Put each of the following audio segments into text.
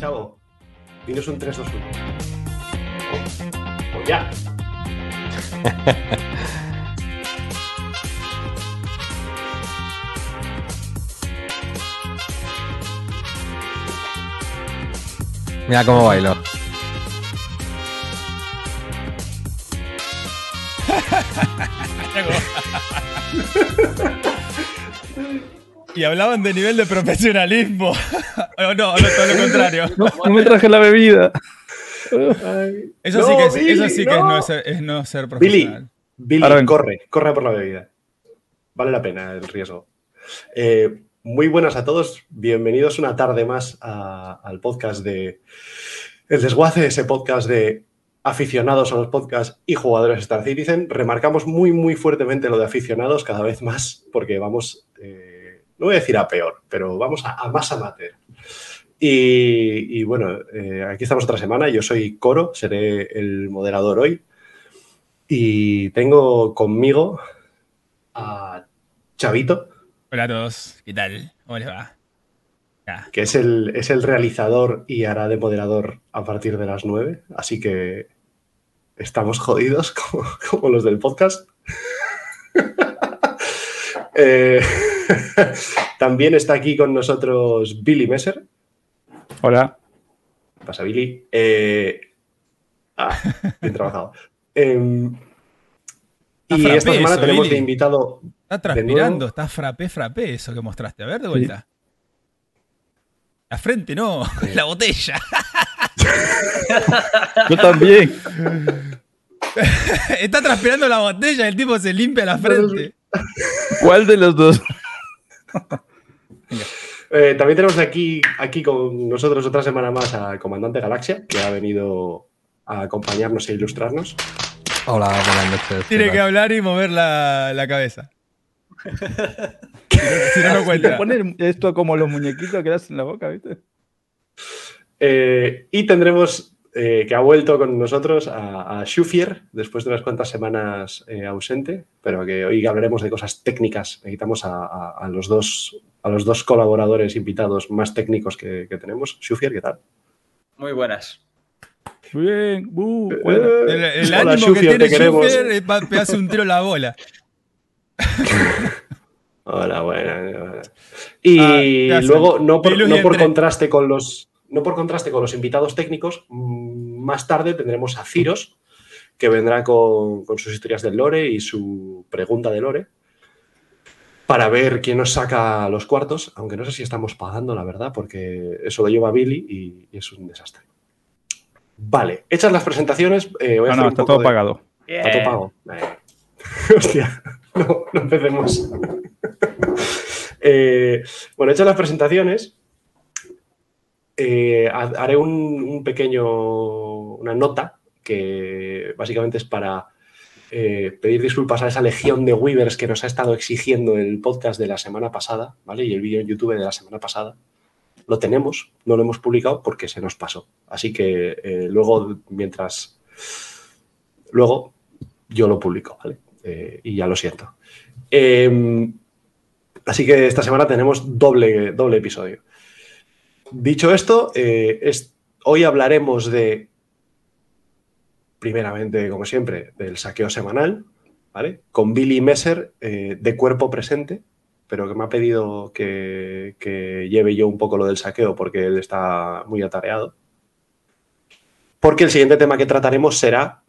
chavo. Dinos un 3, 2, 1. Pues ya. Mira cómo bailo. Y hablaban de nivel de profesionalismo. no, no, todo lo contrario. No, me traje la bebida. Eso sí que, es, eso sí que es, no ser, es, no ser, profesional. Billy, Billy corre, corre por la bebida. Vale la pena el riesgo. Eh, muy buenas a todos, bienvenidos una tarde más a, al podcast de El Desguace, ese podcast de aficionados a los podcasts y jugadores Star Citizen. Remarcamos muy, muy fuertemente lo de aficionados cada vez más, porque vamos, eh, no voy a decir a peor, pero vamos a, a más amateur. Y, y bueno, eh, aquí estamos otra semana. Yo soy Coro, seré el moderador hoy. Y tengo conmigo a Chavito. Hola a todos, ¿qué tal? ¿Cómo les va? Que es el, es el realizador y hará de moderador a partir de las 9. Así que estamos jodidos como, como los del podcast. eh, también está aquí con nosotros Billy Messer. Hola. ¿Qué pasa, Billy? Eh, ah, bien trabajado. Eh, y frappé esta semana eso, tenemos Billy. de invitado. Está transpirando, está frappé, frappé eso que mostraste. A ver, de vuelta. La frente no, la botella. Yo también. está transpirando la botella, el tipo se limpia la frente. ¿Cuál de los dos? Eh, también tenemos aquí, aquí con nosotros otra semana más al comandante Galaxia, que ha venido a acompañarnos e ilustrarnos. Hola, buenas noches. Tiene que hablar y mover la, la cabeza. Si no, no, cuenta. ponen esto como los muñequitos que das en la boca, ¿viste? Eh, y tendremos eh, que ha vuelto con nosotros a, a Schufier después de unas cuantas semanas eh, ausente, pero que hoy hablaremos de cosas técnicas. Necesitamos a, a- a los, dos, a los dos colaboradores invitados más técnicos que, que tenemos. Schufier, ¿qué tal? Muy buenas. Muy bien. Uh, bueno. El, el Hola, ánimo Schufier, que te tiene es para pegarse un tiro en la bola. Hola, buenas. Y Ah, ¿qué hacen? luego, no por, y no por contraste con los. No por contraste con los invitados técnicos, mm, más tarde tendremos a Ciros, que vendrá con, con sus historias del Lore y su pregunta de Lore, para ver quién nos saca los cuartos, aunque no sé si estamos pagando, la verdad, porque eso lo lleva Billy y, y es un desastre. Vale, hechas las presentaciones, eh, voy a No, hacer no, un está poco todo de- pagado. Está todo pago. Eh. Hostia, no, no empecemos. Eh, bueno, hechas las presentaciones, eh, ha- haré un, pequeño, una nota que básicamente es para eh, pedir disculpas a esa legión de Weavers que nos ha estado exigiendo el podcast de la semana pasada, ¿vale? Y el vídeo en YouTube de la semana pasada. Lo tenemos, no lo hemos publicado porque se nos pasó. Así que eh, luego, mientras... Luego yo lo publico, ¿vale? Y ya lo siento. Eh, así que esta semana tenemos doble, doble episodio. Dicho esto, eh, hoy hablaremos de, primeramente, como siempre, del saqueo semanal, ¿vale? Con Billy Messer eh, de cuerpo presente, pero que me ha pedido que, lleve yo un poco lo del saqueo porque él está muy atareado. Porque el siguiente tema que trataremos será,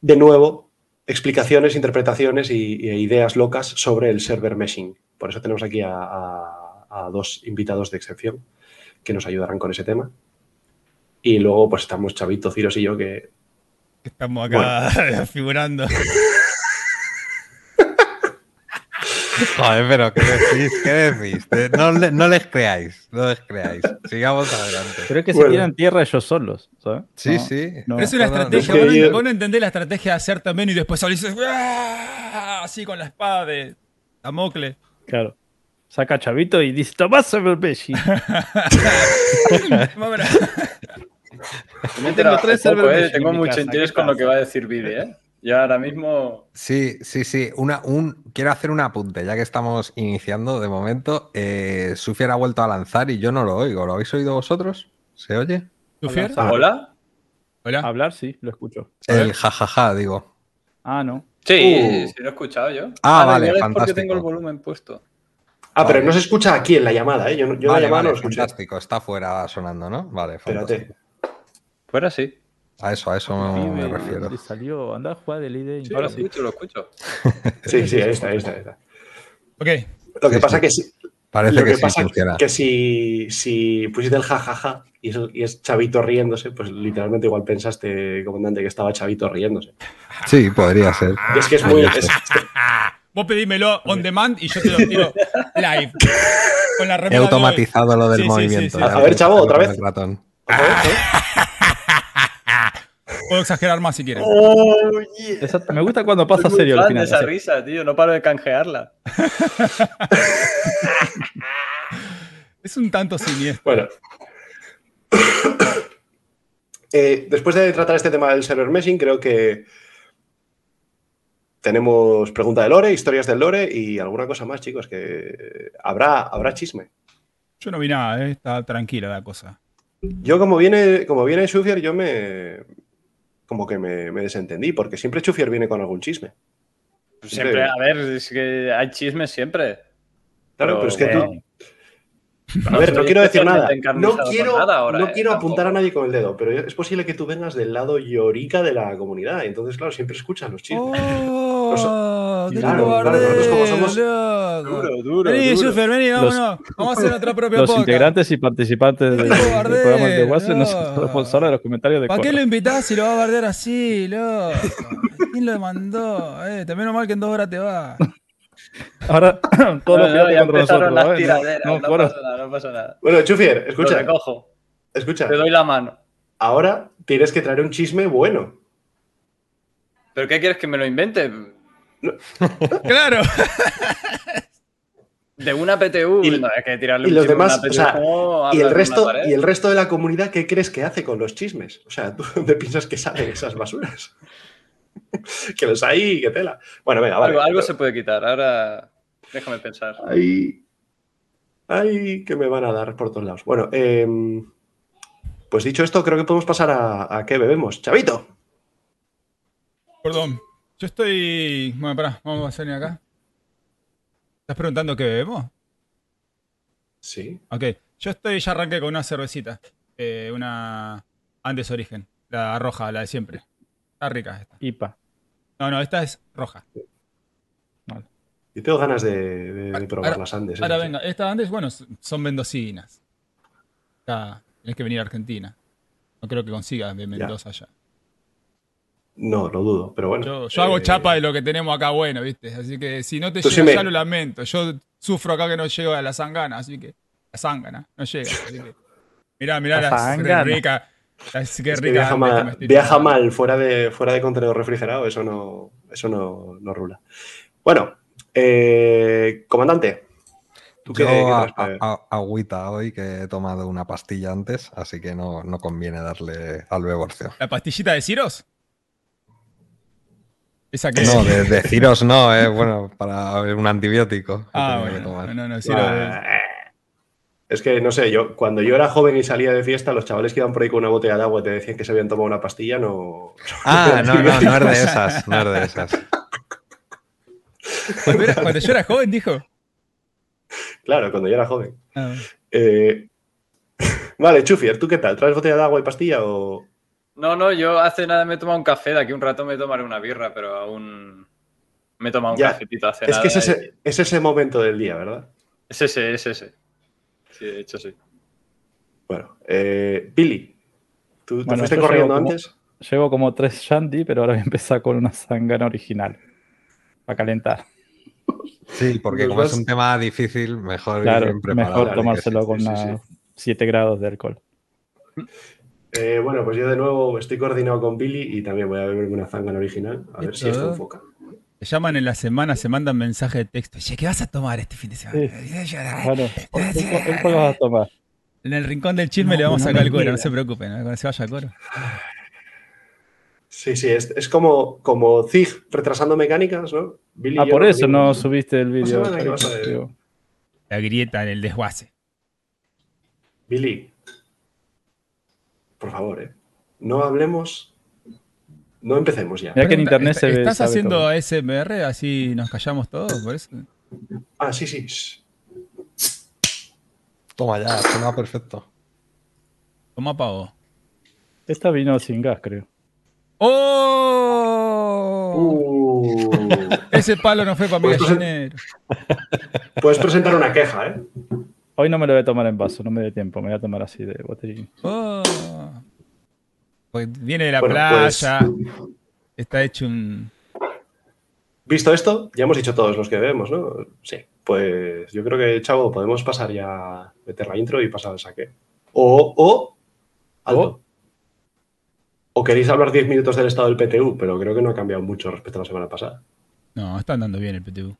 de nuevo, explicaciones, interpretaciones y, y ideas locas sobre el server meshing. Por eso tenemos aquí a dos invitados de excepción que nos ayudarán con ese tema. Y luego, pues estamos Chavito, Ciros y yo, que Estamos acá figurando. Joder, pero ¿qué decís? ¿Qué decís? Eh, No, no les creáis, no les creáis. Sigamos adelante. Pero es que Bueno. se tiran tierra ellos solos, ¿sabes? Sí, No, sí. no. Es una estrategia. no. vos, Es que- no, vos no entendés la estrategia de hacer también y después salís ¡ah! así con la espada de Damocles. Claro. Saca Chavito y dice, Tomás el Pesci. Vamos a ver. Me he tengo tres poco, eh, Tengo mucho casa, interés ¿qué con lo que va a decir Billy, ¿eh? Yo ahora mismo. Sí, sí, sí. Una, un, quiero hacer un apunte, ya que estamos iniciando de momento. Eh, Sufier ha vuelto a lanzar y yo no lo oigo. ¿Lo habéis oído vosotros? ¿Se oye? ¿Tú, Fier? Ah. ¿Hola? Hola. Hablar, sí, lo escucho. El jajaja, digo. Ah, no. Sí, Uh. sí lo he escuchado yo. Ah, da vale, es porque fantástico. tengo el volumen puesto. Ah, pero no se escucha aquí en la llamada, ¿eh? Yo, no- yo vale, la llamada vale, no lo escuché. fantástico. Está fuera sonando, ¿no? Vale, Espérate. fantástico. Fuera sí. A eso, a eso me refiero. Le salió, anda a jugar ID. Sí, lo escucho, lo escucho. Sí, sí, ahí está, ahí está. ahí está. Ok. Lo que Sí, pasa sí. que si, Parece lo que, que sí pasa funciona. que si, si pusiste el jajaja y es, y es Chavito riéndose, pues literalmente igual pensaste, comandante, que estaba Chavito riéndose. Sí, podría ser. Y es que es muy... es- Vos pedímelo on demand y yo te lo tiro live. Con la He automatizado lo del Sí, movimiento. sí, sí. ya A ver, chavo, otra el vez. ratón. Puedo exagerar más si quieres. Exacto, Me gusta cuando pasa serio al final. esa risa, tío. No paro de canjearla. Es un tanto siniestro. Bueno. Eh, después de tratar este tema del server meshing, creo que tenemos pregunta de Lore, historias del Lore y alguna cosa más, chicos, que habrá, habrá chisme. Yo no vi nada, eh, está tranquila la cosa. Yo, como viene, como viene Schufier, yo me. Como que me, me desentendí, porque siempre Schufier viene con algún chisme. Siempre, a ver, es que hay chismes siempre. Claro, pero es que tú. A ver, no quiero decir nada. No quiero, con nada ahora, no eh, quiero tampoco. apuntar a nadie con el dedo, pero es posible que tú vengas del lado llorica de la comunidad. Entonces, claro, siempre escuchas los chismes. ¡Oh! ¡Qué Claro, claro, nosotros como somos-! Duro, duro, Vení, duro. Schufer, vení, Los- vámonos. Vamos a hacer nuestra propia Los podcast. integrantes y participantes del, del programa de WhatsApp no son responsables de los comentarios de ¿Para qué lo invitás si lo va a bardear así, loco? ¿Quién lo mandó? Eh, también mal que en dos horas te va. Ahora, todos los No, no, que ya contra empezaron nosotros. las. No, tiraderas. no, No, Coro. pasa nada, no pasa nada. Bueno, Chufier, Lo escucha, recojo. escucha. Te doy la mano. Ahora tienes que traer un chisme bueno. ¿Pero qué quieres que me lo invente? Claro. De una PTU. Y- no, hay que tirarle y un los demás, una PTU o sea, como Y el, resto, y el resto de la comunidad, ¿qué crees que hace con los chismes? O sea, ¿tú dónde piensas que salen esas basuras? que los hay que tela. Bueno, venga, vale. algo, algo pero- se puede quitar. Ahora déjame pensar. Ay, ay, que me van a dar por todos lados. Bueno, em, pues dicho esto, creo que podemos pasar a, a qué bebemos. Chavito. Perdón. Yo estoy. Bueno, pará, vamos a hacer acá. ¿Estás preguntando qué bebemos? Sí. Ok. Yo estoy, ya arranqué con una cervecita. Eh, una Andes Origen. La roja, la de siempre. Está rica esta. IPA. No, no, esta es roja. Y tengo ganas de, de- de probar Ahora- las Andes. Ahora esas, venga, estas Andes, bueno, son mendocinas. Acá tienes que venir a Argentina. No creo que consigas de Mendoza allá. No, lo dudo, pero bueno. Yo, yo hago Eh, chapa de lo que tenemos acá bueno, ¿viste? Así que si no te llega sí me- ya lo lamento. Yo sufro acá que no llego a la sangana, así que. La sangana, no llega. Así que. Mirá, mirá La. Las qué es que rica viaja, que mal, viaja fuera de, fuera de contenedor refrigerado, eso no, eso no, no rula. Bueno, eh, comandante. ¿Tú qué, Yo a- agüita hoy que he tomado una pastilla antes, así que no, no conviene darle al beborcio. ¿La pastillita de Ciros? Esa que No, de, deciros no, es bueno, para un antibiótico. Ah, que bueno. tomar. No, no, Ciros. Ah, Es que no sé, yo cuando yo era joven y salía de fiesta, los chavales que iban por ahí con una botella de agua y te decían que se habían tomado una pastilla, no. Ah, no, no, no es de esas, no es de esas. Cuando, era- cuando yo era joven, dijo. Claro, cuando yo era joven. Ah, Eh, Vale, Chufier, ¿tú qué tal? ¿Traes botella de agua y pastilla o.? No, no, yo hace nada me he tomado un café. De aquí un rato me tomaré una birra, pero aún me he tomado un Ya, cafetito hace Es nada. que es y- ese, es ese momento del día, ¿verdad? Es ese, es ese. Sí, de hecho sí. Bueno, eh, Billy, ¿tú te Bueno, fuiste corriendo llevo como- antes? Llevo como tres shandy, pero ahora voy a empezar con una sangana original. Para calentar. Sí, porque como es un tema difícil, mejor ir Claro, bien preparado. mejor tomárselo sí, con sí, una sí. 7 grados de alcohol. Eh, bueno, pues yo de nuevo estoy coordinado con Billy y también voy a beberme una zangana original, a ver si Esto- enfoca. Te llaman en la semana, se mandan mensajes de texto. Che, ¿qué vas a tomar este fin de semana? Bueno, ¿en cuál vas a tomar? En el rincón del chisme No, le vamos no a sacar el cuero, no se preocupen. ¿no? Cuando se vaya a coro. Sí, sí, es, es como, como Zig retrasando mecánicas, ¿no? Billy Ah, por eso no subiste el vídeo. La grieta en el desguace. Billy, por favor, ¿eh? No hablemos. No empecemos ya. Mira que en internet ¿est- se ve. ¿Estás haciendo todo. ASMR así nos callamos todos? Por eso. Ah, sí, sí. Toma ya, suena perfecto. Toma pavo. Esta vino sin gas, creo. ¡Oh! Uh, Ese palo no fue para mi gallinero. puedes presentar una queja, ¿eh? Hoy no me lo voy a tomar en vaso, no me dé tiempo. Me voy a tomar así de botellín. Oh. Pues viene de la Bueno, playa. Está hecho un. Visto esto, ya hemos dicho todos los que debemos, ¿no? Sí. Pues yo creo que, chavo, podemos pasar ya, meter la intro y pasar al saque. O, o, alto. O queréis hablar 10 minutos del estado del PTU, pero creo que no ha cambiado mucho respecto a la semana pasada. No, está andando bien el PTU.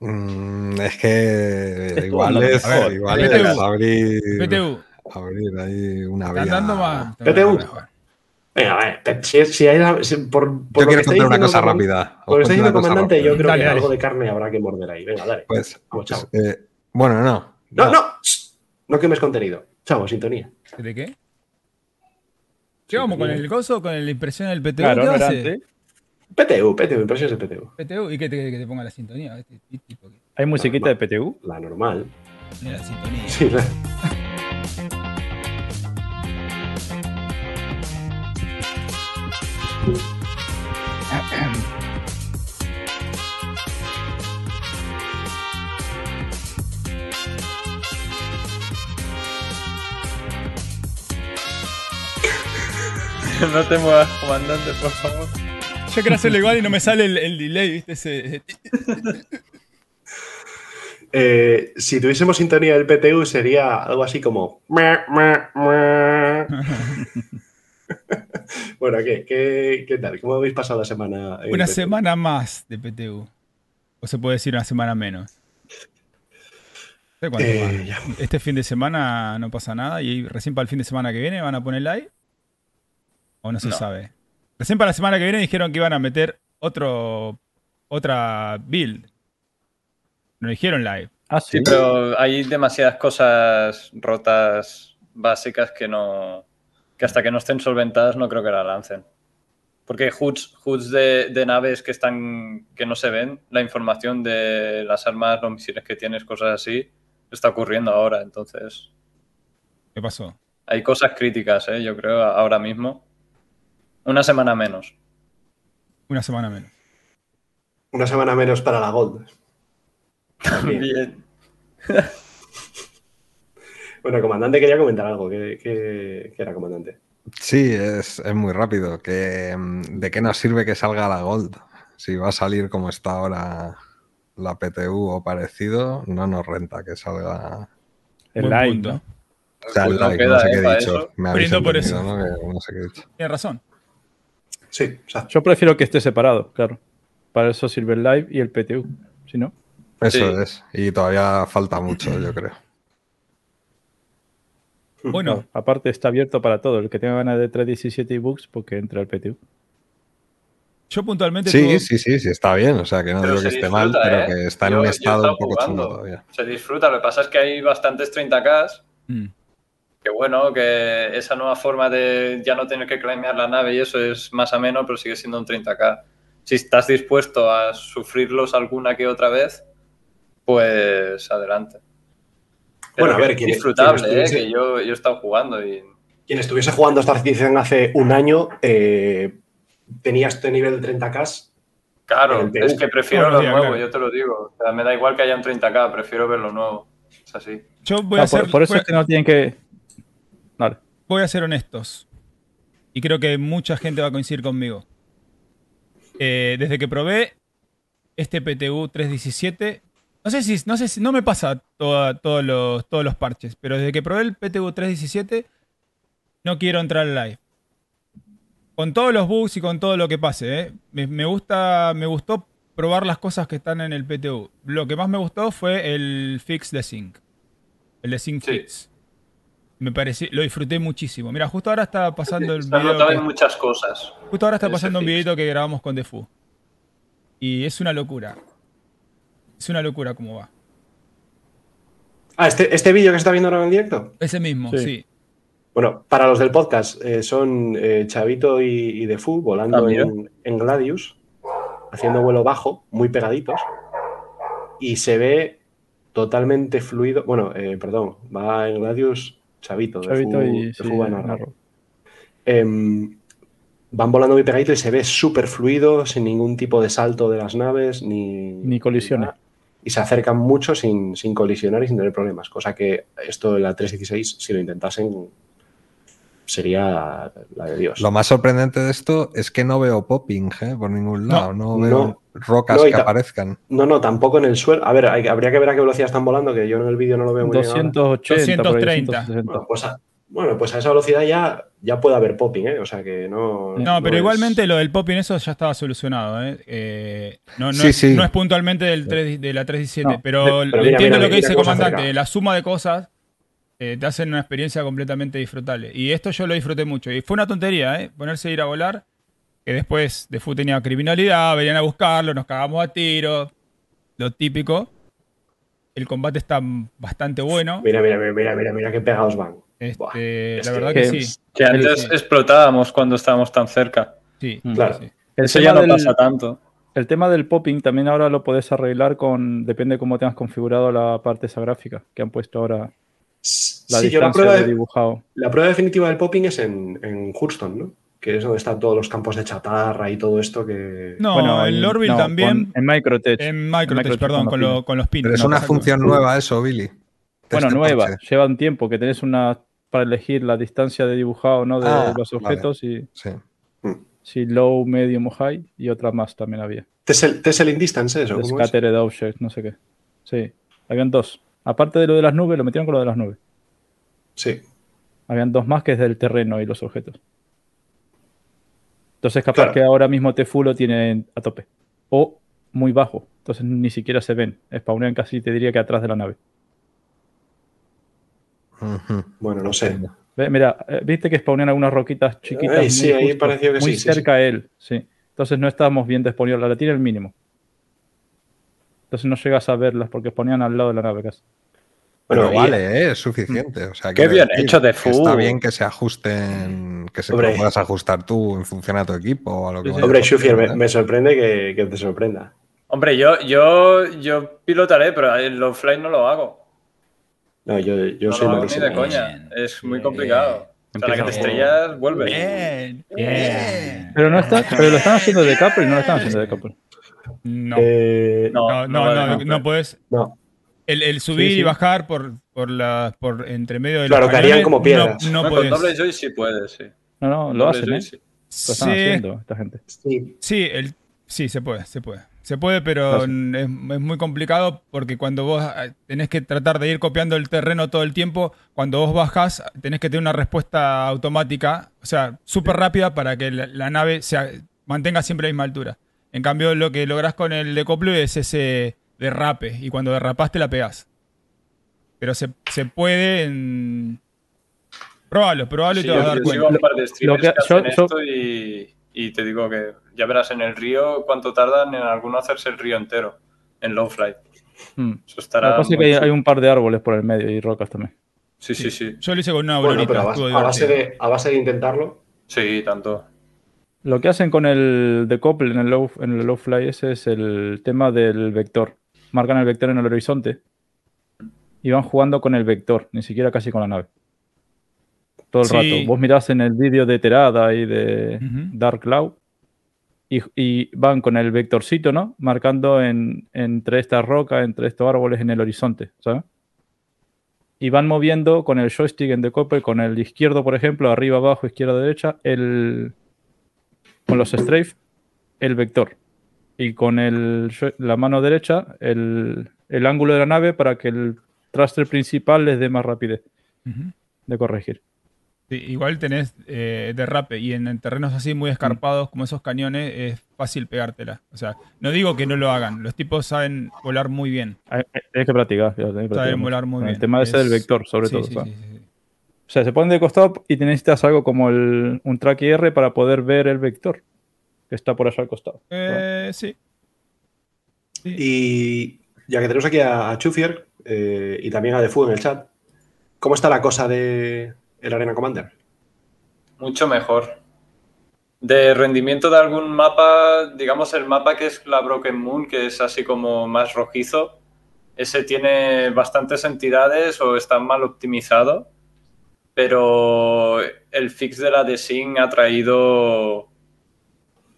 Mm, es que igual es, igual PTU. es abrir, PTU. abrir ahí una vía. más. PTU. Venga, a ver, si, si hay, si- por, por Yo lo que quiero contar una cosa rápida. Por lo que está diciendo comandante, yo creo Dale, que dale. algo de carne habrá que morder ahí. Venga, dale. Pues, Vamos, chao. pues, eh, bueno, no. No, no, no quemes contenido. Chavo, sintonía. ¿De qué? ¿Qué vamos con el gozo o con la impresión del PTU? Claro, ¿Qué no PTU, PTU, impresiones de PTU. PTU y que te, que te ponga la sintonía. Este tipo que Hay musiquita de PTU. La normal. la sintonía. Sí, la- no te muevas, comandante, por favor. Yo quiero hacerlo igual y no me sale el, el delay, ¿viste? Ese, Eh, si tuviésemos sintonía del PTU sería algo así como... Bueno, ¿qué, qué, qué tal? ¿Cómo habéis pasado la semana? una PTU? semana más de PTU. O se puede decir una semana menos. No sé cuánto Eh. Este fin de semana no pasa nada y recién para el fin de semana que viene van a poner live. O no se No. sabe. Recién para la semana que viene dijeron que iban a meter otro otra build. No dijeron live. Ah, sí. Sí, pero hay demasiadas cosas rotas básicas que no. que hasta que no estén solventadas no creo que la lancen. Porque HUDs, HUDs de, de naves que están. que no se ven, la información de las armas, los misiles que tienes, cosas así, está ocurriendo ahora. Entonces. ¿Qué pasó? Hay cosas críticas, ¿eh? yo creo, ahora mismo. Una semana menos. Una semana menos. Una semana menos para la Gold. Bien. Bueno, comandante quería comentar algo. ¿Qué, qué- qué era, comandante? Sí, es, es muy rápido. Que, mm, ¿De qué nos sirve que salga la Gold? Si va a salir como está ahora la PTU o parecido, no nos renta que salga. El live, punto. ¿no? O sea, el Pues no like, queda, no sé ¿eh? qué he dicho. eso. Me por eso. ¿no? Que no sé qué he dicho. Tienes razón. Sí, exacto. Yo prefiero que esté separado, claro. Para eso sirve el live y el PTU. Si no, Eso Sí. es. Y todavía falta mucho, yo creo. Bueno, aparte está abierto para todo. El que tenga ganas de 317 y books, porque entra el PTU. yo puntualmente Sí, tuve- sí, sí, sí, está bien. O sea, que no Pero digo que esté mal, pero ¿eh? que está en un estado un poco jugando. todavía. Se disfruta, lo que pasa es que hay bastantes 30Ks. Mm. Que bueno, que esa nueva forma de ya no tener que claimear la nave y eso es más ameno, pero sigue siendo un 30k. Si estás dispuesto a sufrirlos alguna que otra vez, pues adelante. Pero Bueno, a ver, es quien- disfrutable, quien ¿eh? que yo, yo he estado jugando y Quien estuviese jugando Star Citizen hace un año eh, tenía este nivel de 30K. claro, es que prefiero lo nuevo, claro. yo te lo digo. O sea, me da igual que haya un 30k, prefiero ver lo nuevo. Es así. Yo voy a por, eso voy es que no tienen que. Voy a ser honestos. Y creo que mucha gente va a coincidir conmigo. Eh, desde que probé este PTU 317, no sé si, no sé si, no me pasa toda- todos, los, todos los parches, pero desde que probé el PTU 317, no quiero entrar al live. Con todos los bugs y con todo lo que pase, ¿eh? me, me gusta, me gustó probar las cosas que están en el PTU. Lo que más me gustó fue el fix de Sync. El de Sync Sí. Fix. Me pareció, lo disfruté muchísimo. Mira, justo ahora está pasando el video. notado que- en muchas cosas. Justo ahora está pasando un videito que grabamos con Defu. Y es una locura. Es una locura cómo va. Ah, este, este vídeo que se está viendo ahora en directo. Ese mismo, sí. Sí. Bueno, para los del podcast, eh, son eh, Chavito y, y Defu volando Ah, en, en Gladius, haciendo vuelo bajo, muy pegaditos, y se ve totalmente fluido. Bueno, eh, perdón, va en Gladius Chavito, Chavito Defu- y sí, narro. Em, van volando muy pegaditos y se ve súper fluido, sin ningún tipo de salto de las naves, ni, Ni colisiones. nada. Y se acercan mucho sin, sin colisionar y sin tener problemas. Cosa que esto en la 316, si lo intentasen, sería la de Dios. Lo más sorprendente de esto es que no veo popping ¿eh? por ningún lado. No, veo no. rocas No, que aparezcan. No, no, tampoco en el suelo. A ver, hay- habría que ver a qué velocidad están volando, que yo en el vídeo no lo veo muy bien. ahora. 280, por ahí, 230. 260. Bueno, pues a, bueno, pues a esa velocidad ya, ya puede haber popping, ¿eh? O sea que no. No, pero es- igualmente lo del popping, eso ya estaba solucionado. ¿eh? Eh, no, no Sí, es, sí. no es puntualmente del 3 de la 317, No, pero, pero mira, entiendo mira, lo que mira dice el comandante. La suma de cosas eh, te hacen una experiencia completamente disfrutable. Y esto yo lo disfruté mucho. Y fue una tontería, ¿eh? Ponerse a ir a volar. Que después de FU tenía criminalidad, venían a buscarlo, nos cagamos a tiro. Lo típico. El combate está bastante bueno. Mira, mira, mira, mira, mira, mira qué pegados van. Este, es la verdad que, que- sí. Que antes Sí. explotábamos cuando estábamos tan cerca. Sí, Mm. Claro. sí. Eso ya no del- pasa tanto. El tema del popping también ahora lo puedes arreglar con. Depende de cómo tengas configurado la parte esa gráfica que han puesto ahora. La Sí, yo la prueba, de de- dibujado. la prueba definitiva del popping es en, en Houston, ¿no? Que es donde están todos los campos de chatarra y todo esto que. No, Bueno, el en- Orville no, también. con- en Microtech. En Microtech, Microtech perdón, con con, los lo- pines. con los pines. Pero es no, una función nueva eso, Billy. Bueno, Este nueva. parche. Lleva un tiempo que tenés una para elegir la distancia de dibujado ¿no? de Ah, los objetos y Sí. si low, medium o high y otra más también había. Tessel, Tesseling Distance, eso. ¿cómo es? Scattered objects, no sé qué. Sí, habían dos. Aparte de lo de las nubes, lo metieron con lo de las nubes. Sí. Habían dos más que es del terreno y los objetos. Entonces capaz Claro. que ahora mismo Tefu lo tiene a tope. O muy bajo. Entonces ni siquiera se ven. Spawnean casi, te diría que atrás de la nave. Bueno, no sé. Mira, eh, viste que spawnean algunas roquitas chiquitas. Ay, muy sí, ahí justo, pareció que muy sí, sí, cerca a él, sí. Entonces no estábamos bien de spawnear, la tiene el mínimo. Entonces no llegas a verlas porque ponían al lado de la nave casi. Pero vale, ¿eh? es suficiente. O sea, Qué bien decir hecho de Fu. Está bien que se ajusten, que se Hombre. puedas ajustar tú en función a tu equipo o a lo que Hombre, Shufier, me, ¿eh? sorprende que, que te sorprenda. Hombre, yo, yo, yo pilotaré, pero el low flight no lo hago. No, yo, yo no soy lo hago ni de coña. Es muy complicado. O sea, la que te estrellas, vuelve. Bien, bien. Pero no está, pero lo están haciendo de couple, no lo están haciendo de couple. No, Eh, No, no, no, no, no puedes. no. El, el subir Sí, sí. y bajar por, por, la, por entre medio de Claro, los como piedras. No, no No, con doble joy sí puedes, sí. No, no, lo Doble hacen, ¿eh? sí. Lo están Sí, haciendo esta gente. Sí. sí, el, sí, se puede, se puede. Se puede, pero es, es muy complicado porque cuando vos eh, tenés que tratar de ir copiando el terreno todo el tiempo, cuando vos bajas tenés que tener una respuesta automática, o sea, súper rápida para que la, la nave se mantenga siempre a la misma altura. En cambio, lo que lográs con el decoplo es ese derrape y cuando derrapaste la pegás. Pero se, se puede en... Probalo, probalo y Sí, te vas a dar cuenta. sigo a un par de streamers Lo que, que- yo- hacen yo- esto y, y te digo que ya verás en el río cuánto tardan en alguno hacerse el río entero en low flight. Mm. Eso Lo estará. que pasa es muy que hay, un par de árboles por el medio y rocas también. Sí, sí, sí. Yo lo hice con una Bueno, pero a base, a base divertido. de, a base de intentarlo. Sí, tanto. Lo que hacen con el decouple en el low, en el low fly ese es el tema del vector. Marcan el vector en el horizonte y van jugando con el vector, ni siquiera casi con la nave. Todo el Sí. rato. Vos mirás en el vídeo de Terada y de. Dark Cloud y, y van con el vectorcito, ¿no? Marcando en, entre esta roca, entre estos árboles en el horizonte, ¿sabes? Y van moviendo con el joystick en decouple, con el izquierdo, por ejemplo, arriba, abajo, izquierda, derecha, el, con los strafe el vector y con el, la mano derecha el, el ángulo de la nave para que el thruster principal les dé más rapidez de corregir. Sí, igual tenés eh, derrape y en, en terrenos así muy escarpados como esos cañones es fácil pegártela. O sea, no digo que no lo hagan, los tipos saben volar muy bien. Hay, hay que practicar. hay que practicar Saben mucho. volar muy bien. El tema ese Es- del vector, sobre Sí, todo. O sea, se ponen de costado y necesitas algo como el, un track IR para poder ver el vector que está por allá al costado. Eh, sí. Sí. Y ya que tenemos aquí a, a Chufier eh, y también a Defu en el chat, ¿cómo está la cosa de, el Arena Commander? Mucho mejor. De rendimiento de algún mapa, digamos el mapa que es la Broken Moon, que es así como más rojizo, ese tiene bastantes entidades o está mal optimizado, pero el fix de la Desync ha traído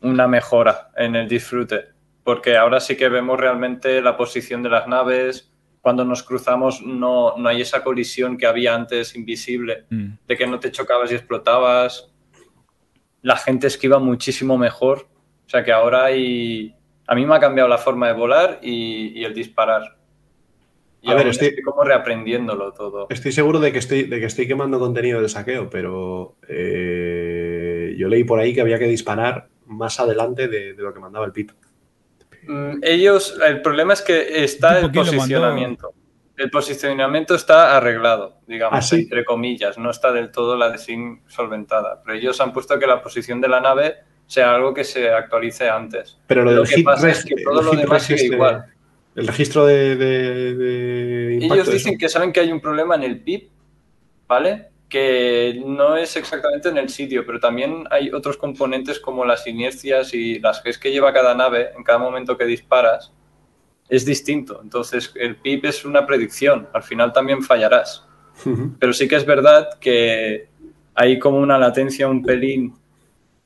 una mejora en el disfrute, porque ahora sí que vemos realmente la posición de las naves, cuando nos cruzamos no, no hay esa colisión que había antes invisible, Mm. de que no te chocabas y explotabas. La gente esquiva muchísimo mejor. O sea que ahora hay... A mí me ha cambiado la forma de volar y, y el disparar. Y A ver, estoy- estoy como reaprendiéndolo todo. Estoy seguro de que estoy, de que estoy quemando contenido de saqueo, pero eh, yo leí por ahí que había que disparar más adelante de, de lo que mandaba el pito. Mm, Ellos, el problema es que está ¿Tipo el posicionamiento. El posicionamiento está arreglado, digamos, ¿Ah, sí? entre comillas. No está del todo la design solventada. Pero ellos han puesto que la posición de la nave sea algo que se actualice antes. Pero lo Lo del que hit pasa es que todo lo demás sigue igual. El registro de, de- de impacto, Ellos dicen que saben que hay un problema en el PIB, ¿vale? Que no es exactamente en el sitio, pero también hay otros componentes como las inercias y las Gs que lleva cada nave en cada momento que disparas. Es distinto. Entonces, el PIB es una predicción. Al final también fallarás. Pero sí que es verdad que hay como una latencia, un pelín,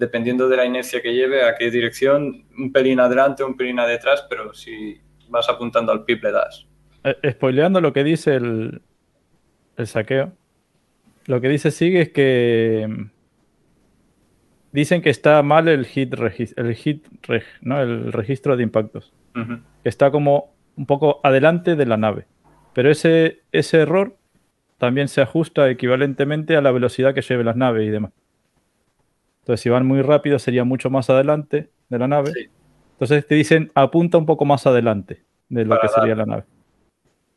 dependiendo de la inercia que lleve, a qué dirección, un pelín adelante, un pelín detrás, pero si vas apuntando al PIB le das. Eh, spoileando lo que dice el, el saqueo, lo que dice Sigue es que mm, dicen que está mal el hit, el hit reg, ¿no? el registro de impactos. Está como un poco adelante de la nave. Pero ese, ese error también se ajusta equivalentemente a la velocidad que lleve las naves y demás. Entonces, si van muy rápido, sería mucho más adelante de la nave. Sí. Entonces te dicen apunta un poco más adelante de lo Para que sería la nave.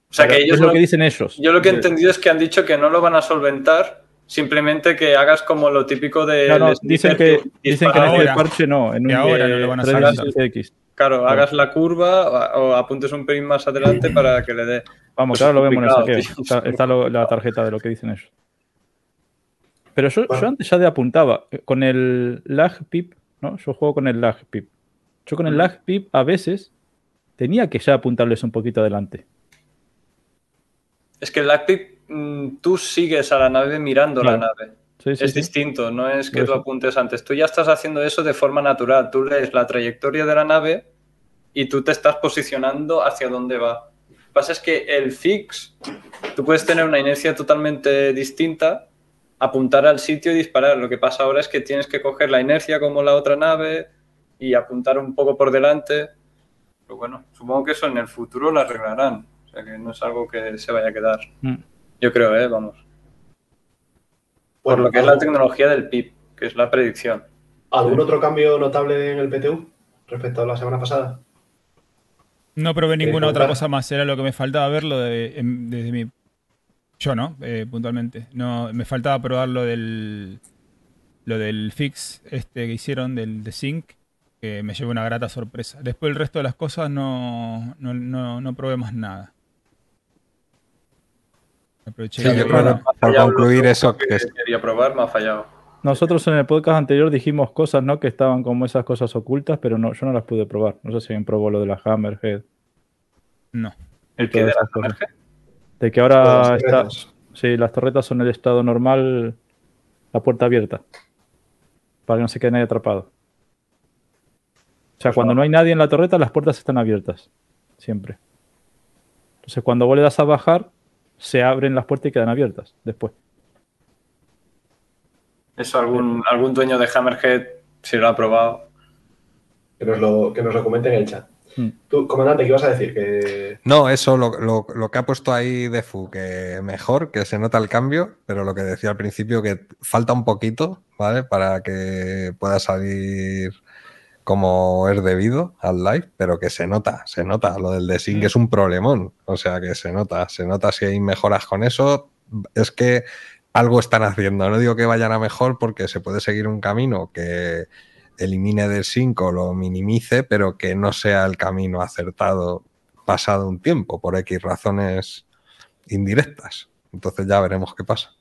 O sea, que ellos es lo no- que dicen ellos. Yo lo que he entendido es que han dicho que no lo van a solventar, simplemente que hagas como lo típico de... No, no, dicen que, dicen que en este parche no, en un ahora no lo van a 316X. Claro, hagas la curva o, apuntes un pelín más adelante para que le dé... Vamos, Pues claro, lo es vemos en el saqueo. tío. Está, está lo- la tarjeta de lo que dicen ellos. Pero yo, Bueno. yo antes ya de apuntaba eh, con el lag pip, ¿no? Yo juego con el lag pip. Yo con el lag pip a veces tenía que ya apuntarles un poquito adelante. Es que el LACPIP, mm, tú sigues a la nave mirando la nave. Sí, sí, es sí. distinto, no es que tú apuntes antes. Tú ya estás haciendo eso de forma natural. Tú lees la trayectoria de la nave y tú te estás posicionando hacia dónde va. Lo que pasa es que el fix, tú puedes tener una inercia totalmente distinta, apuntar al sitio y disparar. Lo que pasa ahora es que tienes que coger la inercia como la otra nave y apuntar un poco por delante. Pero bueno, supongo que eso en el futuro lo arreglarán. Sea que no es algo que se vaya a quedar. Mm. Yo creo, ¿eh? Vamos. Por Bueno, lo que es la ¿algún- tecnología del PIB, que es la predicción. ¿Algún otro cambio notable en el PTU respecto a la semana pasada? No probé ninguna otra cosa más, era lo que me faltaba verlo de, em- desde mi... Yo, ¿no? Eh, puntualmente. No, me faltaba probar lo del... Lo del fix este que hicieron del de Sync, que me llevó una grata sorpresa. Después el resto de las cosas no, no, no, no probé más nada. Aproveché Sí, yo fallado concluir eso, que que es- quería probar, me ha fallado. Nosotros en el podcast anterior dijimos cosas, ¿no? Que estaban como esas cosas ocultas, pero no, yo no las pude probar. No sé si alguien probó lo de la Hammerhead. No. ¿El que de la. Hammerhead? De que ahora está. Sí, las torretas son el estado normal, la puerta abierta. Para que no se quede nadie atrapado. O sea, cuando no. no hay nadie en la torreta, las puertas están abiertas. Siempre. Entonces, cuando vos le das a bajar, se abren las puertas y quedan abiertas después. Eso algún, algún dueño de Hammerhead, si lo ha probado. Que nos lo, que nos lo comente en el chat. Mm. Tú, comandante, ¿qué ibas a decir? Que... No, eso, lo, lo- lo que ha puesto ahí Defu, que mejor, que se nota el cambio, pero lo que decía al principio, que falta un poquito, ¿vale? Para que pueda salir como es debido al live, pero que se nota, se nota. Lo del desync es un problemón, o sea que se nota, se nota si hay mejoras con eso. Es que algo están haciendo. No digo que vayan a mejor porque se puede seguir un camino que elimine del 5 lo minimice, pero que no sea el camino acertado pasado un tiempo, por X razones indirectas. Entonces ya veremos qué pasa.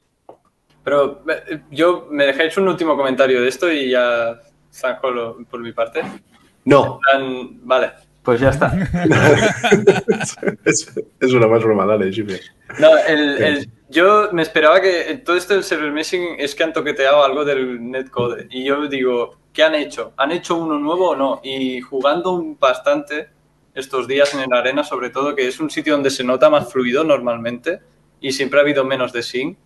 Pero eh, yo me dejáis un último comentario de esto y ya saco lo- por mi parte. No, Plan, Vale, pues ya está. es, es una más broma, dale, Jimmy. No, el- el- yo me esperaba que todo esto del server meshing es que han toqueteado algo del netcode. Y yo digo, ¿qué han hecho? ¿Han hecho uno nuevo o no? Y jugando bastante estos días en la arena, sobre todo, que es un sitio donde se nota más fluido normalmente y siempre ha habido menos de sync.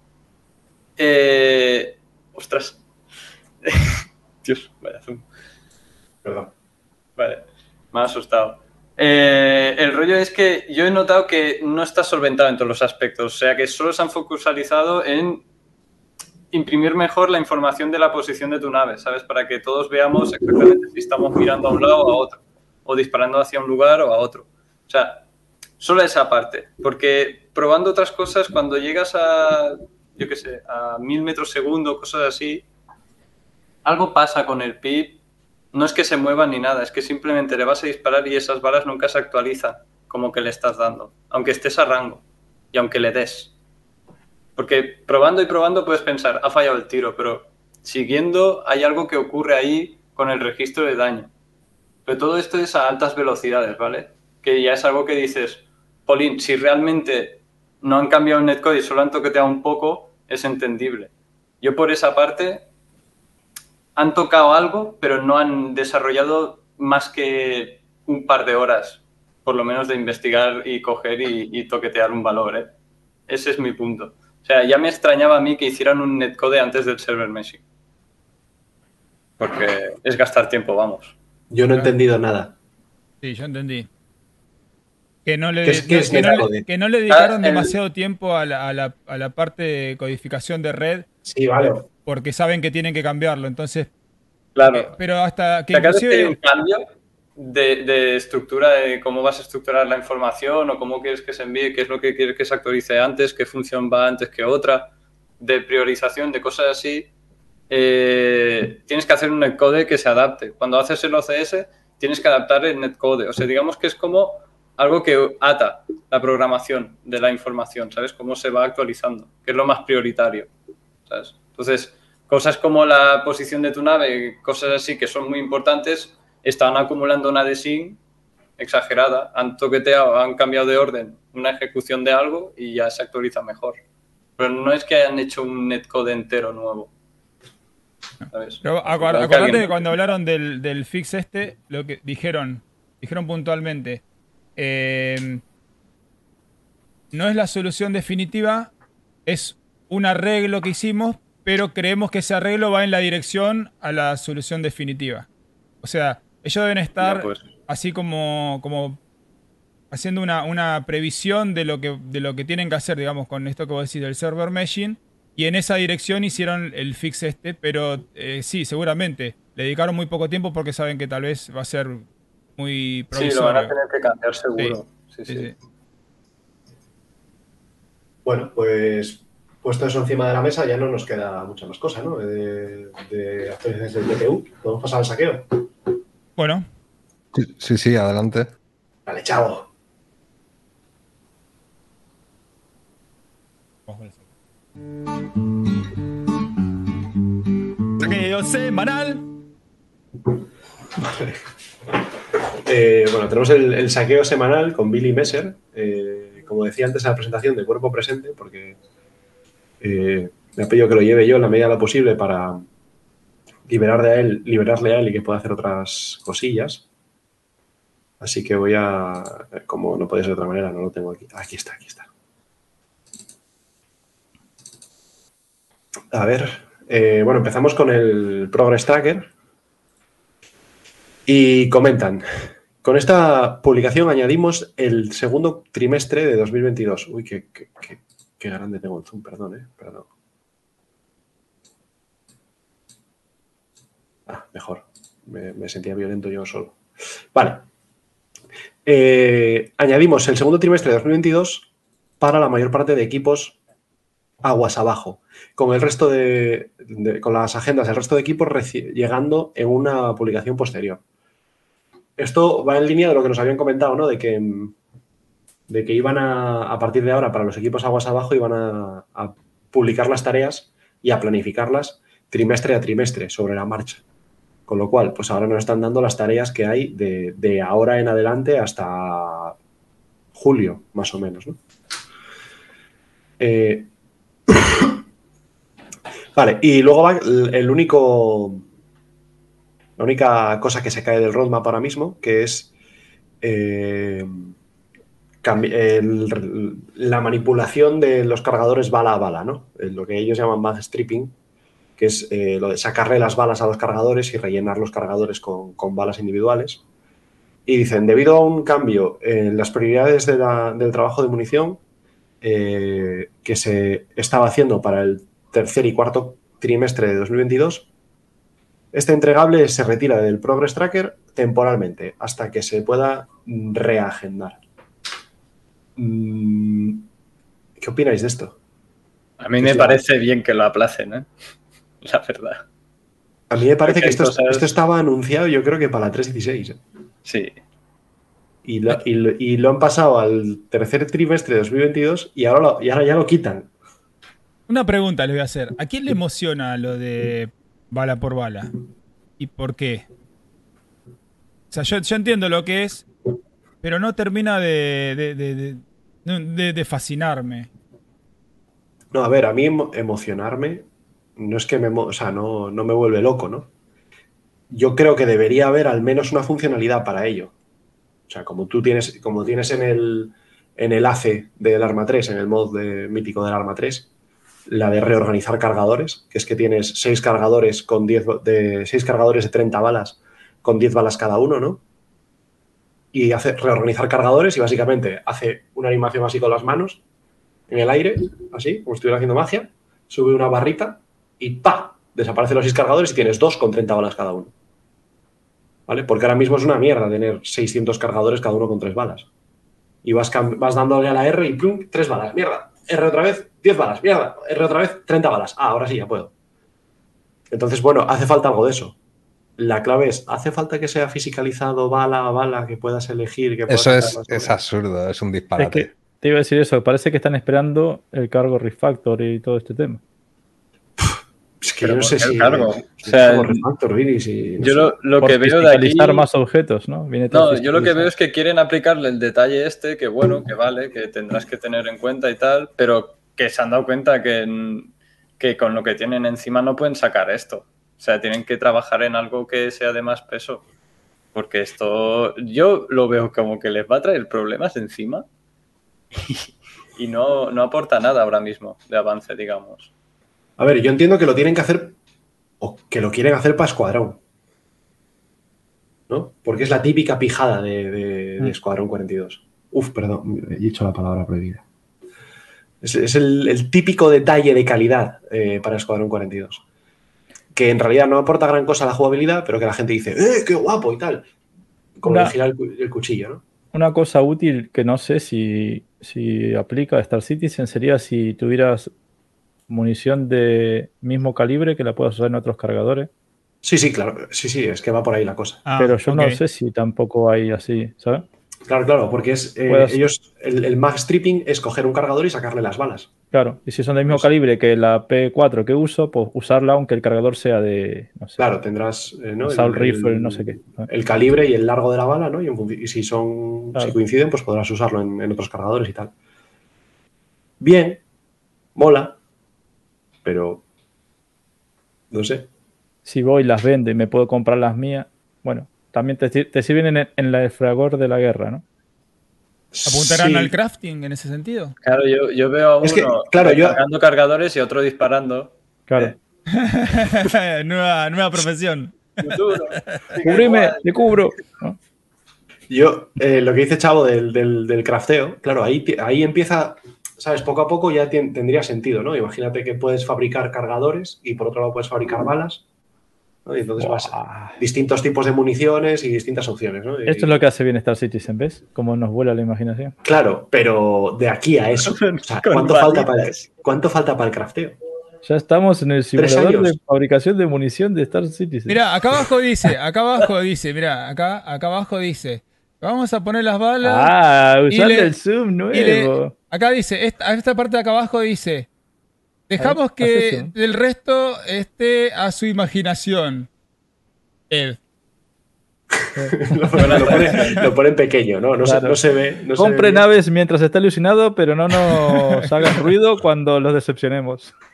Eh, ostras. Dios, vaya zoom. Perdón. Vale, me ha asustado. Eh, el rollo es que yo he notado que no está solventado en todos los aspectos, o sea que solo se han focalizado en imprimir mejor la información de la posición de tu nave, ¿sabes? Para que todos veamos exactamente si estamos mirando a un lado o a otro, o disparando hacia un lugar o a otro. O sea, solo esa parte, porque probando otras cosas, cuando llegas a, yo qué sé, a mil metros segundo, cosas así, algo pasa con el PIB no es que se muevan ni nada, es que simplemente le vas a disparar y esas balas nunca se actualizan como que le estás dando, aunque estés a rango y aunque le des. Porque probando y probando puedes pensar, ha fallado el tiro, pero siguiendo hay algo que ocurre ahí con el registro de daño. Pero todo esto es a altas velocidades, ¿vale? Que ya es algo que dices, Polín, si realmente no han cambiado el netcode y solo han toqueteado un poco, es entendible. Yo por esa parte han tocado algo, pero no han desarrollado más que un par de horas, por lo menos de investigar y coger y, y toquetear un valor. ¿eh? Ese es mi punto. O sea, ya me extrañaba a mí que hicieran un netcode antes del server meshing. Porque es gastar tiempo, vamos. Yo no he entendido nada. Sí, yo entendí. Que no le, ¿Qué es- qué es que no le- netcode? que no le dedicaron Ah, el- demasiado tiempo a la, a la- a la parte de codificación de red Sí, vale. Porque saben que tienen que cambiarlo. Entonces, Claro. pero hasta que vez que hay un inclusive... cambio de, de estructura, de cómo vas a estructurar la información o cómo quieres que se envíe, qué es lo que quieres que se actualice antes, qué función va antes que otra, de priorización, de cosas así, eh, tienes que hacer un netcode que se adapte. Cuando haces el OCS, tienes que adaptar el netcode. O sea, digamos que es como algo que ata la programación de la información, ¿sabes? Cómo se va actualizando, que es lo más prioritario, ¿sabes? Entonces, cosas como la posición de tu nave, cosas así que son muy importantes, están acumulando una desync exagerada, han toqueteado, han cambiado de orden una ejecución de algo y ya se actualiza mejor. Pero no es que hayan hecho un netcode entero nuevo. ¿sabes? Pero acu- Igual que acordate alguien- que cuando hablaron del, del fix este, lo que dijeron, dijeron puntualmente, eh, no es la solución definitiva, es un arreglo que hicimos, pero creemos que ese arreglo va en la dirección a la solución definitiva. O sea, ellos deben estar pues. así como, como haciendo una, una previsión de lo, que, de lo que tienen que hacer, digamos, con esto que vos decís del server meshing. Y en esa dirección hicieron el fix este, pero eh, sí, seguramente. Le dedicaron muy poco tiempo porque saben que tal vez va a ser muy Sí, lo van provisorio. a tener que cambiar seguro. Sí, Sí, sí. sí. Bueno, pues puesto eso encima de la mesa ya no nos queda mucha más cosa, ¿no? De, de actualizaciones del GPU. Podemos pasar al saqueo. Bueno, Sí, sí, sí, adelante. Vale, chavo. saqueo semanal. Eh, bueno, tenemos el, el saqueo semanal con Billy Messer. eh, como decía antes en la presentación, de cuerpo presente, porque eh, me ha pedido que lo lleve yo en la medida de lo posible para liberar de él, liberarle a él y que pueda hacer otras cosillas. Así que voy a, como no puede ser de otra manera, no lo tengo aquí. Aquí está, aquí está. A ver, eh, bueno, empezamos con el Progress Tracker. Y comentan, con esta publicación añadimos el segundo trimestre de 2022. Uy, qué- qué- qué grande tengo el zoom, perdón, eh, perdón. Ah, mejor. Me, sentía violento yo solo. Vale. Eh, añadimos el segundo trimestre de 2022 para la mayor parte de equipos aguas abajo, con el resto de, con las agendas del resto de equipos llegando en una publicación posterior. Esto va en línea de lo que nos habían comentado, ¿no? De que, mm, de que iban a, a partir de ahora, para los equipos aguas abajo, iban a, a publicar las tareas y a planificarlas trimestre a trimestre sobre la marcha. Con lo cual, pues ahora nos están dando las tareas que hay de, de ahora en adelante hasta julio, más o menos. ¿no? Eh, vale, y luego va el único. La única cosa que se cae del roadmap ahora mismo, que es eh, la manipulación de los cargadores bala a bala, ¿no? Eh, Lo que ellos llaman mag stripping, que es eh, lo de sacarle las balas a los cargadores y rellenar los cargadores con, balas individuales. Y dicen, debido a un cambio en las prioridades del trabajo de munición eh, que se estaba haciendo para el tercer y cuarto trimestre de 2022, este entregable se retira del Progress Tracker temporalmente hasta que se pueda reagendar. Mm, ¿Qué opináis de esto? A mí me parece bien que lo aplacen, ¿eh? La verdad. A mí me parece Porque que esto, cosas- esto estaba anunciado yo creo que para la 3.16. ¿eh? Sí. Y lo, y lo- y lo han pasado al tercer trimestre de 2022 y ahora, lo- y ahora ya lo quitan. Una pregunta les voy a hacer. ¿A quién le emociona lo de bala por bala? ¿Y por qué? O sea, yo, yo entiendo lo que es, pero no termina de, de, de- de- fascinarme. No, a ver, a mí emo- emocionarme no es que me, o sea, no, no me vuelve loco, ¿no? Yo creo que debería haber al menos una funcionalidad para ello. O sea, como tú tienes, como tienes en el, en el ACE del Arma 3, en el mod mítico del Arma 3, la de reorganizar cargadores, que es que tienes seis cargadores con 10 ba- de seis cargadores de 30 balas con 10 balas cada uno, ¿no? Y hace reorganizar cargadores y básicamente hace una animación así con las manos en el aire, así, como estuviera haciendo magia, sube una barrita y ¡pa! Desaparecen los seis cargadores y tienes dos con 30 balas cada uno. ¿Vale? Porque ahora mismo es una mierda tener 600 cargadores cada uno con tres balas. Y vas, vas dándole a la R y ¡plum! tres balas, mierda. R otra vez, 10 balas, mierda. R otra vez, 30 balas. Ah, ahora sí, ya puedo. Entonces, bueno, hace falta algo de eso. La clave es, ¿hace falta que sea fisicalizado bala a bala, que puedas elegir? Que puedas Eso es, es absurdo, es un Es disparate. que te iba a decir eso, parece que están esperando el cargo refactor y todo este tema. Es que Pero yo no ¿por sé si. cargo? O sea, es como refactor, Viri, si- no Yo lo, que veo de aquí. más objetos, ¿no? Viene No, yo lo que veo es que quieren aplicarle el detalle este, que bueno, que vale, que tendrás que tener en cuenta y tal, pero que se han dado cuenta que, que con lo que tienen encima no pueden sacar esto. O sea, tienen que trabajar en algo que sea de más peso. Porque esto yo lo veo como que les va a traer problemas encima y, no, no aporta nada ahora mismo de avance, digamos. A ver, yo entiendo que lo tienen que hacer o que lo quieren hacer para Escuadrón. ¿No? Porque es la típica pijada de, de- de Mm. Escuadrón 42. Uf, perdón, he dicho la palabra prohibida. Es, es el, el típico detalle de calidad eh, para Escuadrón 42. Que en realidad no aporta gran cosa a la jugabilidad, pero que la gente dice, ¡eh, qué guapo! y tal. Como Una- de girar el, cu- el cuchillo, ¿no? Una cosa útil que no sé si, si aplica a Star Citizen sería si tuvieras munición de mismo calibre que la puedas usar en otros cargadores. Sí, sí, claro. Sí, sí, es que va por ahí la cosa. Ah, pero yo no sé si tampoco hay así, ¿sabes? Claro, claro, porque es eh, Puedas- ellos, el, el mag stripping es coger un cargador y sacarle las balas. Claro, y si son del mismo Pues- calibre que la P4 que uso, pues usarla aunque el cargador sea de, no sé, Claro, tendrás eh, ¿no? El, Rifle, el- no sé qué. el calibre y el largo de la bala, ¿no? Y, si son Claro. si coinciden, pues podrás usarlo en, en otros cargadores y tal. Bien, mola, pero no sé. Si voy, las vendo y me puedo comprar las mías, bueno, también te, te sirven en, en el fragor de la guerra, ¿no? ¿Apuntarán Sí. al crafting en ese sentido? Claro, yo, yo veo a uno Es que, claro, yo- cargando cargadores y otro disparando. Claro. Eh. nueva, nueva profesión. ¡Cúbreme! ¡Te cubro! ¿no? Yo, eh, lo que dice Chavo del, del- del crafteo, claro, ahí, ahí empieza, ¿sabes? Poco a poco ya tendría sentido, ¿no? Imagínate que puedes fabricar cargadores y por otro lado puedes fabricar balas, ¿no? Y entonces vas a distintos tipos de municiones y distintas opciones, ¿no? Y- Esto es lo que hace bien Star Citizen, ¿ves? Cómo nos vuela la imaginación. Claro, pero de aquí a eso, o sea, Con ¿cuánto, falta para el. ¿cuánto falta para el crafteo? Ya estamos en el simulador de fabricación de munición de Star Citizen. Mira, acá abajo dice, acá abajo dice, mira, acá, acá abajo dice, vamos a poner las balas. ah, usando le- el zoom le- nuevo. acá dice, esta, esta parte de acá abajo dice, Dejamos que el resto esté a su imaginación. Ed. lo, pone, lo pone- lo pone en pequeño, ¿no? No, se, no se ve. No se Compre ve naves mientras está ilusionado, pero no nos hagan ruido cuando los decepcionemos.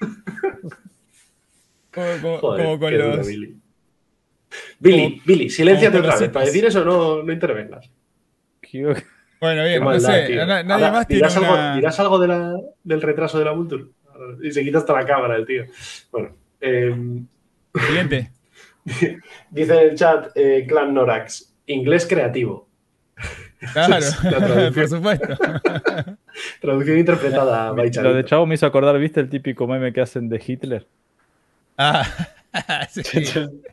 Como, como- Joder, como con qué duro, los. Billy. Billy, Billy, con otra los vez. Para decir eso no, no intervengas. Bueno, bien, no maldad, sé. tío. na- nadie Ahora, más tiene ¿dirás, algo, dirás algo de la- del retraso de la Vulture? Y se quita hasta la cámara el tío. Bueno, eh, Siguiente. dice en el chat eh, Clan Norax, inglés creativo. Claro, por supuesto. Traducción interpretada by Lo de. Chavo me hizo acordar, ¿viste el típico meme que hacen de Hitler? Ah, sí.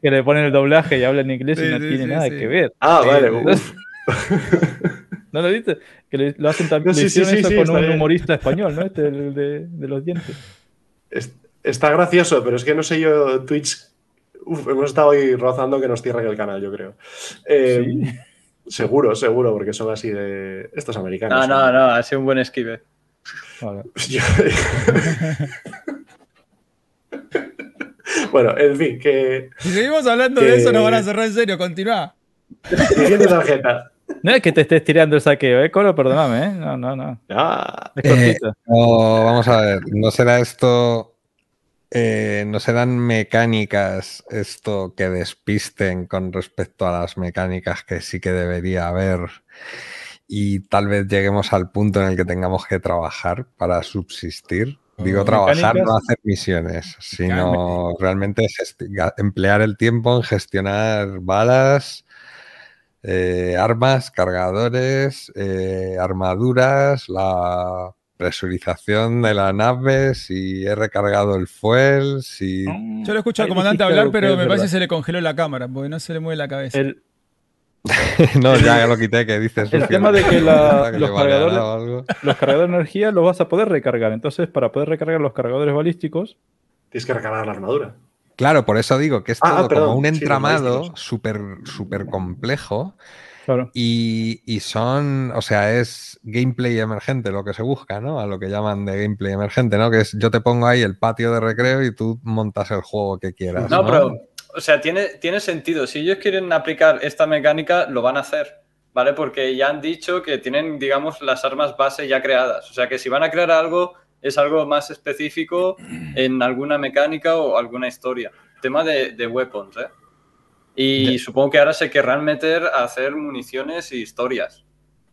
Que le ponen el doblaje y habla en inglés Sí, y no sí, tiene sí, nada sí. que ver. Ah, vale. uf. ¿No lo viste? Que le- lo hacen también. No, sí, sí, con un bien. humorista español, ¿no? Este el de, de los dientes. Es- Está gracioso, pero es que no sé yo, Twitch. Uf, hemos estado ahí rozando que nos cierren el canal, yo creo. Eh, Seguro, seguro, porque son así de. Estos americanos. No, no, no, ha sido un buen esquive. Vale. Bueno, en fin, que. Si seguimos hablando Que- de eso, nos van a cerrar en serio. Continúa. Siguiente tarjeta. No es que te estés tirando el saqueo, ¿eh, Colo? Perdóname, ¿eh? No, no, no. Ah, Es Eh. No, vamos a ver, no será esto, eh, no serán mecánicas esto que despisten con respecto a las mecánicas que sí que debería haber y tal vez lleguemos al punto en el que tengamos que trabajar para subsistir. Digo, Oh, trabajar, mecánicas. no hacer misiones, sino realmente emplear el tiempo en gestionar balas, eh, armas, cargadores, eh, armaduras, la presurización de la nave, si he recargado el fuel, si... Yo lo escucho al comandante hablar, pero me parece que se le congeló la cámara, porque no se le mueve la cabeza. El, no, ya lo quité, que dices. El tema de que la- que cargadores- los cargadores de energía los vas a poder recargar. Entonces, para poder recargar los cargadores balísticos, tienes que recargar la armadura. Claro, por eso digo que es Ah, todo ah, perdón, como un sí, entramado súper súper complejo claro. y, y son, o sea, es gameplay emergente lo que se busca, ¿no? A lo que llaman de gameplay emergente, ¿no? Que es yo te pongo ahí el patio de recreo y tú montas el juego que quieras. No, No, pero, o sea, tiene, tiene sentido. Si ellos quieren aplicar esta mecánica, lo van a hacer, ¿vale? Porque ya han dicho que tienen, digamos, las armas base ya creadas. O sea, que si van a crear algo, es algo más específico en alguna mecánica o alguna historia. Tema de, de weapons, ¿eh? Y supongo que ahora se querrán meter a hacer municiones y historias.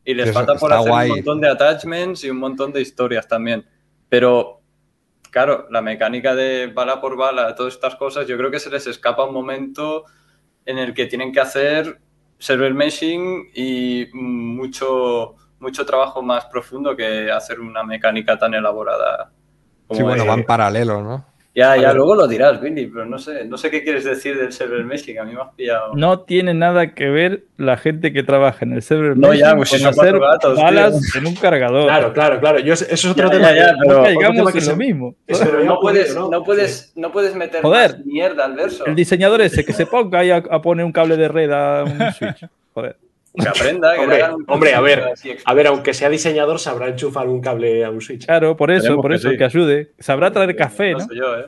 Y les falta por hacer guay. un montón de attachments y un montón de historias también. Pero claro, la mecánica de bala por bala, todas estas cosas, yo creo que se les escapa un momento en el que tienen que hacer server meshing y mucho, mucho trabajo más profundo que hacer una mecánica tan elaborada. como Sí, bueno, es. van paralelo, ¿no? Ya, A ya luego lo dirás, Billy, pero no sé, no sé qué quieres decir del server meshing, a mí me has pillado. No tiene nada que ver la gente que trabaja en el server No, ya, pues con hacer tío. balas en un cargador. Claro, claro, claro. Yo, eso es otro Ya, tema. ya, pero- tema que en se- lo mismo. Pero no puedes, no, puedes, no puedes meter Joder. más mierda al verso. El diseñador ese que se ponga ahí a, a poner un cable de red a un switch. Joder. Que aprenda, que Hombre, un hombre, a ver, A ver, aunque sea diseñador, sabrá enchufar un cable a un Switch. Claro, por eso, Esperemos por que eso, sí. que ayude. Sabrá traer café, No ¿no? yo, ¿eh?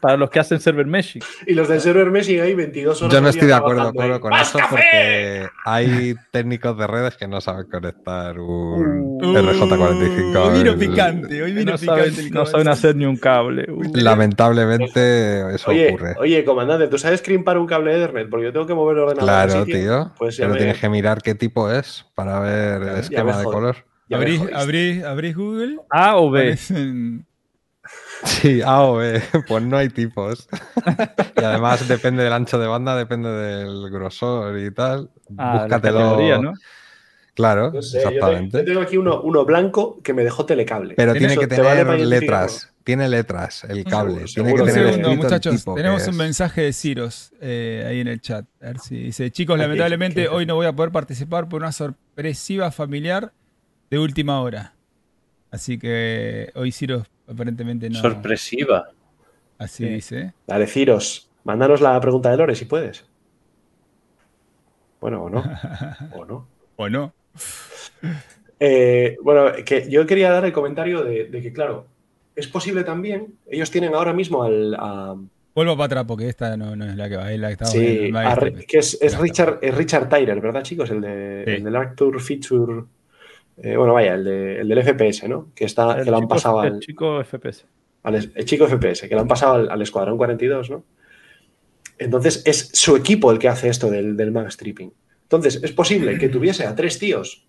Para los que hacen server meshing. Y los del server meshing ahí 22 horas. Yo no estoy de acuerdo con ¡Más eso café! porque hay técnicos de redes que no saben conectar un Uh, RJ45. Hoy vino picante, hoy vino No picante. saben, no saben hacer ni un cable. Uh. Lamentablemente eso Oye, ocurre. oye, comandante, ¿tú sabes crimpar un cable Ethernet? Porque yo tengo que mover el ordenador. Claro, sitio. tío. Pues pero me- tienes que mirar qué tipo es para ver el esquema de color. Abrís, jodiste. abrís, abrís Google. A o B. aparecen- Sí, A o B, pues no hay tipos. y además depende del ancho de banda, depende del grosor y tal. Ah, la Búscatelo. categoría, ¿no? Claro, No sé, yo, te- exactamente. yo tengo aquí uno, uno blanco que me dejó telecable. Pero Tiene- que ¿te vale tener letras. Tiene letras el cable. Seguro, tiene seguro. que tener segundo, muchachos. Tenemos un es. mensaje de Ciros eh, ahí en el chat. A ver si dice: Chicos, lamentablemente hoy no voy a poder participar por una sorpresiva familiar de última hora. Así que hoy Ciros aparentemente no. Sorpresiva. Así Sí. dice. ¿eh? Dale, Ciros, mándanos la pregunta de Lore si puedes. Bueno, o no. o no. ¿O no? Eh, bueno, que yo quería dar el comentario de, de que, claro, es posible también, ellos tienen ahora mismo al... a- Vuelvo para atrás porque esta no, no es la que va, es la que estaba sí, que es, es. Richard, es Richard Tyler, ¿verdad, chicos? El, de, Sí. el del Arctur Feature... eh, bueno, vaya, el, de- el del FPS, ¿no? Que, está, El que lo han chico- pasado el al, chico FPS. al el chico FPS, que lo han pasado al, al Escuadrón 42, ¿no? Entonces es su equipo el que hace esto del, del mag stripping. Entonces es posible que tuviese a tres tíos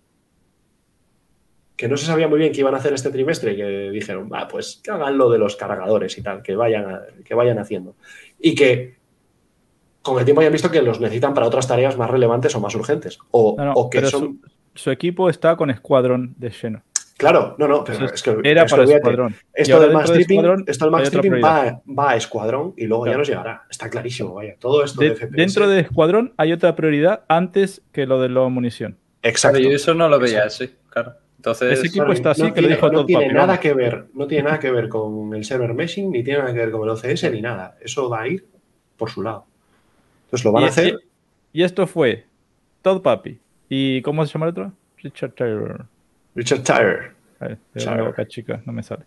que no se sabía muy bien qué iban a hacer este trimestre y que dijeron, va, pues que hagan lo de los cargadores y tal, que vayan, a- que vayan haciendo. Y que con el tiempo hayan visto que los necesitan para otras tareas más relevantes o más urgentes. O, No, no, o que son... su, su equipo está con Escuadrón de lleno. Claro, no, no, pero es que, era para olvídate, Escuadrón. Esto del mag dentro de esto del stripping prioridad. va, va a Escuadrón y luego ya nos llegará. Está clarísimo, vaya. Todo esto De- de, FPS. dentro de Escuadrón hay otra prioridad antes que lo de la munición. Exacto. Yo eso no lo veía así, claro. Entonces, Ese equipo Claro, está así, no que lo tiene, dijo no Todd tiene Papi, nada vamos. que ver, no tiene nada que ver con el server meshing, ni tiene nada que ver con el OCS, ni nada. Eso va a ir por su lado. Entonces lo van y, a hacer. y- y esto fue Todd Papi. ¿Y cómo se llama el otro? Richard Taylor. Richard Tyler. A ver, Tyler. tengo la boca chica, no me sale.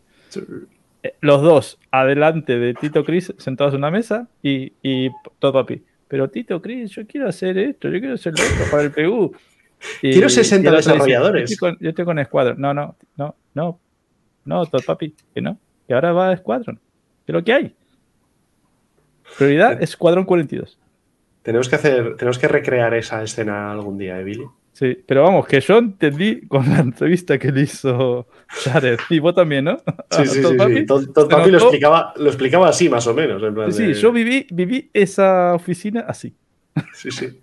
Eh, Los dos adelante de Tito Chris sentados en una mesa y, y Todd Papi. Pero Tito Chris, yo quiero hacer esto, yo quiero hacer lo otro para el PU. Y- Quiero 60 y el otro dice, desarrolladores. yo, estoy con, yo estoy con Squadron. No, no, no, no. No, Todd Papi, que no. Y ahora va a Squadron. ¿Qué es lo que hay? Prioridad Escuadrón 42. Tenemos que hacer, tenemos que recrear esa escena algún día, ¿eh, Billy? Sí, pero vamos, que yo entendí con la entrevista que le hizo Jared. Y vos también, ¿no? Sí, sí, Todd sí. Papi. sí. Todd, Papi lo explicaba, lo explicaba así, más o menos. en plan Sí, de- yo viví, viví esa oficina así. Sí, sí.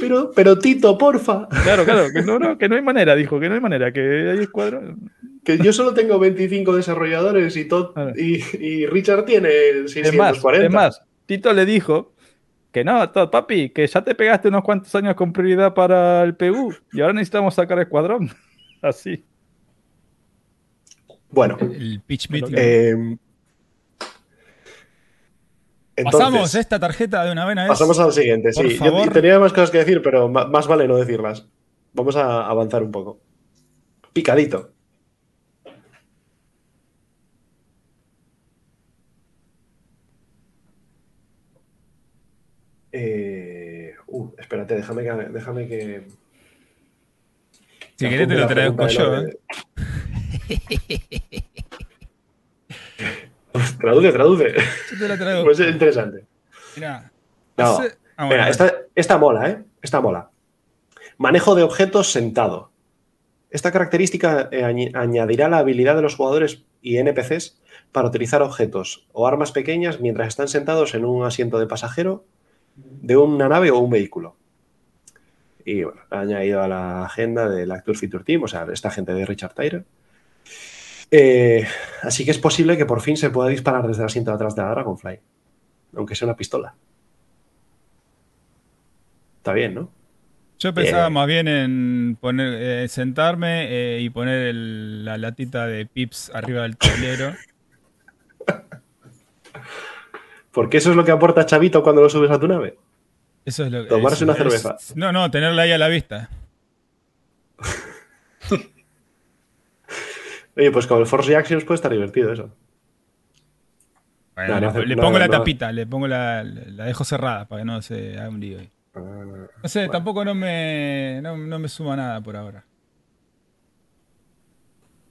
Pero, pero Tito, porfa, Claro, claro, que no, no, que no hay manera, dijo, que no hay manera, que hay escuadrón. que yo solo tengo 25 desarrolladores y, Todd- y, y Richard tiene Es más, 640. es más, Tito le dijo que no, Todd, papi, que ya te pegaste unos cuantos años con prioridad para el PU y ahora necesitamos sacar escuadrón. Así. Bueno, El pitch meeting. eh, entonces, Pasamos esta tarjeta de una vez a pasamos al siguiente. Por Sí, yo tenía más cosas que decir, pero más vale no decirlas. Vamos a avanzar un poco. Picadito. Eh, uh, espérate, déjame que. Déjame que Si querés te lo traduzco yo. ¿eh? traduce, traduce. Yo te traigo. Pues es interesante. Mirá. No. Hace- Ah, Venga, bueno, esta, esta mola, ¿eh? Esta mola. Manejo de objetos sentado. Esta característica eh, añadirá la habilidad de los jugadores y NPCs para utilizar objetos o armas pequeñas mientras están sentados en un asiento de pasajero de una nave o un vehículo. Y bueno, ha añadido a la agenda del Actor Feature Team, o sea, esta gente de Richard Tyler. Eh, así que es posible que por fin se pueda disparar desde el asiento de atrás de la Dragonfly, aunque sea una pistola. Está bien, ¿no? Yo pensaba Bien. más bien en poner, eh, sentarme eh, y poner el- la latita de pips arriba del tablero. Porque eso es lo que aporta Chavito cuando lo subes a tu nave. Eso es lo que. Tomarse es- una es- cerveza. No, no, tenerla ahí a la vista. Oye, pues con el Force Reactions puede estar divertido eso. Bueno, No, no le, le pongo no, la no. tapita, le pongo la, la dejo cerrada para que no se haga un lío ahí. No sé, tampoco no me, no, no me suma nada por ahora.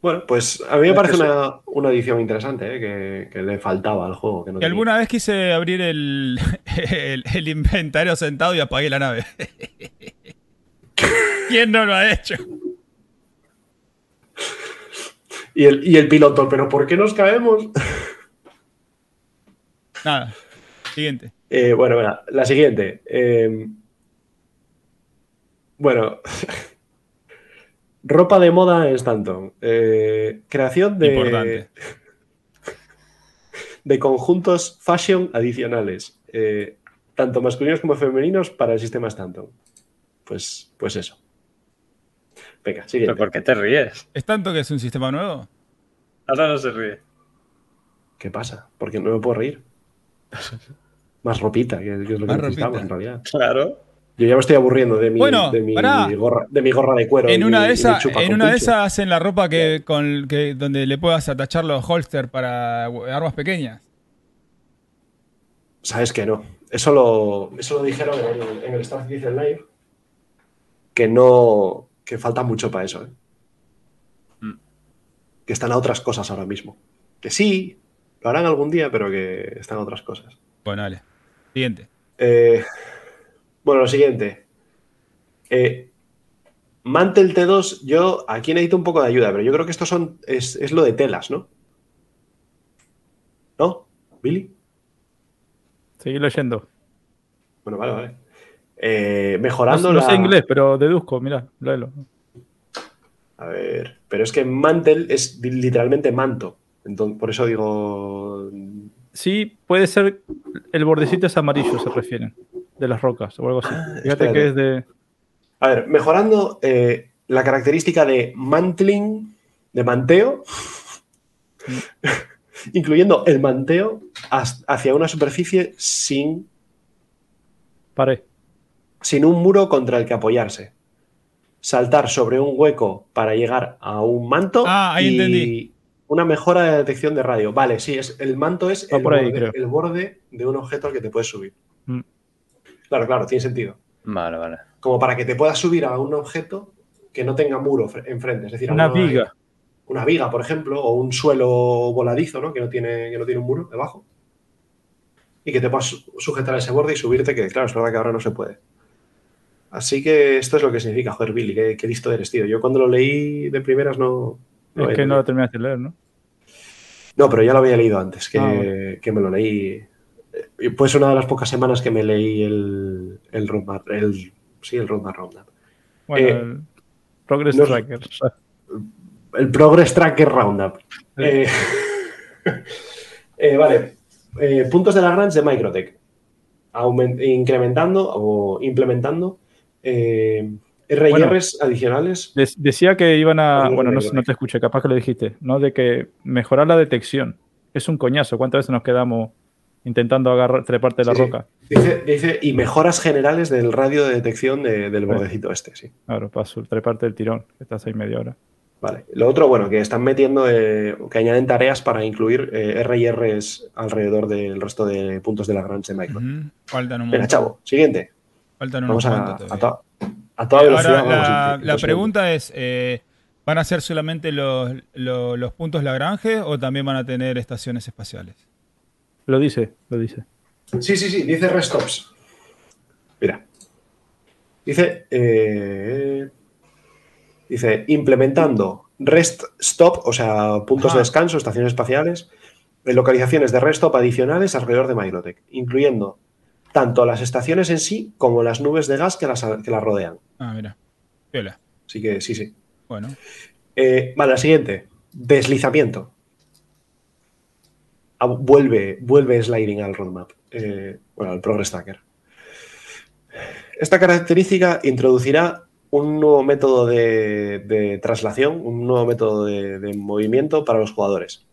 Bueno, pues a mí me parece una, una edición interesante, ¿eh? que, que le faltaba al juego. Que no Y tenía. alguna vez quise abrir el, el, el inventario sentado y apagué la nave. ¿Quién no lo ha hecho? Y, el, y el piloto, ¿pero por qué nos caemos? Nada. Siguiente. Eh, bueno, la siguiente. Eh, bueno, ropa de moda en Stanton. Eh, creación de, Importante. de conjuntos fashion adicionales, eh, tanto masculinos como femeninos para el sistema Stanton. Pues, pues eso. Venga, ¿Pero siguiente. por qué te ríes? ¿Es tanto que es un sistema nuevo? Ahora no se ríe. ¿Qué pasa? Porque no me puedo reír. Más ropita, que, que es lo que necesitamos ropita. en realidad. Claro. Yo ya me estoy aburriendo de mi, Bueno, de mi, gorra, de mi gorra de cuero. En y una mi- de chupa en una de esas hacen la ropa que, con, que donde le puedas atachar los holsters para armas pequeñas. Sabes que no. Eso lo, eso lo dijeron en el, en el Star Citizen Live. Que no. Que falta mucho para eso. ¿eh? Mm. Que están a otras cosas ahora mismo. Que sí, lo harán algún día, pero que están a otras cosas. Bueno, dale. Siguiente. Eh, bueno, lo siguiente. Eh, Mantel T2, yo aquí necesito un poco de ayuda, pero yo creo que esto son, es, es lo de telas, ¿no? ¿No? ¿Billy? Seguí leyendo. Bueno, vale, vale. Eh, No, mejorando no sé la- inglés, pero deduzco, mira, léelo. A ver, pero es que mantel es literalmente manto. Entonces, por eso digo. Sí, puede ser. El bordecito es amarillo, se refieren. De las rocas o algo así. Fíjate espérate. que es de. A ver, mejorando eh, la característica de mantling, de manteo, incluyendo el manteo hacia una superficie sin, Paré. sin un muro contra el que apoyarse. Saltar sobre un hueco para llegar a un manto Ah, ahí y entendí. una mejora de detección de radio. Vale, sí, es, el manto es Va el, por ahí, borde, creo. el borde de un objeto al que te puedes subir. Mm. Claro, claro, tiene sentido. Vale, vale. Como para que te puedas subir a un objeto que no tenga muro fre- enfrente. Es decir, a Una viga. una viga, por ejemplo, o un suelo voladizo, ¿no? Que no tiene, que no tiene un muro debajo. Y que te puedas su- sujetar a ese borde y subirte, que claro, es verdad que ahora no se puede. Así que esto es lo que significa, joder, Billy, qué, qué listo eres, tío. Yo cuando lo leí de primeras no. no Es que no lo terminaste de leer, ¿no? No, pero ya lo había leído antes, que, Ah, bueno. que me lo leí. Eh, Pues una de las pocas semanas que me leí el, el roadmap, el, sí, el roadmap roundup. Bueno, Eh, el Progress no- Tracker. El Progress Tracker Roundup. Eh, eh, vale. Eh, puntos de Lagrange de Microtech. Aument- incrementando o implementando RIRs adicionales. Dec- Decía que iban a. Bueno, no, no te escuché, capaz que lo dijiste, ¿no? De que mejorar la detección. Es un coñazo. ¿Cuántas veces nos quedamos intentando agarrar, treparte de la Sí, roca? Dice, dice, y mejoras generales del radio de detección de- del bordecito este, sí. Claro, para su- treparte el tirón, que estás ahí media hora. Vale. Lo otro, bueno, que están metiendo, eh, que añaden tareas para incluir eh, RIRs alrededor del resto de puntos de Lagrange de Microtech. Ujú. Faltan un Venga, chavo, siguiente. Faltan Vamos unos a, cuantos a, todavía. to- a toda velocidad. Ahora, vamos, la, y- y la pregunta es, eh, ¿van a ser solamente los, los, los puntos Lagrange o también van a tener estaciones espaciales? Lo dice, lo dice. Sí, sí, sí, dice restops. Mira. Dice, eh, dice, implementando rest stop, o sea, puntos de descanso, estaciones espaciales, en localizaciones de rest stop adicionales alrededor de Microtech, incluyendo tanto las estaciones en sí como las nubes de gas que las, que las rodean. Ah, mira. Viola. Así que sí, sí. Bueno. Eh, vale, la siguiente. Deslizamiento. Ah, Vuelve, vuelve sliding al roadmap. Eh, bueno, al Progress Tracker. Esta característica introducirá un nuevo método de, de traslación, un nuevo método de, movimiento para los jugadores,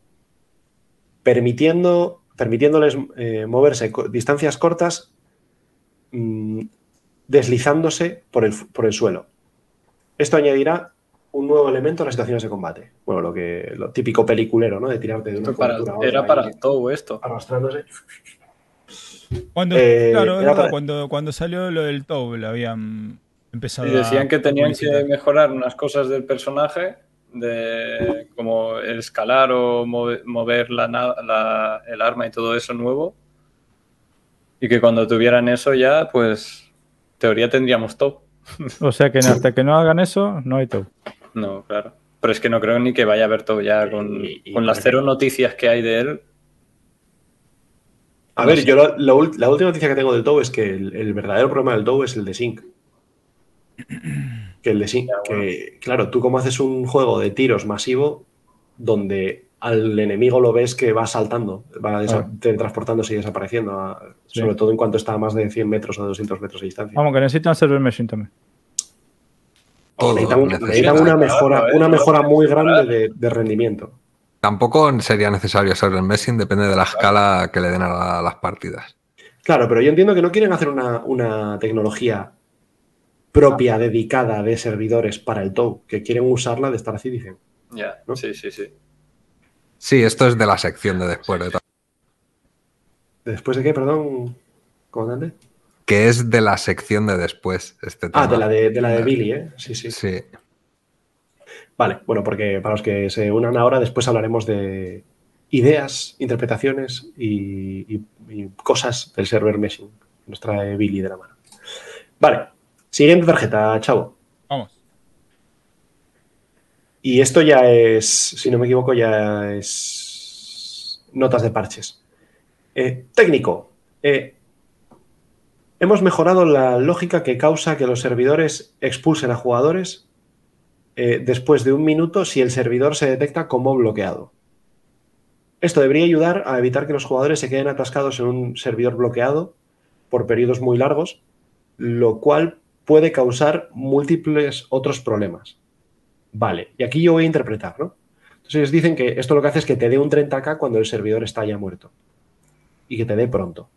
permitiendo, permitiéndoles eh, moverse distancias cortas mm, deslizándose por el, por el suelo. Esto añadirá un nuevo elemento a las situaciones de combate. Bueno, lo que lo típico peliculero, ¿no? De tirarte de una para- a otra era para todo esto. arrastrándose. Cuando, Eh, claro, es era verdad, para- cuando, cuando salió lo del TOW, lo habían empezado Y decían a que tenían que mejorar unas cosas del personaje, de como el escalar o move- mover la, el arma y todo eso nuevo. Y que cuando tuvieran eso ya, pues, teoría tendríamos todo. O sea que hasta que no hagan eso, no hay todo. No, claro. Pero es que no creo ni que vaya a haber todo ya con, Y- y con las cero noticias que hay de él. A ver, yo lo- la, última noticia que tengo del TOW es que el, el verdadero problema del TOW es el de Sync. Que el de Sync, Ya, bueno. que claro, tú como haces un juego de tiros masivo donde al enemigo lo ves que va saltando, va Claro. teletransportándose y desapareciendo, a- Sí. sobre todo en cuanto está a más de 100 metros o 200 metros de distancia. Vamos, que necesitan server meshing también. Todo necesitan, un- necesita. necesitan una mejora, eh, una no mejora muy grande de, de rendimiento. Tampoco sería necesario hacer el messing, depende de la escala que le den a la- las partidas. Claro, pero yo entiendo que no quieren hacer una, una tecnología propia, dedicada de servidores para el TOW, que quieren usarla de Star Citizen. Ya, ¿No? sí, sí, sí. Sí, esto es de la sección de después de. ¿Después de qué, perdón, comandante? Que es de la sección de después, este tema. Ah, de la de, de la de Billy, ¿eh? Sí, sí. Sí. Vale, bueno, porque para los que se unan ahora, después hablaremos de ideas, interpretaciones y, y- y cosas del server meshing que nos trae Billy de la mano. Vale, siguiente tarjeta, chavo. Vamos. Y esto ya es, si no me equivoco, ya es notas de parches. Eh, técnico. eh, hemos mejorado la lógica que causa que los servidores expulsen a jugadores eh, después de un minuto si el servidor se detecta como bloqueado. Esto debería ayudar a evitar que los jugadores se queden atascados en un servidor bloqueado por periodos muy largos, lo cual puede causar múltiples otros problemas. Vale, y aquí yo voy a interpretar, ¿no? Entonces dicen que esto lo que hace es que te dé un 30k cuando el servidor está ya muerto. Y que te dé pronto.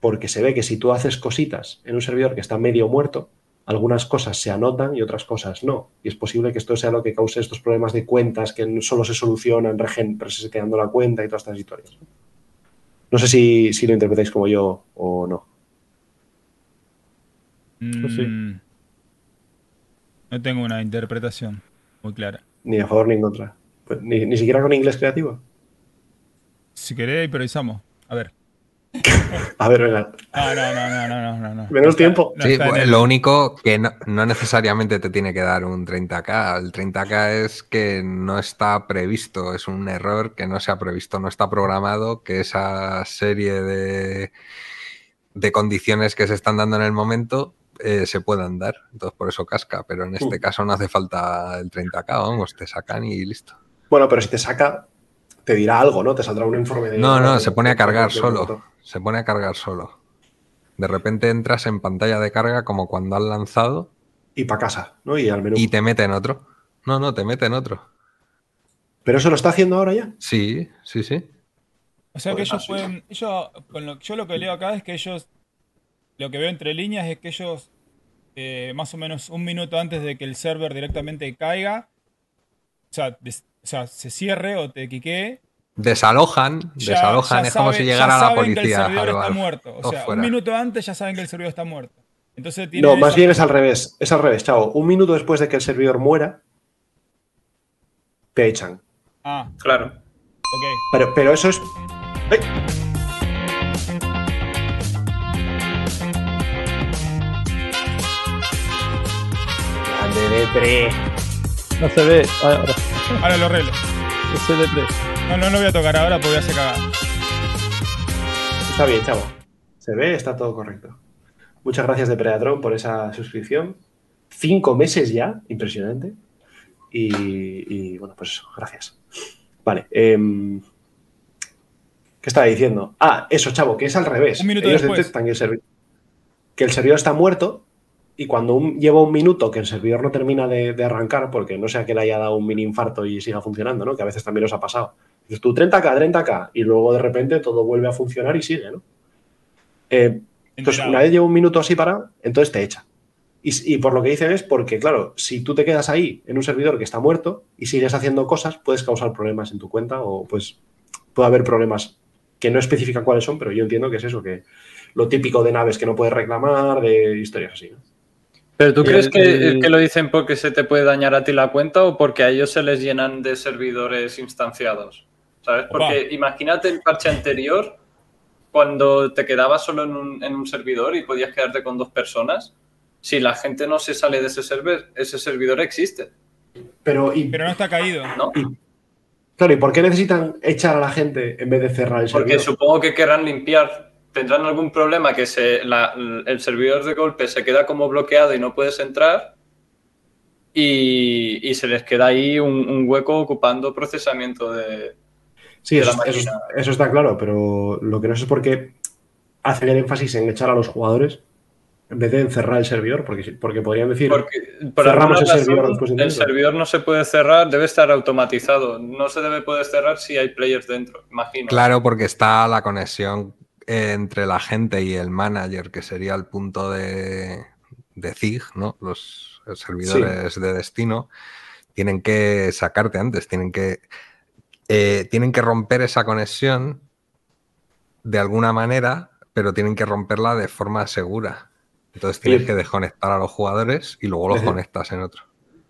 Porque se ve que si tú haces cositas en un servidor que está medio muerto, algunas cosas se anotan y otras cosas no. Y es posible que esto sea lo que cause estos problemas de cuentas que solo se solucionan regen- reseteando la cuenta y todas estas historias. ¿no? Sé si, si lo interpretáis como yo o no. Pues sí. Mm, No tengo una interpretación muy clara. Ni a favor ni en contra. Pues ni, ni siquiera con inglés creativo. Si querés, improvisamos. A ver. A ver, venga. No, no, no, no, no, no, no, no. Menos tiempo. No Sí, está en bueno, el- lo único que no, no necesariamente te tiene que dar un 30k. El 30k es que no está previsto, es un error que no se ha previsto, no está programado, que esa serie de, de condiciones que se están dando en el momento eh, se puedan dar. Entonces por eso casca, pero en este Mm. caso no hace falta el 30k, vamos, te sacan y listo. Bueno, pero si te saca, te dirá algo, ¿no? Te saldrá un informe de. No, no, se pone a cargar solo. Se pone a cargar solo. De repente entras en pantalla de carga como cuando has lanzado Y para casa, ¿no? Y al menú. y te mete en otro. No, no, te mete en otro. Pero eso lo está haciendo ahora ya. Sí, sí, sí. O sea que Pues ellos pueden. Ellos, con lo, yo lo que leo acá es que ellos. Lo que veo entre líneas es que ellos. eh, más o menos un minuto antes de que el server directamente caiga. O sea, des- sea se cierre o te quiquee. Desalojan, ya- desalojan. ya es como si ya llegara la que el policía. servidor está muerto. O sea, un minuto antes ya saben que el servidor está muerto. Entonces tiene No, más esa- bien es al revés. Es al revés, chavo. Un minuto después de que el servidor muera, te echan. Ah, Claro. ok. Pero, pero eso es. ¡Ay! Grande de pre. No se ve. Ahora, Ahora lo arreglo. ese de pre. No, no lo voy a tocar ahora porque voy a hacer cagada. Está bien, chavo. Se ve, está todo correcto. Muchas gracias de Predatron por esa suscripción. Cinco meses ya, impresionante. Y, y, bueno, pues eso, gracias. Vale. em, ¿Qué estaba diciendo? Ah, eso, chavo, que es al revés. Un minuto Ellos después. detectan que el, que el servidor está muerto y cuando un- lleva un minuto que el servidor no termina de, de arrancar, porque no sea que le haya dado un mini infarto y siga funcionando, ¿no? Que a veces también os ha pasado. Dices tú 30k, 30k, y luego de repente todo vuelve a funcionar y sigue, ¿no? Eh, entonces, una vez lleva un minuto así parado, entonces te echa. Y, y por lo que dicen es porque, claro, si tú te quedas ahí en un servidor que está muerto y sigues haciendo cosas, puedes causar problemas en tu cuenta o pues puede haber problemas que no especifican cuáles son, pero yo entiendo que es eso, que lo típico de naves que no puedes reclamar, de historias así. ¿no? ¿Pero tú El- crees que, el- que lo dicen porque se te puede dañar a ti la cuenta o porque a ellos se les llenan de servidores instanciados? ¿Sabes? Porque Opa. imagínate el parche anterior, cuando te quedabas solo en un, en un servidor y podías quedarte con dos personas. Si la gente no se sale de ese server, ese servidor existe, Pero, y, Pero no está caído. ¿no? claro, ¿y por qué necesitan echar a la gente en vez de cerrar el Porque servidor? supongo que querrán limpiar. Tendrán algún problema que se, la- el servidor de golpe se queda como bloqueado y no puedes entrar. Y, y se les queda ahí un, un hueco ocupando procesamiento de. Sí, de eso, la eso- está claro, pero lo que no sé es por qué hacen el énfasis en echar a los jugadores en vez de encerrar el servidor, porque, porque podrían decir, Porque por Cerramos el servidor después el servidor no se puede cerrar, debe estar automatizado. No se debe poder cerrar si hay players dentro, imagino. Claro, porque está la conexión entre la gente y el manager, que sería el punto de, de ZIG, ¿no? Los servidores de destino, tienen que sacarte antes, tienen que, eh, tienen que romper esa conexión de alguna manera, pero tienen que romperla de forma segura. Entonces tienes que desconectar a los jugadores y luego los conectas en otro.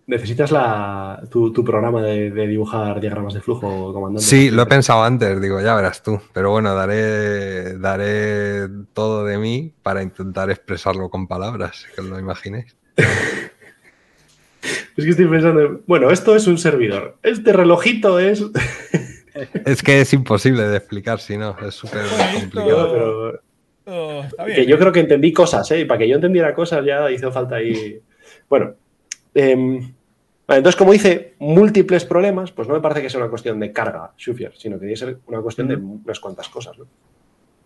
¿Necesitas la, tu, programa de, dibujar diagramas de flujo, comandante? Sí, lo he pensado antes, digo, ya verás tú. Pero bueno, daré, daré todo de mí para intentar expresarlo con palabras, que os lo imaginéis. es que estoy pensando, bueno, esto es un servidor. Este relojito es. es que es imposible de explicar, si no, es súper complicado. que yo creo que entendí cosas, ¿eh? Y para que yo entendiera cosas ya hizo falta ahí. Bueno. Eh, entonces, como dice, múltiples problemas, pues no me parece que sea una cuestión de carga, Shufier, sino que debe ser una cuestión de unas cuantas cosas.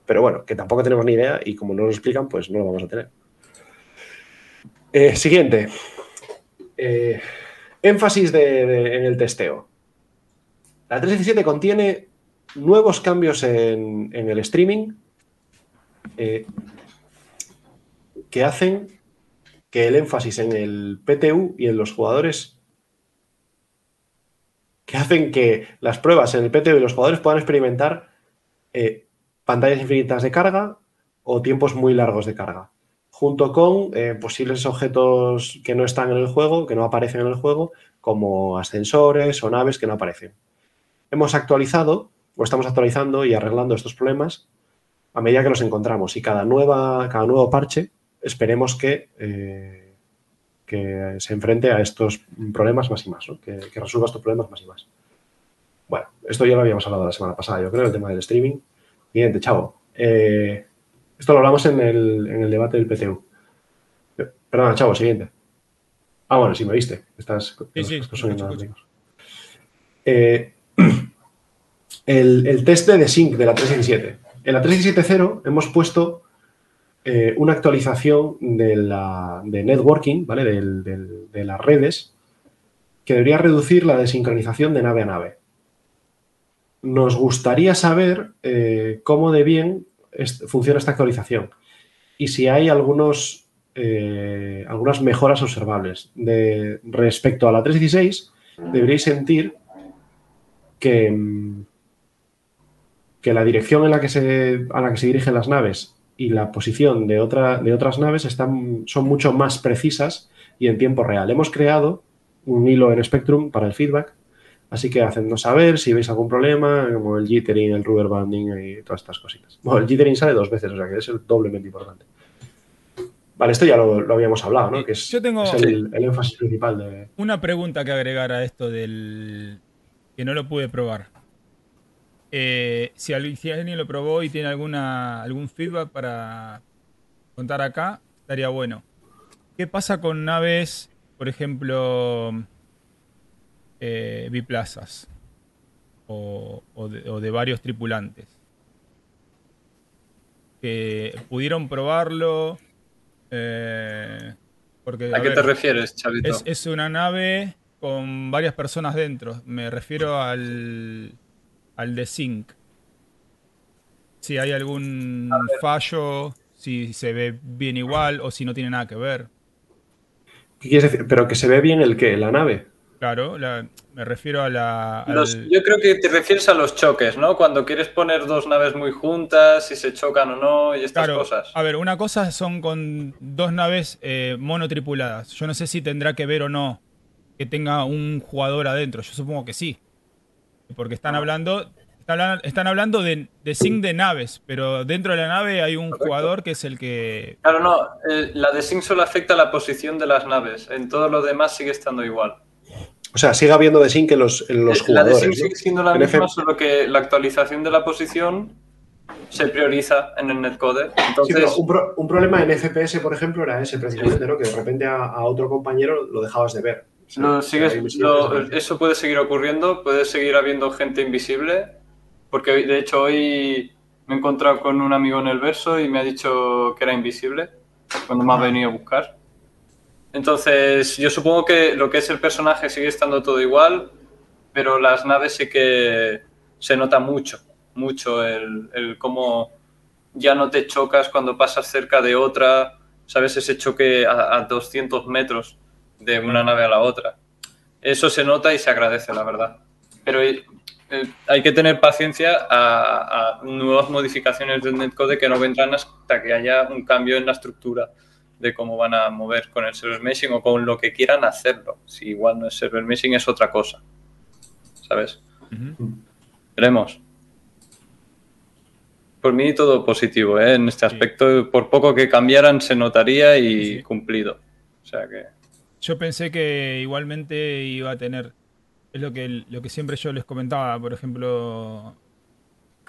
Pero bueno, que tampoco tenemos ni idea y como no lo explican, pues no lo vamos a tener. Eh, siguiente. Eh, énfasis en el testeo. La 317 contiene nuevos cambios en, el streaming eh, que hacen que el énfasis en el PTU y en los jugadores que hacen que las pruebas en el PTU y los jugadores puedan experimentar eh, pantallas infinitas de carga o tiempos muy largos de carga, junto con eh, posibles objetos que no están en el juego, que no aparecen en el juego, como ascensores o naves que no aparecen. Hemos actualizado o estamos actualizando y arreglando estos problemas a medida que los encontramos y cada, nueva, cada nuevo parche esperemos que eh, que se enfrente a estos problemas más y más, que, resuelva estos problemas más y más. Bueno, esto ya lo habíamos hablado la semana pasada, yo creo, el tema del streaming. Siguiente, chavo. Eh, esto lo hablamos en el, debate del PTU. Perdona, chavo, siguiente. Ah, bueno, sí me viste. Estás sí, sí, eh, el, el, test de sync de la 317. En la 317.0 hemos puesto eh, una actualización de, la, de networking, ¿vale? de las redes, que debería reducir la desincronización de nave a nave. Nos gustaría saber eh, cómo de bien funciona esta actualización y si hay algunos, eh, algunas mejoras observables. De, respecto a la 316, deberíais sentir que, que la dirección en la que se, a la que se dirigen las naves y la posición de, otra, de otras naves están, son mucho más precisas y en tiempo real. Hemos creado un hilo en Spectrum para el feedback, así que hacednos saber si veis algún problema, como el jittering, el rubber banding y todas estas cositas. Bueno, el jittering sale dos veces, o sea que es doblemente importante. Vale, esto ya lo, habíamos hablado, ¿no? Que es, Yo tengo el, el, énfasis principal de... Una pregunta que agregar a esto del... que no lo pude probar. Eh, si, alguien lo probó y tiene alguna, algún feedback para contar acá, estaría bueno. ¿Qué pasa con naves, por ejemplo, eh, biplazas o, de, varios tripulantes? Que pudieron probarlo. Eh, porque, ¿A, qué te refieres, Chavito? Es, es una nave con varias personas dentro. Me refiero al al de Sync. Si hay algún fallo, si se ve bien igual o si no tiene nada que ver. ¿Qué quieres decir? ¿Pero que se ve bien el qué? ¿La nave? Claro, me refiero a la... yo creo que te refieres a los choques, ¿no? Cuando quieres poner dos naves muy juntas, si se chocan o no y estas cosas. A ver, una cosa son con dos naves eh, monotripuladas. Yo no sé si tendrá que ver o no que tenga un jugador adentro. Yo supongo que sí. Porque están hablando. Están hablando de, de sync de naves, pero dentro de la nave hay un jugador que es el que. Claro, no. Eh, la de sync solo afecta a la posición de las naves. En todo lo demás sigue estando igual. O sea, sigue habiendo de sync en los, en los jugadores. La de sync sigue siendo la misma, solo que la actualización de la posición se prioriza en el netcode. Entonces... un, problema en FPS, por ejemplo, era ese precisamente, ¿no? Que de repente a, otro compañero lo dejabas de ver eso puede seguir ocurriendo, puede seguir habiendo gente invisible, porque de hecho hoy me he encontrado con un amigo en el verso y me ha dicho que era invisible cuando me ha venido a buscar. Entonces, yo supongo que lo que es el personaje sigue estando todo igual, pero las naves sí que se nota mucho, mucho el, el cómo ya no te chocas cuando pasas cerca de otra, ¿sabes? Ese choque a, a 200 metros de una nave a la otra. Eso se nota y se agradece, la verdad. Pero eh, hay que tener paciencia a, a nuevas modificaciones del netcode que no vendrán hasta que haya un cambio en la estructura de cómo van a mover con el server meshing o con lo que quieran hacerlo. Si igual no es server meshing, es otra cosa. ¿Sabes? Ujú. Veremos. Por mí todo positivo, ¿eh? En este Sí. aspecto, por poco que cambiaran, se notaría y Sí, sí. cumplido. O sea que... Yo pensé que igualmente iba a tener. Es lo que, lo que siempre yo les comentaba. Por ejemplo,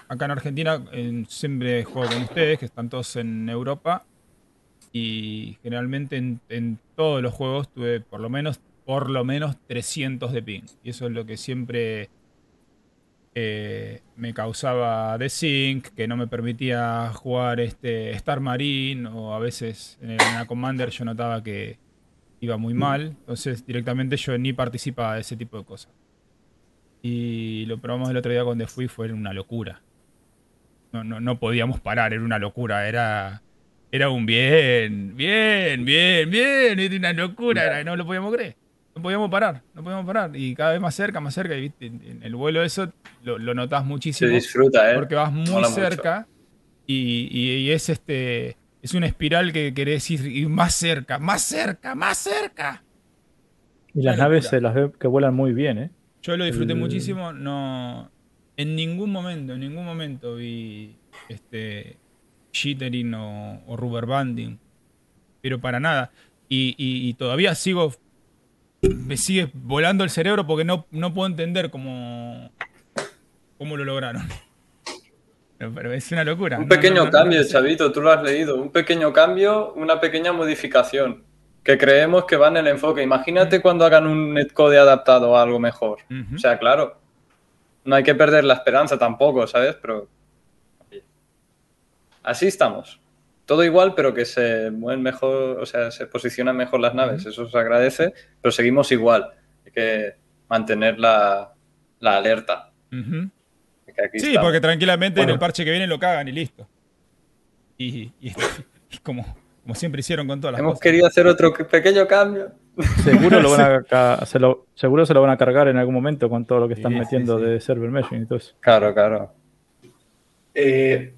acá en Argentina en- siempre juego con ustedes, que están todos en Europa. Y generalmente en, todos los juegos tuve por lo menos por lo menos 300 de ping. Y eso es lo que siempre eh, me causaba de sync, que no me permitía jugar este Star Marine. O a veces en la Commander yo notaba que iba muy mal. Entonces directamente yo ni participaba de ese tipo de cosas. Y lo probamos el otro día cuando fui, fue una locura. No, no, no podíamos parar, era una locura, era, era un bien, bien, bien, bien, era una locura, era- no lo podíamos creer. No podíamos parar, no podíamos parar. Y cada vez más cerca, más cerca, y viste, en el vuelo eso lo, lo notás Se muchísimo. disfruta, ¿eh? Porque vas muy Mola cerca y, y- y es este. Es una espiral que querés ir, ir más cerca, más cerca, más cerca. Y las naves se las ve que vuelan muy bien, ¿eh? Yo lo disfruté El- muchísimo. No. En ningún momento, en ningún momento vi este. Jittering o, o rubber banding. Pero para nada. Y, y- y todavía sigo. Me sigue volando el cerebro porque no, no puedo entender cómo. cómo lo lograron. Pero, es una locura. Un pequeño no, no, cambio, no. Chavito, tú lo has leído. Un pequeño cambio, una pequeña modificación. Que creemos que va en el enfoque. Imagínate cuando hagan un netcode adaptado a algo mejor. Ujú. O sea, claro. No hay que perder la esperanza tampoco, ¿sabes? Pero. Así estamos. Todo igual, pero que se mueven mejor, o sea, se posicionan mejor las naves. Eso se agradece, pero seguimos igual. Hay que mantener la, la alerta. De que aquí Sí, estamos. porque tranquilamente en el parche que viene lo cagan y listo. Y, y- y como, como siempre hicieron con todas las Hemos cosas. querido hacer otro pequeño cambio. Seguro, lo van a se lo, seguro se lo van a cargar en algún momento con todo lo que están Sí, metiendo sí. de server meshing y todo eso. Claro, claro. Eh,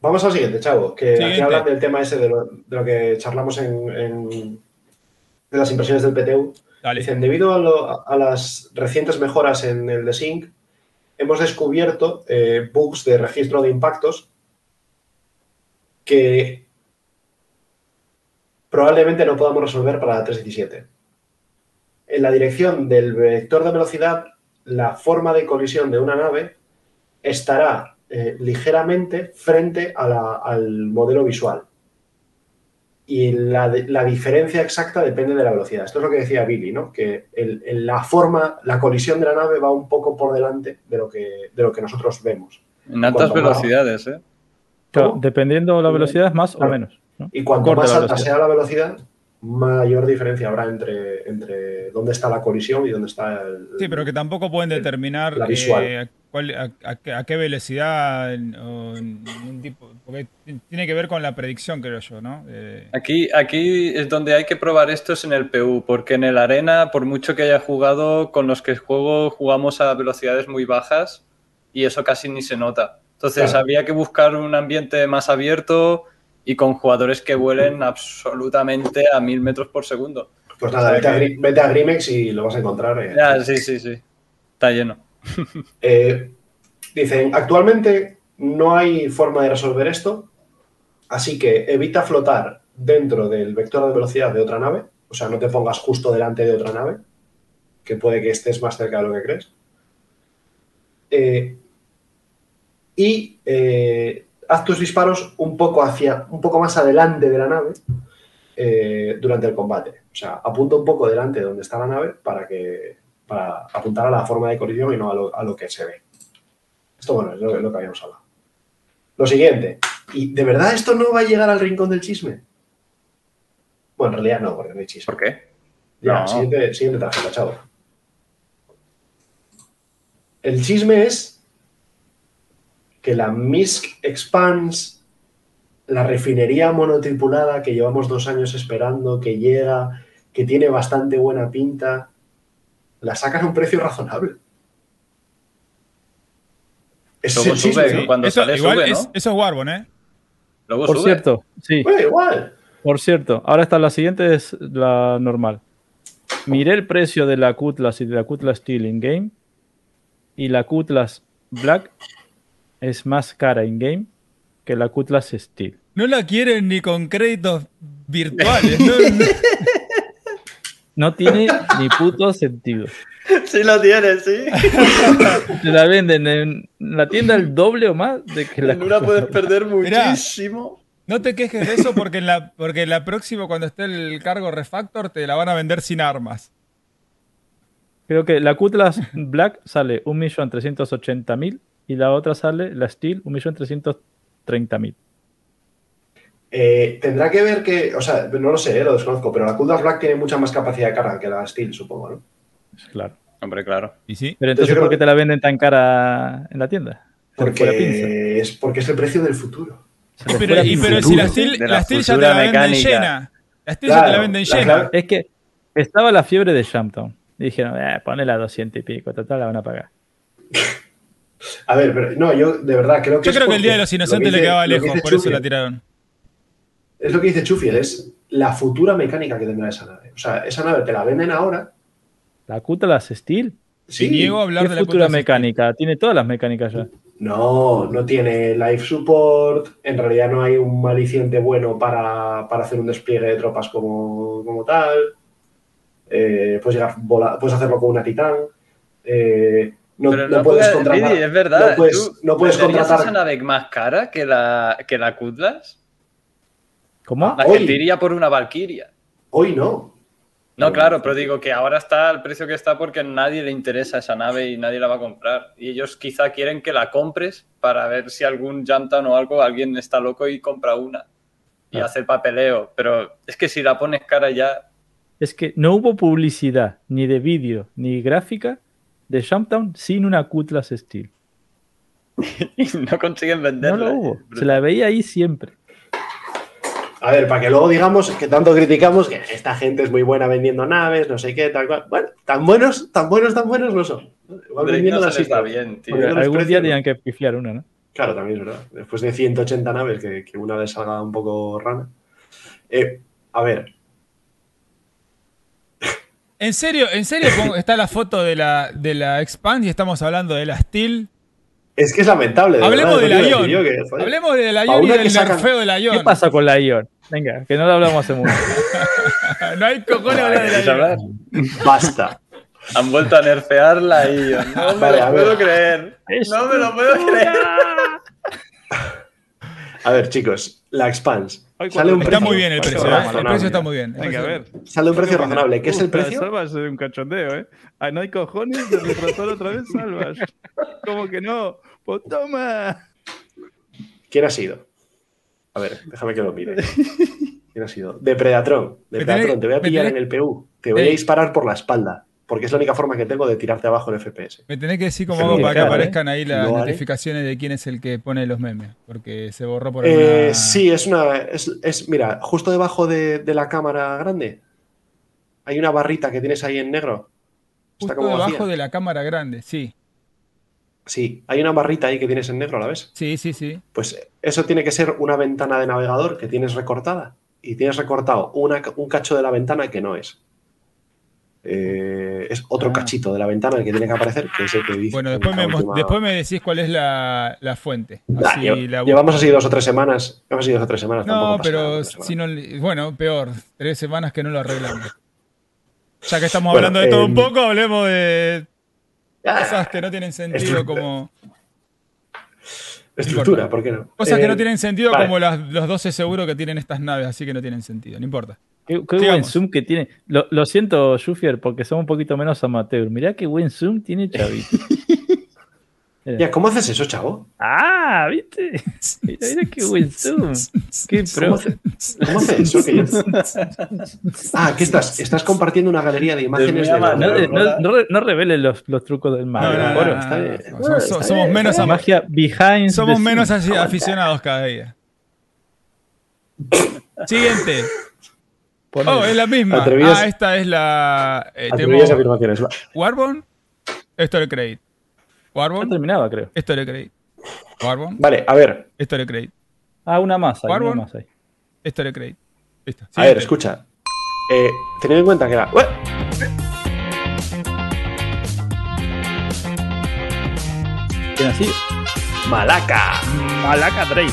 vamos al siguiente, chavo, que aquí hablan del tema ese de lo, de lo que charlamos en, en- de las impresiones del PTU. Dale. Dicen, debido a, lo- a las recientes mejoras en el de Sync, hemos descubierto eh, bugs de registro de impactos que probablemente no podamos resolver para la 317. En la dirección del vector de velocidad, la forma de colisión de una nave estará eh, ligeramente frente al modelo visual. Y la, la diferencia exacta depende de la velocidad. Esto es lo que decía Billy, ¿no? Que el- el- la forma, la colisión de la nave va un poco por delante de lo que, de lo que nosotros vemos. En altas Cuanto más- velocidades, ¿eh? Claro, dependiendo de la velocidad es más Claro. o menos. ¿no? Y cuanto más alta velocidad. sea la velocidad, mayor diferencia habrá entre, entre dónde está la colisión y dónde está el... Sí, pero que tampoco pueden determinar la visual. eh, a, cuál- a- a qué- a qué velocidad o ningún tipo. Porque tiene que ver con la predicción, creo yo, ¿no? Eh, Aquí, aquí es donde hay que probar esto es en el PU, porque en el arena, por mucho que haya jugado, con los que juego jugamos a velocidades muy bajas y eso casi ni se nota. Entonces Claro. habría que buscar un ambiente más abierto y con jugadores que vuelen absolutamente a mil metros por segundo. Pues nada, vete a, vete a Grimex y lo vas a encontrar. eh. Ya, sí, sí, sí. Está lleno. Eh, dicen, actualmente no hay forma de resolver esto, así que evita flotar dentro del vector de velocidad de otra nave, o sea, no te pongas justo delante de otra nave, que puede que estés más cerca de lo que crees. Eh, y eh, haz tus disparos un poco hacia, un poco más adelante de la nave eh, durante el combate. O sea, apunta un poco delante de donde está la nave para que para apuntar a la forma de colisión y no a lo, a lo que se ve. Esto, bueno, es lo, lo que habíamos hablado. Lo siguiente, ¿y de verdad esto no va a llegar al rincón del chisme? Bueno, en realidad no, porque no hay chisme. ¿Por qué? Ya, No. siguiente, siguiente tarjeta, chavo. El chisme es que la MISC Expanse la refinería monotripulada que llevamos dos años esperando, que llega, que tiene bastante buena pinta, la sacan a un precio razonable. Es Luego sexismo, sube. Cuando eso, sale, igual sube, ¿no? es- eso es Warbon, ¿eh? Luego Por sube. cierto, sí. Bueno, igual. Por cierto, ahora está la siguiente, es la normal. Miré el precio de la Cutlass y de la Cutlass Steel in game. Y la Cutlass Black es más cara in game que la Cutlass Steel. No la quieren ni con créditos virtuales. no, no. No tiene ni puto sentido. Sí lo tiene, sí. Te la venden en la tienda el doble o más de que la En una puedes perder Mirá. muchísimo. No te quejes de eso porque en la, porque en la próxima, cuando esté el cargo refactor, te la van a vender sin armas. Creo que la Cutlass Black sale 1.380.000 y la otra sale, la Steel, 1.330.000. Eh, tendrá que ver que, o sea, no lo sé, eh, lo desconozco, pero la Cutlass Black tiene mucha más capacidad de carga que la Steel, supongo, ¿no? Claro. Hombre, claro. ¿Y sí? Pero Entonces ¿por qué que- te la venden tan cara en la tienda? Pinza. Porque es, porque es el precio del futuro. Fue Pero, y, pero si la Steel, la la Steel ya te la venden llena. La Steel ya te la venden la llena. Es que estaba la fiebre de Jumptown. Y dijeron, eh, ponela a 200 y pico, total la van a pagar. A ver, pero no, yo de verdad creo que. Yo creo que el Día de los lo Inocentes que le quedaba que lejos, por eso la tiraron. Es lo que dice Chufiel, es la futura mecánica que tendrá esa nave. O sea, esa nave te la venden ahora. La Cutlass Steel. Sí, a hablar ¿Qué de la futura mecánica? Tiene todas las mecánicas ya. No, no tiene life support. En realidad no hay un aliciente bueno para, para hacer un despliegue de tropas como, como tal. Eh, puedes, llegar vola- puedes hacerlo con una titán. Eh, no, Pero no no, puedes puede- contratar. Didi, es verdad. No puedes, ¿tú no puedes contratar. esa nave más cara que la, que la Cutlass? ¿Cómo? La Hoy. que te iría por una Valkyria. Hoy no. No, claro, pero digo que ahora está al precio que está porque a nadie le interesa esa nave y nadie la va a comprar. Y ellos quizá quieren que la compres para ver si algún Jantan o algo, alguien está loco y compra una. Y Ah. hace papeleo. Pero es que si la pones cara ya, Es que no hubo publicidad, ni de vídeo, ni gráfica de Jumptown sin una Cutlass Steel. y no consiguen No venderla. lo hubo. Se la veía ahí siempre. A ver, para que luego digamos que tanto criticamos que esta gente es muy buena vendiendo naves, no sé qué, tal cual. Bueno, tan buenos, tan buenos, tan buenos no son. Igual vendiéndolas no bien, tío. Algún precios, día ¿no? tenían que pifiar una, ¿no? Claro, también es verdad. Después de 180 naves, que, que una vez salga un poco rana. Eh, a ver, ¿En serio, en serio está la foto de la, de la Expand y estamos hablando de la Steel? es que es lamentable. de Hablemos verdad, de la Ion. Hablemos de la Pa' Ion y una del que sacan- nerfeo de la Ion. ¿Qué pasa con la Ion? Venga, que no lo hablamos hace mucho. no hay cojones hablar de ¿Quieres la hablar? Ion. Basta. Han vuelto a nerfearla y no me Vale, lo puedo creer. No me lo puedo creer. A ver, chicos, la Expans. Sale un Está precio muy bien el precio, ¿eh? el precio está muy bien. Venga, a ver. Sale un precio razonable. ¿Qué es el precio? Salvas es un cachondeo, ¿eh? Ah, no hay cojones de retrasar otra vez Salvas. ¿Cómo que no? Pues toma. ¿Quién ha sido? A ver, déjame que lo mire. ¿Quién ha sido? Depredadrón, tenés- te voy a pillar en el PU. Te voy a disparar por la espalda. Porque es la única forma que tengo de tirarte abajo en FPS. Me tenés que decir cómo hago para que ¿eh? aparezcan ahí las haré. notificaciones de quién es el que pone los memes. Porque se borró por Eh, alguna... sí, es una. Es, es- mira, justo debajo de, de la cámara grande hay una barrita que tienes ahí en negro. Está Justo como debajo vacía. de la cámara grande, sí. Sí, hay una barrita ahí que tienes en negro, ¿la ves? Sí, sí, sí. Pues eso tiene que ser una ventana de navegador que tienes recortada. Y tienes recortado una- un cacho de la ventana que no es. Eh, es otro Ah. cachito de la ventana el que tiene que aparecer, que es el que dice. Bueno, en después me, última- después me decís cuál es la, la fuente. Nah, Así lle- la busco. llevamos así dos o tres semanas. Llevamos así dos o tres semanas. No, pero si no, bueno, peor, tres semanas que no lo arreglamos. Ya que estamos Bueno, hablando de todo un poco, hablemos de Ah, cosas que no tienen sentido como... estructura. ¿por qué no? Cosas que Eh, no tienen sentido vale. como las, los 12 seguros que tienen estas naves, así que no tienen sentido, no importa. Qué, qué buen zoom que tiene. Lo, lo siento, Shufier, porque somos un poquito menos amateur. Mirá qué buen zoom tiene Chavito. Mira. Ya, ¿cómo haces eso, chavo? Ah, ¿viste? Mira, mira qué buen zoom. Qué pro. ¿Cómo hace, cómo hace eso? Que yo- Ah, ¿qué estás? Estás compartiendo una galería de imágenes muy de la-. No, no, no, re- no reveles los, los trucos del está somos bien, menos, am- Magia behind somos menos aficionados cada día. Siguiente. Pon Oh, es la misma. Atrevidas- Ah, esta es la. eh, Atrevidas tenemos afirmaciones. Va. Warbon, Story Credit. Ya Warbon, terminaba, creo. Story Credit. Warbon, Vale, a ver, Story Credit. Ah, una más. Hay, una Warbon. más ahí. Story Credit. Listo. a ver, escucha. Eh, teniendo en cuenta que la. ¿Quién así? ¡Malaca! Malaca Drake.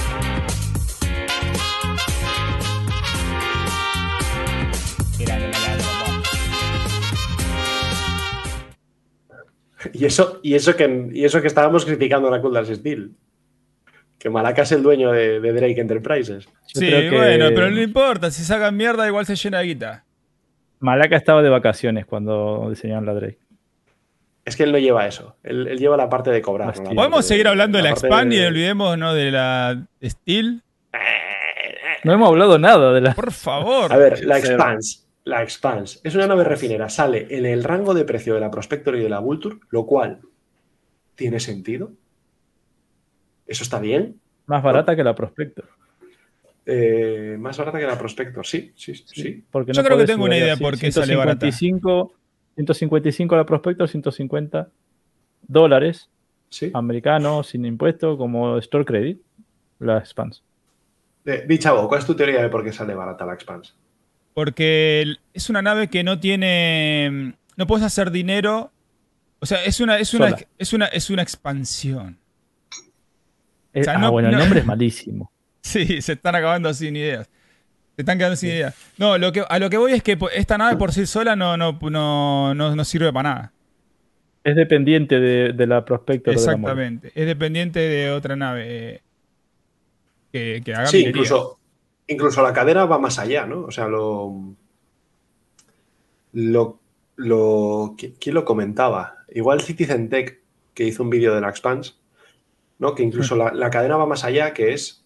Y eso, y eso que y eso que estábamos criticando la Cool Steel. Que Malaca es el dueño de, de Drake Enterprises. Yo Sí, creo que bueno, pero no importa. Si sacan mierda, igual se llena de guita. Malaca estaba de vacaciones cuando diseñaron la Drake. Es que él no lleva eso. Él, él lleva la parte de cobrar. La Podemos seguir hablando de la parte Expand y de- olvidemos ¿no? de la Steel. No hemos hablado nada de la. Por favor. A ver, la Cero. La Expanse es una nave refinera. Sale en el rango de precio de la Prospector y de la Vulture, lo cual tiene sentido. Eso está bien. Más barata que la Prospector. Eh, más barata que la Prospector, sí, sí, sí. Porque Yo no creo que tengo una idea así. por qué sale barata. 155, 155 la Prospector, 150 dólares sí. americanos sin impuesto como Store Credit. La Expanse. Eh, di, Chavo, ¿cuál es tu teoría de por qué sale barata la Expanse? Porque es una nave que no tiene. No puedes hacer dinero. O sea, es una, es una, es una, es una expansión. Eh, O sea, ah, no- bueno, no- el nombre es malísimo. Sí, se están acabando sin ideas. Se están quedando sin ideas. No, lo que, a lo que voy es que esta nave por sí sola no, no, no, no, no sirve para nada. Es dependiente de, de la Prospector. o de la. Exactamente. Es dependiente de otra nave eh, que, que haga Sí, incluso, incluso la cadena va más allá, ¿no? O sea, lo. Lo. lo ¿qui- ¿Quién lo comentaba? Igual Citizen Tech, que hizo un vídeo de la Expanse, ¿no? Que incluso la, la cadena va más allá, que es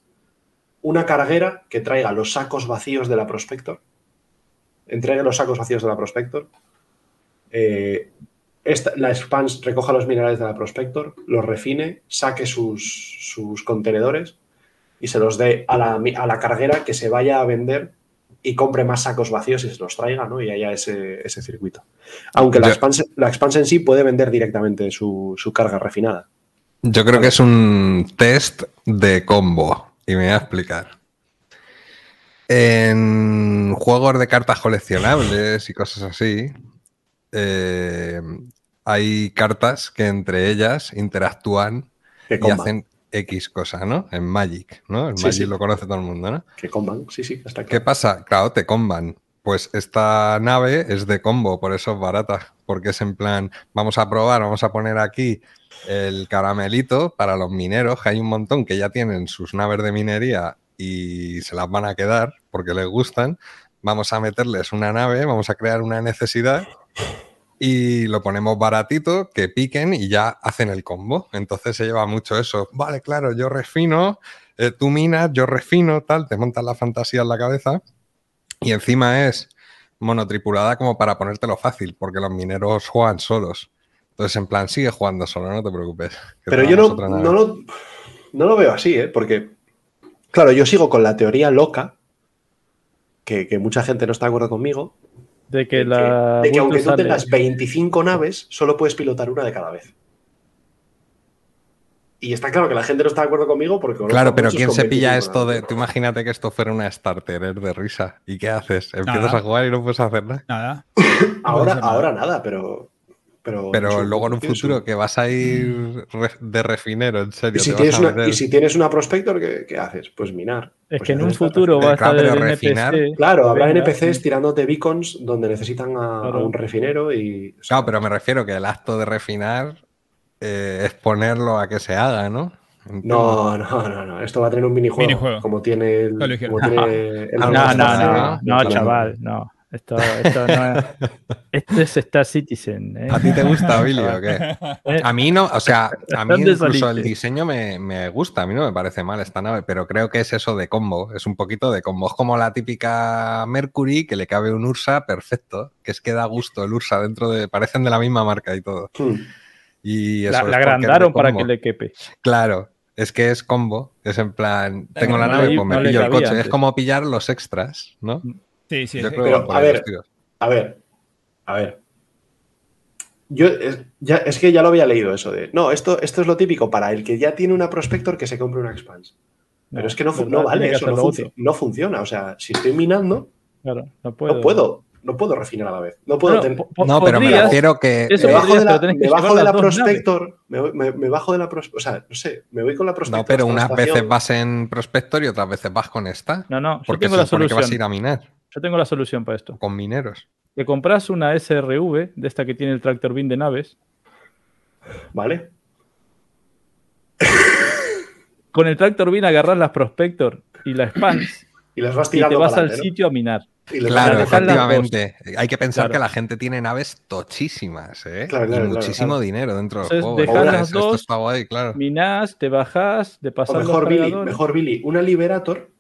una carguera que traiga los sacos vacíos de la Prospector. Entregue los sacos vacíos de la Prospector. eh, esta- la Expanse recoja los minerales de la Prospector, los refine, saque sus, sus contenedores y se los dé a la, a la carguera que se vaya a vender y compre más sacos vacíos y se los traiga, ¿no? Y haya ese, ese circuito. Aunque la Expanse, la Expanse en sí puede vender directamente su, su carga refinada. Yo creo que es un test de combo y me voy a explicar. En juegos de cartas coleccionables y cosas así, eh, hay cartas que entre ellas interactúan y hacen X cosa, ¿no? En Magic, ¿no? En Sí, Magic sí. lo conoce todo el mundo, ¿no? Que comban, sí, sí, está ¿Qué pasa? Claro, te comban. Pues esta nave es de combo, por eso es barata. Porque es en plan, vamos a probar, vamos a poner aquí el caramelito para los mineros, que hay un montón que ya tienen sus naves de minería y se las van a quedar porque les gustan. Vamos a meterles una nave, vamos a crear una necesidad y lo ponemos baratito, que piquen y ya hacen el combo. Entonces se lleva mucho eso. Vale, claro, yo refino, eh, tú minas, yo refino, tal, te montas la fantasía en la cabeza. Y encima es monotripulada como para ponértelo fácil, porque los mineros juegan solos. Entonces, en plan, sigue jugando solo, no te preocupes. Pero yo no, no, lo, no lo veo así, ¿eh? Porque, claro, yo sigo con la teoría loca, que, que mucha gente no está de acuerdo conmigo, De que de la. que, de que aunque tú sale- tengas 25 naves, solo puedes pilotar una de cada vez. Y está claro que la gente no está de acuerdo conmigo porque... Claro, pero ¿quién se pilla 25 esto de.? Tú imagínate que esto fuera una starter es de risa. ¿Y qué haces? Empiezas Nada. a jugar y no puedes hacer nada. Nada. Ahora, hacer nada. ahora nada, pero... Pero, luego en un futuro que vas a ir de refinero, en Y serio. si, te tienes vas a una, meter- y si tienes una prospector, ¿qué, qué haces? Pues minar. Es Pues que en un futuro va a Claro, refinar- NPC. Claro, habrá Venga, NPCs sí. tirándote beacons donde necesitan a, un refinero y. o sea, Claro, pero me refiero que el acto de refinar eh, es ponerlo a que se haga, ¿no? No, no, no, no. Esto va a tener un minijuego. Minijuego. Como tiene el. Como tiene el No, No, no, no, no, no, claro. chaval, no. Esto, esto no es. Esto es Star Citizen. ¿eh? ¿A ti te gusta, Billy, o qué? ¿Eh? A mí no, o sea, a mí ¿Dónde incluso saliste? el diseño me, me gusta, a mí no me parece mal esta nave, pero creo que es eso de combo, es un poquito de combo. Es como la típica Mercury que le cabe un Ursa perfecto, que es que da gusto el Ursa dentro de. parecen de la misma marca y todo. Hmm. Y eso La, agrandaron para que le quepe. Claro. Es que es combo, es en plan, tengo la nave, pues me no pillo el coche. Es como pillar los extras, ¿no? Sí, sí. Yo Pero, a ver, tiros. A ver, a ver. Yo es, ya, es que ya lo había leído eso de. No, esto, esto es lo típico para el que ya tiene una prospector que se compre una expans. Pero es que no, no vale, que eso no, otro. no funciona. O sea, si estoy minando, Claro, no puedo. no puedo, no puedo refinar a la vez. No puedo No, tener. pero me refiero que Eso me bajo podrías, de la, me bajo de prospector, me, voy- me- me bajo de la prospector, o sea, no sé, me voy con la prospector. no, pero unas veces vas en prospector y otras veces vas con esta. No, no, yo Porque tengo se la supone que vas a ir solución. a minar Yo tengo la solución para esto. con mineros. Te compras una SRV de esta que tiene el tractor bin de naves. ¿Vale? Con el tractor bin agarras las Prospector y la Spans Y las vas y te tirando vas al sitio a minar. Y las Claro, las efectivamente. Hay que pensar Claro. que la gente tiene naves tochísimas, ¿eh? Claro, claro, y muchísimo claro. dinero dentro del juego. Entonces, las esto dos, está guay, claro. Minás, te bajás, de O pasar los mejor Billy, mejor Billy, una Liberator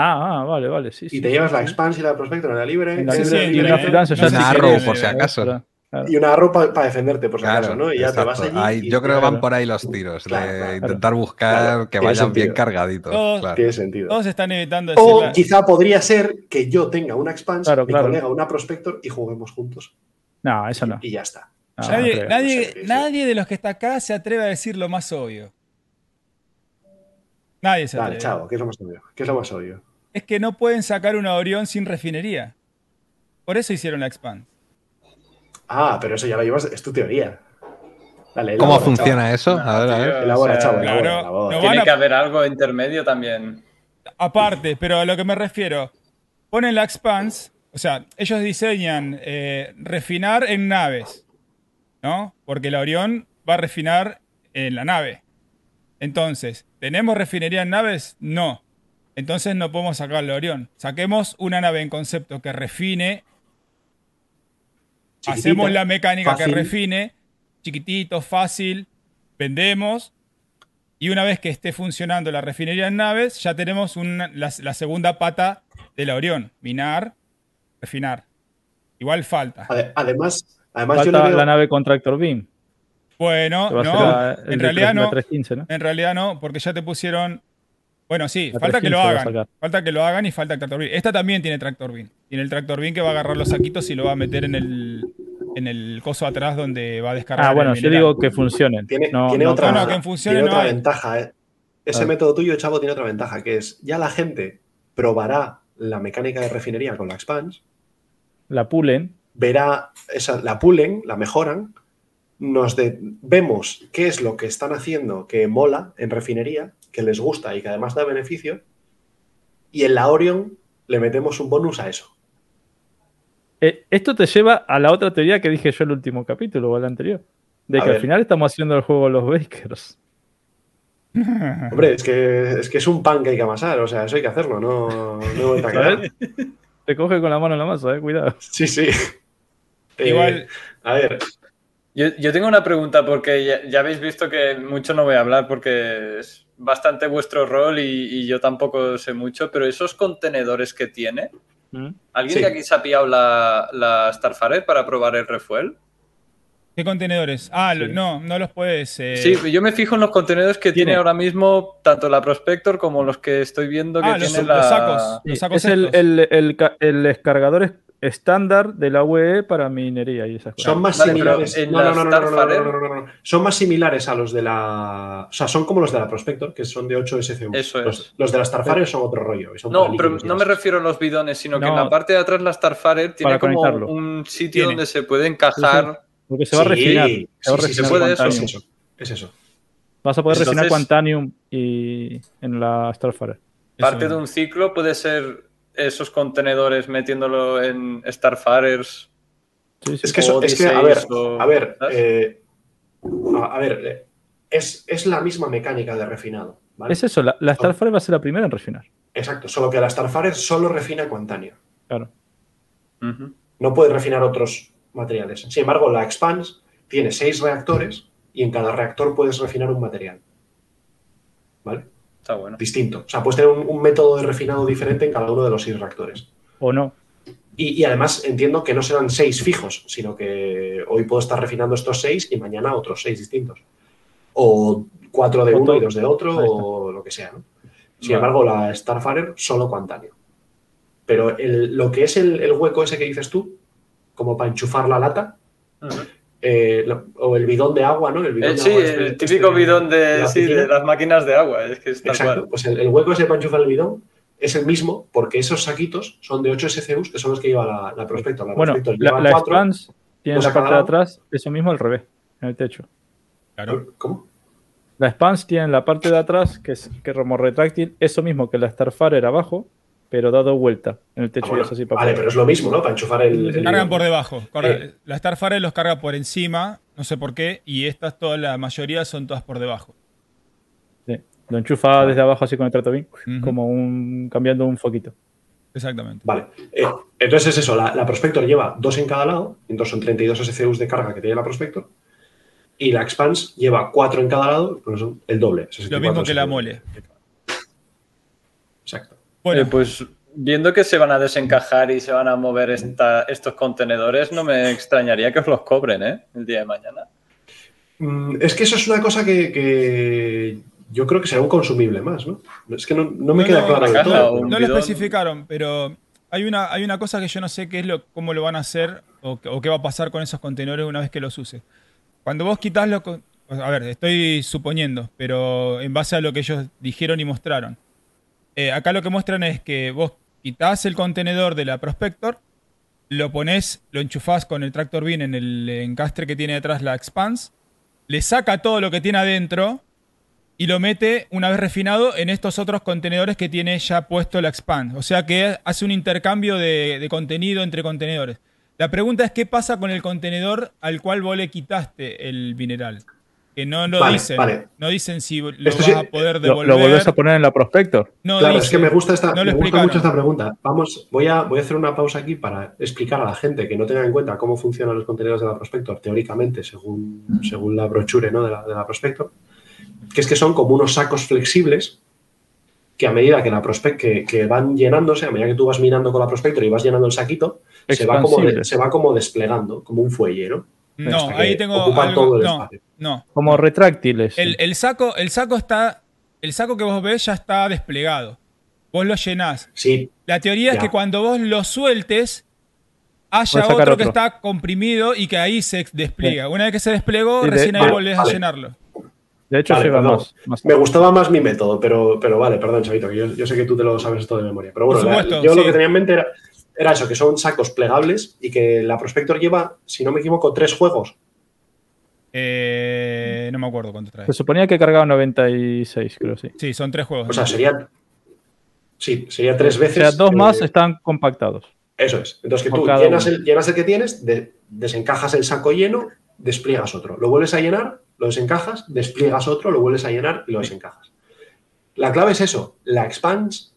Ah, ah, vale, vale, sí. y sí, te sí, llevas sí. la Expanse y la Prospector en la libre En la Sí, libre- sí, y una la- freelance Una si arrow, por si eh, acaso. Claro, claro. y una ropa para defenderte, por si Claro, acaso, ¿no? Y ya te vas exacto. allí. Ahí- y- yo creo que van por ahí los tiros, Claro, de claro. intentar buscar Claro, que vayan bien cargaditos. Todos- claro. Tiene sentido. Todos están evitando O quizá podría ser que yo tenga una Expanse, Claro, mi claro. colega una Prospector y juguemos juntos. No, eso no. Y ya está. No, Nadie, nadie, No de los que está acá se atreve a decir lo más obvio. Nadie se Dale, atreve. chao, ¿qué es lo más obvio? ¿Qué es lo más obvio? Es que no pueden sacar una Orión sin refinería. Por eso hicieron la Expand. Ah, pero eso ya lo llevas, es tu teoría. Dale, ¿Cómo elabora, funciona eso? No, a ver, a ver. Elabora, O sea, chavo, elabora, claro, elabora. no Tiene a- que haber algo intermedio también. Aparte, pero a lo que me refiero, ponen la Expanse, o sea, ellos diseñan eh, refinar en naves, ¿no? Porque la Orión va a refinar en la nave. Entonces, ¿tenemos refinería en naves? No. Entonces no podemos sacar la Orión. Saquemos una nave en concepto que refine, Chiquitita, hacemos la mecánica fácil. que refine, chiquitito, fácil, vendemos. Y una vez que esté funcionando la refinería en naves, ya tenemos una- la, la segunda pata de la Orión. Minar, refinar. Igual falta. Ade- Además, además yo Falta le veo... la nave con tractor beam. Bueno, no, la- en de realidad no. 315, ¿no? En realidad no, porque ya te pusieron. Bueno, sí, La falta que lo 315 va a hagan. Falta que lo hagan y falta el tractor beam. Esta también tiene tractor beam. Tiene el tractor beam que va a agarrar los saquitos y lo va a meter en el, en el coso atrás donde va a descargar. Ah, el bueno, yo digo que funcionen. Tiene, No, tiene no otra, no, que en funciones tiene otra hay. ventaja. ¿eh? Ese método tuyo, chavo, tiene otra ventaja, que es ya la gente probará la mecánica de refinería con la Expanse, la pulen. verá esa, la pulen, la mejoran, nos de- vemos qué es lo que están haciendo que mola en refinería, que les gusta y que además da beneficio, y en la Orion le metemos un bonus a eso. Eh, esto te lleva a la otra teoría que dije yo el último capítulo o el anterior. De A que ver. al final estamos haciendo el juego los Bakers. Hombre, es que, es que es un pan que hay que amasar, o sea, eso hay que hacerlo, no, no hay vuelta que dar. ¿Sabes? Te coge con la mano en la masa, eh, cuidado. Sí, sí. Eh, Igual- A ver, Yo, yo tengo una pregunta porque ya, ya habéis visto que mucho no voy a hablar porque es bastante vuestro rol y, y yo tampoco sé mucho, pero esos contenedores que tiene, ¿Mm? ¿alguien Sí. de aquí se ha pillado la, la Starfire para probar el refuel? ¿Qué contenedores? Ah, Sí. no, no los puedes. eh, Sí, yo me fijo en los contenedores que tiene, Tiene. ahora mismo tanto la Prospector como los que estoy viendo que Ah, los- tiene los la... sacos. Sí, Los sacos es el, el, el, el descargador es- estándar de la UE para minería y esas cosas. son más Vale, similares. pero en No, no, la no, no, no, no, no, Starfire- no, no, no, no. Son más similares a los de la. O sea, son como los de la Prospector, que son de 8 SCU. Eso es. Los, los de la Starfire son otro rollo. son No, pero no me refiero a los bidones, sino que en la parte de atrás la Starfire tiene como conectarlo. un sitio Tiene. donde se puede encajar. Porque se va a refinar. sí, se va a sí, refinar se puede eso. Es eso. Es eso. Vas a poder refinar Entonces- Quantanium y en la Starfire. eso Parte de un ciclo puede ser esos contenedores metiéndolo en Starfarers. Sí, sí. Es que, eso, es que a ver, D6 o- a ver, eh, a, a ver, eh, es, es la misma mecánica de refinado. ¿vale? Es eso, la, la Starfire va a ser la primera en refinar. Exacto, solo que la Starfire solo refina Quantanium. Claro. No puede refinar otros materiales. Sin embargo, la Expanse tiene seis reactores y en cada reactor puedes refinar un material. ¿Vale? Está bueno. Distinto. O sea, puedes tener un, un método de refinado diferente en cada uno de los seis reactores. O no. Y, y además entiendo que no serán seis fijos, sino que hoy puedo estar refinando estos seis y mañana otros seis distintos. O cuatro de uno y dos de otro o lo que sea. ¿no? Sin embargo, la Starfarer solo cuantáneo. Pero el- lo que es el, el hueco ese que dices tú, como para enchufar la lata. Eh, lo- o el bidón de agua, ¿no? El bidón Eh, de sí, agua este- el típico este bidón de, la sí, piscina. de las máquinas de agua. Es que Exacto, cual. pues el, el hueco ese para enchufar el bidón es el mismo porque esos saquitos son de 8 SCUs que son los que lleva la, la Prospector. La Bueno, Prospector la, lleva la 4. Spans tiene la parte de atrás, eso mismo al revés, en el techo. Claro. ¿Cómo? La Spans tiene la parte de atrás, que es que como retráctil, eso mismo que la Starfarer abajo, pero dado vuelta en el Ah, techo bueno, y es así para vale, pero es lo mismo, ¿no? Para enchufar el. el Cargan por debajo. Corre- Eh. La Starfire los carga por encima, no sé por qué, y estas, toda la mayoría son todas por debajo. Sí. Lo enchufa desde abajo así con el trato bien, como un cambiando un foquito. Exactamente. Vale. Eh, entonces es eso, la, la Prospector lleva dos en cada lado, entonces son 32 SCUs de carga que tiene la Prospector, y la Expans lleva cuatro en cada lado, pues son el doble. Lo 64 mismo que la mole. Exacto. Bueno, Eh, pues viendo que se van a desencajar y se van a mover esta- estos contenedores, no me extrañaría que os los cobren, ¿eh? El día de mañana. Mm, Es que eso es una cosa que, que yo creo que será un consumible más, ¿no? Es que no, no me No, queda no, claro caja todo. pero- no lo especificaron, pero hay una, hay una cosa que yo no sé qué es lo, cómo lo van a hacer o, qué- o qué va a pasar con esos contenedores una vez que los use. Cuando vos quitas lo... co- A ver, estoy suponiendo, pero en base a lo que ellos dijeron y mostraron. Eh, acá lo que muestran es que vos quitas el contenedor de la Prospector, lo pones, lo enchufás con el tractor beam en el encastre que tiene detrás la Expanse, le saca todo lo que tiene adentro y lo mete, una vez refinado, en estos otros contenedores que tiene ya puesto la Expand. O sea que hace un intercambio de, de contenido entre contenedores. La pregunta es qué pasa con el contenedor al cual vos le quitaste el mineral. Que no lo Vale, dicen. vale. No dicen si lo Esto vas sí- a poder devolver. lo volvés a poner en la Prospector. No Claro, es que me gusta, esta, No me gusta mucho esta pregunta. Vamos, voy a, voy a hacer una pausa aquí para explicar a la gente que no tenga en cuenta cómo funcionan los contenidos de la Prospector, teóricamente, según, según la brochure ¿no? de, la, de la Prospector, que es que son como unos sacos flexibles que a medida que la prospect que, que van llenándose, a medida que tú vas minando con la Prospector y vas llenando el saquito, se va, como de- se va como desplegando, como un fuelle, ¿no? No, que ahí tengo algo. todo no, no. Como retráctiles. El, el saco, el saco está. El saco que vos ves ya está desplegado. Vos lo llenás. Sí, La teoría es que cuando vos lo sueltes, haya otro, que está comprimido y que ahí se despliega. Una vez que se desplegó, Sí, de- recién ahí vale, volvés vale. a llenarlo. de hecho, Vale, más. más. Me gustaba más mi método, pero, pero vale, perdón, Chavito, que yo, yo sé que tú te lo sabes esto de memoria. Pero bueno, la- yo lo que tenía en mente era, era eso, que son sacos plegables y que la Prospector lleva, si no me equivoco, tres juegos. Eh, no me acuerdo cuánto trae. Se suponía que cargaba 96, creo, sí. Sí, son tres juegos. O sea, sería. Sí, sería tres O veces. sea, dos eh, más están compactados. Eso es. Entonces, que tú llenas el, llenas el que tienes, de- desencajas el saco lleno, despliegas otro. Lo vuelves a llenar, lo desencajas, despliegas otro, lo vuelves a llenar y lo desencajas. La clave es eso. La expands,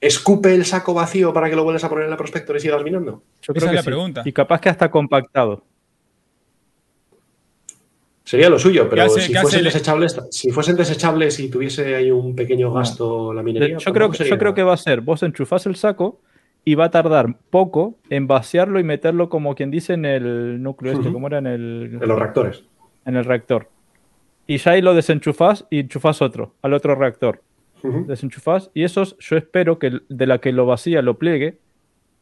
escupe el saco vacío para que lo vuelvas a poner en la Prospector y sigas minando. Yo Esa creo es que la sí. pregunta. Y capaz que hasta compactado. Sería lo suyo, pero hace- si, fuesen el- desechables, si fuesen desechables y tuviese ahí un pequeño gasto la minería. Yo, creo, que- yo sería- creo que va a ser, vos enchufás el saco y va a tardar poco en vaciarlo y meterlo como quien dice en el núcleo este, como era en el, En los reactores. en el reactor. Y ya ahí lo desenchufás y enchufás otro, al otro reactor. Desenchufás y esos yo espero que de la que lo vacía lo pliegue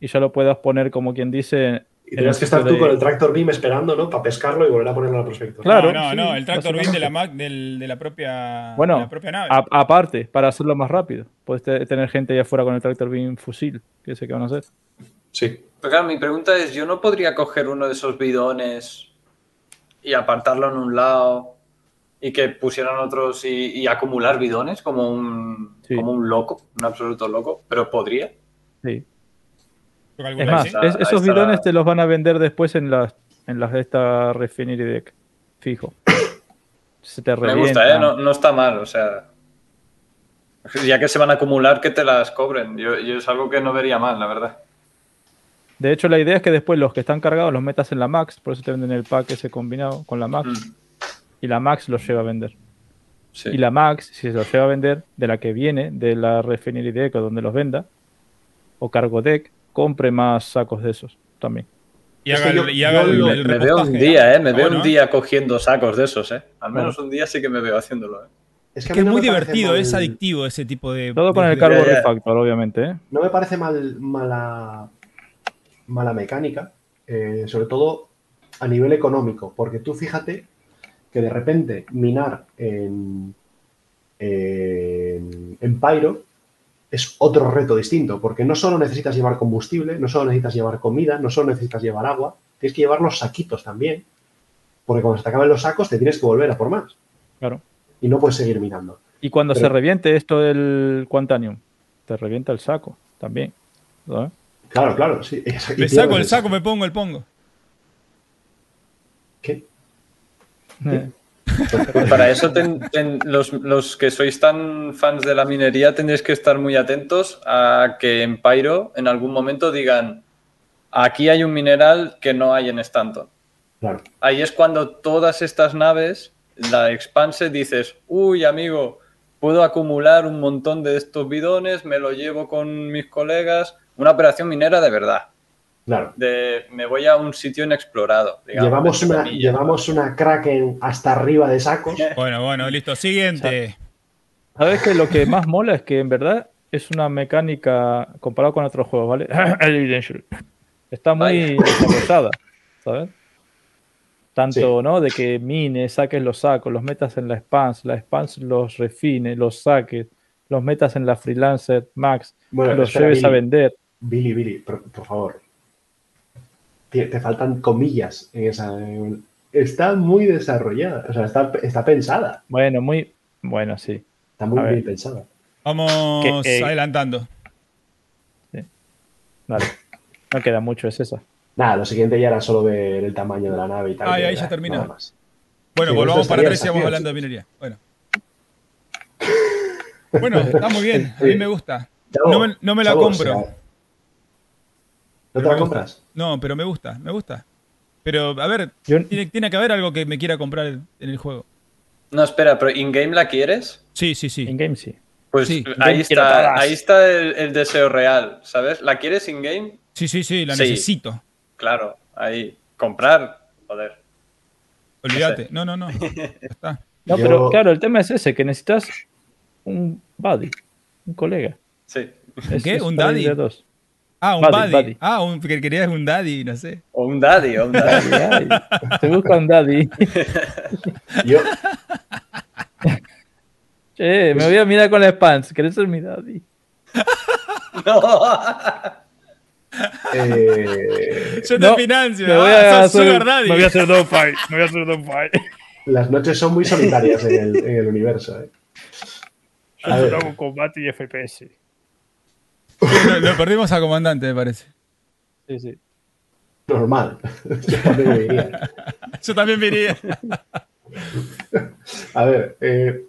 y ya lo puedas poner como quien dice... Y el que estar tú con el tractor beam esperando, ¿no? Para pescarlo y volver a ponerlo en la Prospector. Claro, no, no, sí, no, el tractor beam de la. Mac, del- de la propia, Bueno, de la propia nave. A- aparte, para hacerlo más rápido. Puedes te- tener gente allá afuera con el tractor beam fusil, que sé qué van a hacer. Sí. Pero claro, mi pregunta es, ¿yo no podría coger uno de esos bidones y apartarlo en un lado y que pusieran otros y, y acumular bidones como un, Sí. como un loco, un absoluto loco? Pero podría. Sí. Es más, está- es- esos la- bidones te los van a vender después en las en las de esta refinery deck. Fijo. Se te Me gusta, ¿eh? No, no está mal, o sea... Ya que se van a acumular, que te las cobren. Yo, yo es algo que no vería mal, la verdad. De hecho, la idea es que después los que están cargados los metas en la Max, por eso te venden el pack ese combinado con la Max, Mm, y la Max los lleva a vender. sí. Y la Max, si se los lleva a vender, de la que viene, de la refinery deck o donde los venda, o cargo deck, compre más sacos de esos también. Y haga, el- y haga yo el, lo- el me veo un día, ¿eh? Me veo bueno, un día cogiendo sacos de esos, ¿eh? Al menos un día sí que me veo haciéndolo, ¿eh? Es Que es muy divertido, mal- es adictivo ese tipo de. Todo con de- el cargo ya, ya. refactor, obviamente, ¿eh? No me parece mal, mala, mala mecánica, eh, sobre todo a nivel económico, porque tú fíjate que de repente minar en, en, en Pyro es otro reto distinto, porque no solo necesitas llevar combustible, no solo necesitas llevar comida, no solo necesitas llevar agua, tienes que llevar los saquitos también, porque cuando se te acaben los sacos te tienes que volver a por más Claro. y no puedes seguir minando. Y cuando Pero- se reviente esto del Quantanium, te revienta el saco también. Claro, claro, sí. Me saco el saco, me pongo el pongo. ¿Qué? Eh, Pues para eso ten- ten- los, los que sois tan fans de la minería tendréis que estar muy atentos a que en Pyro en algún momento digan aquí hay un mineral que no hay en Stanton. Claro. Ahí es cuando todas estas naves, la expanse, dices, uy amigo, puedo acumular un montón de estos bidones, me lo llevo con mis colegas, una operación minera de verdad. Claro. De me voy a un sitio inexplorado. digamos, Llevamos una, llevamos una Kraken hasta arriba de sacos. Bueno, bueno, listo. Siguiente. ¿Sabes que lo que más mola es que en verdad es una mecánica comparado con otros juegos, ¿vale? El Evidential. Está muy desarrollada, ¿sabes? Tanto, ¿no? De que mines, saques los sacos, los metas en la spans, la spans los refines, los saques, los metas en la freelancer max, Bueno, los espera, lleves a vender. Billy, Billy, por, por favor. Te, te faltan comillas en esa. está muy desarrollada. O sea, está, está pensada. Bueno, muy. Bueno, sí. Está muy bien pensada. Vamos Que, eh, adelantando. Vale. No queda mucho, es esa. Nada, lo siguiente ya era solo ver el tamaño de la nave y tal. Ah, y ahí ya termina. nada más. Bueno, Sí, volvamos para atrás y vamos hablando de minería. Bueno. Bueno, está muy bien. A mí me gusta. No me, no me la compro. ¿No Pero te me la gusta. compras? No, pero me gusta, me gusta. Pero, a ver, Yo- tiene, tiene que haber algo que me quiera comprar en el juego. No, espera, pero ¿in-game la quieres? Sí, sí, sí. In-game sí. Pues Sí, ahí está, ahí está el, el deseo real, ¿sabes? ¿La quieres in-game? Sí, sí, sí, la Sí. necesito. Claro, ahí. Comprar, joder. Olvídate. No, no, no. Está. No, Yo- pero claro, el tema es ese, que necesitas un buddy, un colega. Sí. Es- ¿Qué? es ¿Un daddy? de dos. Ah, un Buddy, buddy. buddy. Ah, un, que querías un daddy, no sé. O un daddy, o un daddy. Ay, se busca un daddy. Yo, Che, me voy a mirar con la spans. ¿Querés ser mi daddy? no. eh, Yo te No, financio. Me voy ah, a sos hacer, sugar daddy. me voy a hacer Don't Fight. Me voy a hacer Don't Fight. las noches son muy solitarias en el, en el universo. ¿eh? Yo A ver. solo hago combate y FPS. Lo, lo perdimos a comandante, me parece. Sí, sí. Normal. Yo también diría. Yo también iría. A ver, eh,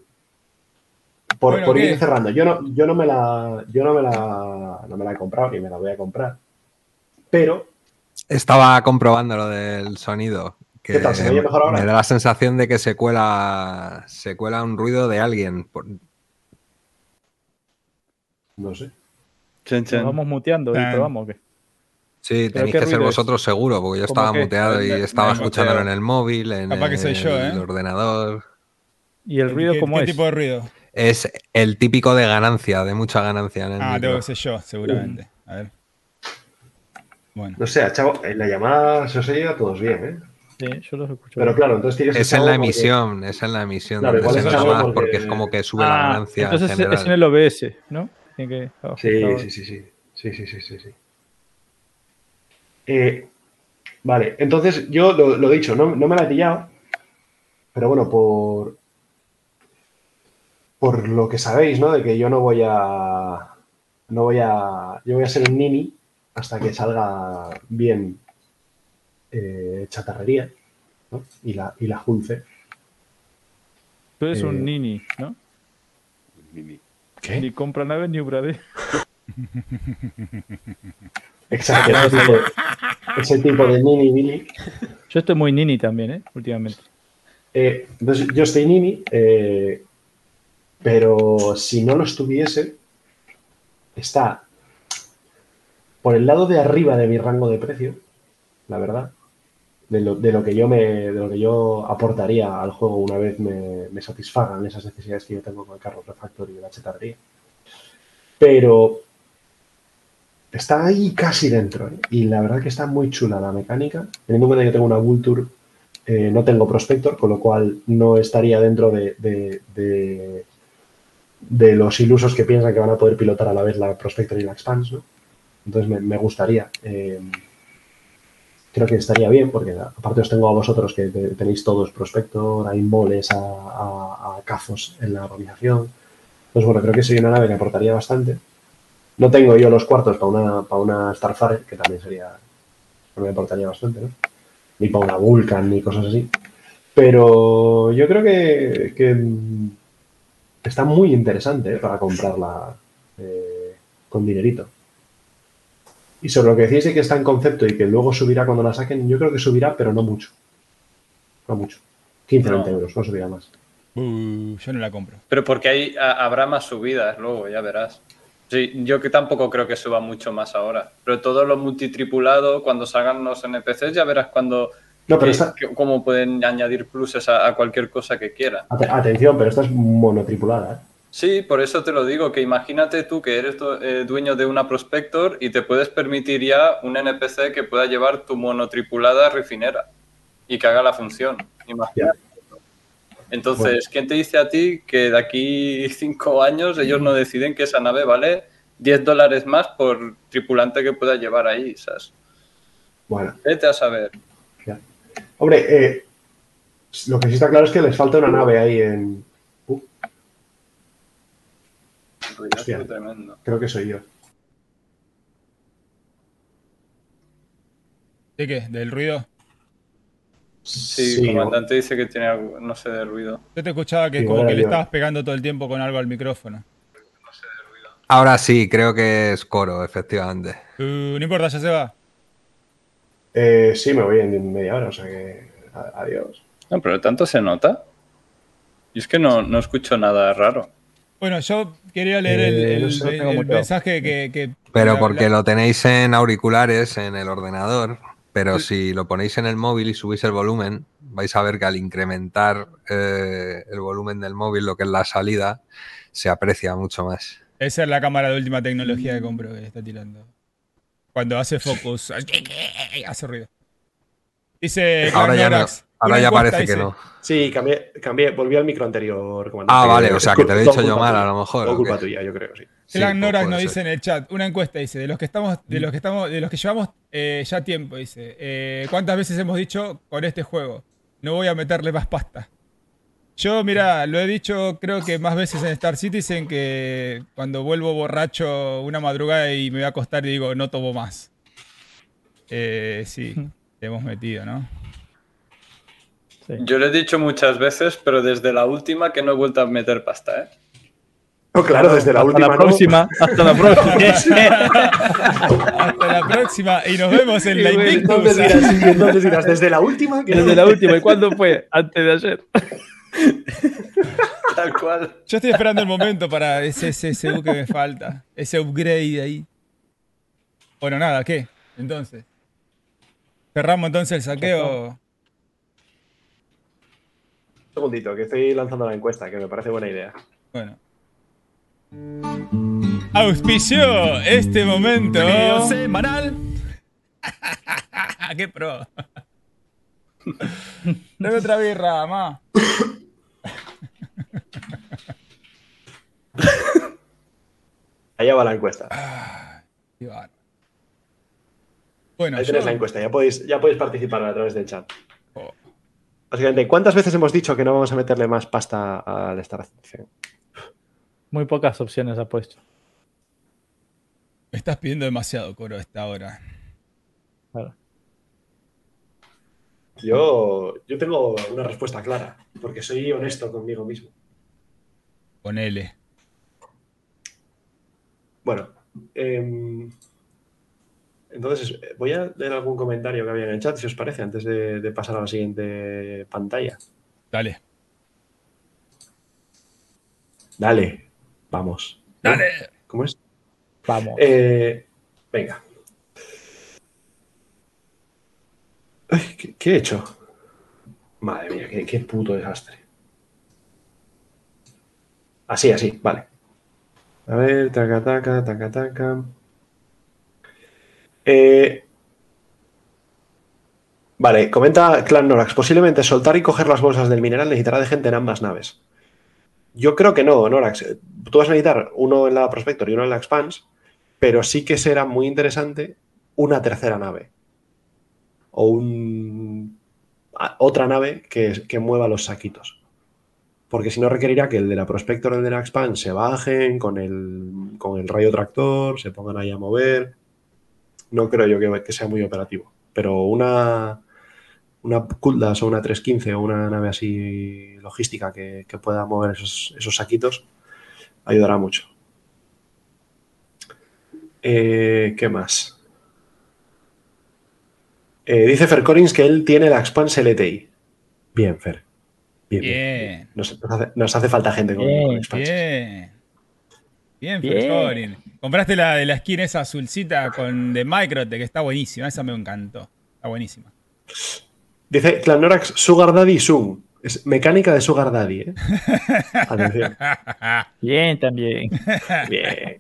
por, Bueno, por ir cerrando, yo no, yo no me la, yo no me la, no me la he comprado ni me la voy a comprar. Pero Estaba comprobando lo del sonido. Que ¿Qué tal? ¿Se me oye mejor ahora? me da la sensación de que se cuela, se cuela un ruido de alguien. Por- no sé. Nos vamos muteando y probamos. ¿o qué? Sí, ¿Pero tenéis que ser es? vosotros seguro, porque yo ¿Cómo estaba muteado y estaba escuchándolo en el móvil, en Capaz que soy yo, el ¿eh? ordenador. ¿Y el ruido ¿Qué, cómo qué es? tipo de ruido? Es el típico de ganancia, de mucha ganancia en el Ah, tengo que ser yo, seguramente. A ver. Bueno. No sé, chavo, en la llamada se os oye a todos bien, ¿eh? Sí, yo los escucho. Pero claro, entonces tienes Es en la emisión, es en la emisión Claro, donde igual se es más porque- porque es como que sube la Ah, ganancia entonces general. es en el OBS, ¿no? Tiene que Sí, ajustar. sí, sí, sí. Sí, sí, sí, sí, sí. Eh, vale, entonces yo lo, lo dicho, no, no me la he pillado, pero bueno, por, por lo que sabéis, ¿no? De que yo no voy a. No voy a. Yo voy a ser un nini hasta que salga bien eh, chatarrería, ¿no? Y la, y la junce. Tú eres Eh, un nini, ¿no? ¿Qué? Ni compra nave ni ubrade. Exacto, ese tipo, ese tipo de nini Billy. Yo estoy muy nini también, ¿eh? Últimamente. Eh, entonces, yo estoy Nini, eh, pero si no lo estuviese, está por el lado de arriba de mi rango de precio, la verdad. De lo, de lo que yo me, de lo que yo aportaría al juego una vez me, me satisfagan esas necesidades que yo tengo con el carro refactor y la chatarrería. Pero está ahí casi dentro. ¿eh? Y la verdad que está muy chula la mecánica. Teniendo en cuenta que tengo una Vulture, eh, no tengo Prospector, con lo cual no estaría dentro de, de- de- los ilusos que piensan que van a poder pilotar a la vez la Prospector y la Expanse. Entonces me, me gustaría. eh, creo que estaría bien, porque aparte os tengo a vosotros que te- tenéis todos Prospector, hay moles a, a- cazos en la organización. Pues bueno, creo que sería una nave que aportaría bastante. No tengo yo los cuartos para una, para una Starfire, que también sería. Me aportaría bastante, ¿no? Ni para una Vulcan, ni cosas así. Pero yo creo que, está muy interesante ¿eh? para comprarla eh, con dinerito. Y sobre lo que decís de que está en concepto y que luego subirá cuando la saquen, yo creo que subirá, pero no mucho. No mucho. 15, No. 20 euros, no subirá más. Uh, yo no la compro. Pero porque ahí a- habrá más subidas luego, ya verás. Sí, yo que tampoco creo que suba mucho más ahora. Pero todo lo multitripulado, cuando salgan los NPCs, ya verás cuando No, pero esta, cómo pueden añadir pluses a, a cualquier cosa que quieran. ate- atención, pero esta es monotripulada, ¿eh? Sí, por eso te lo digo, que imagínate tú que eres eh, dueño de una Prospector y te puedes permitir ya un NPC que pueda llevar tu monotripulada refinera y que haga la función. Imagínate. Entonces, ¿quién te dice a ti que de aquí cinco años ellos no deciden que esa nave vale 10 dólares más por tripulante que pueda llevar ahí? ¿sabes? Bueno, Vete a saber. hombre, eh, lo que sí está claro es que les falta una nave ahí en. Uh, Ruidazo Hostia. tremendo. creo que soy yo. ¿De qué? ¿Del ruido? Sí, el comandante dice que tiene algo, no sé, de ruido. Yo te escuchaba que como que le estabas pegando todo el tiempo con algo al micrófono. Ahora sí, creo que es coro, efectivamente. Uh, no importa, ya se va. Eh, sí, me voy en media hora, o sea que. Adiós. No, pero tanto se nota. Y es que no, no escucho nada raro. Bueno, yo quería leer el, Eh, el- el mensaje que... que- Pero porque lo tenéis en auriculares, en el ordenador, pero si lo ponéis en el móvil y subís el volumen, vais a ver que al incrementar eh, el volumen del móvil, lo que es la salida, se aprecia mucho más. Esa es la cámara de última tecnología que compro que está tirando. Cuando hace focus, hace ruido. Dice Ahora ya, no, ahora ya parece que no. Sí, cambié, cambié, volví al micro anterior, comandante. Ah, vale, o sea, que te lo he dicho yo mal, tuya. a lo mejor. Todo ¿o culpa tuya, yo creo, sí. Sí, Clan pues nos ser. dice en el chat, una encuesta dice, de los que estamos, de los que estamos, de los que llevamos eh, ya tiempo, dice, eh, ¿cuántas veces hemos dicho con este juego? No voy a meterle más pasta. Yo, mira, lo he dicho creo que más veces en Star Citizen que cuando vuelvo borracho una madrugada y me voy a acostar y digo, no tomo más. Eh, sí, le hemos metido, ¿no? Sí. Yo lo he dicho muchas veces, pero desde la última que no he vuelto a meter pasta, ¿eh? No, claro, desde la hasta última. la no. próxima. Hasta la próxima. Hasta la próxima y nos vemos en la Y, Invictus. Entonces dirás, entonces dirás, desde la última. que Desde la última. ¿Y cuándo fue? Antes de ayer. Tal cual. Yo estoy esperando el momento para ese CSU que me falta. Ese upgrade ahí. Bueno, nada, ¿qué? Entonces. Cerramos entonces el saqueo. Un segundito, que estoy lanzando la encuesta, que me parece buena idea. Bueno. Auspició este momento. semanal. ¡Qué pro! Dame otra birra, ma. Allá va la encuesta. Bueno, Ahí yo, tenéis la encuesta, ya podéis, ya podéis participar a través del chat. Básicamente, ¿cuántas veces hemos dicho que no vamos a meterle más pasta al Star Citizen? Muy pocas opciones ha puesto. me estás pidiendo demasiado, Coro, a esta hora. Claro. Yo, yo tengo una respuesta clara, porque soy honesto conmigo mismo. Ponele. Bueno, em, entonces voy a leer algún comentario que había en el chat, si os parece, antes de, de pasar a la siguiente pantalla. Dale. Dale, vamos. Dale. ¿Cómo es? Vamos. Eh, venga. Ay, ¿Qué, qué he hecho? Madre mía, qué, qué puto desastre. Así, así, vale. A ver, taca, taca, taca, taca. Eh, Vale, comenta Clan Norax. Posiblemente soltar y coger las bolsas del mineral necesitará de gente en ambas naves. Yo creo que no, Norax. Tú vas a necesitar uno en la Prospector y uno en la Expanse, pero sí que será muy interesante una tercera nave. O un, otra nave que, mueva los saquitos. Porque si no requerirá que el de la Prospector y el de la Expanse se bajen con el, con el rayo tractor, se pongan ahí a mover. No creo yo que, que sea muy operativo. Pero una, una Kuldas o una 315 o una nave así logística que, que pueda mover esos, esos saquitos ayudará mucho. Eh, ¿Qué más? Eh, dice Fer Collins que él tiene la Expanse LTI. Bien, Fer. Bien, bien. Bien. Nos, nos hace, nos hace falta gente con, Bien, con Expanse. Bien. Bien, Bien. Fercorin. Compraste la de la skin esa azulcita con de Microtech, que está buenísima. Esa me encantó. Está buenísima. Dice Clanorax Sugar Daddy Zoom. Es mecánica de Sugar Daddy, ¿eh? Atención. Bien, también. Bien.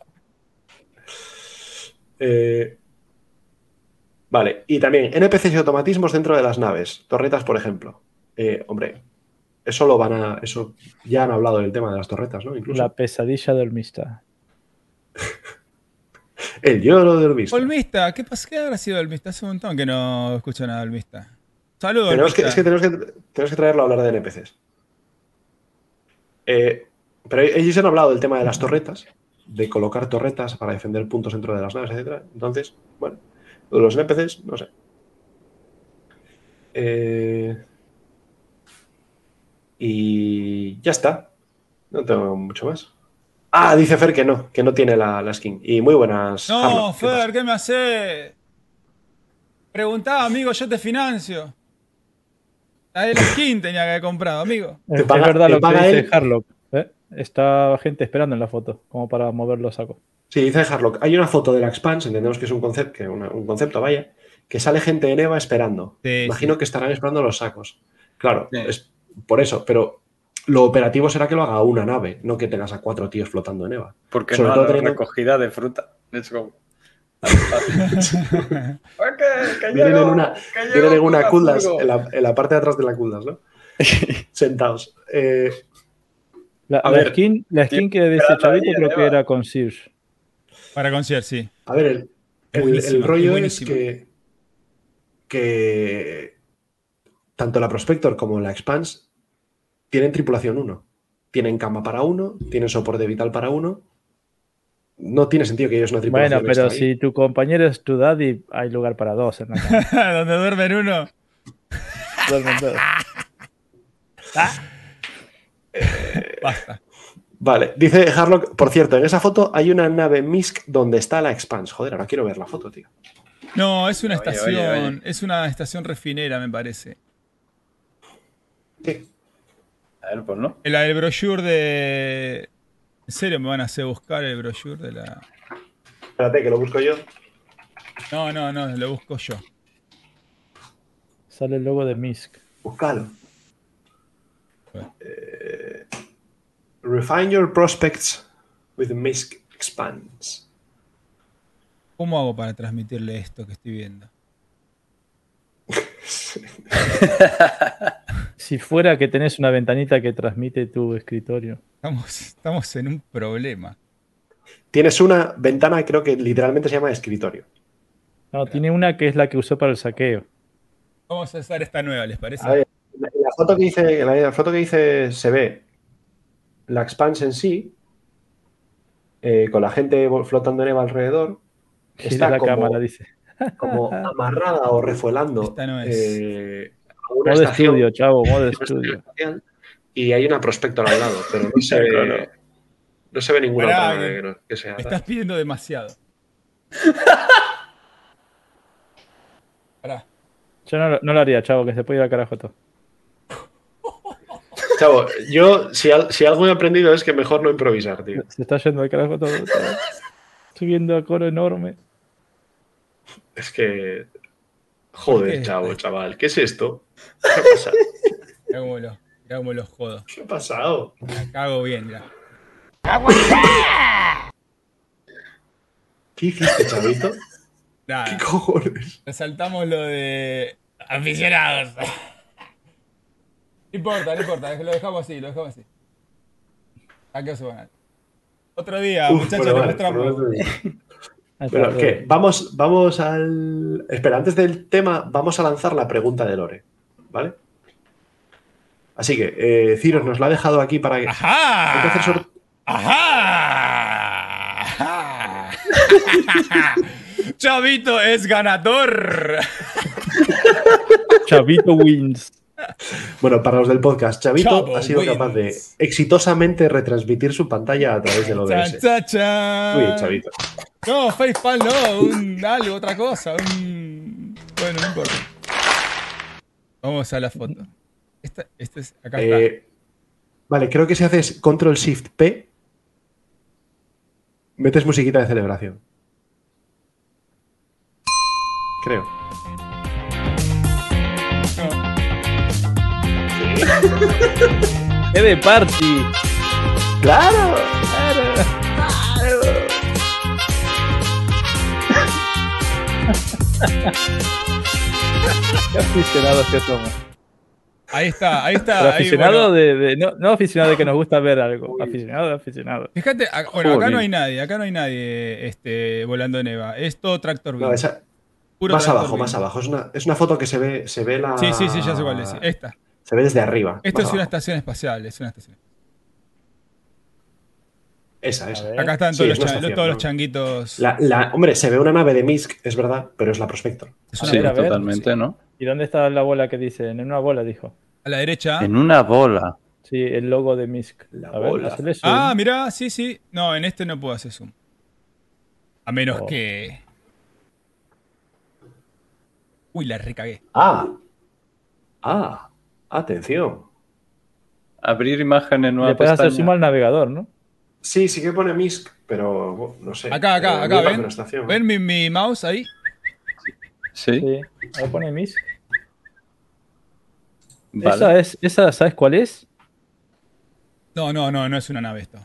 Eh, vale, y también NPCs y automatismos dentro de las naves. Torretas, por ejemplo. Eh, hombre, eso lo van a. Eso ya han hablado del tema de las torretas, ¿no? Incluso. La pesadilla dormista. El lloro del visto. Olmista, ¿qué pasa? ¿Qué habrá sido Olmista? Hace un montón que no escucho nada de Olmista. Saludos, Tenemos que, Olmista. es que tenemos que, tenemos que traerlo a hablar de NPCs. Eh, pero ellos han hablado del tema de las torretas, de colocar torretas para defender puntos dentro de las naves, etc. Entonces, bueno, lo de los NPCs, no sé. Eh, y ya está. No tengo mucho más. Ah, dice Fer que no, que no tiene la, la skin. Y muy buenas. No, Harlock, ¿qué pasa? Fer, ¿qué me hace? Preguntá, amigo, yo te financio. La de la skin tenía que haber comprado, amigo. Te es paga- verdad te lo que paga dice él. Harlock. ¿eh? Está gente esperando en la foto, como para mover los sacos. Sí, dice Harlock. Hay una foto de la Expanse, entendemos que es un concepto, que una- un concepto, vaya, que sale gente en EVA esperando. Sí, Imagino que estarán esperando los sacos. Claro, Sí. es por eso, pero lo operativo será que lo haga una nave, no que tengas a cuatro tíos flotando en EVA. Porque Sobre no a todo teniendo- recogida de fruta. Let's go. Ok, que Vienen llego, en una, vienen en una fuego. en la, en la parte de atrás de la Kuldas, ¿no? Sentados. Eh, La, A la ver, skin, la skin que dice esperando Chavito ahí, creo que era con Sears. Para concierto, sí. a ver, el, el- rollo es que, que tanto la Prospector como la Expanse tienen tripulación 1. Tienen cama para uno, tienen soporte vital para uno. No tiene sentido que ellos una tripulación Bueno, pero ahí. si tu compañero es tu daddy, hay lugar para dos en la cama. Donde duermen uno. Duermen todos. Basta. Vale, dice Harlock, por cierto, en esa foto hay una nave Misk donde está la Expanse. Joder, ahora quiero ver la foto, tío. No, es una Oye, estación. oye, oye. Es una estación refinera, me parece. Sí. A ver, no. La del brochure de. ¿En serio me van a hacer buscar el brochure de la.? Espérate, que lo busco yo. No, no, no, lo busco yo. Sale el logo de Misk. Búscalo. Bueno. Eh, refine your prospects with Misk Expanse. ¿Cómo hago para transmitirle esto que estoy viendo? Si fuera que tenés una ventanita que transmite tu escritorio. Estamos, estamos en un problema. Tienes una ventana, creo que literalmente se llama escritorio. No, tiene una que es la que usó para el saqueo. Vamos a usar esta nueva, ¿les parece? A ver, la, la foto que dice, la, la foto que dice se ve la Expanse en sí, eh, con la gente flotando en EVA alrededor, Gira Está la como- cámara, dice. como amarrada o refuelando Esta no es. eh, una Modo estación, estudio, chavo, modo estudio. espacial, y hay una prospector al lado, pero no se ve, no se ve ninguna Pará, otra que- que, no- que sea. Me estás pidiendo demasiado. Pará. Yo no, lo- no lo haría, chavo, que se puede ir al carajo todo. Chavo, yo si, al- si algo he aprendido es que mejor no improvisar, tío. Se está yendo al carajo todo. chavo. Estoy viendo a coro enorme. Es que. Joder, qué? chavo, chaval, ¿qué es esto? ¿Qué ha pasado? Mirá cómo los, mirá cómo los jodo. ¿Qué ha pasado? La cago bien, mirá. ¿Qué hiciste, chavito? ¿Qué cojones? resaltamos lo de aficionados. No importa, no importa, lo dejamos así, lo dejamos así. Aquí se van. Otro día, Uf, muchachos, vale, mostramos. Todo. ¿qué? Vamos, vamos al. Espera, antes del tema, vamos a lanzar la pregunta de Lore. ¿Vale? Así que, eh, Ciros nos la ha dejado aquí para que. Hay que hacer ¡Ajá! ¡Ajá! ¡Ajá! Chavito es ganador. Chavito wins. Bueno, para los del podcast, Chavito Chavo ha sido wins. capaz de exitosamente retransmitir su pantalla a través del Cha, OBS. cha, cha. Muy bien, Chavito. No, Facepalm no, un algo, otra cosa. Un... Bueno, no importa. Vamos a la foto. Esta, esta es. Acá está. Eh, vale, creo que si haces Control Shift P, metes musiquita de celebración. Creo. No. ¡Qué de party! ¡Claro! ¡Qué aficionados que somos! Ahí está, ahí está. Pero ahí, aficionado bueno. de, de- no, no aficionado de que nos gusta ver algo. Aficionado de aficionado. Fíjate, a- bueno, acá no hay nadie, acá no hay nadie este, volando en Eva. Es todo Tractor No, esa- puro más Tractor abajo, Beam. más abajo. Es una, es una foto que se ve, se ve la. Sí, sí, sí, ya sé cuál es. Esta. Se ve desde arriba. Esto es una estación espacial, es una estación. Esa, esa. Acá están todos, es los, una cha- estación, todos ¿no? los changuitos. La, la- hombre, se ve una nave de Misk, es verdad, pero es la Prospector. Es A una Sí, ver, totalmente, ¿no? ¿Y dónde está la bola que dice? En una bola, dijo. A la derecha. En una bola. Sí, el logo de Misk. La a bola. Ah, mirá, sí, sí. No, en este no puedo hacer zoom. A menos Oh. que. Uy, la recagué. Ah. Ah. Atención. Abrir imagen en Le nueva puedes hacer pestaña. zoom al navegador, ¿no? Sí, sí que pone Misk, pero no sé. Acá, acá, Eh, acá, ¿ven? ¿Ven mi, mi mouse ahí? Sí, Sí. Ahí pone Misk. vale. Esa es, esa, ¿sabes cuál es? No, no, no, no es una nave esto.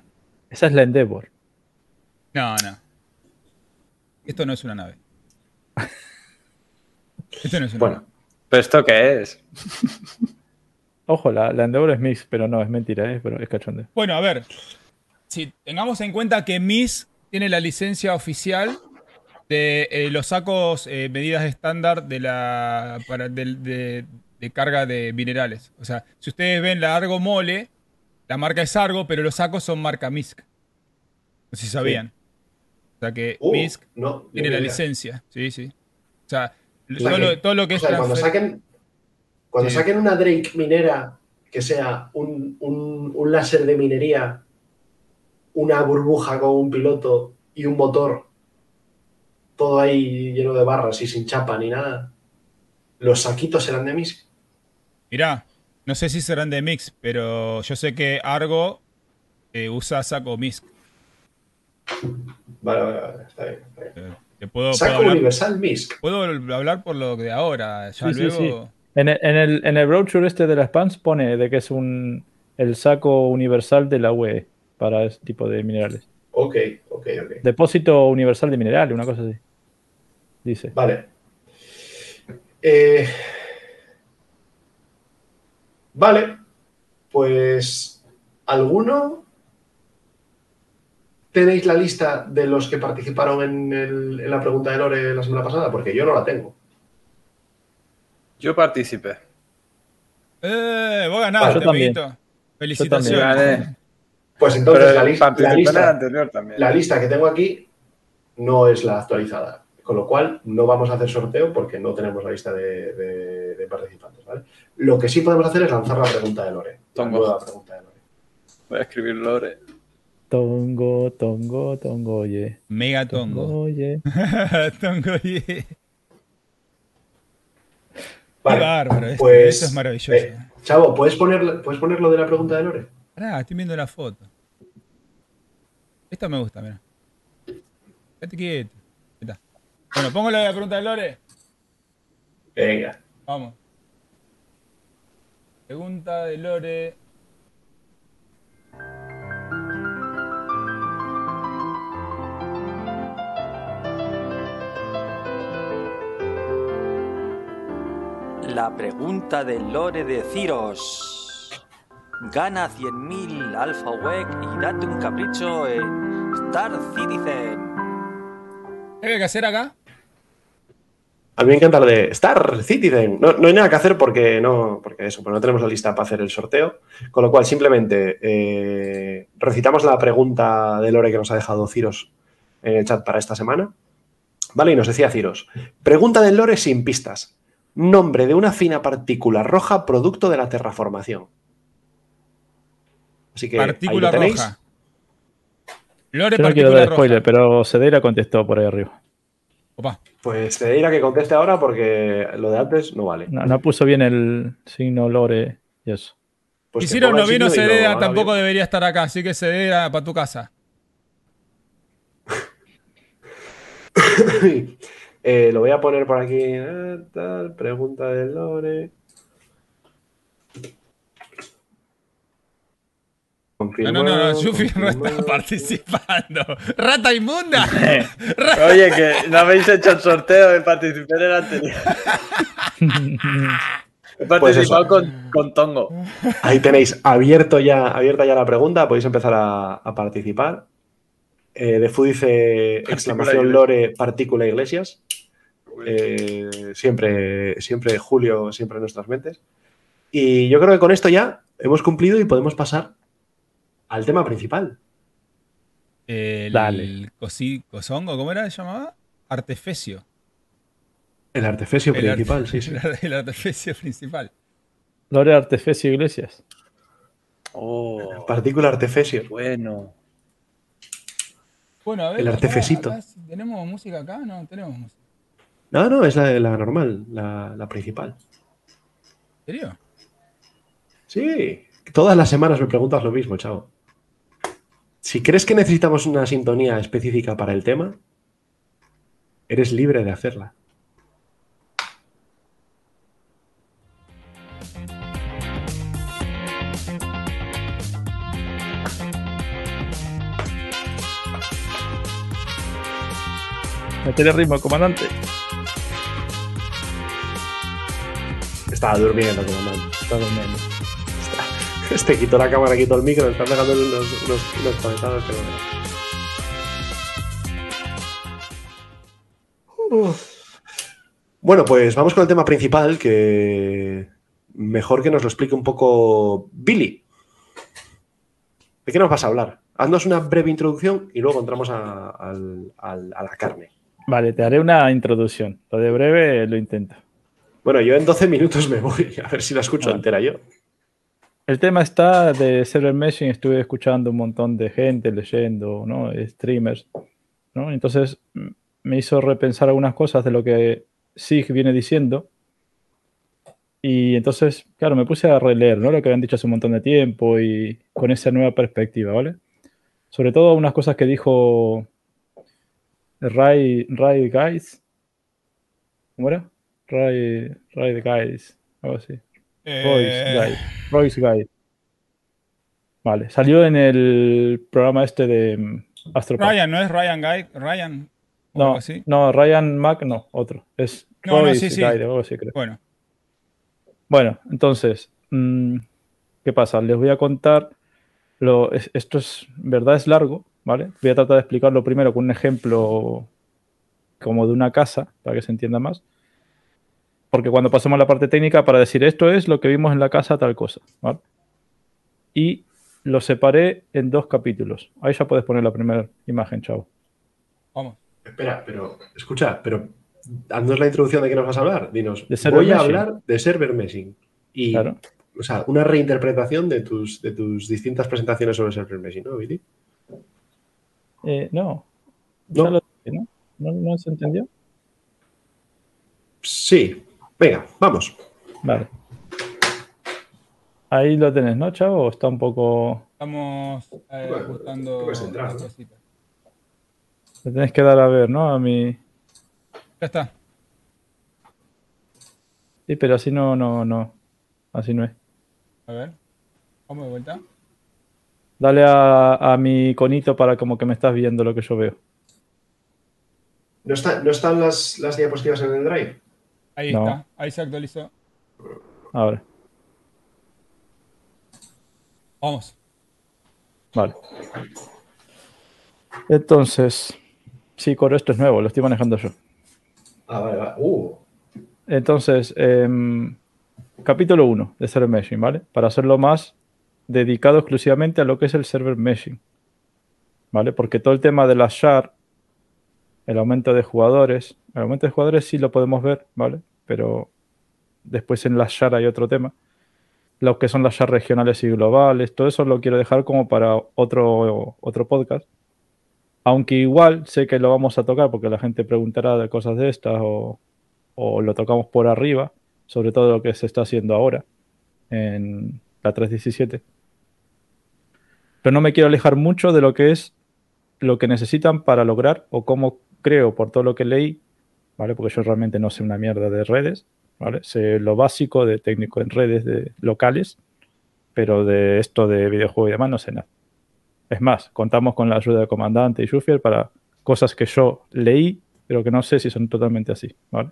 Esa es la Endeavor. No, no. Esto no es una nave. Esto no es una Bueno, nave. ¿Pero esto qué es? Ojo, la, la Endeavor es Misk, pero no, es mentira, ¿eh? pero es cachondeo. Bueno, a ver. Si tengamos en cuenta que MIS tiene la licencia oficial de eh, los sacos eh, medidas estándar de la para, de, de carga de minerales. O sea, si ustedes ven la Argo Mole, la marca es Argo, pero los sacos son marca MISC. No sé si sabían. O sea que Uh, MISC no, tiene la licencia. Sí, sí. O sea, O sea todo, que- lo, todo lo que O es sea, cuando saquen, cuando Sí. saquen una Drake minera que sea un, un- un láser de minería, una burbuja con un piloto y un motor, todo ahí lleno de barras y sin chapa ni nada, los saquitos serán de mis. Mirá, no sé si serán de Mix, pero yo sé que Argo eh, usa saco MISC. Vale, vale, vale, está bien. está bien. Eh, te puedo, puedo Saco hablar, universal MISC. puedo hablar por lo de ahora. Ya Sí, sí, luego. En el, en, el, en el brochure este de la Spans pone de que es un el saco universal de la UE para ese tipo de minerales. Ok, ok, ok. Depósito universal de minerales, una cosa así. Dice. Vale. Eh, vale, pues ¿alguno tenéis la lista de los que participaron en, el- en la pregunta de Lore la semana pasada? Porque yo no la tengo. Yo participé. Eh, vos Ah, ganaste, yo también. amiguito. Felicitaciones. Pues entonces la, la lista, anterior también. la lista que tengo aquí no es la actualizada. Con lo cual no vamos a hacer sorteo porque no tenemos la lista de, de- de participantes. ¿vale? Lo que sí podemos hacer es lanzar la pregunta de Lore. La Tongo. nueva pregunta de Lore. Voy a escribir Lore. Tongo, tongo, tongo, oye. Mega tongo. Oye. tongo. Qué Vale, bárbaro, esto, pues, esto es maravilloso. eh, Chavo, ¿puedes poner, ¿puedes poner lo de la pregunta de Lore? Pará, estoy viendo la foto. Esta me gusta, mira. Quédate quieto. Está. Bueno, pongo la pregunta de Lore. Venga. Vamos. Pregunta de Lore. La pregunta del lore de Ciros. Gana 100.000 Alpha WEC y date un capricho en Star Citizen. ¿Qué hay que hacer acá? A mí me encanta lo de Star Citizen. No, no hay nada que hacer porque no, porque eso, pues no tenemos la lista para hacer el sorteo. Con lo cual, simplemente eh, recitamos la pregunta de Lore que nos ha dejado Ciros en el chat para esta semana. Vale, y nos decía Ciros. Pregunta del Lore sin pistas. Nombre de una fina partícula roja producto de la terraformación. Así que ahí Partícula lo tenéis. roja. Lore, Yo no quiero dar roja. spoiler, pero Cedeira contestó por ahí arriba. Opa. Pues te dirá que conteste ahora porque lo de antes no vale. No, no puso bien el signo lore y eso. Pues y si no, no vino haga tampoco bien. debería estar acá, así que Cedera para tu casa. Eh, lo voy a poner por aquí. eh, tal, pregunta de Lore. No, no, no, no, Yufi no está participando. ¡Rata inmunda! Oye, que no habéis hecho el sorteo de participar en el anterior. He Pues participado eso. con, con Tongo. Ahí tenéis abierto ya, abierta ya la pregunta, podéis empezar a, a participar. Eh, de Fu dice exclamación. Lore, partícula Iglesias. Eh, siempre, siempre Julio, siempre en nuestras mentes. Y yo creo que con esto ya hemos cumplido y podemos pasar al tema principal. El Dale. cosi- cosongo, ¿cómo era? ¿Se llamaba? Artefesio. El artefesio El principal, arte- sí, sí. El artefesio principal. Lore Artefesio Iglesias. Oh, Partícula artefesio. bueno. Bueno, a ver. El acá- artefesito. acá, ¿Tenemos música acá? No, tenemos música. No, no, es la, la normal, la, la principal. ¿En serio? Sí, todas las semanas me preguntas lo mismo, chavo. Si crees que necesitamos una sintonía específica para el tema, eres libre de hacerla. Metele ritmo, comandante. Estaba durmiendo, comandante. Está durmiendo. Este quitó la cámara, quitó el micro, me está pegando unos, unos, que no. Bueno, pues vamos con el tema principal, que mejor que nos lo explique un poco Billy. ¿De qué nos vas a hablar? Haznos una breve introducción y luego entramos a, la carne. Vale, te haré una introducción. Lo de breve lo intento. Bueno, yo en 12 minutos me voy, a ver si la escucho Vale. entera yo. El tema está de server meshing. Estuve escuchando un montón de gente leyendo, ¿no? Streamers, ¿no? Entonces mm, me hizo repensar algunas cosas de lo que SIG viene diciendo. Y entonces, claro, me puse a releer, ¿no? Lo que habían dicho hace un montón de tiempo y con esa nueva perspectiva, ¿vale? Sobre todo unas cosas que dijo Ray, Ray Guys. ¿Cómo era? Ray, Ray Guys, algo así. Royce Eh, Guy. Royce Guy. Vale, salió en el programa este de mm, Astropath. Ryan, ¿no es Ryan Guy? Ryan. no, algo así. no, Ryan Mac, no, otro. Es No, no, Royce sí, sí. Guy, algo así, creo. Bueno, Bueno, entonces, mm, ¿qué pasa? Les voy a contar. Lo, es- esto es, en verdad, es largo, ¿vale? Voy a tratar de explicarlo primero con un ejemplo como de una casa, para que se entienda más. Porque cuando pasemos a la parte técnica, para decir esto es lo que vimos en la casa, tal cosa, ¿vale? Y lo separé en dos capítulos. Ahí ya puedes poner la primera imagen, chavo. vamos. Espera, pero escucha, pero haznos la introducción de qué nos vas a hablar. Dinos, De voy a meshing. hablar de server meshing. Y, Claro. o sea, una reinterpretación de tus, de tus distintas presentaciones sobre server meshing, ¿no, Billy? Eh, no. No. Lo dije, ¿no? ¿No, no se entendió? Sí. Venga, vamos. Vale. Ahí lo tenés, ¿no, chavo? ¿O está un poco... Estamos eh, Bueno, ajustando entrar, ¿no? Le tenés que dar a ver, ¿no? A mi... Ya está. Sí, pero así no, no, no. Así no es. A ver. Vamos de vuelta. Dale a, a mi conito para como que me estás viendo lo que yo veo. ¿No, está- no están las, las diapositivas en el drive? Ahí No. está. Ahí se actualizó. Ahora. Vamos. Vale. Entonces, sí, Coro, esto es nuevo, lo estoy manejando yo. Ah, vale, vale. Uh, Entonces, em, capítulo 1 de Server Meshing, ¿vale? Para hacerlo más dedicado exclusivamente a lo que es el Server Meshing, ¿vale? Porque todo el tema de la shard, el aumento de jugadores, el aumento de jugadores sí lo podemos ver, ¿vale? Pero después en la shard hay otro tema. Lo que son las shard regionales y globales, todo eso lo quiero dejar como para otro, otro podcast. Aunque igual sé que lo vamos a tocar porque la gente preguntará de cosas de estas o, o lo tocamos por arriba, sobre todo lo que se está haciendo ahora en la 317. Pero no me quiero alejar mucho de lo que es lo que necesitan para lograr o cómo creo por todo lo que leí, ¿vale? Porque yo realmente no sé una mierda de redes, ¿vale? Sé lo básico de técnico en redes de locales, pero de esto de videojuego y demás no sé nada. Es más, contamos con la ayuda de Comandante y Shufiel para cosas que yo leí, pero que no sé si son totalmente así, ¿vale?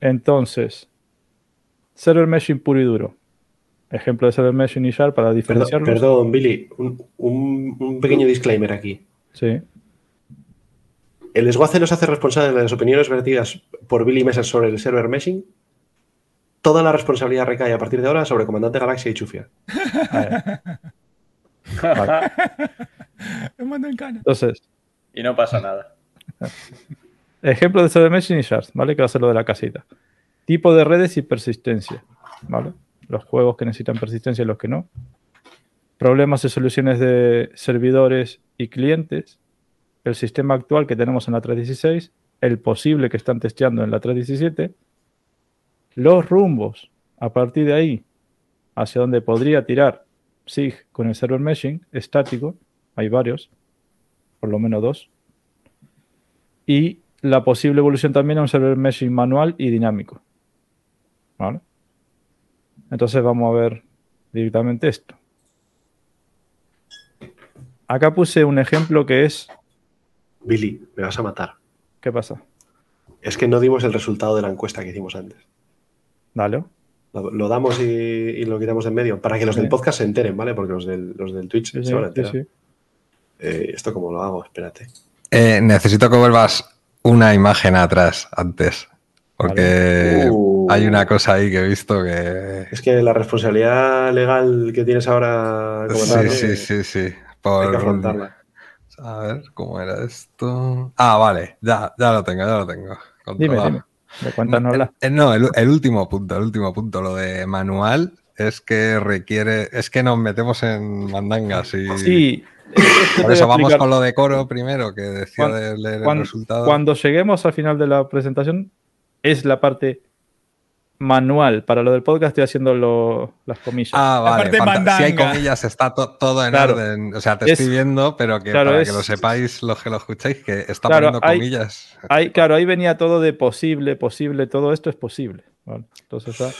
Entonces, server meshing puro y duro. Ejemplo de server meshing y shard para perdón, diferenciarlos. perdón, Billy. Un, un- un pequeño disclaimer aquí. Sí. El desguace nos hace responsable de las opiniones vertidas por Billy Messer sobre el server meshing. Toda la responsabilidad recae a partir de ahora sobre Comandante Galaxia y Chufia. Vale. Me mando en cana. Entonces, Y no pasa nada. ejemplo de server meshing y shards, ¿vale? Que va a ser lo de la casita. Tipo de redes y persistencia, ¿vale? Los juegos que necesitan persistencia y los que no. Problemas y soluciones de servidores y clientes. El sistema actual que tenemos en la 316. El posible que están testeando en la 317. Los rumbos a partir de ahí hacia donde podría tirar SIG con el server meshing estático. Hay varios, por lo menos dos. Y la posible evolución también a un server meshing manual y dinámico. ¿Vale? Entonces vamos a ver directamente esto. Acá puse un ejemplo que es. Billy, me vas a matar. ¿Qué pasa? Es que no dimos el resultado de la encuesta que hicimos antes. Dale. Lo, lo damos y, y lo quitamos de en medio para que los del podcast se enteren, ¿vale? Porque los del, los del Twitch Sí, se van a sí, enterar. sí. Eh, ¿Esto cómo lo hago? Espérate. Eh, necesito que vuelvas una imagen atrás antes. Porque Uh. hay una cosa ahí que he visto que. Es que la responsabilidad legal que tienes ahora, Sí, comandante, sí, sí, sí. hay Por- que afrontarla. A ver, ¿cómo era esto? Ah, vale, ya, ya lo tengo, ya lo tengo. Dime, controlado. dime. ¿De cuántas no? Eh, No, el, el último punto, el último punto, lo de manual es que requiere, es que nos metemos en mandangas y Sí. por eso vamos explicar. con lo de coro primero, que decía Cuan- de leer el resultado. Cuando lleguemos al final de la presentación, es la parte manual. Para lo del podcast estoy haciendo lo- las comillas. Ah, vale. si hay comillas, está to- todo en Claro. orden. O sea, te Es- estoy viendo, pero que claro, para es- que lo sepáis, los que lo escucháis, que está Claro, poniendo hay- comillas. Ahí, claro, ahí venía todo de posible, posible, todo esto es posible. ¿vale? Entonces, Vale,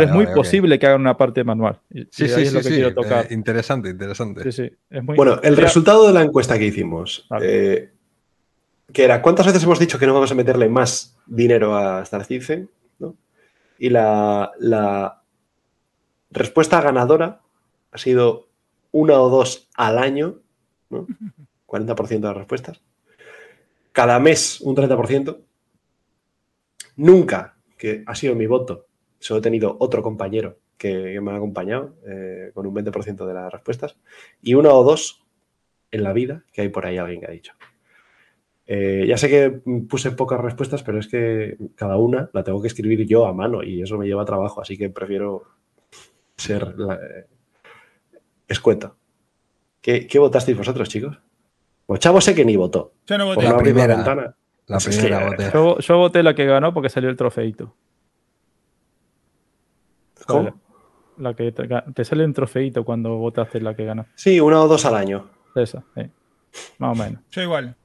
pero es muy vale, posible que hagan una parte manual. Y, y Sí, ahí sí, es sí, lo que sí. quiero tocar. eh, interesante, interesante. sí, sí, es muy- Bueno, el resultado de la encuesta que hicimos, Vale. eh, que era, ¿cuántas veces hemos dicho que no vamos a meterle más dinero a Star Citizen? ¿no? Y la, la respuesta ganadora ha sido una o dos al año, ¿no? 40% de las respuestas. Cada mes un 30%. Nunca, que ha sido mi voto, solo he tenido otro compañero que, que me ha acompañado eh, con un 20% de las respuestas. Y una o dos en la vida, que hay por ahí alguien que ha dicho. Eh, ya sé que puse pocas respuestas, pero es que cada una la tengo que escribir yo a mano y eso me lleva trabajo, así que prefiero ser la- eh, escueto. ¿Qué, qué votasteis vosotros, chicos? Pues Chavo sé que ni votó. Yo no Por voté. La primera. ventana. La Pues es primera que- bote. yo, yo voté la que ganó porque salió el trofeito. ¿Cómo? La que te sale un trofeito cuando votaste la que ganó. Sí, una o dos al año. Esa, sí. Más o menos. Yo igual.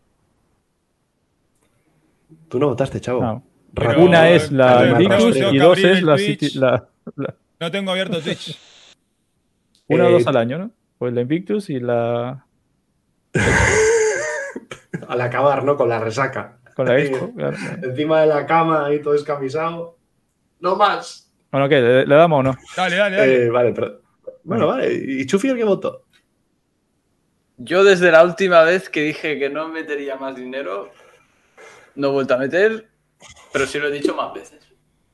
Tú no votaste, Chavo. No. Pero, Una es la Invictus tengo y dos es la, la- la- No tengo abierto Twitch. una o Eh, dos al año, ¿no? Pues la Invictus y la Al acabar, ¿no? Con la resaca. con la claro. Encima de la cama, ahí todo escamisado. No más. Bueno, ¿qué? ¿Le, le damos o no? Dale, dale, dale. Eh, vale, pero. Bueno, vale. ¿Y Chufi el que votó? Yo desde la última vez que dije que no metería más dinero, no he vuelto a meter, pero sí lo he dicho más veces.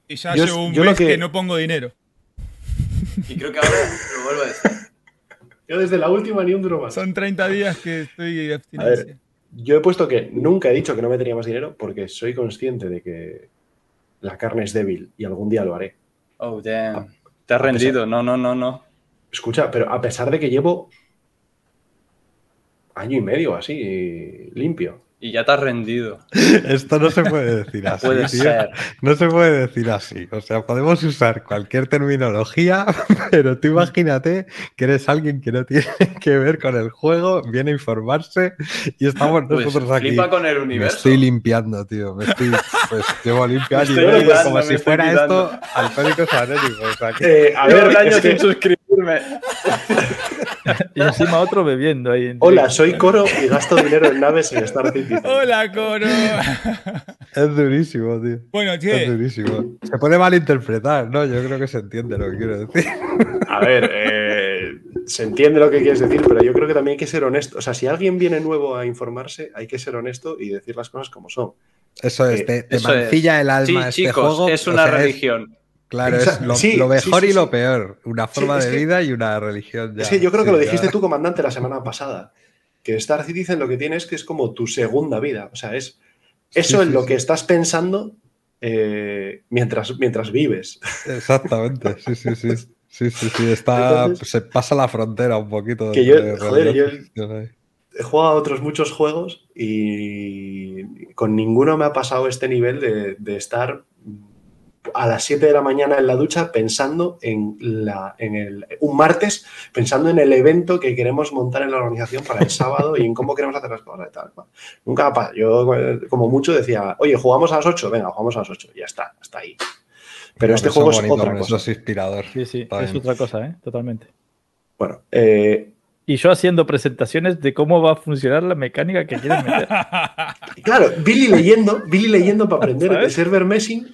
y ya yo- llevo un yo lo mes que... que- no pongo dinero. Y creo que ahora lo vuelvo a decir. Yo desde la última ni un duro más. Son 30 días que estoy A abstinencia. ver, yo he puesto que nunca he dicho que no metería más dinero porque soy consciente de que la carne es débil y algún día lo haré. Oh, damn. Te has pesar- rendido. No, no, no, no. Escucha, pero a pesar de que llevo año y medio así limpio. Y ya te has rendido. Esto no se puede decir así. Puede tío. ser. No se puede decir así. O sea, podemos usar cualquier terminología, pero tú imagínate que eres alguien que no tiene que ver con el juego, viene a informarse y estamos Pues nosotros aquí. flipa con el Me estoy limpiando, tío. Me estoy, pues llevo año y quitando, como si fuera quitando. esto alcohólicos anónimos. O sea, que- Eh, a ver, un año es que- sin suscribirme. Y encima otro bebiendo ahí. en hola, soy Coro y gasto dinero en naves en Star Citizen. Hola, Coro. es durísimo, tío. bueno, Es che, durísimo. Se puede malinterpretar, ¿no? Yo creo que se entiende lo que quiero decir. A ver, eh, se entiende lo que quieres decir, pero yo creo que también hay que ser honesto. O sea, si alguien viene nuevo a informarse, hay que ser honesto y decir las cosas como son. Eso es, Eh, te, te eso es. mancilla el Sí, alma este chicos, juego. es o una sea, religión. Claro, es lo, sí, lo sí, mejor sí, y lo peor. Una forma de que- vida y una religión. ya. es que yo creo que lo ya. dijiste tú, comandante, la semana pasada. Que Star Citizen lo que tiene es que es como tu segunda vida. O sea, es eso en lo que estás pensando eh, mientras, mientras vives. Exactamente, sí, sí, sí. Sí, sí, sí. Está, Entonces- se pasa la frontera un poquito. Que yo- entre joder, yo-. He jugado a otros muchos juegos y con ninguno me ha pasado este nivel de, de estar a las 7 de la mañana en la ducha pensando en, la, en el, un martes, pensando en el evento que queremos montar en la organización para el sábado y en cómo queremos hacer las cosas y tal. Nunca. Yo, como mucho, decía, oye, jugamos a las 8, venga, jugamos a las 8, ya está, hasta ahí. Pero este juego es bonito, otra cosa. Eso es inspirador. Sí, sí, Está es bien. otra cosa, ¿eh? Totalmente. Bueno, eh, Y yo haciendo presentaciones de cómo va a funcionar la mecánica que quieren meter. Claro, Billy leyendo, Billy leyendo para aprender de server meshing,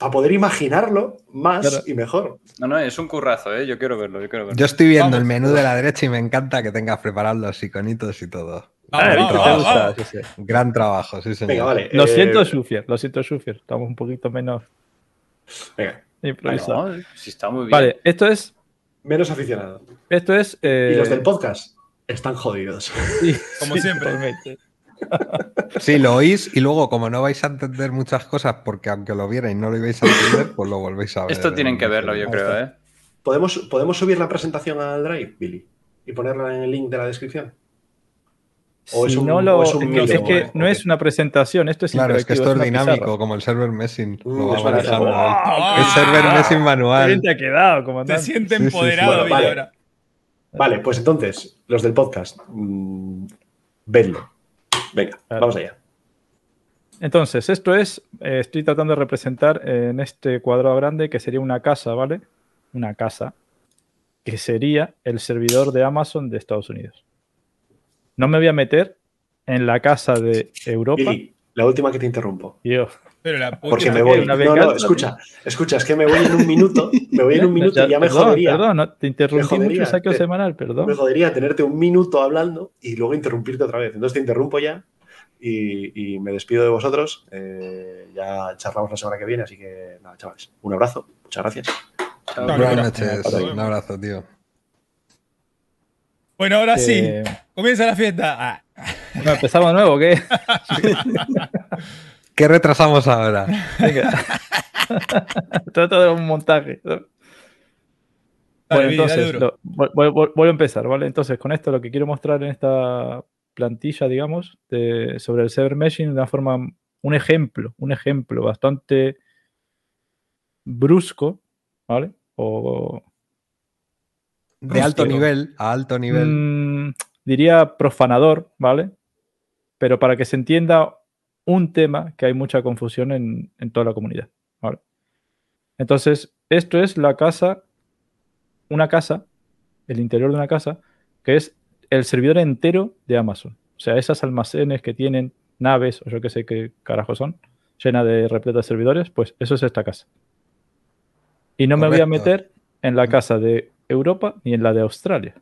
para poder imaginarlo más Claro. y mejor. No, no, es un currazo, ¿eh? Yo quiero verlo, yo quiero verlo. Yo estoy viendo Vamos. el menú de la derecha y me encanta que tengas preparados los iconitos y todo. Vamos, Gran vamos, ¿Te trabajo. Sí, sí. Gran trabajo, sí, señor. Venga, vale. Lo eh, siento, Shufier, lo siento, Shufier. Estamos un poquito menos Venga, improvisados. No, sí está muy bien. Vale, esto es. menos aficionado. Esto es. eh, Y los del podcast están jodidos. sí, Como sí, siempre. Sí, lo oís y luego, como no vais a entender muchas cosas, porque aunque lo vierais no lo ibais a entender, pues lo volvéis a ver. Esto tienen que verlo, yo creo. ¿eh? ¿Podemos, ¿Podemos subir la presentación al Drive, Billy? ¿Y ponerla en el link de la descripción? ¿O es Si un- no o es un es mínimo, que eh? no Ok. es una presentación, esto es Claro, es que esto es dinámico, pizarra. como el server messing. Mm, lo va es manejando. Ah, El server messing Qué manual. te ha quedado, comandante. siente Sí, sí, sí. empoderado, Bueno, Billy, vale. pues entonces, los del podcast, mm, vedlo. Venga, Claro. vamos allá. Entonces, esto es, eh, estoy tratando de representar en este cuadrado grande que sería una casa, ¿vale? Una casa, que sería el servidor de Amazon de Estados Unidos. No me voy a meter en la casa de Europa. Billy, la última que te interrumpo. Yo, Pero la puta. Porque me voy. ¿Una No, no, escucha, escucha, es que me voy en un minuto, me voy en un minuto y ya me perdón, jodería. Perdón, no, te interrumpí jodería, mucho el saqueo te- semanal, Me perdón. jodería tenerte un minuto hablando y luego interrumpirte otra vez. Entonces te interrumpo ya y, y me despido de vosotros. Eh, ya charlamos la semana que viene, así que nada, chavales. Un abrazo, muchas gracias. Chao. Buenas no, noches. no, no. Un abrazo, tío. Bueno, ahora sí. Eh, Comienza la fiesta. Ah. no, ¿Empezamos de nuevo qué? ¿Qué retrasamos ahora? Venga. Trato de un montaje. Bueno, entonces, lo- voy, voy- voy- voy a empezar, ¿vale? Entonces, con esto lo que quiero mostrar en esta plantilla, digamos, de- sobre el server meshing de una forma, un ejemplo, un ejemplo bastante brusco, ¿vale? O De alto nivel a alto nivel. mm, diría profanador, ¿vale? Pero para que se entienda un tema que hay mucha confusión en, en toda la comunidad. Entonces, esto es la casa, una casa, el interior de una casa, que es el servidor entero de Amazon. O sea, esas almacenes que tienen naves, o yo que sé qué carajo son, llena de repletas de servidores, pues eso es esta casa. Y no me voy a meter en la casa de Europa ni en la de Australia.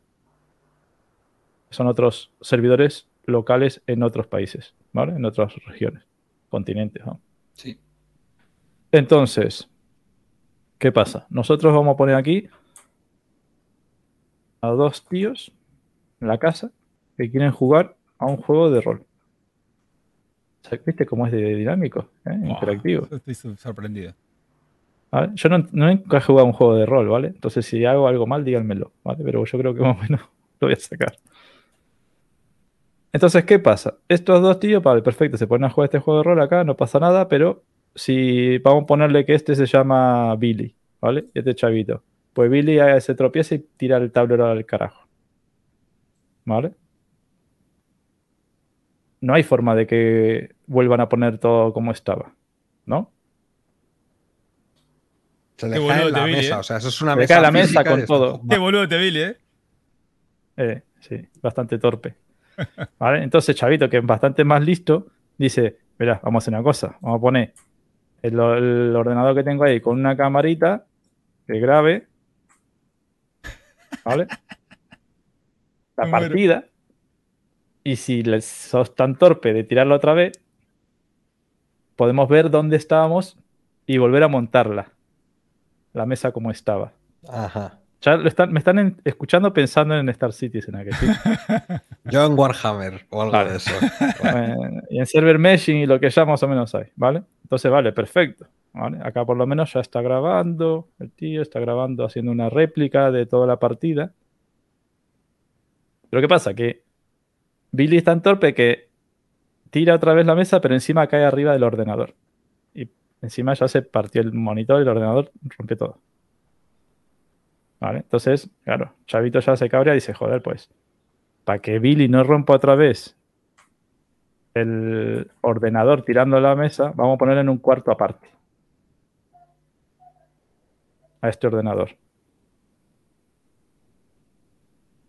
Son otros servidores locales en otros países, ¿vale? En otras regiones, continentes. ¿no? Sí. Entonces, ¿qué pasa? Nosotros vamos a poner aquí a dos tíos en la casa que quieren jugar a un juego de rol. ¿Viste cómo es de dinámico? ¿eh? Interactivo. Estoy sor- sorprendido. ¿vale? Yo no, no nunca he jugado a un juego de rol, ¿vale? Entonces, si hago algo mal, díganmelo, ¿vale? Pero yo creo que más o menos lo voy a sacar. Entonces, ¿qué pasa? Estos dos tíos, vale, perfecto, se ponen a jugar este juego de rol acá, no pasa nada, pero si vamos a ponerle que este se llama Billy, ¿vale? Este chavito. Pues Billy se tropieza y tira el tablero al carajo. ¿Vale? No hay forma de que vuelvan a poner todo como estaba, ¿no? Se le Qué cae en la mesa. ¿eh? O sea, eso es una Se le mesa. cae la mesa con todo. Qué boludo te Billy, ¿eh? Eh, sí, bastante torpe. ¿Vale? Entonces, Chavito, que es bastante más listo, dice: Mira, vamos a hacer una cosa. Vamos a poner el, el ordenador que tengo ahí con una camarita que grabe. ¿Vale? La Me muero. partida. Y si les sos tan torpe de tirarla otra vez, podemos ver dónde estábamos y volver a montarla. La mesa como estaba. Ajá. Ya lo están, me están en- escuchando pensando en Star Citizen aquí. ¿sí? Yo en Warhammer o algo Vale. de eso. Y en server meshing y lo que ya más o menos hay, ¿vale? Entonces, vale, perfecto. ¿vale? Acá por lo menos ya está grabando, el tío está grabando, haciendo una réplica de toda la partida. Pero ¿qué pasa? Que Billy es tan torpe que tira otra vez la mesa, pero encima cae arriba del ordenador. Y encima ya se partió el monitor y el ordenador rompió todo. ¿Vale? Entonces, claro, Chavito ya se cabrea y dice, joder, pues, para que Billy no rompa otra vez el ordenador tirando la mesa, vamos a ponerlo en un cuarto aparte. A este ordenador.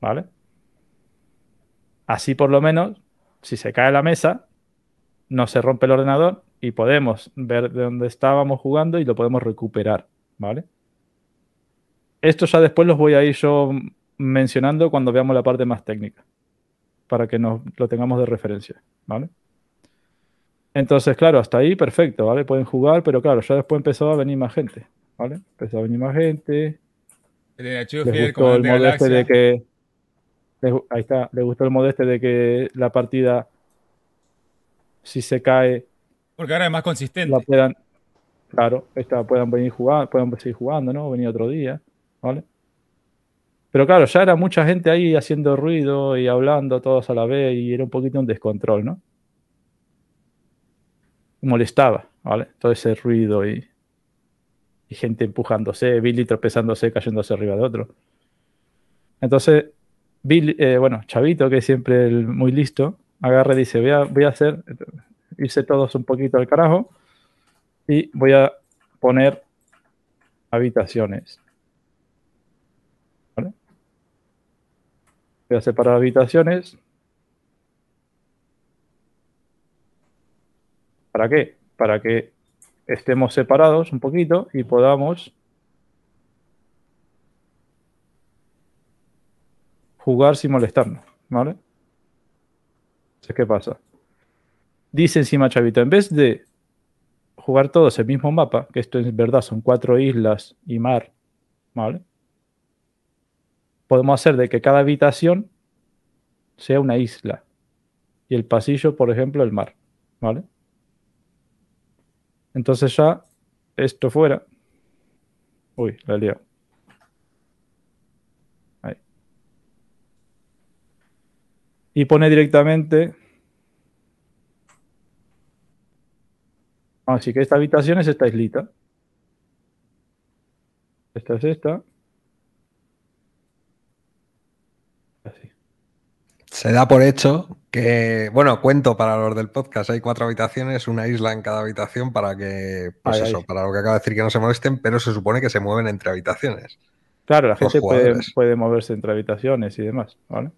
¿Vale? Así por lo menos, si se cae la mesa, no se rompe el ordenador y podemos ver de dónde estábamos jugando y lo podemos recuperar. ¿Vale? Esto ya después los voy a ir yo mencionando cuando veamos la parte más técnica. Para que nos lo tengamos de referencia. ¿Vale? Entonces, claro, hasta ahí perfecto, ¿vale? Pueden jugar, pero claro, ya después empezó a venir más gente, ¿vale? Empezó a venir más gente. Elena Les Schuster, gustó el Galaxia. de que. les ahí está, les gustó el modo este de que la partida, si se cae, Porque ahora es más consistente. la puedan. Claro, esta puedan venir jugando, puedan seguir jugando, ¿no? Venir otro día, ¿vale? Pero claro, ya era mucha gente ahí haciendo ruido y hablando todos a la vez y era un poquito un descontrol, ¿no? Molestaba, ¿vale? Todo ese ruido y, gente empujándose, Billy tropezándose, cayéndose arriba de otro. Entonces, Billy, eh, bueno, Chavito, que es siempre muy listo, agarra y dice, voy a, voy a hacer, irse todos un poquito al carajo y voy a poner habitaciones. ¿Vale? Voy a separar habitaciones. ¿Para qué? Para que estemos separados un poquito y podamos jugar sin molestarnos, ¿vale? Entonces, ¿qué pasa? Dice encima Chavito, en vez de jugar todos el mismo mapa, que esto es verdad, son cuatro islas y mar, ¿vale? Podemos hacer de que cada habitación sea una isla y el pasillo, por ejemplo, el mar, ¿vale? Entonces ya esto fuera. Uy, la he liado. Ahí. Y pone directamente. Así que esta habitación es esta islita. Esta es esta. Así. Se da por hecho que, bueno, cuento para los del podcast, hay cuatro habitaciones, una isla en cada habitación para que, pues Ay, eso, ay. para lo que acabo de decir que no se molesten, pero se supone que se mueven entre habitaciones. Claro, la gente puede, puede moverse entre habitaciones y demás, ¿vale?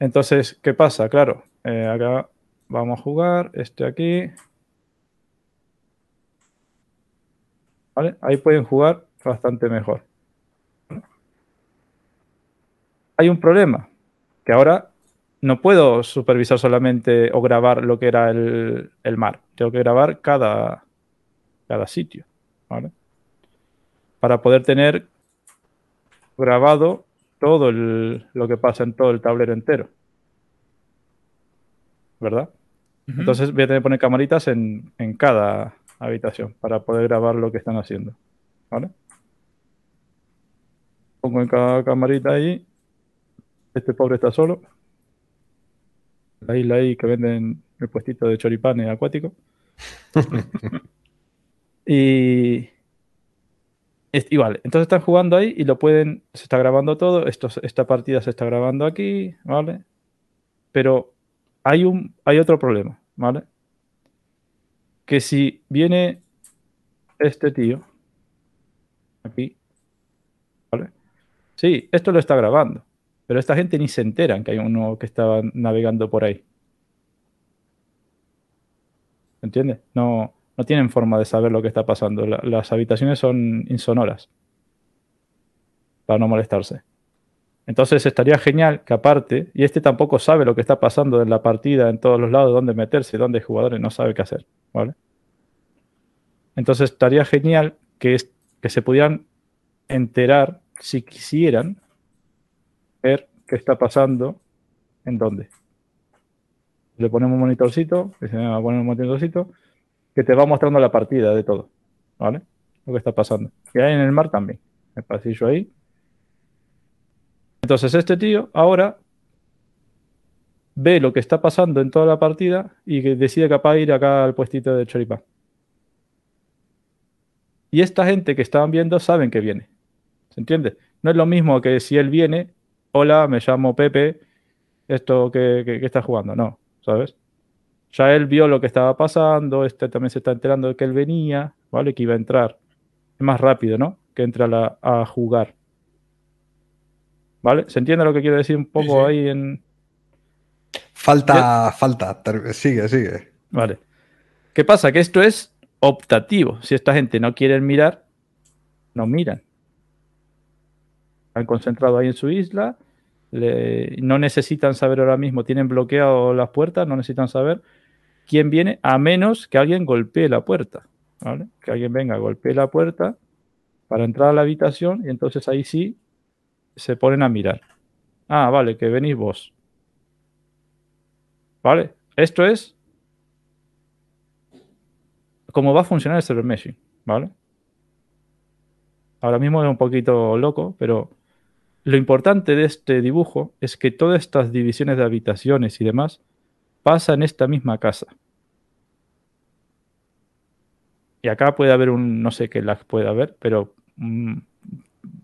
Entonces, ¿qué pasa? Claro, eh, acá vamos a jugar, este aquí. ¿Vale? Ahí pueden jugar bastante mejor. Hay un problema, que ahora no puedo supervisar solamente o grabar lo que era el, el mar. Tengo que grabar cada, cada sitio, ¿vale? Para poder tener grabado todo el- lo que pasa en todo el tablero entero. ¿Verdad? Entonces voy a tener que poner camaritas en, en cada habitación para poder grabar lo que están haciendo. ¿Vale? Pongo en cada camarita ahí. Este pobre está solo. La isla ahí que venden el puestito de choripanes acuático. y, y vale, entonces están jugando ahí y lo pueden, se está grabando todo, esto, esta partida se está grabando aquí, ¿vale? Pero hay un, hay otro problema, ¿vale? Que si viene este tío, aquí, ¿vale? Sí, esto lo está grabando, pero esta gente ni se enteran que hay uno que estaba navegando por ahí. ¿Entiendes? No, no tienen forma de saber lo que está pasando. La- las habitaciones son insonoras para no molestarse. Entonces estaría genial que aparte, y este tampoco sabe lo que está pasando en la partida, en todos los lados, dónde meterse, dónde jugadores, no sabe qué hacer, ¿vale? Entonces estaría genial que, es- que se pudieran enterar, si quisieran, ver qué está pasando en dónde. Le ponemos un monitorcito, que se va a poner un monitorcito, que te va mostrando la partida de todo, ¿vale? Lo que está pasando. Y ahí en el mar también, el pasillo ahí. Entonces este tío ahora ve lo que está pasando en toda la partida y decide capaz ir acá al puestito de choripán. Y esta gente que estaban viendo saben que viene. ¿Se entiende? No es lo mismo que si él viene, hola, me llamo Pepe, esto que, que, que está jugando. No, ¿sabes? Ya él vio lo que estaba pasando, este también se está enterando de que él venía, ¿vale? Que iba a entrar. Es más rápido, ¿no? Que entra a, la- a jugar. ¿Vale? ¿Se entiende lo que quiero decir un poco sí. ahí en, Falta, falta, sigue, sigue. Vale. ¿Qué pasa? Que esto es optativo. Si esta gente no quiere mirar, no miran. Están concentrados ahí en su isla. No necesitan saber ahora mismo, tienen bloqueado las puertas, no necesitan saber quién viene, a menos que alguien golpee la puerta. ¿vale? Que alguien venga, golpee la puerta para entrar a la habitación y entonces ahí sí se ponen a mirar. Ah, vale, que venís vos. ¿Vale? Esto es cómo va a funcionar el server meshing, ¿vale? Ahora mismo es un poquito loco, pero lo importante de este dibujo es que todas estas divisiones de habitaciones y demás pasan en esta misma casa. Y acá puede haber un, no sé qué lag puede haber, pero mm,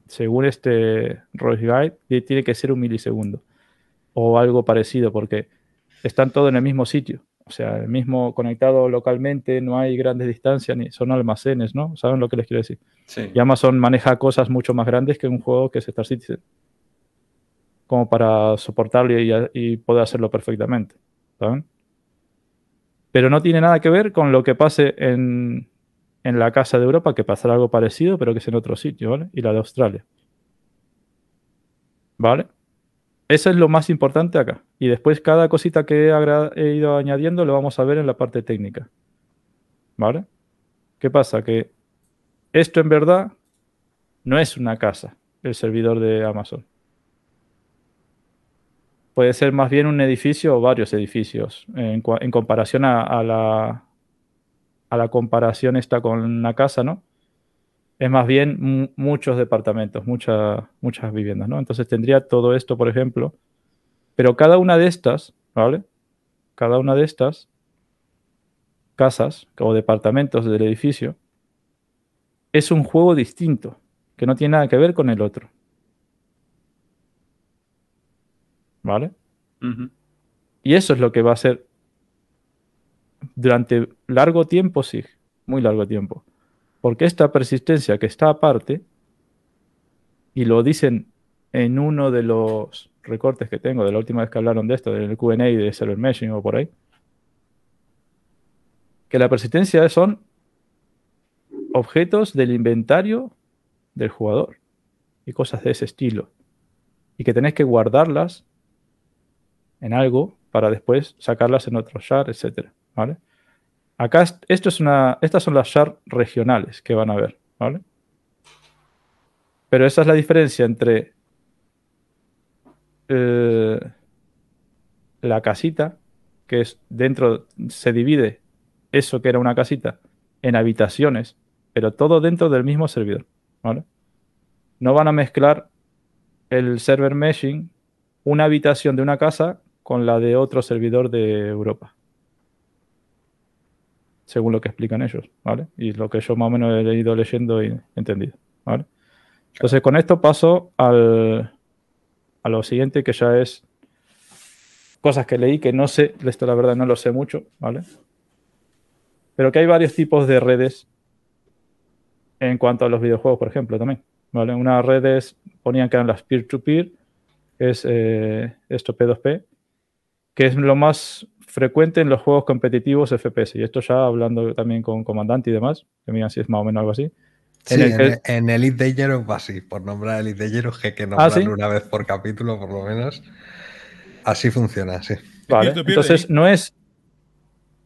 según este Royce Guide, tiene que ser un milisegundo o algo parecido, porque están todos en el mismo sitio. O sea, el mismo conectado localmente, no hay grandes distancias, ni son almacenes, ¿no? ¿Saben lo que les quiero decir? Sí. Y Amazon maneja cosas mucho más grandes que un juego que es Star Citizen. Como para soportarlo y, y poder hacerlo perfectamente. ¿Saben? Pero no tiene nada que ver con lo que pase en, en la casa de Europa, que pasará algo parecido, pero que es en otro sitio, ¿vale? Y la de Australia. ¿Vale? Eso es lo más importante acá. Y después cada cosita que he, ido añadiendo lo vamos a ver en la parte técnica. ¿Vale? ¿Qué pasa? Que esto en verdad no es una casa, el servidor de Amazon. Puede ser más bien un edificio o varios edificios en, comparación a, a la, a la comparación esta con una casa, ¿no? Es más bien mu- muchos departamentos, muchas muchas viviendas, ¿no? Entonces tendría todo esto, por ejemplo, pero cada una de estas, ¿vale? Cada una de estas casas o departamentos del edificio es un juego distinto, que no tiene nada que ver con el otro. ¿Vale? Y eso es lo que va a hacer durante largo tiempo, sí, muy largo tiempo. Porque esta persistencia que está aparte, y lo dicen en uno de los recortes que tengo de la última vez que hablaron de esto, del QA de Server Meshing o por ahí, que la persistencia son objetos del inventario del jugador y cosas de ese estilo. Y que tenés que guardarlas en algo para después sacarlas en otro shard, etc. ¿vale? Acá est- esto es una, estas son las shard regionales que van a ver. ¿vale? Pero esa es la diferencia entre eh, la casita, que es dentro, se divide eso que era una casita en habitaciones, pero todo dentro del mismo servidor. ¿vale? No van a mezclar el server meshing, una habitación de una casa con la de otro servidor de Europa. Según lo que explican ellos, ¿vale? Y lo que yo más o menos he ido leyendo y entendido, ¿vale? Entonces, con esto paso al, a lo siguiente, que ya es cosas que leí que no sé, esto la verdad no lo sé mucho, ¿vale? Pero que hay varios tipos de redes en cuanto a los videojuegos, por ejemplo, también. ¿vale? Unas redes ponían que eran las peer-to-peer, es eh, esto P2P, que es lo más frecuente en los juegos competitivos FPS. Y esto ya hablando también con Comandante y demás, que miran si es más o menos algo así. Sí, En el en, que- en Elite Dangerous va así, por nombrar Elite Dangerous, que hay que Ah, una vez por capítulo, por lo menos. Así funciona, sí. Vale. peer-to-peer Entonces no es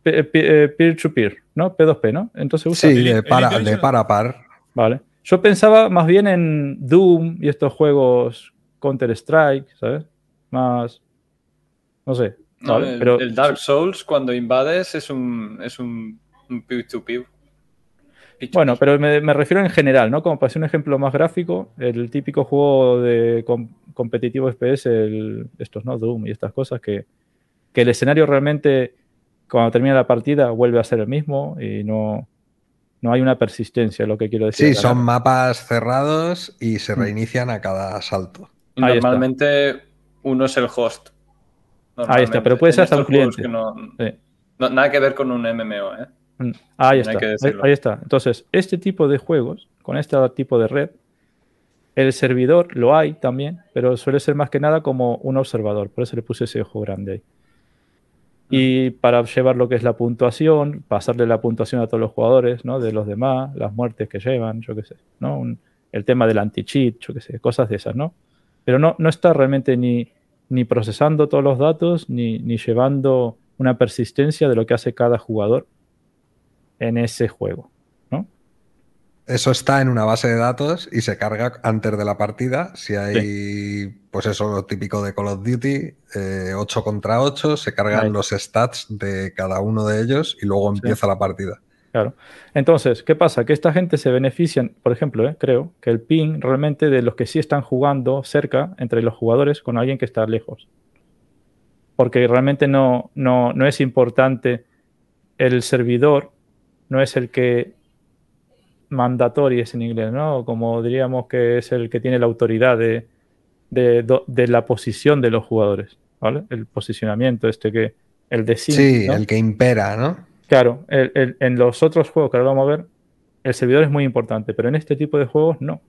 pe- pe- eh, peer-to-peer, ¿no? P2P, ¿no? Entonces usa. Sí, de para, de par a par. Vale. Yo pensaba más bien en Doom y estos juegos Counter-Strike, ¿sabes? Más. No sé. No, ¿vale? el, Pero el Dark Souls, cuando invades, es un, es un, un peer-to-peer. Pichos. Bueno, pero me, me refiero en general, ¿no? Como para hacer un ejemplo más gráfico, el típico juego de com- competitivo FPS, el, estos, ¿no? Doom y estas cosas, que, que el escenario realmente, cuando termina la partida, vuelve a ser el mismo y no, no hay una persistencia, lo que quiero decir. Sí, son mapas cerrados y Mm. se reinician a cada salto. Y normalmente uno es el host. Ahí está, pero puede ser hasta un cliente. que no- Sí. no- nada que ver con un MMO, ¿eh? Mm, Ahí está, ahí, está. Entonces, este tipo de juegos, con este tipo de red, el servidor lo hay también, pero suele ser más que nada como un observador. Por eso le puse ese ojo grande ahí. Y para llevar lo que es la puntuación, pasarle la puntuación a todos los jugadores, ¿no? De los demás, las muertes que llevan, yo qué sé, ¿no? Un- el tema del anti-cheat, yo qué sé, cosas de esas, ¿no? Pero no, no está realmente ni, ni procesando todos los datos, ni, ni llevando una persistencia de lo que hace cada jugador en ese juego. ¿no? Eso está en una base de datos y se carga antes de la partida. Si hay, pues eso, lo típico de Call of Duty, eh, 8 contra 8, se cargan Ahí. los stats de cada uno de ellos y luego empieza la partida. Claro. Entonces, ¿qué pasa? Que esta gente se benefician, por ejemplo, ¿eh? creo, que el ping realmente de los que sí están jugando cerca entre los jugadores con alguien que está lejos. Porque realmente no, no, no es importante el servidor, no es el que mandatory es en inglés, ¿no? Como diríamos que es el que tiene la autoridad de, de, de la posición de los jugadores, ¿vale? El posicionamiento este que, el de Sí, ¿no? el que impera, ¿no? Claro, el- el- en los otros juegos que ahora vamos a ver, el servidor es muy importante, pero en este tipo de juegos no.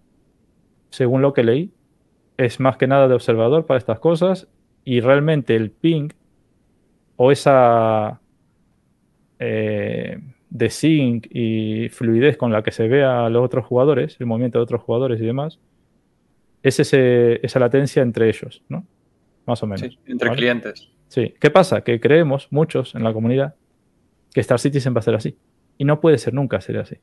Según lo que leí, es más que nada de observador para estas cosas y realmente el ping o esa eh, de sync y fluidez con la que se ve a los otros jugadores, el movimiento de otros jugadores y demás, es ese- esa latencia entre ellos, ¿no? Más o menos. Sí, entre ¿vale? clientes. Sí. ¿Qué pasa? Que creemos, muchos en la comunidad, que Star Citizen va a ser así. Y no puede ser nunca ser así.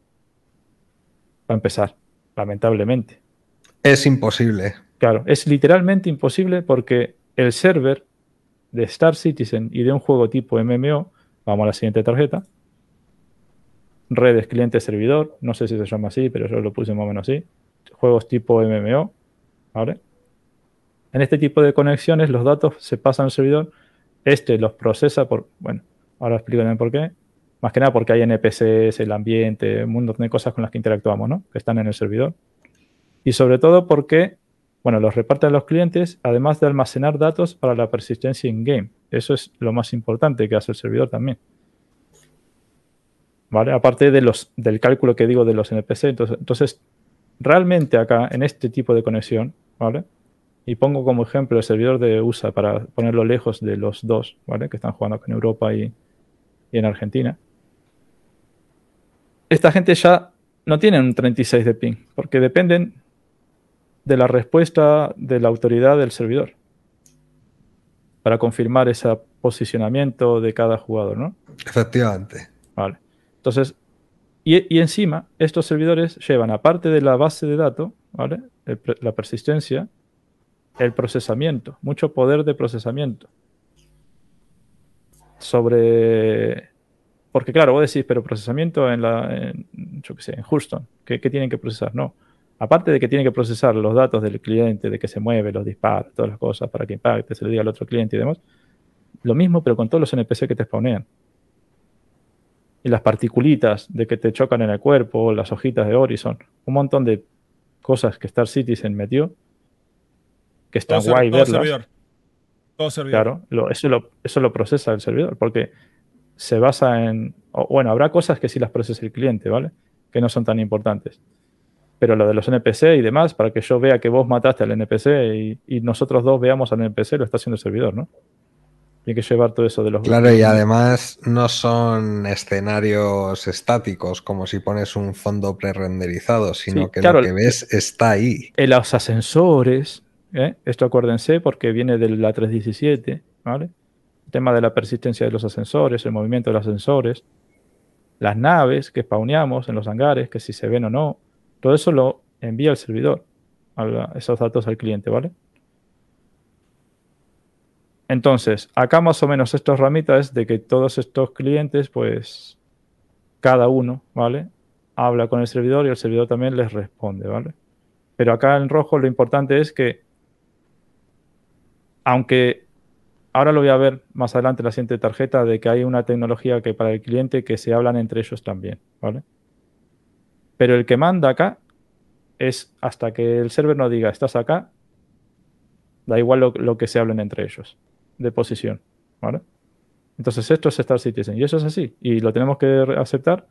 Para empezar, lamentablemente. Es imposible. Claro, es literalmente imposible porque el server de Star Citizen y de un juego tipo MMO, vamos a la siguiente tarjeta, redes cliente-servidor, no sé si se llama así, pero yo lo puse más o menos así, juegos tipo MMO, ¿vale? En este tipo de conexiones los datos se pasan al servidor, este los procesa por, bueno, ahora explico también por qué, más que nada porque hay NPCs, el ambiente, un montón de cosas con las que interactuamos, ¿no? Que están en el servidor. Y sobre todo porque Bueno, los reparte a los clientes, además de almacenar datos para la persistencia in-game. Eso es lo más importante que hace el servidor también. ¿Vale? Aparte de los, del cálculo que digo de los NPC. Entonces, entonces, realmente acá, en este tipo de conexión, ¿vale? Y pongo como ejemplo el servidor de USA para ponerlo lejos de los dos, ¿vale? Que están jugando acá en Europa y, y en Argentina. Esta gente ya no tiene un 36 de ping, porque dependen de la respuesta de la autoridad del servidor para confirmar ese posicionamiento de cada jugador, ¿no? Efectivamente. Vale. Entonces, y, y encima, estos servidores llevan, aparte de la base de datos, ¿vale? El la persistencia, el procesamiento, mucho poder de procesamiento. Sobre. Porque, claro, vos decís, pero procesamiento en la. En, yo qué sé, en Houston, ¿qué, qué tienen que procesar? No. Aparte de que tienen que procesar los datos del cliente, de que se mueve, los disparos, todas las cosas para que impacte, se le diga al otro cliente y demás. Lo mismo, pero con todos los NPC que te spawnean. Y las particulitas de que te chocan en el cuerpo, las hojitas de Horizon, un montón de cosas que Star Citizen metió, que está Todo, ser- guay todo verlas. servidor. Todo servidor. Claro, lo- eso, lo, eso lo procesa el servidor, porque se basa en. o, bueno, habrá cosas que sí las procesa el cliente, ¿vale? Que no son tan importantes. Pero lo de los NPC y demás, para que yo vea que vos mataste al NPC y, y nosotros dos veamos al NPC, lo está haciendo el servidor, ¿no? Tiene que llevar todo eso de los. Claro, y además no son escenarios estáticos, como si pones un fondo prerenderizado, sino Sí, que claro, lo que ves está ahí. En los ascensores, ¿eh? esto acuérdense porque viene de la 317, ¿vale? Tema de la persistencia de los ascensores, el movimiento de los ascensores, las naves que spawneamos en los hangares, que si se ven o no, todo eso lo envía el servidor, a esos datos al cliente, ¿vale? Entonces, acá más o menos estas ramitas de que todos estos clientes, pues, cada uno, ¿vale? Habla con el servidor y el servidor también les responde, ¿vale? Pero acá en rojo lo importante es que, aunque ahora lo voy a ver más adelante en la siguiente tarjeta, de que hay una tecnología que para el cliente que se hablan entre ellos también, ¿vale? Pero el que manda acá es hasta que el server no diga, estás acá, da igual lo, que se hablen entre ellos, de posición, ¿vale? Entonces esto es Star Citizen y eso es así y lo tenemos que aceptar.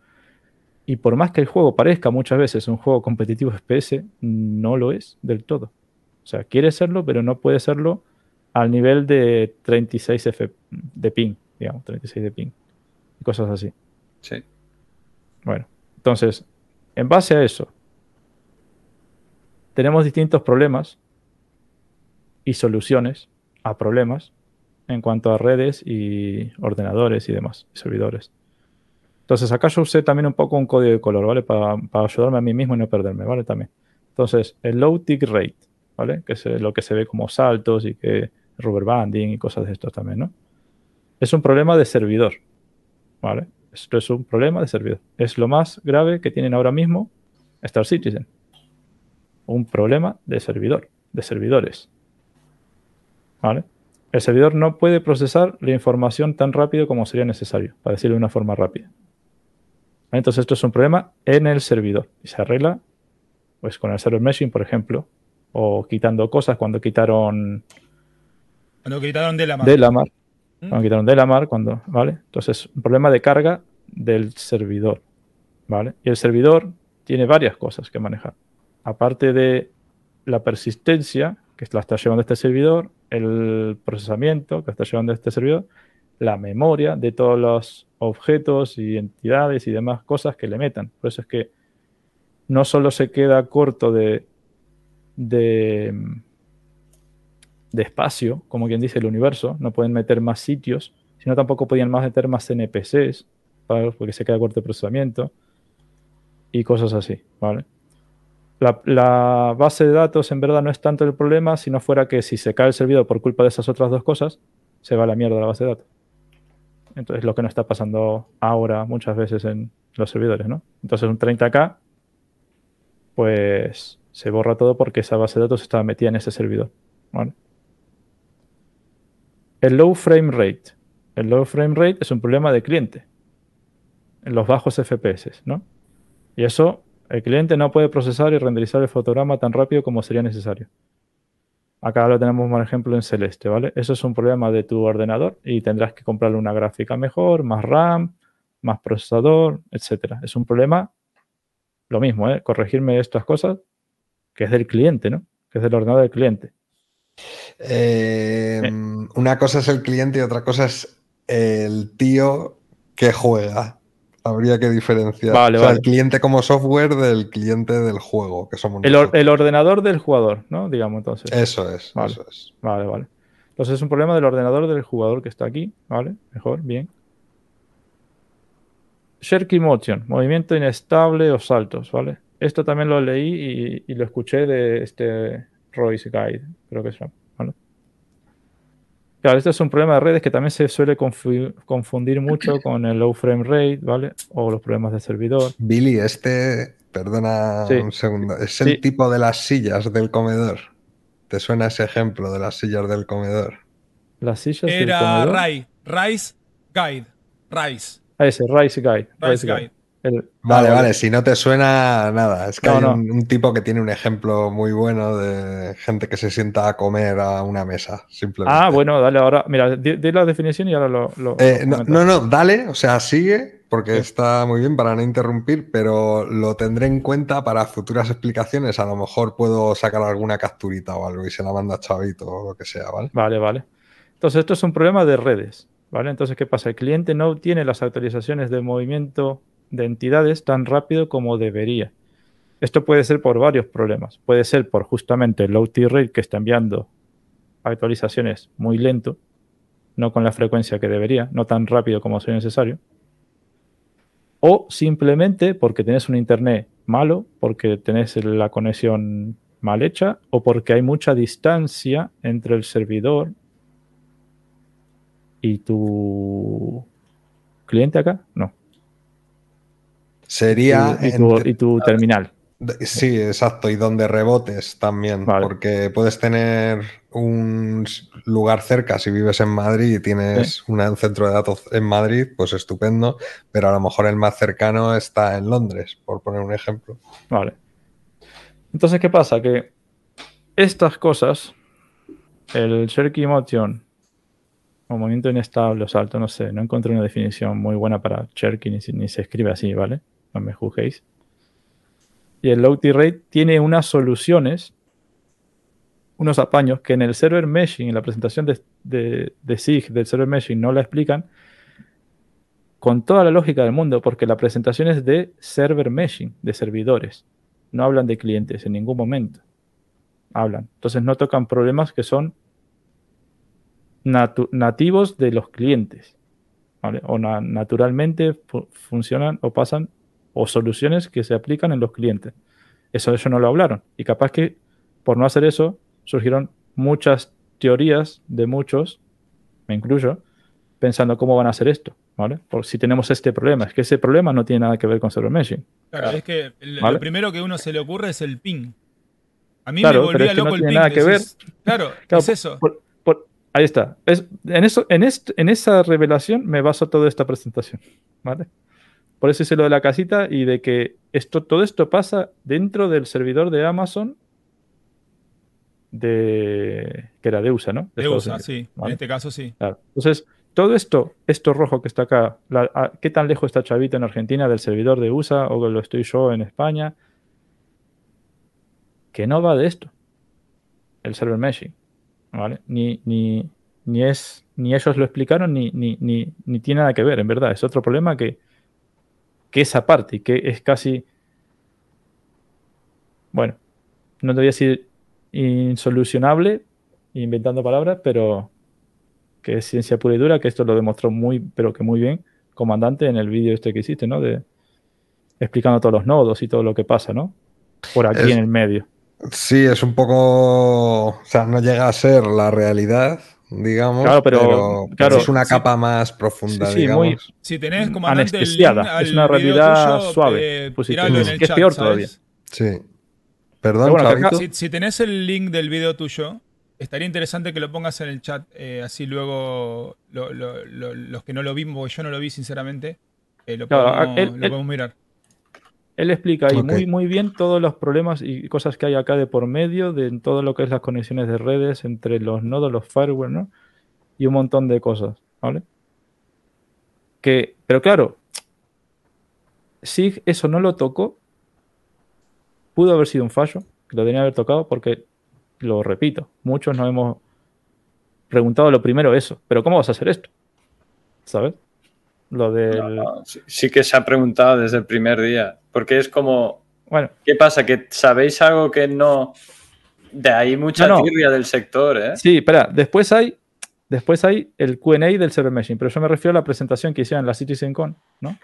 Y por más que el juego parezca muchas veces un juego competitivo FPS, no lo es del todo. O sea, quiere serlo, pero no puede serlo al nivel de 36 F de ping, digamos, 36 de ping y cosas así. Sí. Bueno, entonces, en base a eso, tenemos distintos problemas y soluciones a problemas en cuanto a redes y ordenadores y demás, y servidores. Entonces, acá yo usé también un poco un código de color, ¿vale? Para, para ayudarme a mí mismo y no perderme, ¿vale? También. Entonces, el low tick rate, ¿vale? Que es lo que se ve como saltos y que rubber banding y cosas de estos también, ¿no? Es un problema de servidor, ¿vale? Esto es un problema de servidor. Es lo más grave que tienen ahora mismo Star Citizen. Un problema de servidor, de servidores. ¿Vale? El servidor no puede procesar la información tan rápido como sería necesario, para decirlo de una forma rápida. Entonces esto es un problema en el servidor y se arregla pues con el server meshing, por ejemplo, o quitando cosas cuando quitaron Cuando quitaron de la mano. Delamar, ¿Mm? cuando quitaron Delamar, cuando, ¿vale? Entonces, un problema de carga del servidor, ¿vale? Y el servidor tiene varias cosas que manejar. Aparte de la persistencia, que la está llevando este servidor, el procesamiento que está llevando este servidor, la memoria de todos los objetos y entidades y demás cosas que le metan. Por eso es que no solo se queda corto de, de, de espacio, como quien dice el universo, no pueden meter más sitios, sino tampoco podían más meter más NPCs, porque se queda corto de procesamiento y cosas así, ¿vale? La, la base de datos en verdad no es tanto el problema, si no fuera que si se cae el servidor por culpa de esas otras dos cosas, se va a la mierda la base de datos. Entonces, lo que no está pasando ahora muchas veces en los servidores, ¿no? Entonces, un 30K, pues se borra todo porque esa base de datos estaba metida en ese servidor, ¿vale? El low frame rate. El low frame rate es un problema de cliente. En los bajos FPS, ¿no? Y eso, el cliente no puede procesar y renderizar el fotograma tan rápido como sería necesario. Acá lo tenemos, por ejemplo, en celeste, ¿vale? Eso es un problema de tu ordenador y tendrás que comprarle una gráfica mejor, más RAM, más procesador, etcétera. Es un problema, lo mismo, ¿eh? Corregirme estas cosas, que es del cliente, ¿no? Que es del ordenador del cliente. Eh, una cosa es el cliente y otra cosa es el tío que juega. Habría que diferenciar. Vale, O sea, vale. el cliente como software del cliente del juego, que somos El, or- nosotros. el ordenador del jugador, ¿no? Digamos entonces. Eso es, Vale. eso es. Vale, vale. Entonces es un problema del ordenador del jugador que está aquí, ¿vale? Mejor, bien. Shirky Motion, movimiento inestable o saltos, ¿vale? Esto también lo leí y, y lo escuché de este Royce Guide, creo que es, ¿vale? Claro, este es un problema de redes que también se suele confu- confundir mucho con el low frame rate, ¿vale? O los problemas de servidor. Billy, este, perdona Sí. un segundo, es Sí. el tipo de las sillas del comedor. ¿Te suena ese ejemplo de las sillas del comedor? Las sillas del Era comedor. Rai, Rice Guide. Rice. Ah, ese, Rice Guide. Rice Rice Guide. El- Vale, vale, si no te suena nada, es que No, hay no. Un, tipo que tiene un ejemplo muy bueno de gente que se sienta a comer a una mesa, simplemente. Ah, bueno, dale ahora. Mira, di, di la definición y ahora lo. lo- Eh, lo no, no, no, dale, o sea, sigue, porque Sí. está muy bien para no interrumpir, pero lo tendré en cuenta para futuras explicaciones. A lo mejor puedo sacar alguna capturita o algo y se la manda a Chavito o lo que sea, ¿vale? Vale, vale. Entonces, esto es un problema de redes, ¿vale? Entonces, ¿qué pasa? El cliente no obtiene las actualizaciones de movimiento de entidades tan rápido como debería. Esto puede ser por varios problemas. Puede ser por justamente el low T-rate que está enviando actualizaciones muy lento, no con la frecuencia que debería, no tan rápido como sea necesario. O simplemente porque tenés un internet malo, porque tenés la conexión mal hecha o porque hay mucha distancia entre el servidor y tu cliente acá. No. Sería. Y tu, entre- y tu terminal. Sí, exacto, y donde rebotes también, Vale. porque puedes tener un lugar cerca si vives en Madrid y tienes un centro de datos en Madrid, pues estupendo, pero a lo mejor el más cercano está en Londres, por poner un ejemplo. Vale. Entonces, ¿qué pasa? Que estas cosas, el Shirky Motion o movimiento inestable o salto, no sé, no encontré una definición muy buena para Cherky, ni, ni se escribe así, ¿vale? No me juzguéis. Y el low T-rate tiene unas soluciones, unos apaños que en el server meshing, en la presentación de, de, SIG del server meshing, no la explican con toda la lógica del mundo, porque la presentación es de server meshing, de servidores. No hablan de clientes en ningún momento. Hablan. Entonces no tocan problemas que son nativos de los clientes. O na- naturalmente fu- funcionan o pasan o soluciones que se aplican en los clientes. Eso, eso no lo hablaron. Y capaz que por no hacer eso surgieron muchas teorías de muchos, me incluyo, pensando cómo van a hacer esto. ¿vale? Por si tenemos este problema. Es que ese problema no tiene nada que ver con server meshing. Claro, Claro. es que Vale. lo primero que uno se le ocurre es el ping. A mí Claro, me pero volvía es que no loco el tiene ping. nada que decís, Claro, Claro, es eso. por- por- ahí está. Es- en, eso, en, est- en esa revelación me baso toda esta presentación. ¿vale? Por eso hice lo de la casita y de que esto, todo esto pasa dentro del servidor de Amazon de que era de USA, ¿no? De USA, sí. En este caso sí. Claro. Entonces, todo esto, esto rojo que está acá, la- a- ¿qué tan lejos está Chavito en Argentina del servidor de USA o lo estoy yo en España? Que no va de esto. El server meshing. ¿Vale? Ni, ni, ni es, ni ellos lo explicaron, ni, ni, ni, ni tiene nada que ver, en verdad. Es otro problema que, que es aparte y que es casi. Bueno, no te voy a decir insolucionable, inventando palabras, pero que es ciencia pura y dura, que esto lo demostró muy, pero que muy bien, comandante, en el vídeo este que hiciste, ¿no? De explicando todos los nodos y todo lo que pasa, ¿no? Por aquí Es- en el medio. Sí, es un poco, o sea, no llega a ser la realidad, digamos, Claro, pero- pero, pero claro, es una sí. capa más profunda, Sí, sí, digamos. muy- Si tenés, comandante, el Anestesiada. link al Es una realidad tuyo, suave, eh, positiva. tiralo en Es el que es chat, peor ¿sabes? todavía. Sí. Perdón, Pero bueno, acá-. Si, si tenés el link del video tuyo, estaría interesante que lo pongas en el chat, eh, así luego lo- lo- lo- los que no lo vimos, porque yo no lo vi sinceramente, eh, lo, Claro, podemos, él- lo podemos mirar. Él explica ahí muy, muy bien todos los problemas y cosas que hay acá de por medio, de todo lo que es las conexiones de redes entre los nodos, los fireware, ¿no? Y un montón de cosas, ¿vale? Que, pero claro, SIG eso no lo tocó. Pudo haber sido un fallo, que lo tenía que haber tocado, porque, lo repito, muchos nos hemos preguntado lo primero eso, pero ¿cómo vas a hacer esto? ¿Sabes? Lo del... No, no, sí, sí que se ha preguntado desde el primer día, porque es como, Bueno, ¿qué pasa? ¿Que sabéis algo que no... De ahí mucha No, no. tirria del sector, ¿eh? Sí, espera, después hay, después hay el QA del Server Meshing, pero yo me refiero a la presentación que hicieron en la CitizenCon, ¿no?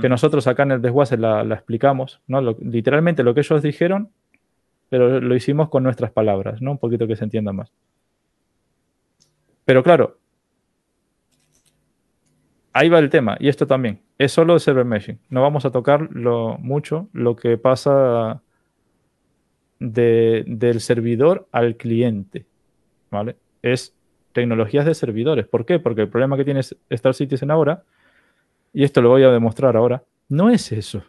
Que Mm. nosotros acá en el desguace la, la explicamos, ¿no? Lo- literalmente lo que ellos dijeron, pero lo hicimos con nuestras palabras, ¿no? Un poquito que se entienda más. Pero claro, ahí va el tema, y esto también, es solo el Server Meshing. No vamos a tocar mucho lo que pasa de- del servidor al cliente. ¿vale? Es tecnologías de servidores. ¿Por qué? Porque el problema que tiene Star Citizen ahora, y esto lo voy a demostrar ahora, no es eso.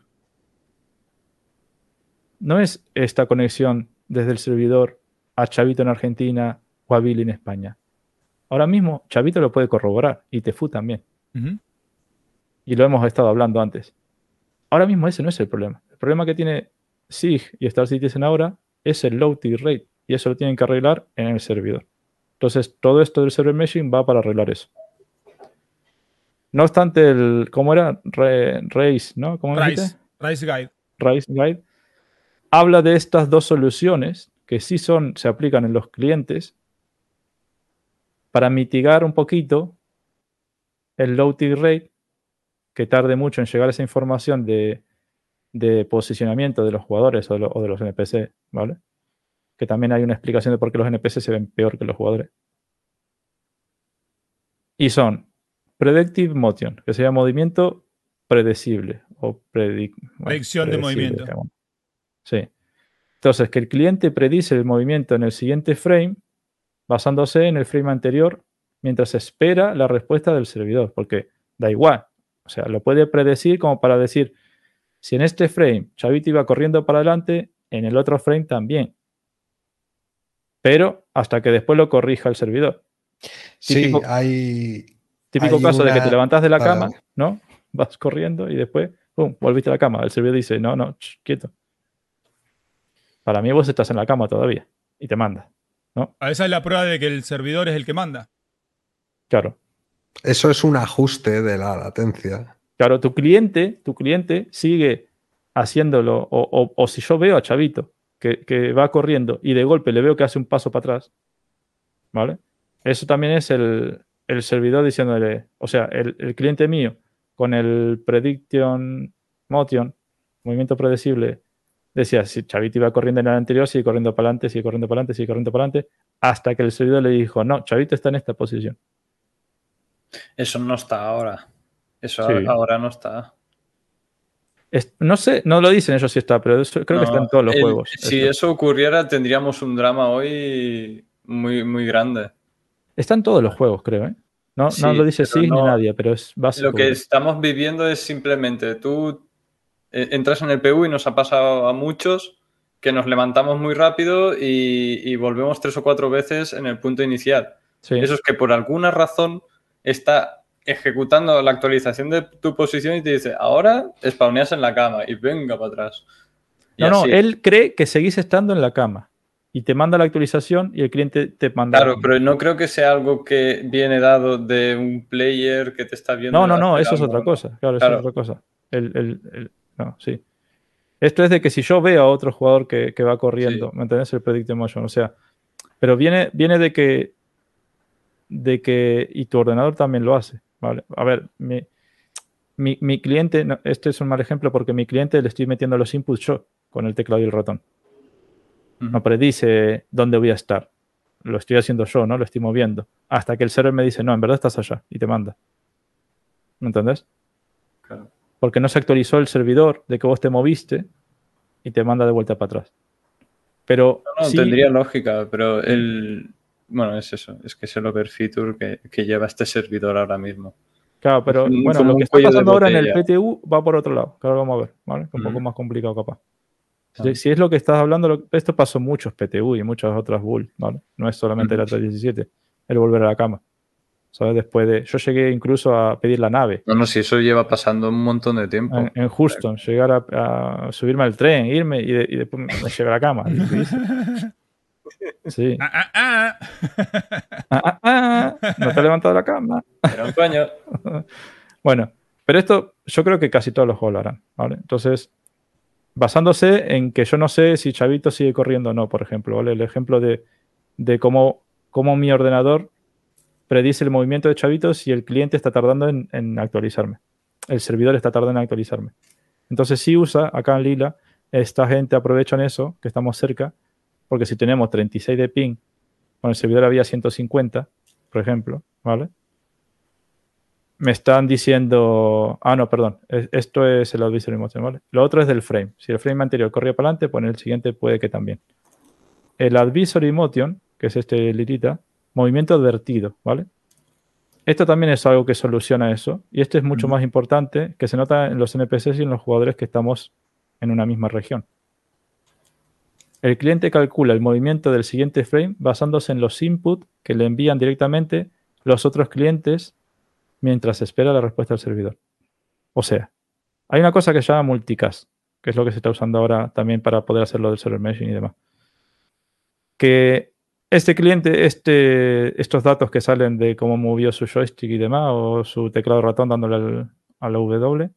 No es esta conexión desde el servidor a Chavito en Argentina o a Billy en España. Ahora mismo Chavito lo puede corroborar y Tefu también. Y lo hemos estado hablando antes. Ahora mismo ese no es el problema. El problema que tiene SIG y Star Citizen ahora es el low tier rate. Y eso lo tienen que arreglar en el servidor. Entonces, todo esto del server meshing va para arreglar eso. No obstante, el, ¿cómo era? Re- Race, ¿no? ¿Cómo? Rice Guide. Rice Guide. Habla de estas dos soluciones que sí son, se aplican en los clientes para mitigar un poquito el low tier rate que tarde mucho en llegar esa información de, de posicionamiento de los jugadores o de, lo- o de los NPC, ¿vale? Que también hay una explicación de por qué los NPC se ven peor que los jugadores. Y son Predictive Motion, que sería movimiento predecible o predic- bueno, Predicción de movimiento. digamos. Sí. Entonces, que el cliente predice el movimiento en el siguiente frame basándose en el frame anterior mientras espera la respuesta del servidor, porque da igual. O sea, lo puede predecir como para decir, si en este frame Chavito iba corriendo para adelante, en el otro frame también. Pero hasta que después lo corrija el servidor. Sí, hay. Típico Hay caso de que te levantas de la cama. ¿no? Vas corriendo y después, ¡pum!, volviste a la cama. El servidor dice, no, no, ch, quieto. Para mí vos estás en la cama todavía y te manda. Ah, Esa es la prueba de que el servidor es el que manda. Claro. Eso es un ajuste de la latencia. Claro, tu cliente, tu cliente sigue haciéndolo, o, o- o si yo veo a Chavito que, que va corriendo y de golpe le veo que hace un paso para atrás, ¿vale? Eso también es el, el servidor diciéndole, o sea, el, el cliente mío con el prediction motion, movimiento predecible, decía, si Chavito iba corriendo en el anterior, sigue corriendo para adelante, sigue corriendo para adelante, sigue corriendo para adelante, hasta que el servidor le dijo, no, Chavito está en esta posición. Eso no está ahora. Eso Sí. ahora no está. Es- no sé, no lo dicen ellos si está, pero eso creo que está en todos los el- juegos. Si eso ocurriera, tendríamos un drama hoy muy, muy grande. Está en todos los juegos, creo, ¿eh? No, Sí, no lo dice sí ni nadie, pero es básico. Lo que estamos viviendo es simplemente tú eh, entras en el PU y nos ha pasado a muchos que nos levantamos muy rápido y, y volvemos tres o cuatro veces en el punto inicial. Sí. Eso es que por alguna razón está ejecutando la actualización de tu posición y te dice, ahora spawneas en la cama y venga para atrás. Y No, no, él cree que seguís estando en la cama y te manda la actualización y el cliente te manda. Claro, pero no creo que sea algo que viene dado de un player que te está viendo. No, no, no, eso es otra cosa. Claro, eso es otra cosa. El, el- el- no, sí. Esto es de que si yo veo a otro jugador que, que va corriendo, Sí. ¿me entendés? El predictive motion. O sea, pero viene, viene de que. De que. Y tu ordenador también lo hace. ¿vale? A ver, mi, mi, mi cliente, no, este es un mal ejemplo porque mi cliente le estoy metiendo los inputs yo con el teclado y el ratón. No predice dónde voy a estar. Lo estoy haciendo yo, ¿no? Lo estoy moviendo. Hasta que el server me dice, no, en verdad estás allá y te manda. ¿Me entendés? Claro. Porque no se actualizó el servidor de que vos te moviste y te manda de vuelta para atrás. Pero No, sí- tendría lógica, pero el. Bueno, es eso, es que es el over feature que, que lleva este servidor ahora mismo. Claro, pero Un- bueno, lo que está pasando ahora en el. PTU va por otro lado, que ahora vamos a ver, ¿vale? Un poco Ujú. más complicado capaz. Si, Ah. si es lo que estás hablando, lo- esto pasó en muchos PTU y muchas otras bull, ¿vale? No es solamente la Ujú. 317, el volver a la cama. ¿Sabes? Después de. Yo llegué incluso a pedir la nave. No, no, si eso lleva pasando un montón de tiempo. En, en Houston, llegar a, a subirme al tren, irme y, de- y después me llegar a la cama. Sí. Ah, ah, ah. Ah, ah, ah, no te has levantado de la cama. Era un sueño. Bueno, pero esto yo creo que casi todos los juegos lo harán, ¿vale? Entonces, basándose en que yo no sé si Chavito sigue corriendo o no, por ejemplo, ¿vale? El ejemplo de, de cómo, cómo mi ordenador predice el movimiento de Chavito si el cliente está tardando en, en actualizarme. El servidor está tardando en actualizarme. Entonces, si usa acá en Lila, esta gente aprovechan eso, que estamos cerca, porque si tenemos 36 de ping, con el servidor había 150, por ejemplo, ¿vale? me están diciendo. Ah, no, perdón. es- Esto es el advisory motion, ¿vale? Lo otro es del frame. Si el frame anterior corría para adelante, pues en el siguiente puede que también. El advisory motion, que es este lirita, movimiento advertido, ¿vale? Esto también es algo que soluciona eso. Y esto es mucho más importante, que se nota en los NPCs y en los jugadores que estamos en una misma región. El cliente calcula el movimiento del siguiente frame basándose en los inputs que le envían directamente los otros clientes mientras espera la respuesta del servidor. O sea, hay una cosa que se llama multicast, que es lo que se está usando ahora también para poder hacer lo del server meshing y demás. Que este cliente, este, estos datos que salen de cómo movió su joystick y demás, o su teclado ratón dándole al- a la W,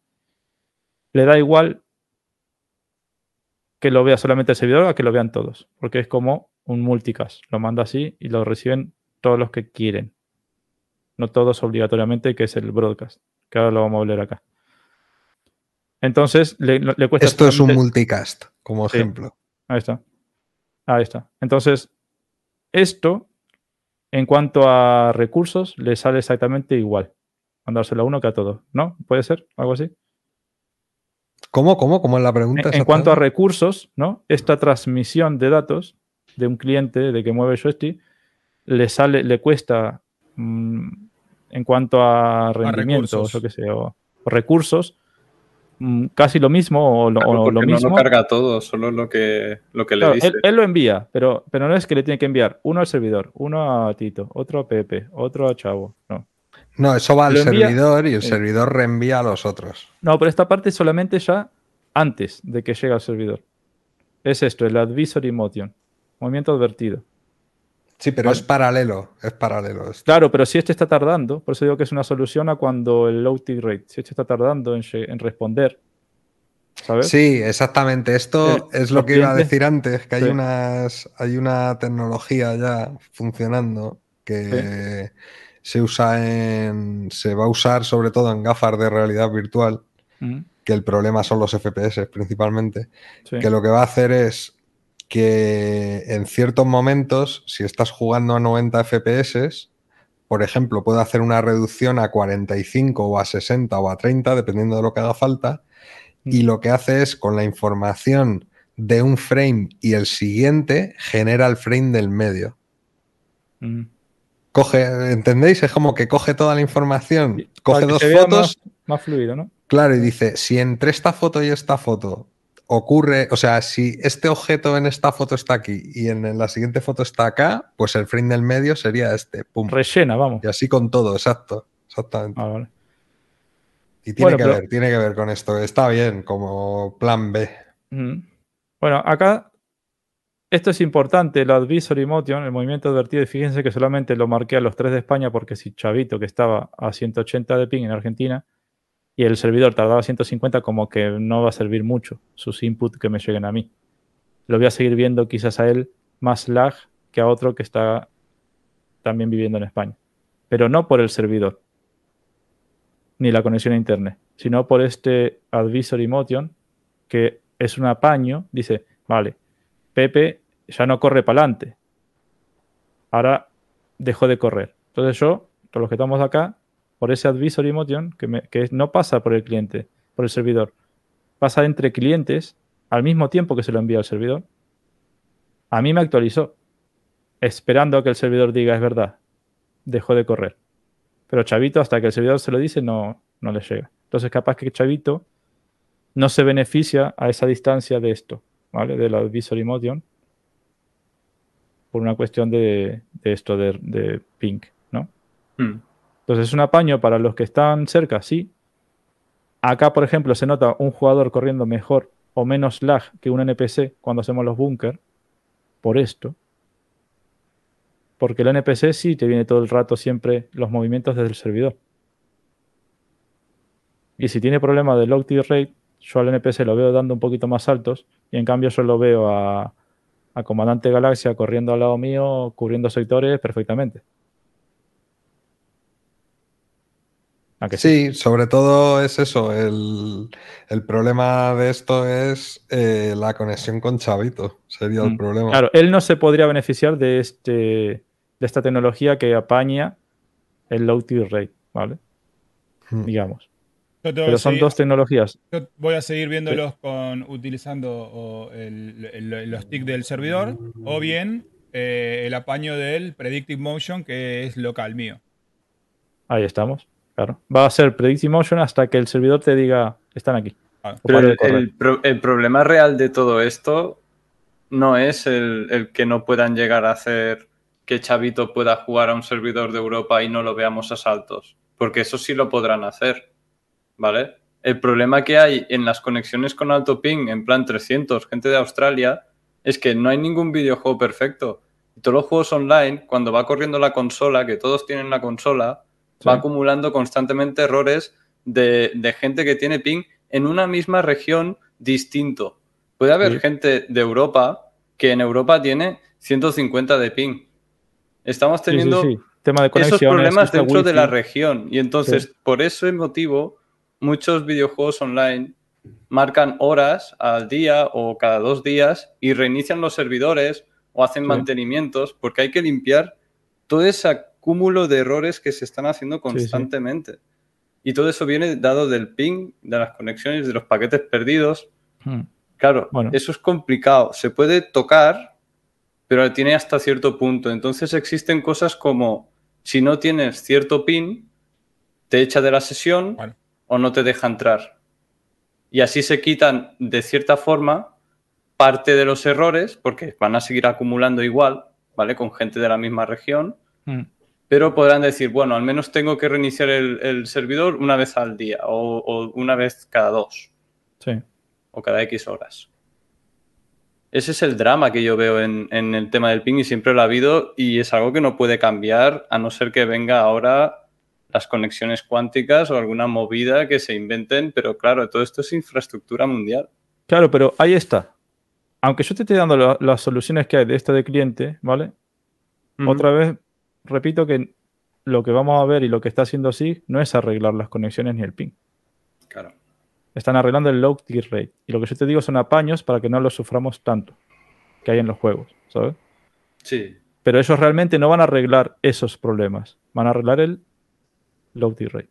le da igual que lo vea solamente el servidor a que lo vean todos, porque es como un multicast. Lo manda así y lo reciben todos los que quieren no todos obligatoriamente, que es el broadcast, que ahora lo vamos a leer acá. Entonces, le, le cuesta... Esto es un multicast, como Sí. ejemplo. Ahí está. Ahí está. Entonces, esto, en cuanto a recursos, le sale exactamente igual. Mandárselo a uno que a todos, ¿no? ¿Puede ser? ¿Algo así? ¿Cómo? ¿Cómo? ¿Cómo es la En, pregunta? en cuanto a recursos, ¿no? Esta transmisión de datos de un cliente de que mueve joystick le sale, le cuesta mm, en cuanto a rendimiento o qué sé, o, o recursos, mm, casi lo mismo o lo, Claro, o porque lo no mismo. lo carga todo, solo lo que, lo que le dice. él, él lo envía, pero, pero no es que le tiene que enviar uno al servidor, uno a Tito, otro a Pepe, otro a Chavo. No. No, eso va al envía- servidor y el servidor reenvía a los otros. No, pero esta parte solamente ya antes de que llegue al servidor. Es esto, el advisory motion. Movimiento advertido. Sí, pero Vale. es paralelo, es paralelo. Claro, pero si este está tardando, por eso digo que es una solución a cuando el low tick rate, si este está tardando en, responder, ¿sabes? Sí, exactamente. Esto El- es lo que iba a decir antes, que hay Sí. unas, hay una tecnología ya funcionando que se usa en, se va a usar sobre todo en gafas de realidad virtual, Ujú, que el problema son los FPS principalmente, sí. que lo que va a hacer es que en ciertos momentos, si estás jugando a 90 FPS, por ejemplo, puede hacer una reducción a 45 o a 60 o a 30, dependiendo de lo que haga falta, y Mm. lo que hace es con la información de un frame y el siguiente, genera el frame del medio. Ujú. Coge, ¿entendéis? Es como que coge toda la información, coge dos fotos, Más, más fluido, ¿no? claro, y dice, si entre esta foto y esta foto ocurre, o sea, si este objeto en esta foto está aquí y en la siguiente foto está acá, pues el frame del medio sería este, pum. Rellena, vamos. Y así con todo, exacto, exactamente. Ah, vale. Y tiene Bueno, que pero- ver, tiene que ver con esto. Está bien, como plan B. Bueno, acá esto es importante, el advisory motion, el movimiento advertido, y fíjense que solamente lo marqué a los tres de España porque si Chavito, que estaba a 180 de ping en Argentina, y el servidor tardaba 150, como que no va a servir mucho sus inputs que me lleguen a mí. Lo voy a seguir viendo quizás a él más lag que a otro que está también viviendo en España. Pero no por el servidor, ni la conexión a internet, sino por este advisory motion que es un apaño, dice, vale, Pepe ya no corre para adelante. Ahora dejó de correr. Entonces yo, todos los que estamos acá, por ese advisory motion, que, que no pasa por el cliente, por el servidor, pasa entre clientes al mismo tiempo que se lo envía al servidor, a mí me actualizó, esperando a que el servidor diga, es verdad, dejó de correr. Pero Chavito, hasta que el servidor se lo dice, no, no le llega. Entonces, capaz que Chavito no se beneficia a esa distancia de esto, ¿vale? De la Advisory Motion. Por una cuestión de, de esto, de, de ping, ¿no? Hmm. Entonces es un apaño para los que están cerca, sí. Acá, por ejemplo, se nota un jugador corriendo mejor o menos lag que un NPC cuando hacemos los búnker. Por esto. Porque el NPC sí te viene todo el rato siempre los movimientos desde el servidor. Y si tiene problema de log rate, yo al NPC lo veo dando un poquito más altos y en cambio yo lo veo a, a Comandante Galaxia corriendo al lado mío, cubriendo sectores perfectamente. ¿A que sí? Sí, sobre todo es eso. El, el problema de esto es eh, la conexión con Chavito. Sería el Mm, problema. Claro, él no se podría beneficiar de, este, de esta tecnología que apaña el low tier rate, ¿vale? Mm. Digamos. Yo Pero son seguir- dos tecnologías. yo voy a seguir viéndolos con utilizando o, el, el- los tics del servidor o bien eh, el apaño del Predictive Motion que es local mío. Ahí estamos. Claro. Va a ser Predictive Motion hasta que el servidor te diga, están aquí. Ah, Pero el, correr. el pro- el problema real de todo esto no es el, el que no puedan llegar a hacer que Chavito pueda jugar a un servidor de Europa y no lo veamos a saltos, porque eso sí lo podrán hacer, ¿vale? El problema que hay en las conexiones con alto ping, en plan 300, gente de Australia, es que no hay ningún videojuego perfecto. Y todos los juegos online, cuando va corriendo la consola, que todos tienen la consola, va acumulando constantemente errores de, de gente que tiene ping en una misma región distinto. Puede haber Sí. gente de Europa que en Europa tiene 150 de ping. Estamos teniendo sí. Tema de esos problemas esta dentro de la región. Y entonces, por ese motivo, muchos videojuegos online marcan horas al día o cada dos días y reinician los servidores o hacen Sí. mantenimientos porque hay que limpiar todo ese acúmulo de errores que se están haciendo sí. constantemente. Y todo eso viene dado del ping, de las conexiones, de los paquetes perdidos. Hmm. Claro, Bueno. eso es complicado. Se puede tocar, pero tiene hasta cierto punto. Entonces existen cosas como si no tienes cierto pin, te echa de la sesión. O no te deja entrar. Y así se quitan de cierta forma parte de los errores, porque van a seguir acumulando igual, ¿vale? Con gente de la misma región, Hmm. pero podrán decir, bueno, al menos tengo que reiniciar el, el servidor una vez al día o, o una vez cada dos Sí. o cada X horas. Ese es el drama que yo veo en, en el tema del ping y siempre lo ha habido y es algo que no puede cambiar a no ser que venga ahora las conexiones cuánticas o alguna movida que se inventen, pero claro, todo esto es infraestructura mundial. Claro, pero ahí está. Aunque yo te esté dando la- las soluciones que hay de esta de cliente, ¿vale? Otra vez, repito que lo que vamos a ver y lo que está haciendo SIG no es arreglar las conexiones ni el ping. Claro. Están arreglando el low tier rate. Y lo que yo te digo son apaños para que no lo suframos tanto que hay en los juegos, ¿sabes? Sí, Pero ellos realmente no van a arreglar esos problemas. Van a arreglar el low tier rate.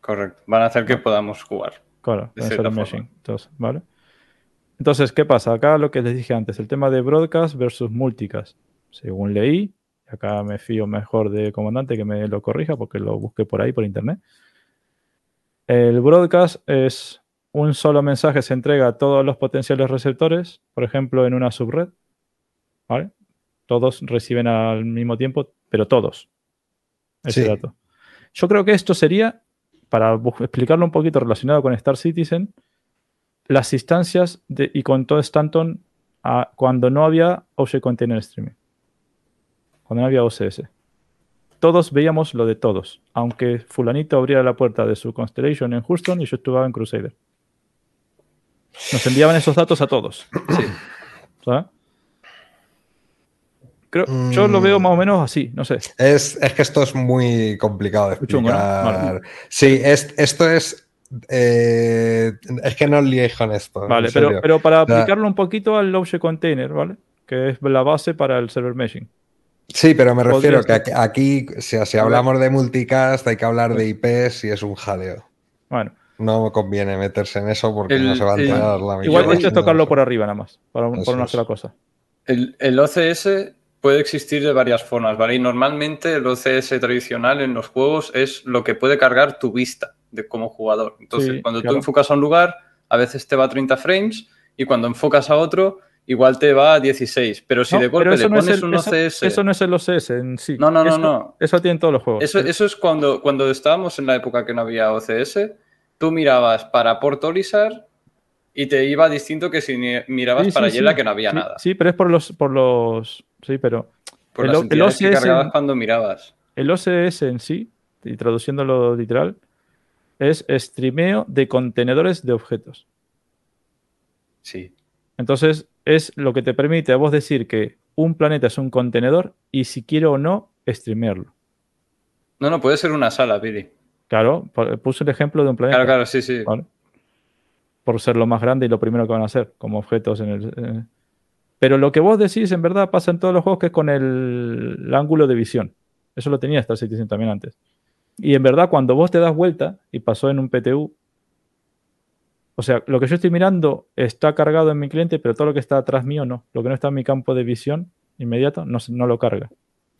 correcto. Van a hacer que podamos jugar. Claro, meshing. Entonces, ¿vale? Entonces, ¿qué pasa? Acá lo que les dije antes, el tema de broadcast versus multicast. Según leí, y acá me fío mejor de comandante que me lo corrija porque lo busqué por ahí, por internet. El broadcast es un solo mensaje, se entrega a todos los potenciales receptores, por ejemplo, en una subred. ¿Vale? Todos reciben al mismo tiempo, pero todos. Ese Sí. dato. Yo creo que esto sería, para explicarlo un poquito relacionado con Star Citizen, las instancias de, y con todo Stanton a- cuando no había Object Container Streaming. Cuando no había OCS. Todos veíamos lo de todos. Aunque fulanito abriera la puerta de su Constellation en Houston y yo estuve en Crusader. Nos enviaban esos datos a todos. Sí. ¿sabes? Creo, Yo lo veo más o menos así, no sé. Es, es que esto es muy complicado de Muy chungo, ¿no? explicar. Vale. Sí, es, esto es. eh, es que no os liéis con esto. Vale, pero, pero para O sea- aplicarlo un poquito al Object Container, ¿vale? Que es la base para el server meshing. Sí, pero me refiero que aquí, aquí, si, si hablamos de multicast, hay que hablar de IPs y es un jaleo. Bueno, No conviene meterse en eso porque El- no se va a enterar la mitad. igual esto es tocarlo por arriba nada más, para, un- por una sola cosa. El, el OCS puede existir de varias formas, ¿vale? Y normalmente el OCS tradicional en los juegos es lo que puede cargar tu vista de como jugador. Entonces, Sí, cuando claro. tú enfocas a un lugar, a veces te va a 30 frames y cuando enfocas a otro, igual te va a 16. Pero si No, de golpe le eso no es pones el- un OCS... Eso no es el OCS en sí. No, no, no, Eso- no. Eso tienen todos los juegos. Eso, eso es cuando, cuando estábamos en la época que no había OCS, tú mirabas para Port Olisar y te iba distinto que si mirabas Sí, para sí, Yela sí. que no había nada. Sí, pero es por los, por los. Sí, pero Por el las el que cargabas cuando mirabas. el OCS en sí, y traduciéndolo literal, es streameo de contenedores de objetos. Sí. Entonces, es lo que te permite a vos decir que un planeta es un contenedor y si quiero o no, streamearlo. No, no, puede ser una sala, Pili. Claro, pu- puse el ejemplo de un planeta. Claro, claro, sí, sí. ¿vale? Por ser lo más grande y lo primero que van a hacer, como objetos en el. eh. Pero lo que vos decís, en verdad, pasa en todos los juegos que es con el, el ángulo de visión. Eso lo tenía Star Citizen también antes. Y en verdad, cuando vos te das vuelta, y pasó en un PTU, o sea, lo que yo estoy mirando está cargado en mi cliente, pero todo lo que está atrás mío no. Lo que no está en mi campo de visión inmediato no lo carga.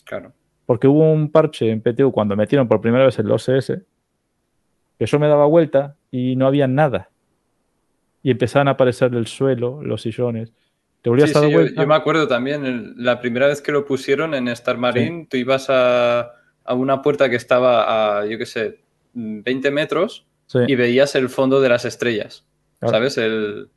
Claro. Porque hubo un parche en PTU cuando metieron por primera vez el OCS, que yo me daba vuelta y no había nada. Y empezaban a aparecer el suelo, los sillones. Te volvías Sí, a dar sí, yo, vuelta. yo me acuerdo también, el- la primera vez que lo pusieron en Star Marine, tú ibas a, a una puerta que estaba a, yo qué sé, 20 metros y veías el fondo de las estrellas. Claro. ¿Sabes? El,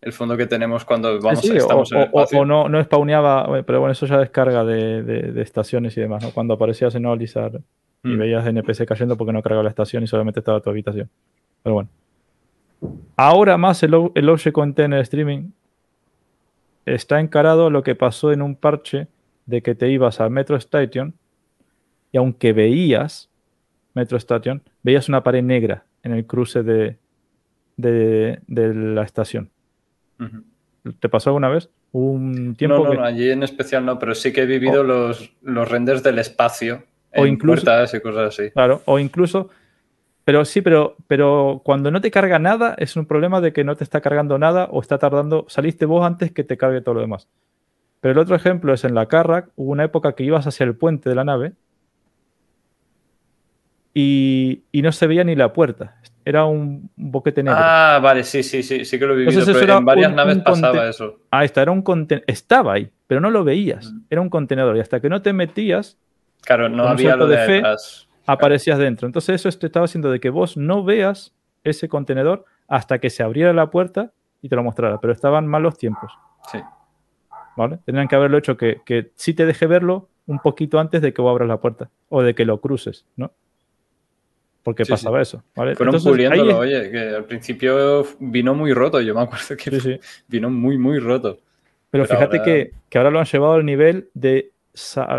el fondo que tenemos cuando vamos, estamos o, en el o- o- no, no spawneaba, pero bueno, eso ya descarga de, de- de estaciones y demás, ¿no? Cuando aparecías en Olizar y Mm. veías NPC cayendo porque no cargaba la estación y solamente estaba tu habitación. Pero bueno. Ahora más el, el Object Container Streaming está encarado a lo que pasó en un parche de que te ibas a Metro Station y aunque veías Metro Station, veías una pared negra en el cruce de, de- de la estación. ¿Te pasó alguna vez? Un tiempo no, no, que- no, allí en especial no, pero sí que he vivido los, los renders del espacio O en incluso- puertas y cosas así. Claro, o incluso. Pero sí, pero, pero cuando no te carga nada, es un problema de que no te está cargando nada o está tardando. Saliste vos antes que te cargue todo lo demás. Pero el otro ejemplo es en la Carrack, hubo una época que ibas hacia el puente de la nave y, y no se veía ni la puerta. Era un boquete negro. Ah, vale, sí, sí, sí, sí que lo he vivido, Entonces eso pero era en varias un- naves un pasaba eso. Ahí está, era un contenedor. Estaba ahí, pero no lo veías. Mm. Era un contenedor. Y hasta que no te metías, Claro, no había lo de, de fe. Aparecías dentro. Entonces eso te estaba haciendo de que vos no veas ese contenedor hasta que se abriera la puerta y te lo mostrara. Pero estaban malos tiempos, Sí. ¿vale? Tenían que haberlo hecho que, que sí te deje verlo un poquito antes de que vos abras la puerta o de que lo cruces, ¿no? Porque Sí, pasaba eso, ¿vale? Fueron Entonces, ahí puliéndolo, es- oye, que al principio vino muy roto, yo me acuerdo que Sí, vino muy, muy roto. Pero, Pero fíjate ahora- que, que ahora lo han llevado al nivel de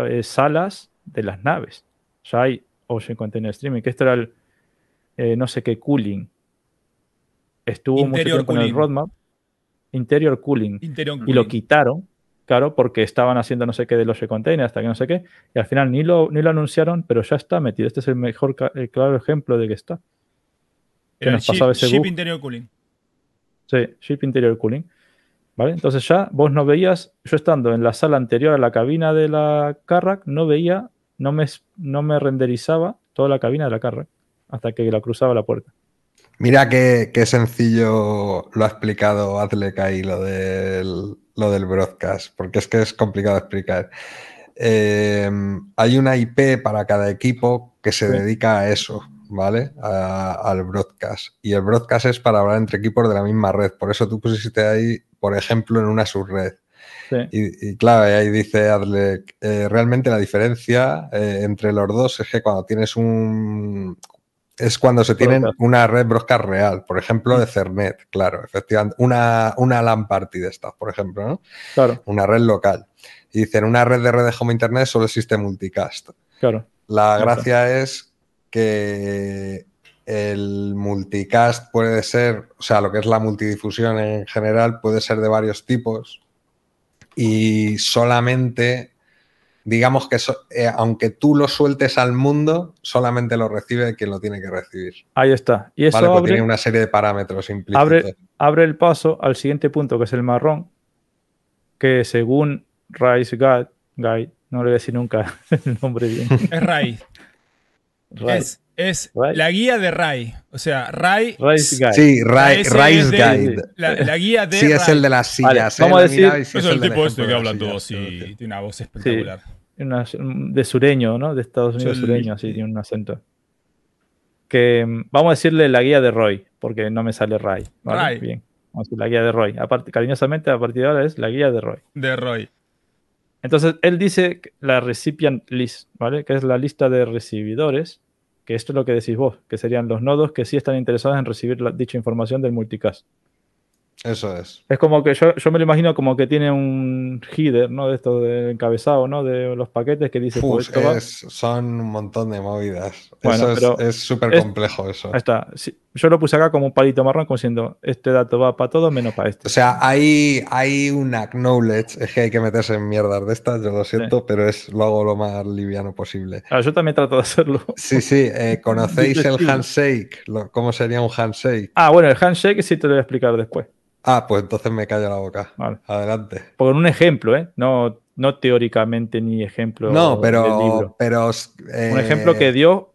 eh, salas de las naves. Ya hay Ocean Container Streaming, que esto era el eh, no sé qué cooling. Estuvo mucho Interior tiempo en el cooling. roadmap. Interior cooling. Interior Y lo cooling. quitaron, claro, porque estaban haciendo no sé qué del Ocean Container hasta que no sé qué. Y al final ni lo, ni lo anunciaron, pero ya está metido. Este es el mejor, el claro ejemplo de que está. que Era nos ship, pasaba ese ship interior cooling. Sí, Ship Interior Cooling. ¿Vale? Entonces ya vos no veías, yo estando en la sala anterior a la cabina de la Carrack, no veía, no me, no me renderizaba toda la cabina de la Carrack hasta que la cruzaba la puerta. Mira qué, qué sencillo lo ha explicado Azlek ahí, lo del, lo del broadcast, porque es que es complicado explicar. Eh, hay una IP para cada equipo que se Sí. dedica a eso, ¿vale? A- al broadcast. Y el broadcast es para hablar entre equipos de la misma red. Por eso tú pusiste ahí, por ejemplo, en una subred. Sí, Y, y claro, ahí dice Adlek, eh, realmente la diferencia eh, entre los dos es que cuando tienes un... Es cuando se tienen una red broadcast real, por ejemplo, de Cernet, claro, efectivamente. Una, una LAN party de estas, por ejemplo, ¿no? claro, Una red local. Y dicen, una red de red de home internet solo existe multicast. claro. La gracia es que el multicast puede ser, o sea, lo que es la multidifusión en general puede ser de varios tipos y solamente, digamos que so- eh, aunque tú lo sueltes al mundo, solamente lo recibe quien lo tiene que recibir. Ahí está. Y eso Vale, pues abre, tiene una serie de parámetros implícitos. abre, abre el paso al siguiente punto, que es el marrón, que según RiseGuard Guide. No le voy a decir nunca el nombre bien. Es Rai. Rai. Es, la guía de Rai. O sea, Rai. Rice Guide. Sí, ese Rice de- Guide. La, la guía de Sí, es el de las sillas. Vale, ¿eh? vamos a decir- sí Es es el tipo este que de habla todo así. sí. Tiene una voz espectacular. Una- de sureño, ¿no? De Estados Unidos sureño, así, tiene un acento. Que mm, vamos a decirle la guía de Roy, porque no me sale Ray. ¿vale? Ray. Bien. Vamos a decir la guía de Roy. Cariñosamente, a partir de ahora es la guía de Roy. De Roy. Entonces, él dice la recipient list, ¿vale? Que es la lista de recibidores, que esto es lo que decís vos, que serían los nodos que sí están interesados en recibir la- dicha información del multicast. Eso es. Es como que yo, yo me lo imagino como que tiene un header, ¿no? De esto de encabezado, ¿no? De los paquetes que dice, es- son un montón de movidas. Bueno, eso es- súper es- complejo eso. Ahí está. Sí, yo lo puse acá como un palito marrón, como diciendo, este dato va para todo menos para este. O sea, hay, hay un acknowledge, es que hay que meterse en mierdas de estas, yo lo siento, pero es lo hago lo más liviano posible. Claro, yo también trato de hacerlo. Sí, sí, eh, ¿conocéis el handshake? ¿Cómo sería un handshake? Ah, bueno, el handshake sí te lo voy a explicar después. Ah, pues entonces me callo la boca. Vale. Adelante. Por un ejemplo, ¿eh? No, no teóricamente ni ejemplo No, del pero, libro. pero Un eh, ejemplo que dio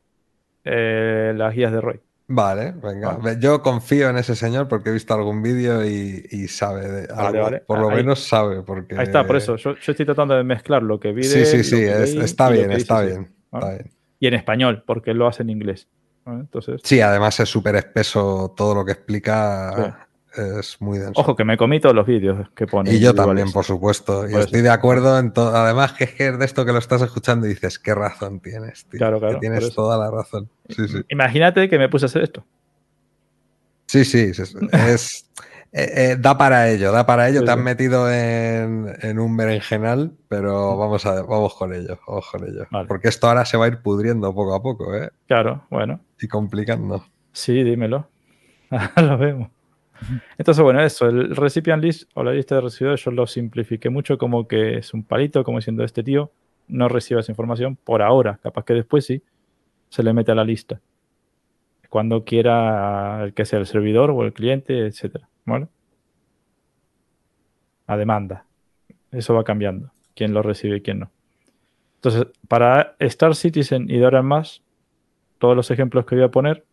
eh, las guías de Roy. Vale, venga. Vale. Yo confío en ese señor porque he visto algún vídeo y, y sabe de Vale, algo. vale. Por lo Ahí- menos sabe, porque. Ahí está, por eso. Yo, yo estoy tratando de mezclar lo que vi de Sí, sí, sí, es- está bien, está dice, bien. Vale. está bien. Y en español, porque él lo hace en inglés. Entonces, Sí, además es súper espeso todo lo que explica. Es muy denso. ojo, que me comí todos los vídeos que pone. y yo también, por supuesto. Y Por estoy de acuerdo en todo. Además, que es de esto que lo estás escuchando y dices, qué razón tienes, tío. Claro, claro, que tienes toda la razón. Sí, sí. Imagínate que me puse a hacer esto. Sí, sí, es, es- eh, eh, da para ello, da para ello. Sí, Te has metido en, en un berenjenal, pero vamos a vamos con ello, vamos con ello. Vale. Porque esto ahora se va a ir pudriendo poco a poco, ¿eh? Claro, bueno. Y complicando. Sí, dímelo. Ahora lo vemos. Entonces, bueno, eso, el recipient list o la lista de recibidores, yo lo simplifiqué mucho como que es un palito, como diciendo este tío no recibe esa información por ahora, capaz que después sí se le mete a la lista. Cuando quiera el que sea el servidor o el cliente, etcétera, ¿vale? A demanda. Eso va cambiando, quién lo recibe y quién no. Entonces, para Star Citizen y de ahora en más, todos los ejemplos que voy a poner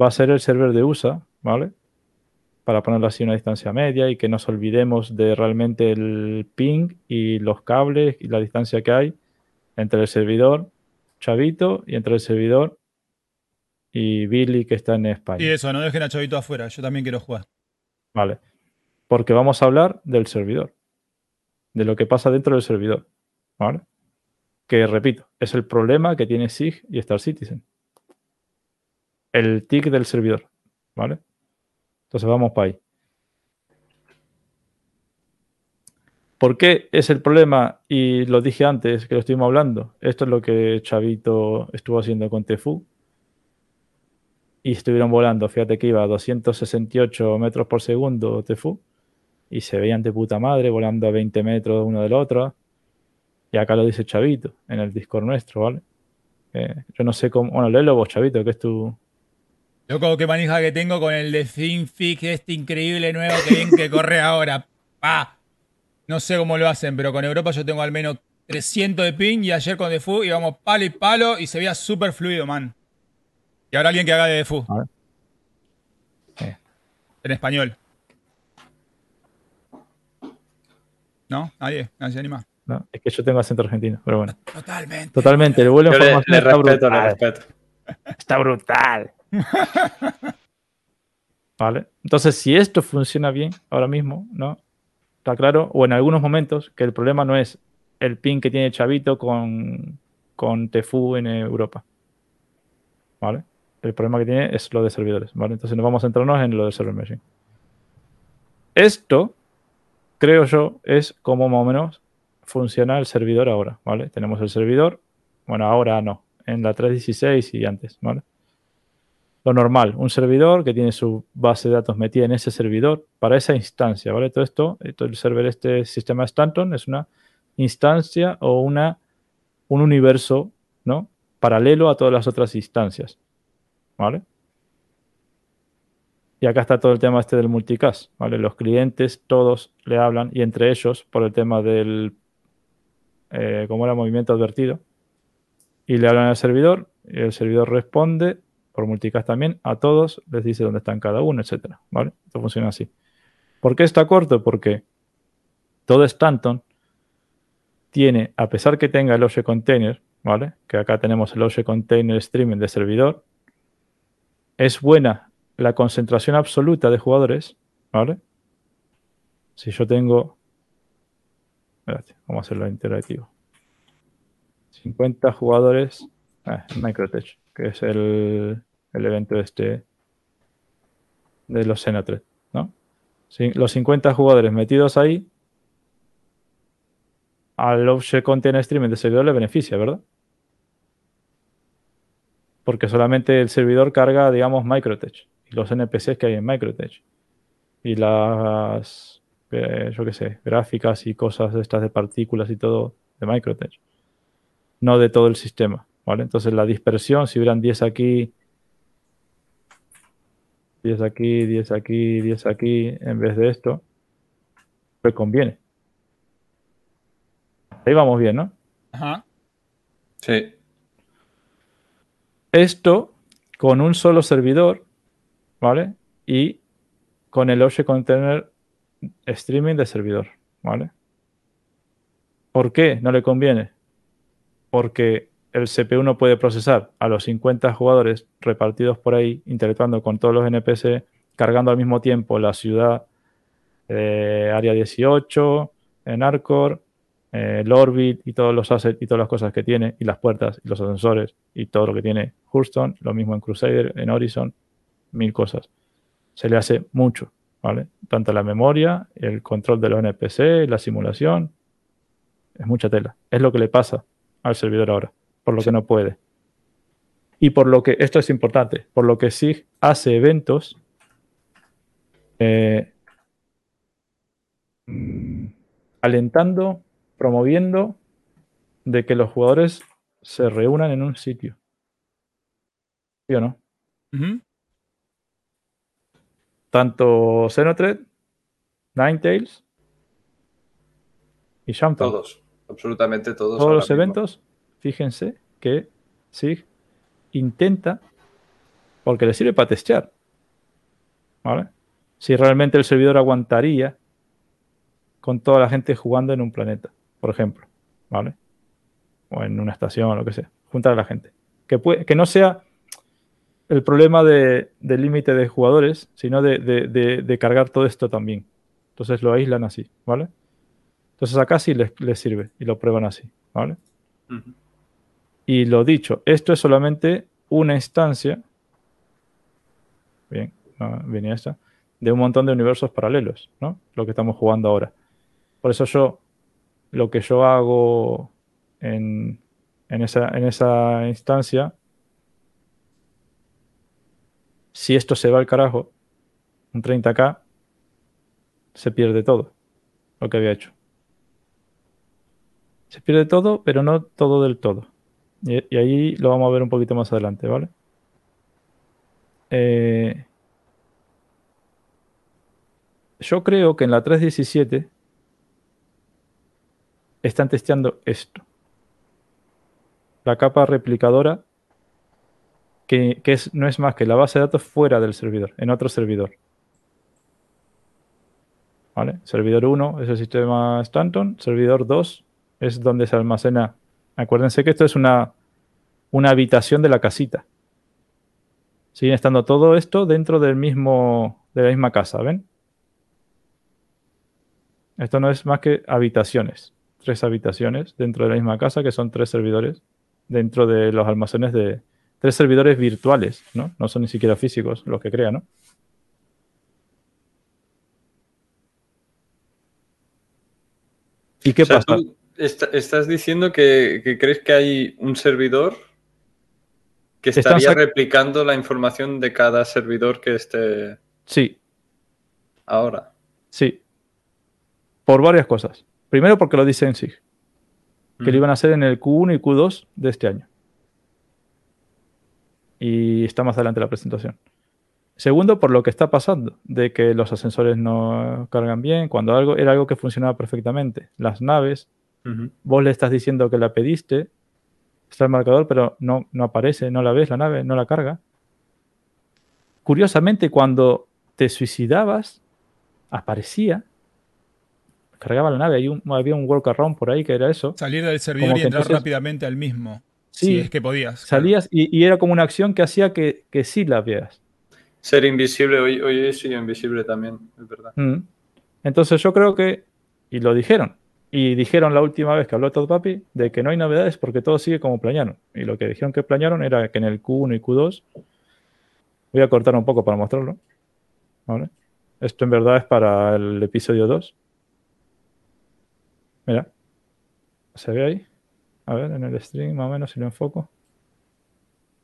va a ser el server de USA, ¿vale? Para ponerlo así una distancia media y que nos olvidemos de realmente el ping y los cables y la distancia que hay entre el servidor Chavito y entre el servidor y Billy que está en España. Y eso, no dejen a Chavito afuera. Yo también quiero jugar. Vale. Porque vamos a hablar del servidor. De lo que pasa dentro del servidor. ¿Vale? Que repito, es el problema que tiene SIG y Star Citizen. El tick del servidor. ¿Vale? Entonces vamos para ahí. ¿Por qué es el problema? Y lo dije antes que lo estuvimos hablando. Esto es lo que Chavito estuvo haciendo con Tefu y estuvieron volando. Fíjate que iba a 268 metros por segundo Tefu y se veían de puta madre volando a 20 metros uno del otro. Y acá lo dice Chavito en el Discord nuestro, ¿vale? Eh, yo no sé cómo. Bueno, léelo vos, Chavito, que es tu. Loco, qué manija que tengo con el de ThinFix, este increíble nuevo que ven que corre ahora. Pa. No sé cómo lo hacen, pero con Europa yo tengo al menos 300 de ping y ayer con Defu íbamos palo y palo y se veía súper fluido, man. Y ahora alguien que haga de Defu. A ver. Eh. En español. ¿No? Nadie, nadie se anima. ¿no? Es que yo tengo acento argentino, pero bueno. Totalmente. Totalmente, el vuelo Yo le, información le está respeto, le brutal. respeto. Está brutal. ¿Vale? Entonces, si esto funciona bien ahora mismo, ¿no? Está claro, o en algunos momentos, que el problema no es el ping que tiene Chavito con, con Tefu en Europa. ¿Vale? El problema que tiene es lo de servidores, ¿vale? Entonces nos vamos a centrarnos en lo de server machine. Esto, creo yo, es como más o menos funciona el servidor ahora, ¿vale? Tenemos el servidor, bueno, ahora no, en la 3.16 y antes, ¿vale? Lo normal, un servidor que tiene su base de datos metida en ese servidor para esa instancia, ¿vale? Todo esto, eh, todo el server, este sistema Stanton es una instancia o una, un universo, ¿no? Paralelo a todas las otras instancias, ¿vale? Y acá está todo el tema este del multicast, ¿vale? Los clientes todos le hablan y entre ellos, por el tema del eh, como era movimiento advertido, y le hablan al servidor, y el servidor responde por multicast también a todos, les dice dónde están cada uno, etcétera, ¿vale? Esto funciona así. ¿Por qué está corto? Porque todo Stanton tiene, a pesar que tenga el OSH container, ¿vale? Que acá tenemos el OSH container streaming de servidor, es buena la concentración absoluta de jugadores, ¿vale? Si yo tengo... Espérate, vamos a hacerlo interactivo. 50 jugadores... Ah, Microtech, que es el, el evento este de los Xenotred, ¿no? Los 50 jugadores metidos ahí al Object Content Streaming de servidor le beneficia, ¿verdad? Porque solamente el servidor carga, digamos, Microtech y los NPCs que hay en Microtech. Y las, eh, yo qué sé, gráficas y cosas de estas de partículas y todo de Microtech. No de todo el sistema, ¿vale? Entonces la dispersión, si hubieran 10 aquí, 10 aquí, 10 aquí, 10 aquí, en vez de esto, pues conviene. Ahí vamos bien, ¿no? Ajá. Sí. Esto con un solo servidor, ¿vale? Y con el OSH Container Streaming de servidor, ¿vale? ¿Por qué no le conviene? Porque el CPU no puede procesar a los 50 jugadores repartidos por ahí, interactuando con todos los NPC, cargando al mismo tiempo la ciudad de Área 18, en Arcor, eh, el Orbit y todos los assets y todas las cosas que tiene, y las puertas y los ascensores y todo lo que tiene Hurston, lo mismo en Crusader, en Horizon, mil cosas. Se le hace mucho, ¿vale? Tanto la memoria, el control de los NPC, la simulación, es mucha tela. Es lo que le pasa al servidor ahora, por lo que no puede. Y por lo que, esto es importante, por lo que SIG hace eventos eh, alentando promoviendo de que los jugadores se reúnan en un sitio. ¿Sí o no? Ujú. Tanto Xenotred, Ninetales y Shampoo. Todos. Absolutamente todos. Todos los mismo. eventos, fíjense que SIG intenta, porque le sirve para testear. ¿Vale? Si realmente el servidor aguantaría con toda la gente jugando en un planeta, por ejemplo. ¿Vale? O en una estación o lo que sea. Juntar a la gente. Que, no sea el problema de, del límite de jugadores, sino de, de- de- de cargar todo esto también. Entonces lo aíslan así, ¿vale? Entonces acá sí les, sirve y lo prueban así, ¿vale? Y lo dicho, esto es solamente una instancia, bien, venía esta, de un montón de universos paralelos, ¿no? Lo que estamos jugando ahora. Por eso yo, lo que yo hago en, en esa, en esa instancia, si esto se va al carajo, un 30k, se pierde todo lo que había hecho. Se pierde todo, pero no todo del todo. Y, ahí lo vamos a ver un poquito más adelante, ¿vale? Eh, yo creo que en la 3.17 están testeando esto. La capa replicadora que, que es, no es más que la base de datos fuera del servidor, en otro servidor. ¿Vale? Servidor 1 es el sistema Stanton, servidor 2 es donde se almacena. Acuérdense que esto es una, una habitación de la casita. Sigue estando todo esto dentro del mismo, de la misma casa, ¿ven? Esto no es más que habitaciones. Tres habitaciones dentro de la misma casa, que son tres servidores dentro de los almacenes de. Tres servidores virtuales, ¿no? No son ni siquiera físicos los que crean, ¿no? ¿Y qué O sea, pasa? tú est- estás diciendo que, que crees que hay un servidor que estaría replicando la información de cada servidor que esté Sí, ahora. sí. Por varias cosas. Primero porque lo dice en SIG, que lo iban a hacer en el Q1 y Q2 de este año. Y está más adelante la presentación. Segundo, por lo que está pasando, de que los ascensores no cargan bien, cuando algo era algo que funcionaba perfectamente. Las naves Vos le estás diciendo que la pediste, está el marcador, pero no, no aparece, no la ves la nave, no la carga. Curiosamente, cuando te suicidabas, aparecía, cargaba la nave, hay un- había un workaround por ahí que era eso. Salir del servidor Como y entrar entonces- rápidamente al mismo. Sí, si es que podías. claro. salías y, y era como una acción que hacía que, que sí la vieras. Ser invisible, hoy, hoy he sido invisible también, es verdad. Mm. Entonces yo creo que, y lo dijeron, y dijeron la última vez que habló Todd Papi de que no hay novedades porque todo sigue como planearon. Y lo que dijeron que planearon era que en el Q1 y Q2, voy a cortar un poco para mostrarlo. ¿vale? Esto en verdad es para el episodio 2. Mira, ¿se ve ahí? A ver, en el stream más o menos si lo enfoco.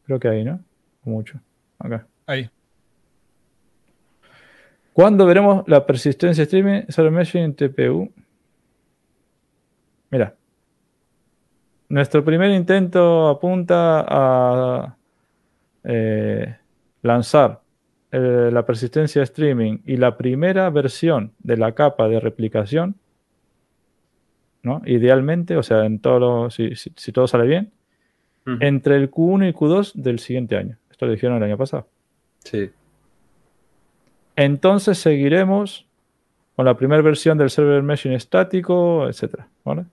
Creo que ahí, ¿no? Mucho. Acá. Ahí. ¿Cuándo veremos la persistencia streaming sobre meshing TPU? Mira. Nuestro primer intento apunta a eh, lanzar eh, la persistencia streaming y la primera versión de la capa de replicación, ¿no? Idealmente, o sea, en todo lo- si, si- si todo sale bien, entre el Q1 y Q2 del siguiente año. Esto lo dijeron el año pasado. Sí. Entonces seguiremos con la primera versión del server meshing estático, etcétera, ¿vale?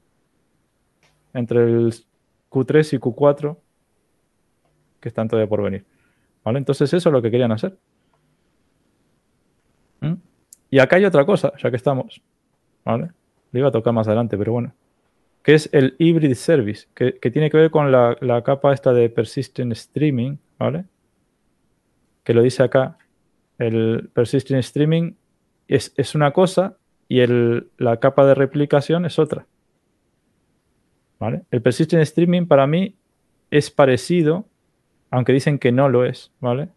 Entre el Q3 y Q4 que están todavía por venir. ¿Vale? Entonces eso es lo que querían hacer. ¿Mm? Y acá hay otra cosa, ya que estamos. ¿Vale? Lo iba a tocar más adelante, pero bueno. Que es el Hybrid Service, que, que tiene que ver con la, la capa esta de Persistent Streaming, ¿vale? Que lo dice acá. El Persistent Streaming es, es una cosa y el, la capa de replicación es otra. ¿Vale? El Persistent Streaming para mí es parecido, aunque dicen que no lo es, ¿vale?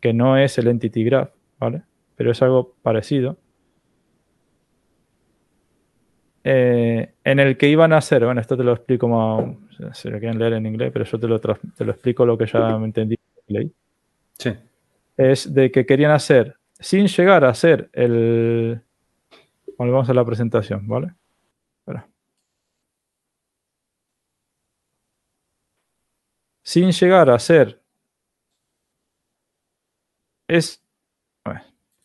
Que no es el Entity Graph, ¿vale? Pero es algo parecido. Eh, en el que iban a hacer, bueno, esto te lo explico más, si lo quieren leer en inglés, pero yo te lo, te lo explico lo que ya me entendí leí Sí. es de que querían hacer, sin llegar a hacer el... Volvemos a la presentación, ¿vale? Espera. Sin llegar a ser... Es...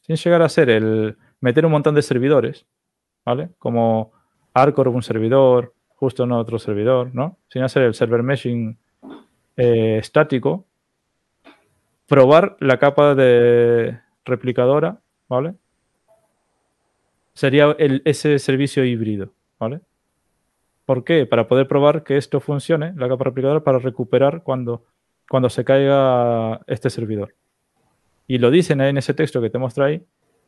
sin llegar a ser el... Meter un montón de servidores, ¿vale? Como Arcor un servidor, justo no otro servidor, ¿no? Sin hacer el server meshing eh, estático, probar la capa de replicadora, ¿vale? Sería el- ese servicio híbrido, ¿vale? ¿Por qué? Para poder probar que esto funcione, la capa replicadora, para recuperar cuando, cuando se caiga este servidor. Y lo dicen en ese texto que te muestro ahí,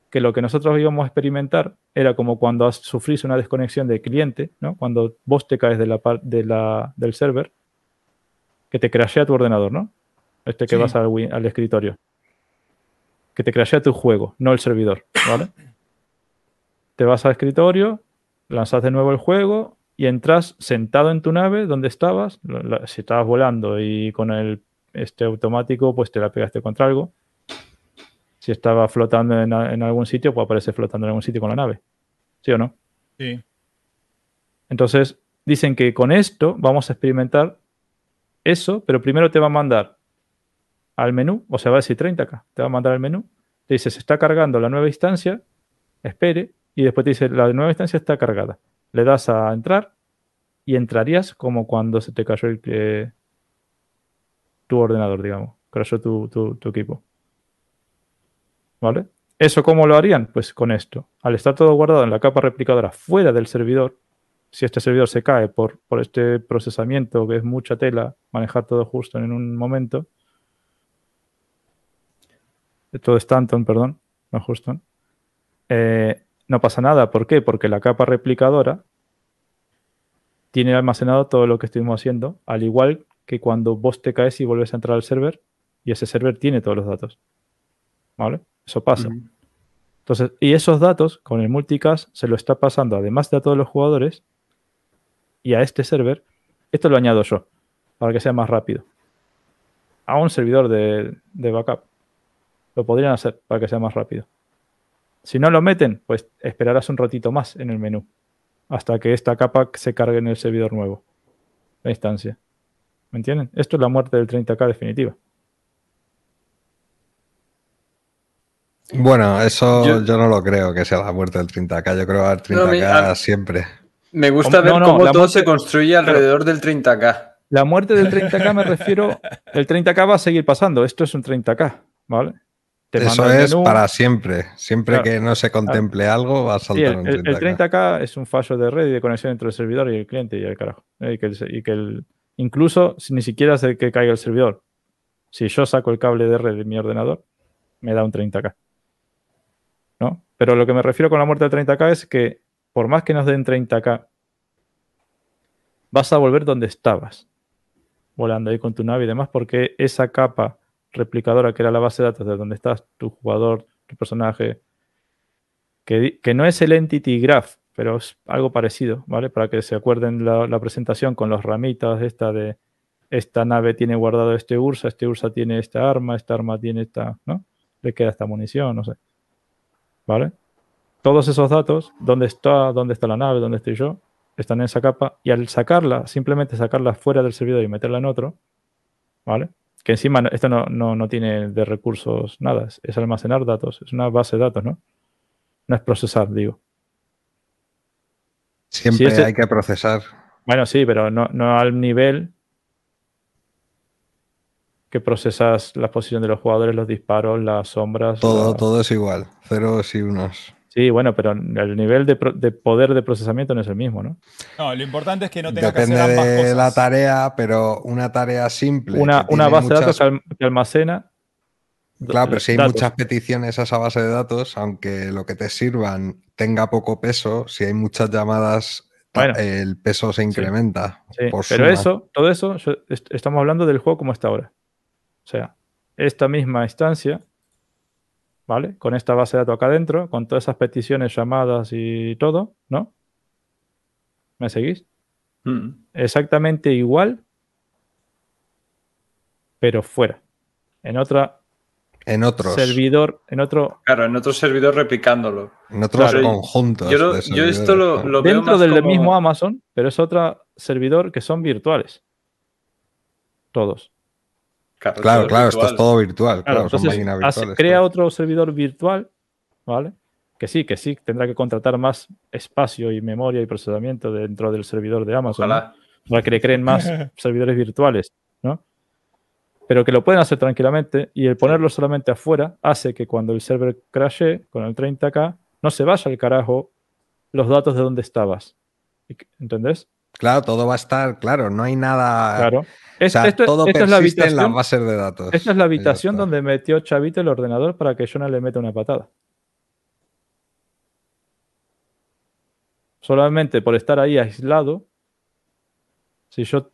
que lo que nosotros íbamos a experimentar era como cuando sufrís una desconexión de cliente, ¿no? Cuando vos te caes de la, de la- del server, que te crashea tu ordenador, ¿no? Este que Sí. vas al escritorio. Que te crashea tu juego, no el servidor, ¿vale? te vas al escritorio, lanzas de nuevo el juego y entras sentado en tu nave donde estabas. la- si estabas volando y con el este automático, pues te la pegaste contra algo. Si estaba flotando en, algún sitio, pues aparece flotando en algún sitio con la nave. ¿Sí o no? Sí. Entonces, dicen que con esto vamos a experimentar eso, pero primero te va a mandar al menú, o sea, va a decir 30K, te va a mandar al menú, te dice, se está cargando la nueva instancia, espere, y después te dice, la nueva instancia está cargada. Le das a entrar y entrarías como cuando se te cayó tu ordenador, digamos, crashó tu equipo. ¿Vale? ¿Eso cómo lo harían? Pues con esto. Al estar todo guardado en la capa replicadora fuera del servidor, si este servidor se cae por, por este procesamiento, que es mucha tela, manejar todo justo en un momento, todo Stanton, perdón, no Houston, eh, no pasa nada. ¿Por qué? Porque la capa replicadora tiene almacenado todo lo que estuvimos haciendo, al igual que cuando vos te caes y vuelves a entrar al server, y ese server tiene todos los datos. ¿Vale? Eso pasa. Entonces, y esos datos con el multicast se lo está pasando, además de a todos los jugadores y a este server, esto lo añado yo, para que sea más rápido. A un servidor de, de backup. Lo podrían hacer para que sea más rápido. Si no lo meten, pues esperarás un ratito más en el menú. hasta que esta capa se cargue en el servidor nuevo, la instancia. ¿Me entienden? Esto es la muerte del 30K definitiva. Bueno, eso Yo- yo, no lo creo que sea la muerte del 30K. Yo creo que va a haber 30K No, mi- a- siempre. Me gusta ver no, cómo todo muerte- se construye alrededor del 30k. La muerte del 30K me refiero, el 30K va a seguir pasando, esto es un 30K, ¿vale? Te Eso es menú. para siempre. Siempre Claro. que no se contemple algo, va a saltar el, un el- el 30K. 30K es un fallo de red y de conexión entre el servidor y el cliente y el carajo. ¿eh? Y que, el- y que el- incluso si ni siquiera hace que caiga el servidor. Si yo saco el cable de red de mi ordenador, me da un 30K. ¿No? Pero lo que me refiero con la muerte del 30K es que por más que nos den 30K, vas a volver donde estabas, volando ahí con tu nave y demás, porque esa capa replicadora que era la base de datos de donde estás, tu jugador, tu personaje, que, que no es el Entity Graph, pero es algo parecido, ¿vale? Para que se acuerden la, la presentación con las ramitas esta de esta nave tiene guardado este Ursa, este Ursa tiene esta arma, esta arma tiene esta, ¿no? Le queda esta munición, no sé. ¿Vale? Todos esos datos, dónde está, dónde está la nave, dónde estoy yo, están en esa capa y al sacarla, simplemente sacarla fuera del servidor y meterla en otro, ¿vale? Que encima esto no, no, no tiene de recursos nada, es, almacenar datos, es una base de datos, ¿no? No es procesar, digo. Siempre Si ese- hay que procesar. Bueno, sí, pero no, no al nivel que procesas la posición de los jugadores, los disparos, las sombras. Todo, la- todo es igual. Ceros y unos. Sí, bueno, pero el nivel de, pro- de poder de procesamiento no es el mismo, ¿no? No, lo importante es que no tenga Depende que hacer ambas de cosas. la tarea, pero una tarea simple. Una, base de datos que, alm- que almacena. Claro, pero si hay datos. muchas peticiones a esa base de datos, aunque lo que te sirvan tenga poco peso, si hay muchas llamadas, Bueno. el peso se incrementa. Sí, por pero suma. eso, todo eso, yo- est- estamos hablando del juego como está ahora. O sea, esta misma instancia, ¿vale? Con esta base de datos acá adentro, con todas esas peticiones, llamadas y todo, ¿no? ¿Me seguís? Mm. Exactamente igual, pero fuera. En otra En otros, servidor, en otro Claro, en otro servidor replicándolo. en otros Claro, conjuntos. Yo, lo- de yo esto lo, veo dentro más del como- mismo Amazon, pero es otro servidor que son virtuales. Todos. Claro, Claro, esto es todo virtual. Claro, Claro, son entonces máquinas hace- virtuales. crea claro. otro servidor virtual, ¿vale? Que sí, que sí, tendrá que contratar más espacio y memoria y procesamiento dentro del servidor de Amazon. Para que le creen más servidores virtuales, ¿no? Pero que lo pueden hacer tranquilamente y el ponerlo solamente afuera hace que cuando el server crashe con el 30K no se vaya al carajo los datos de dónde estabas. ¿Entendés? Claro, todo va a estar, claro, no hay nada. Claro. O Es- sea, esto, todo esto es la persiste en las habitación, bases de datos. esta es la habitación donde metió Chavito el ordenador para que yo no le meta una patada. Solamente por estar ahí aislado, si yo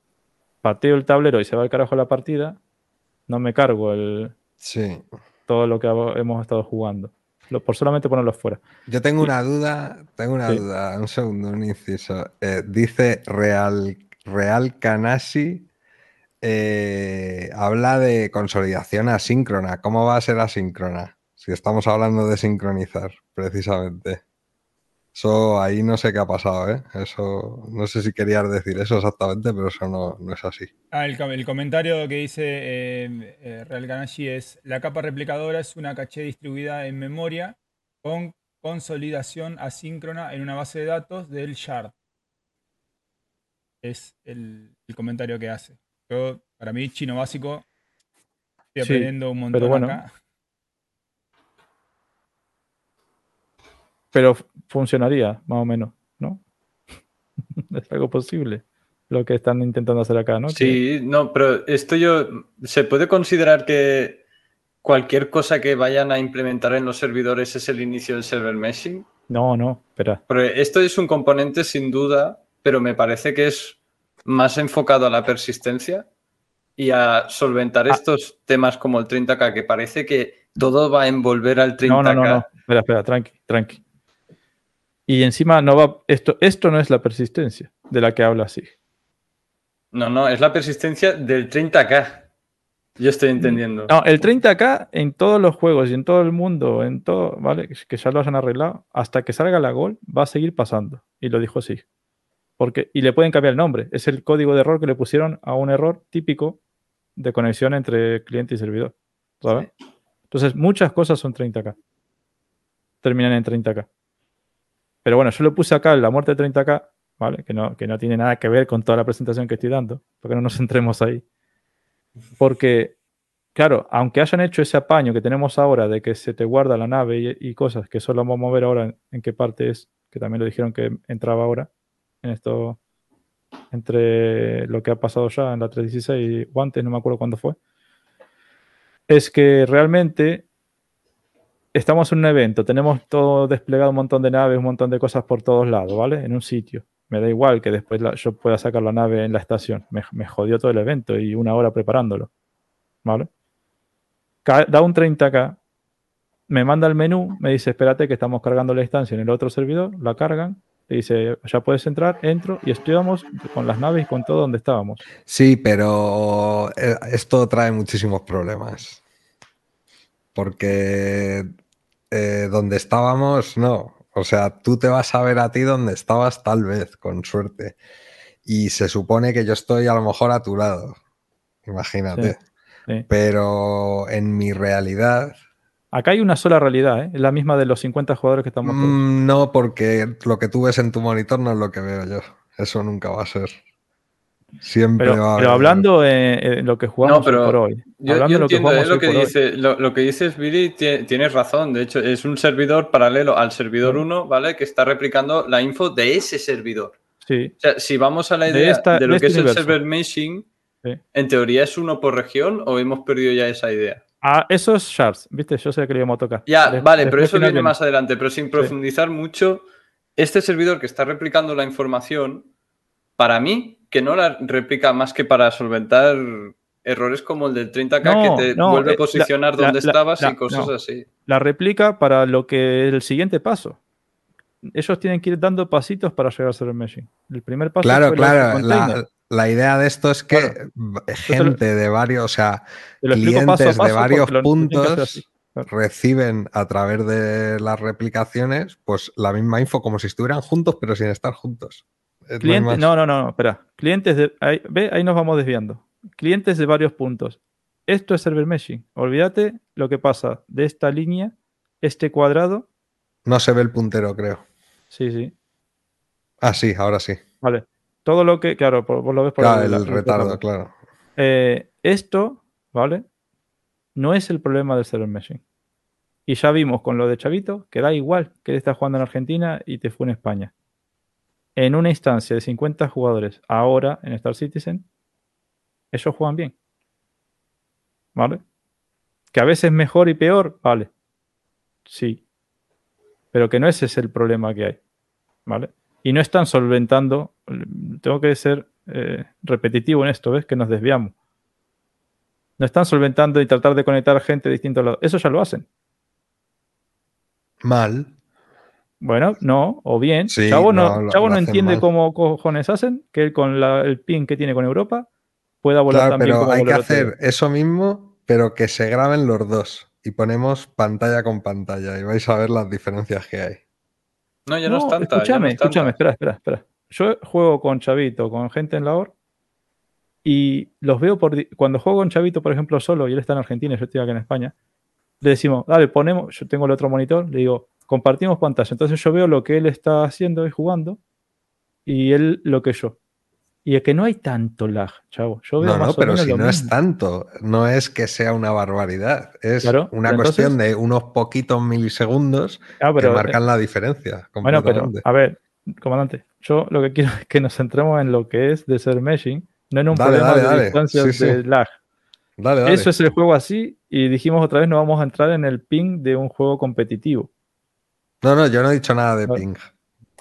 pateo el tablero y se va al carajo la partida, no me cargo el, Sí. todo lo que hemos estado jugando. Lo- por solamente ponerlo fuera. Yo tengo una duda, tengo una Sí. duda, un segundo, un inciso. Eh, dice Real, Real Canasi, eh, habla de consolidación asíncrona. ¿Cómo va a ser asíncrona? Si estamos hablando de sincronizar, precisamente. Eso ahí no sé qué ha pasado, ¿eh? Eso, no sé si querías decir eso exactamente, pero eso no, no es así. Ah, el, com- el comentario que dice eh, eh, Real Ganashi es: La capa replicadora es una caché distribuida en memoria con consolidación asíncrona en una base de datos del shard. Es el, el comentario que hace. Yo, para mí, chino básico, estoy Sí, aprendiendo un montón pero bueno. acá. Pero funcionaría, más o menos, ¿no? es algo posible lo que están intentando hacer acá, ¿no? Sí, no, pero esto yo. ¿Se puede considerar que cualquier cosa que vayan a implementar en los servidores es el inicio del server meshing? No, no, espera. Porque esto es un componente sin duda, pero me parece que es más enfocado a la persistencia y a solventar Ah. estos temas como el 30K, que parece que todo va a envolver al 30K. No, no, no, no. Espera, espera, tranqui, tranqui. Y encima no va. Esto, esto no es la persistencia de la que habla así. No, no, es la persistencia del 30K. Yo estoy entendiendo. No, el 30K en todos los juegos y en todo el mundo, en todo, ¿vale? Que ya lo hayan arreglado, hasta que salga la gol, va a seguir pasando. Y lo dijo sí. Porque, y le pueden cambiar el nombre. Es el código de error que le pusieron a un error típico de conexión entre cliente y servidor. ¿Sabes? Entonces, muchas cosas son 30K. Terminan en 30K. Pero bueno, yo lo puse acá, la muerte de 30K, ¿vale? Que no, que no tiene nada que ver con toda la presentación que estoy dando, porque no nos centremos ahí. Porque, claro, aunque hayan hecho ese apaño que tenemos ahora de que se te guarda la nave y, y cosas, que solo vamos a ver ahora en, en qué parte es, que también lo dijeron que entraba ahora, en esto, entre lo que ha pasado ya en la 316 o antes, no me acuerdo cuándo fue, es que realmente estamos en un evento, tenemos todo desplegado, un montón de naves, un montón de cosas por todos lados, ¿vale? En un sitio. Me da igual que después yo pueda sacar la nave en la estación. Me, jodió todo el evento y una hora preparándolo, ¿vale? Da un 30k, me manda el menú, me dice, espérate que estamos cargando la instancia en el otro servidor, la cargan, le dice, ya puedes entrar, entro y estuvimos con las naves y con todo donde estábamos. Sí, pero eh, esto trae muchísimos problemas. Porque eh, donde estábamos, no. O sea, tú te vas a ver a ti donde estabas tal vez, con suerte. Y se supone que yo estoy a lo mejor a tu lado. Imagínate. sí. Pero en mi realidad, Acá hay una sola realidad, ¿eh? es la misma de los 50 jugadores que estamos mm, no, porque lo que tú ves en tu monitor no es lo que veo yo. Eso nunca va a ser. Siempre Pero, va a pero haber- hablando en, en lo que jugamos No, pero hoy por hoy. Yo, de lo que entiendo jugamos eh, lo, que por hoy. dice, lo, lo que dices, Billy, tie- tienes razón. De hecho, es un servidor paralelo al servidor 1, ¿vale? Que está replicando la info de ese servidor. Sí, O sea, si vamos a la De idea de, esta- lo de que este es el server meshing, Sí. en teoría es uno por región o hemos perdido ya esa idea. Ah, eso es shards, ¿viste? Yo sé que le íbamos a tocar. Ya, vale, pero eso viene más adelante. Pero sin profundizar mucho, este servidor que está replicando la información, para mí, que no la replica más que para solventar errores como el del 30K No, que te no, vuelve eh, a posicionar la- donde la- estabas la- y cosas no. así. La replica para lo que el siguiente paso. Ellos tienen que ir dando pasitos para llegar a ser el meshing. El primer paso Claro, fue claro. La, la idea de esto es que Claro. lo- gente de varios, o sea, paso clientes de varios puntos reciben a través de las replicaciones, pues la misma info como si estuvieran juntos, pero sin estar juntos. Es- no no, no, no, espera. Clientes de. Ahí, ve, ahí nos vamos desviando. Clientes de varios puntos. Esto es server meshing. Olvídate lo que pasa de esta línea, este cuadrado. No se ve el puntero, creo. Sí, sí. Ah, sí, ahora sí. Vale. Todo lo que. Claro, por- vos lo ves por Claro, el, el retardo, claro. Eh, esto, ¿vale? No es el problema del server meshing. Y ya vimos con lo de Chavito que da igual que él está jugando en Argentina y te fue en España. En una instancia de 50 jugadores ahora en Star Citizen, ellos juegan bien. ¿Vale? Que a veces mejor y peor, vale. Sí. Pero que no ese es el problema que hay. ¿Vale? Y no están solventando. Tengo que ser eh, repetitivo en esto, ¿ves? Que nos desviamos. No están solventando y tratar de conectar gente de distintos lados. Eso ya lo hacen. Mal. Bueno, no, o bien. Sí, Chavo no, Chavo lo no entiende mal. cómo cojones hacen que él con la- el pin que tiene con Europa pueda volar Claro, también pero como hay que otro hacer eso mismo, pero que se graben los dos. Y ponemos pantalla con pantalla y vais a ver las diferencias que hay. No, ya no, es tanta. ya no escúchame, es tanta. escúchame, espera, espera, espera. Yo juego con Chavito, con gente en la OR, y los veo por. Cuando juego con Chavito, por ejemplo, solo, y él está en Argentina y yo estoy aquí en España, le decimos, dale, ponemos, yo tengo el otro monitor, le digo, compartimos pantalla. Entonces yo veo lo que él está haciendo y jugando, y él lo que yo. Y es que no hay tanto lag, chavo. Yo veo No, más no, pero si no es mismo. tanto, no es que sea una barbaridad, es Claro, una cuestión entonces- de unos poquitos milisegundos Ah, pero, que marcan la diferencia. Bueno, pero, a ver, comandante, yo lo que quiero es que nos centremos en lo que es de ser meshing, no en un Dale, problema dale, de dale. distancias Sí, sí. de lag. Dale, dale. Eso es el juego así, y dijimos otra vez, no vamos a entrar en el ping de un juego competitivo. No, no, yo no he dicho nada de ping.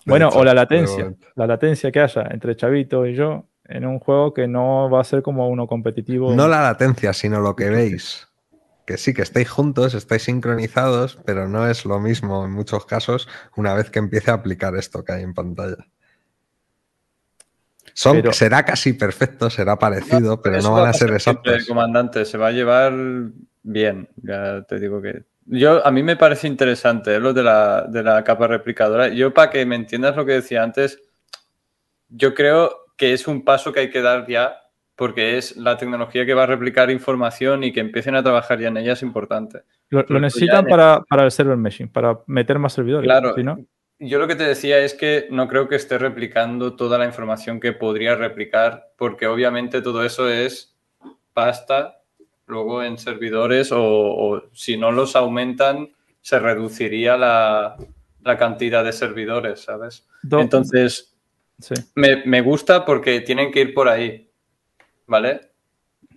Bueno, dicho, o la latencia, la latencia que haya entre Chavito y yo en un juego que no va a ser como uno competitivo. No la latencia, sino lo que veis. Que sí, que estáis juntos, estáis sincronizados, pero no es lo mismo en muchos casos una vez que empiece a aplicar esto que hay en pantalla. Son, Pero- será casi perfecto, será parecido, pero no va van a ser exactos. comandante, se va a llevar bien, ya te digo que... Yo, a mí me parece interesante eh, lo de la, de la capa replicadora. Yo, para que me entiendas lo que decía antes, yo creo que es un paso que hay que dar ya, porque es la tecnología que va a replicar información y que empiecen a trabajar ya en ella es importante. Lo, necesitan para, para el server meshing, para meter más servidores. Claro, si no, yo lo que te decía es que no creo que esté replicando toda la información que podría replicar, porque obviamente todo eso es pasta luego en servidores o, o si no los aumentan, se reduciría la, la cantidad de servidores, ¿sabes? Entonces, sí. me, me gusta porque tienen que ir por ahí, ¿vale?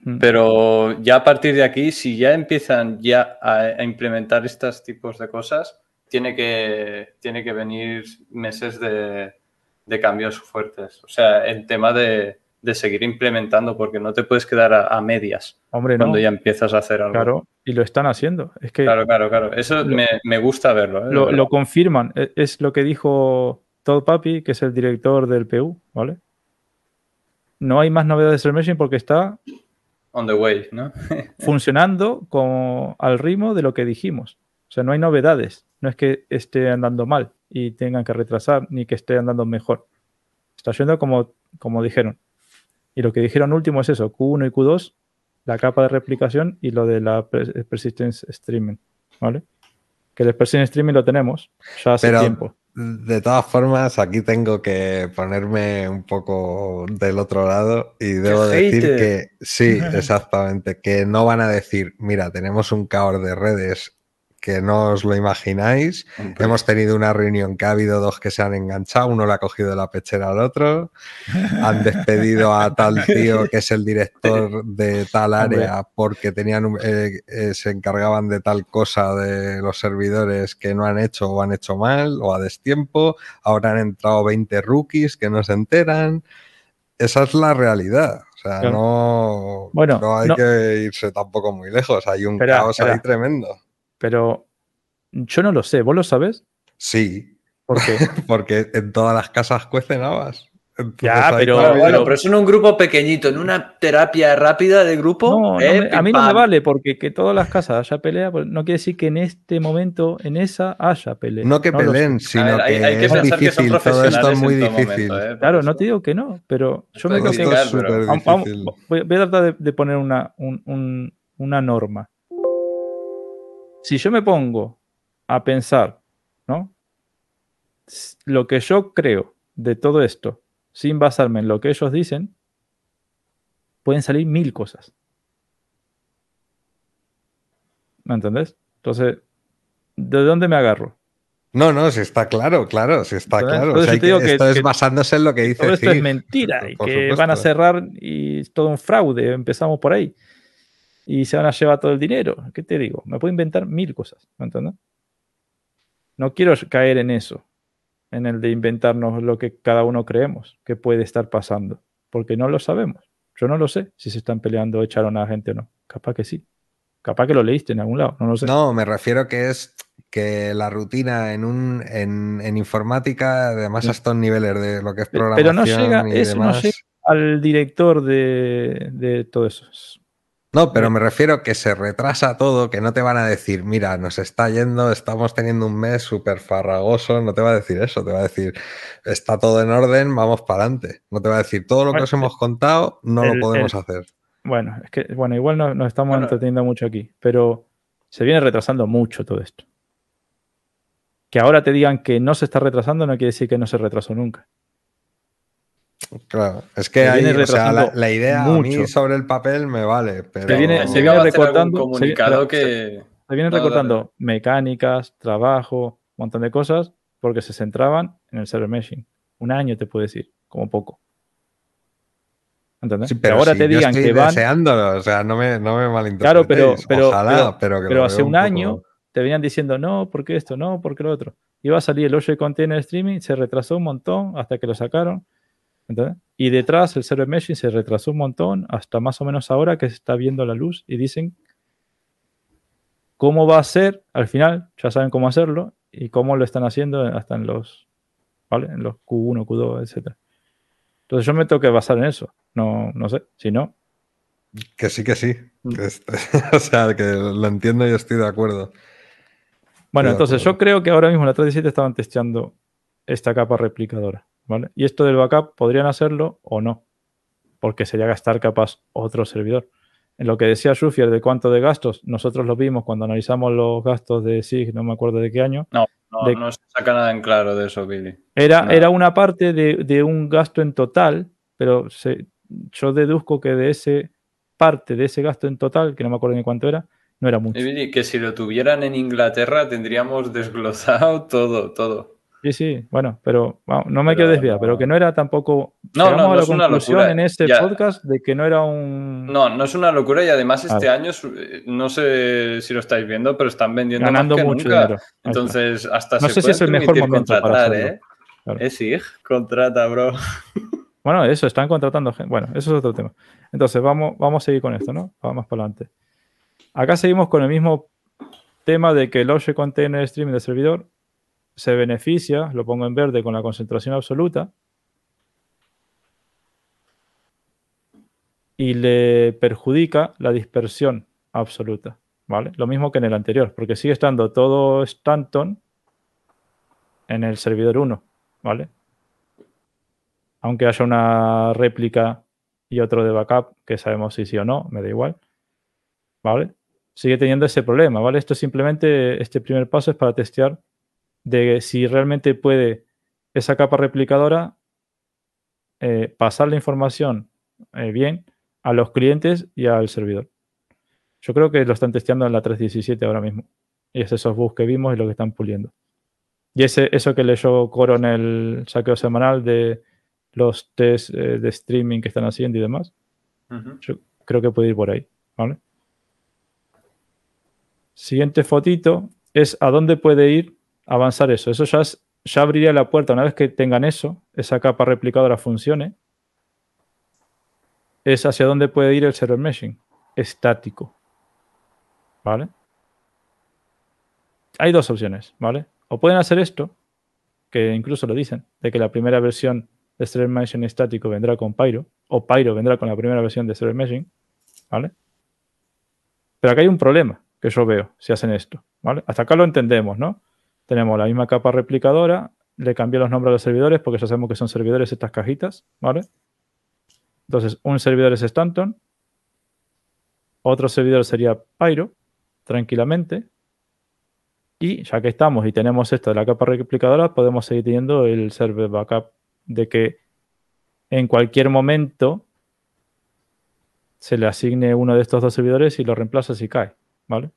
Mm. Pero ya a partir de aquí, si ya empiezan ya a, a implementar estos tipos de cosas, tiene que, tiene que venir meses de, de cambios fuertes. O sea, el tema de, de seguir implementando, porque no te puedes quedar a, a medias Hombre, no. cuando ya empiezas a hacer algo. Claro, y lo están haciendo. Es que claro, claro. claro. Eso Lo- me, me gusta verlo. ¿eh? lo, lo confirman. E- Es lo que dijo Todd Papi, que es el director del PU, ¿vale? No hay más novedades de server meshing porque está On the way, ¿no? funcionando como al ritmo de lo que dijimos. O sea, no hay novedades. No es que esté andando mal y tengan que retrasar, ni que esté andando mejor. Está yendo como, como dijeron. Y lo que dijeron último es eso, Q1 y Q2, la capa de replicación y lo de la pers- persistence streaming, ¿vale? Que el persistence streaming lo tenemos ya hace Pero tiempo. de todas formas, aquí tengo que ponerme un poco del otro lado y debo decir hater! que sí, exactamente, que no van a decir, mira, tenemos un caos de redes que no os lo imagináis. Hemos tenido una reunión que ha habido dos que se han enganchado, uno le ha cogido la pechera al otro, han despedido a tal tío que es el director de tal Hombre. área porque tenían eh, eh, se encargaban de tal cosa de los servidores que no han hecho o han hecho mal o a destiempo, ahora han entrado 20 rookies que no se enteran. Esa es la realidad. O sea, Claro. no, Bueno, no hay no- que irse tampoco muy lejos. Hay un Espera, caos espera. ahí tremendo. Pero yo no lo sé, ¿vos lo sabes? Sí, ¿Por qué? porque en todas las casas cuecen habas. Entonces Ya, pero- Bueno, pero- pero es en un grupo pequeñito, en una terapia rápida de grupo. No, no eh, me- a mí no me vale porque que todas las casas haya pelea, pues no quiere decir que en este momento, en esa, haya pelea. No que sé. peleen, sino A ver, hay, que, hay que es pensar que son difícil. Todo profesionales esto es muy en difícil. momento, ¿eh? Claro, eso. no te digo que no, pero yo me creo que es Vamos- difícil. voy, voy a tratar de, de poner una, un- un- una norma. Si yo me pongo a pensar, ¿no? Lo que yo creo de todo esto, sin basarme en lo que ellos dicen, pueden salir mil cosas. ¿Me entendés? Entonces, ¿de dónde me agarro? No, no, si está claro, claro, si está Entonces- claro. O sea, que- esto es que basándose en lo que dice Todo esto es mentira y que van a cerrar y es todo un fraude. Empezamos por ahí. Y se van a llevar todo el dinero. ¿Qué te digo? Me puedo inventar mil cosas. ¿Me entiendes? No quiero caer en eso, en el de inventarnos lo que cada uno creemos que puede estar pasando, porque no lo sabemos. Yo no lo sé si se están peleando echaron a gente o no. Capaz que sí. Capaz que lo leíste en algún lado. No lo sé. No, me refiero que es que la rutina en un en, en informática, además Sí. a estos niveles de lo que es Pero programación no llega- y eso no llega Al director de, de todo eso. No, pero me refiero que se retrasa todo, que no te van a decir, mira, nos está yendo, estamos teniendo un mes súper farragoso, no te va a decir eso, te va a decir, está todo en orden, vamos para adelante. No te va a decir, todo lo que os hemos contado, no el- lo podemos el- hacer. Bueno, es que, bueno, igual no- nos estamos Bueno. entreteniendo mucho aquí, pero se viene retrasando mucho todo esto. Que ahora te digan que no se está retrasando no quiere decir que no se retrasó nunca. Claro, es que viene o sea, la, la idea a mí sobre el papel me vale, pero Se viene- se viene recortando- se- comunicado que. Se No, recortando dale. mecánicas, trabajo, un montón de cosas, porque se centraban en el server meshing. Un año te puedo decir, como poco. ¿Entendés? Sí, pero ahora si te yo digan estoy que van, deseándolo, o sea, no me, no me Claro, pero, pero, Ojalá, pero, pero, que pero lo hace un poco- año te venían diciendo no, porque esto, no, porque lo otro. Iba a salir el hoyo de container streaming, se retrasó un montón hasta que lo sacaron. ¿Entendés? Y detrás el server meshing se retrasó un montón hasta más o menos ahora que se está viendo la luz y dicen cómo va a ser al final, ya saben cómo hacerlo y cómo lo están haciendo hasta en los, ¿vale? En los Q1, Q2, etc. Entonces yo me tengo que basar en eso. No, no sé, si no. Que sí, que sí. que este- o sea, que lo entiendo y estoy de acuerdo. Bueno, entonces acuerdo. yo creo que ahora mismo en la 317 estaban testeando esta capa replicadora, ¿vale? Y esto del backup podrían hacerlo o no, porque sería gastar capaz otro servidor. En lo que decía Shufier de cuánto de gastos, nosotros lo vimos cuando analizamos los gastos de SIG, no me acuerdo de qué año, No, De- no se saca nada en claro de eso, Billy. Era, era una parte de, de un gasto en total, pero se- yo deduzco que de ese parte de ese gasto en total, que no me acuerdo ni cuánto era, no era mucho. Billy, que si lo tuvieran en Inglaterra tendríamos desglosado todo, todo. Sí, sí, bueno, pero vamos, no me Pero quiero desviar, pero que no era tampoco. No, no, a no la es una locura. en este Ya. podcast de que no era un. No, no es una locura y además este año, eh, no sé si lo estáis viendo, pero están vendiendo ganando más que mucho nunca. dinero. Entonces, hasta No se sé si es el mejor momento para contratar. ¿eh? Claro. Es SIG, contrata, bro. Bueno, eso, están contratando gente. Bueno, eso es otro tema. Entonces, vamos, vamos a seguir con esto, ¿no? Vamos para adelante. Acá seguimos con el mismo tema de que el Object Container Streaming del servidor se beneficia, lo pongo en verde, con la concentración absoluta y le perjudica la dispersión absoluta, ¿vale? Lo mismo que en el anterior, porque sigue estando todo Stanton en el servidor 1, ¿vale? aunque haya una réplica y otro de backup, que sabemos si sí o no, me da igual, ¿vale? Sigue teniendo ese problema, ¿vale? Esto simplemente, este primer paso es para testear de si realmente puede esa capa replicadora eh, pasar la información eh, bien a los clientes y al servidor. Yo creo que lo están testeando en la 317 ahora mismo. Y es esos bugs que vimos y lo que están puliendo. Y ese, eso que leyó Coro en el saqueo semanal de los test eh, de streaming que están haciendo y demás, yo creo que puede ir por ahí, ¿vale? Siguiente fotito es a dónde puede ir avanzar eso. Eso ya, es- ya abriría la puerta una vez que tengan eso, esa capa replicadora funcione, es hacia dónde puede ir el server meshing, estático, ¿vale? Hay dos opciones, ¿vale? O pueden hacer esto, que incluso lo dicen, de que la primera versión de server meshing estático vendrá con Pyro, o Pyro vendrá con la primera versión de server meshing, ¿vale? Pero acá hay un problema que yo veo si hacen esto, ¿vale? Hasta acá lo entendemos, ¿no? Tenemos la misma capa replicadora, le cambié los nombres a los servidores porque ya sabemos que son servidores estas cajitas, ¿vale? Entonces, un servidor es Stanton, otro servidor sería Pyro, tranquilamente, y ya que estamos y tenemos esto de la capa replicadora, podemos seguir teniendo el server backup de que en cualquier momento se le asigne uno de estos dos servidores y lo reemplaza si cae, ¿vale?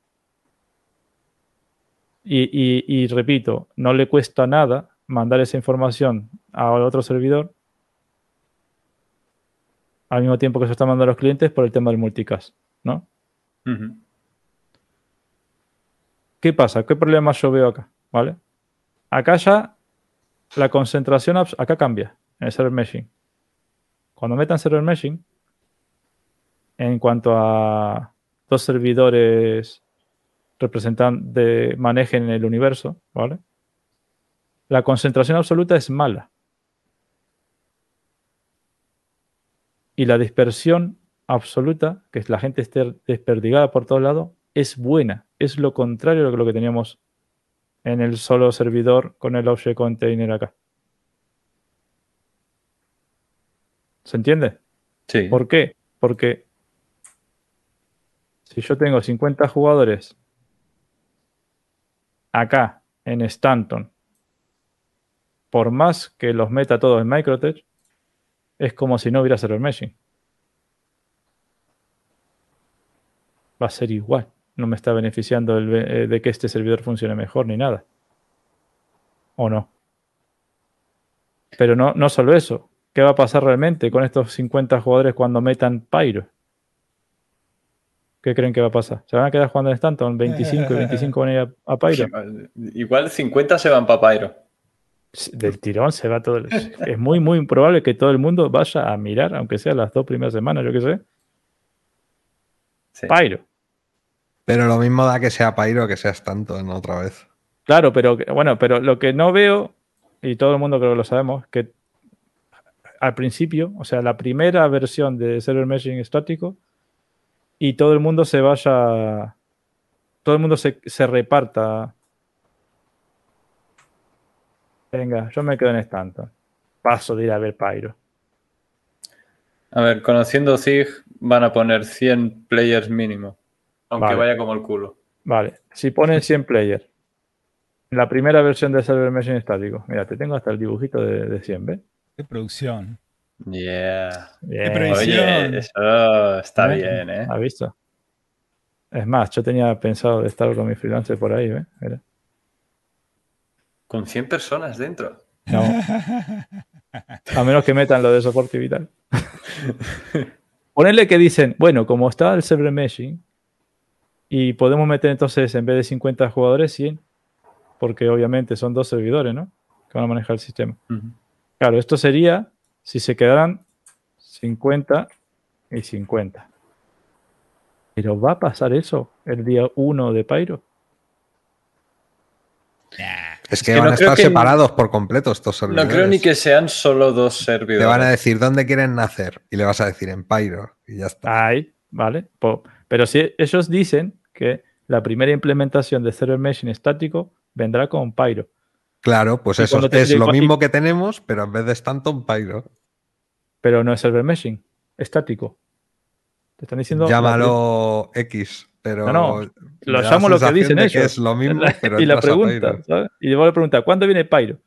Y, y- y repito, no le cuesta nada mandar esa información a otro servidor al mismo tiempo que se está mandando a los clientes por el tema del multicast, ¿no? ¿Qué pasa? ¿Qué problema yo veo acá? ¿Vale? Acá ya la concentración, acá cambia en el server meshing. Cuando metan server meshing, en cuanto a dos servidores representan de manejen el universo, ¿vale? La concentración absoluta es mala. Y la dispersión absoluta, que es la gente esté desperdigada por todos lados, es buena. Es lo contrario de lo que teníamos en el solo servidor con el object container acá. ¿Se entiende? Sí. ¿Por qué? Porque si yo tengo 50 jugadores acá en Stanton, por más que los meta todos en Microtech, es como si no hubiera server meshing. Va a ser igual. No me está beneficiando el eh, de que este servidor funcione mejor ni nada. ¿O no? Pero no, no solo eso. ¿Qué va a pasar realmente con estos 50 jugadores cuando metan Pyro? ¿Qué creen que va a pasar? ¿Se van a quedar jugando en Stanton? 25 y 25 van a ir a, a Pyro. Igual 50 se van para Pyro. Del tirón se va todo. el- Es muy, muy improbable que todo el mundo vaya a mirar, aunque sea las dos primeras semanas, yo qué sé. Sí. Pyro. Pero lo mismo da que sea Pyro que sea Stanton otra vez. Claro, pero bueno, pero lo que no veo, y todo el mundo creo que lo sabemos, que al principio, o sea, la primera versión de server meshing estático y todo el mundo se vaya, todo el mundo se, se reparta. Venga, yo me quedo en Stanton. Paso de ir a ver Pyro. A ver, conociendo Zig, van a poner 100 players mínimo. Aunque Vale. vaya como el culo. Vale, si ponen 100 players, la primera versión de server meshing estático, mira, te tengo hasta el dibujito de, de 100, ¿ves? Qué producción. Yeah. Bien. previsión. Oye, eso está ¿Eh? bien, ¿eh? ¿Has visto? Es más, yo tenía pensado de estar con mi freelancer por ahí, ¿ves? Mira. Con 100 personas dentro. No. A menos que metan lo de soporte vital. Ponerle que dicen, bueno, como está el server meshing, y podemos meter entonces en vez de 50 jugadores 100, porque obviamente son dos servidores, ¿no? Que van a manejar el sistema. Claro, esto sería si se quedaran 50 y 50. Pero ¿va a pasar eso el día 1 de Pyro? Es que que van no a estar separados por completo estos No servidores. creo ni que sean solo dos servidores. Te van a decir dónde quieren nacer y le vas a decir en Pyro y ya está. Ahí, ¿vale? Pero si ellos dicen que la primera implementación de server meshing estático vendrá con Pyro. Claro, pues y eso es lo mismo que tenemos, pero en vez de Stanton, Pyro. Pero no es server meshing, estático. Te están diciendo. Llámalo X, pero. No, no, Lo la llamo lo que dicen ellos. que es lo mismo, pero y la a pregunta. ¿sabes? Y luego le pregunta, ¿cuándo viene Pyro?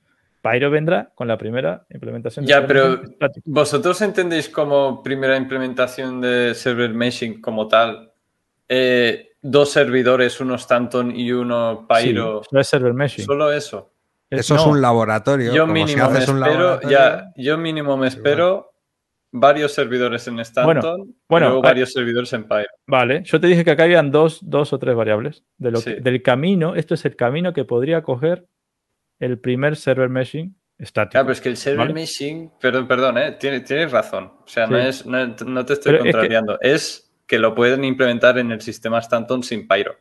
Pyro vendrá con la primera implementación de Ya, server pero. ¿vosotros entendéis como primera implementación de server meshing como tal? eh, dos servidores, uno Stanton y uno Pyro. Sí, no es server meshing. Solo eso. Eso es un laboratorio. Yo mínimo me espero, ya, yo mínimo me espero varios servidores en Stanton bueno, y luego varios servidores en Pyro. Vale, yo te dije que acá habían dos, dos o tres variables. De lo que- del camino, esto es el camino que podría coger el primer server meshing estático. Claro, pero es que el server ¿Vale? meshing, perdón, perdón, eh, tiene- tienes razón. O sea, no, es, no, no te estoy Pero es que- contrariando. Es que... lo pueden implementar en el sistema Stanton sin Pyro.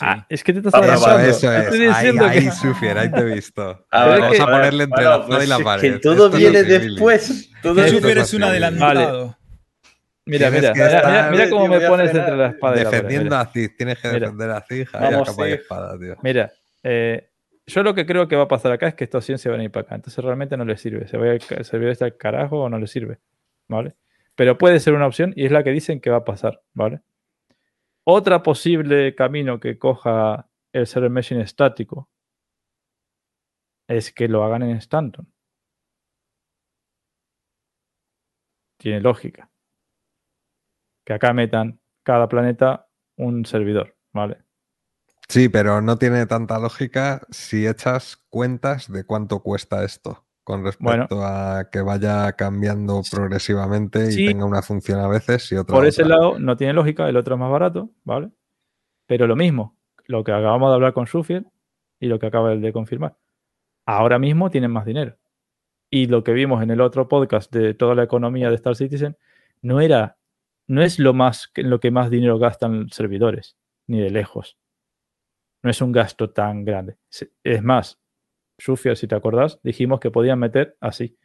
Ah, es que te estás Ah, Eso, es. estoy diciendo ahí, que- Sufier, ahí te he visto. Ah, Vamos a ponerle entre bueno, la espada pues y la es pared. Que todo Esto es viene después. Todo El es un adelantado. Mira, mira, mira, estar- mira, mira cómo me pones frenar. entre la espada y la pared. Defendiendo a Cid, tienes que Mira. defender a Vamos, a capa y Cid. espada, tío. mira, eh, yo lo que creo que va a pasar acá es que estos 100 se van a ir para acá. Entonces realmente no les sirve. Se va a ir el servidor este carajo o no les sirve. ¿Vale? Pero puede ser una opción y es la que dicen que va a pasar. ¿Vale? Otra posible camino que coja el server meshing estático es que lo hagan en Stanton. Tiene lógica. Que acá metan cada planeta un servidor, ¿vale? Sí, pero no tiene tanta lógica si echas cuentas de cuánto cuesta esto con respecto a que vaya cambiando progresivamente y tenga una función a veces y otra Por ese otra. lado no tiene lógica, el otro es más barato, ¿vale? Pero lo mismo, lo que acabamos de hablar con Sufiel y lo que acaba de confirmar. Ahora mismo tienen más dinero. Y lo que vimos en el otro podcast de toda la economía de Star Citizen no era, no es lo más que- lo que más dinero gastan servidores, ni de lejos. No es un gasto tan grande. Es más, Sufiel, si te acordás, dijimos que podían meter así.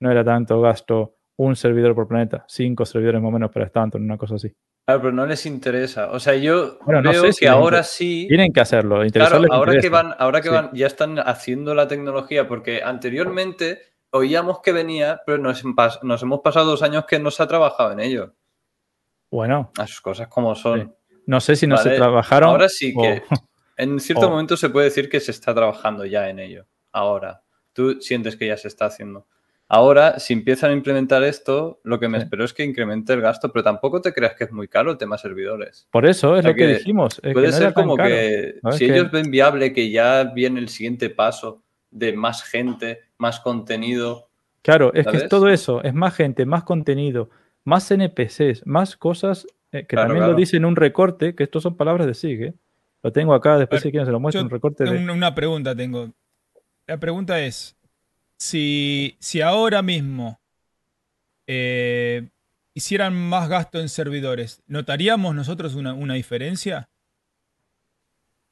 No era tanto gasto un servidor por planeta, cinco servidores más o menos para Stanton, una cosa así. Claro, pero no les interesa. O sea, yo Bueno, no sé si que ahora sí. Tienen que hacerlo. Claro, ahora que van, ahora que Sí. van, ya están haciendo la tecnología, porque anteriormente oíamos que venía, pero nos, hemos pasado dos años que no se ha trabajado en ello. Bueno, sus cosas como son. no sé si no se trabajaron. Ahora sí o- que en cierto o- momento se puede decir que se está trabajando ya en ello. Ahora, tú sientes que ya se está haciendo. Ahora, si empiezan a implementar esto, lo que me Sí. espero es que incremente el gasto, pero tampoco te creas que es muy caro el tema servidores. Por eso es O sea lo que, que dijimos. es que Puede no ser como caro. que si Que- ellos ven viable que ya viene el siguiente paso de más gente, más contenido. Claro, es que es todo eso. Es más gente, más contenido, más NPCs, más cosas eh, que Claro, también claro. lo dice en un recorte, que estos son palabras de SIG. ¿eh? Lo tengo acá, después Pero si quieren se lo muestro, un recorte de... Una, pregunta tengo. La pregunta es, si, si ahora mismo eh, hicieran más gasto en servidores, ¿notaríamos nosotros una, una diferencia?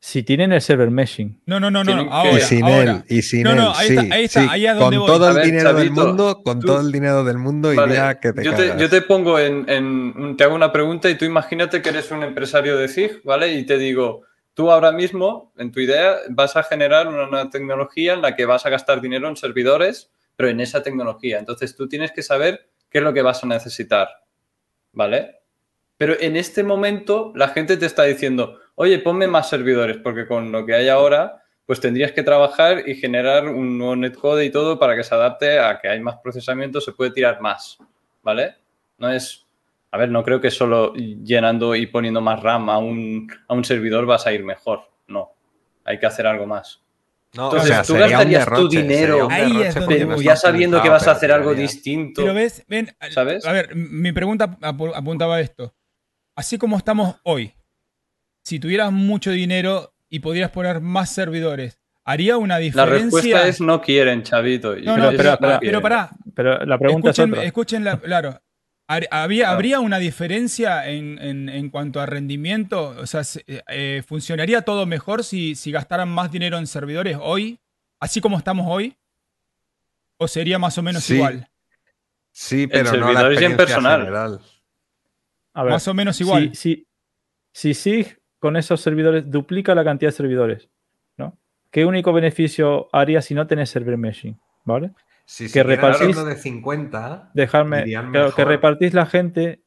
Si tienen el server meshing. No, no, no, no. Ahora, y sin ahora. él, y sin No, él. no, ahí sí, está, ahí está, sí, ahí es donde con voy. todo A el ver, dinero del mundo, con tú- todo el dinero del mundo Vale, iría que te yo, te, yo te pongo en, en- Te hago una pregunta y tú imagínate que eres un empresario de ZIG, ¿vale? Y te digo, tú ahora mismo, en tu idea, vas a generar una nueva tecnología en la que vas a gastar dinero en servidores, pero en esa tecnología. Entonces tú tienes que saber qué es lo que vas a necesitar, ¿vale? Pero en este momento la gente te está diciendo, oye, ponme más servidores, porque con lo que hay ahora, pues tendrías que trabajar y generar un nuevo netcode y todo para que se adapte a que hay más procesamiento, se puede tirar más, ¿vale? No es, a ver, no creo que solo llenando y poniendo más RAM a un, a un servidor vas a ir mejor, no, hay que hacer algo más. No, Entonces, tú sería un gastarías tu dinero, Ahí es donde no ya sabiendo que vas a hacer pero algo distinto. Pero ves, ven, ¿Sabes? a ver, mi pregunta apu- apuntaba a esto. Así como estamos hoy, si tuvieras mucho dinero y pudieras poner más servidores, ¿haría una La diferencia? respuesta es no quieren, chavito. No, no, Es pero, no pero, pará. Pero la pregunta Escuchen, es otra. escuchen la- claro. Había. ¿Habría una diferencia en, en- en cuanto a rendimiento? O sea, se- eh, ¿funcionaría todo mejor si, si gastaran más dinero en servidores hoy? Así como estamos hoy. ¿O sería más o menos Sí. igual? Sí, pero no la y en experiencia personal. general. A ver, Más o menos igual. Si, si, si SIG con esos servidores duplica la cantidad de servidores, ¿no? ¿Qué único beneficio haría si no tenés server meshing? ¿Vale? Si Que repartís- hablando de 50, Dejarme, claro, que repartís la gente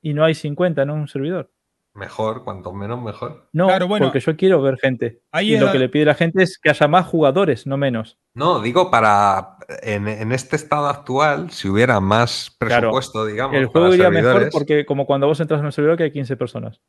y no hay 50 en un servidor. mejor, cuanto menos mejor. No, Claro, bueno, porque yo quiero ver gente. ahí y lo la- que le pide la gente es que haya más jugadores, no menos. No, digo para en, en este estado actual, si hubiera más Claro, presupuesto, digamos, El para juego iría mejor porque como cuando vos entras en un servidor que hay 15 personas.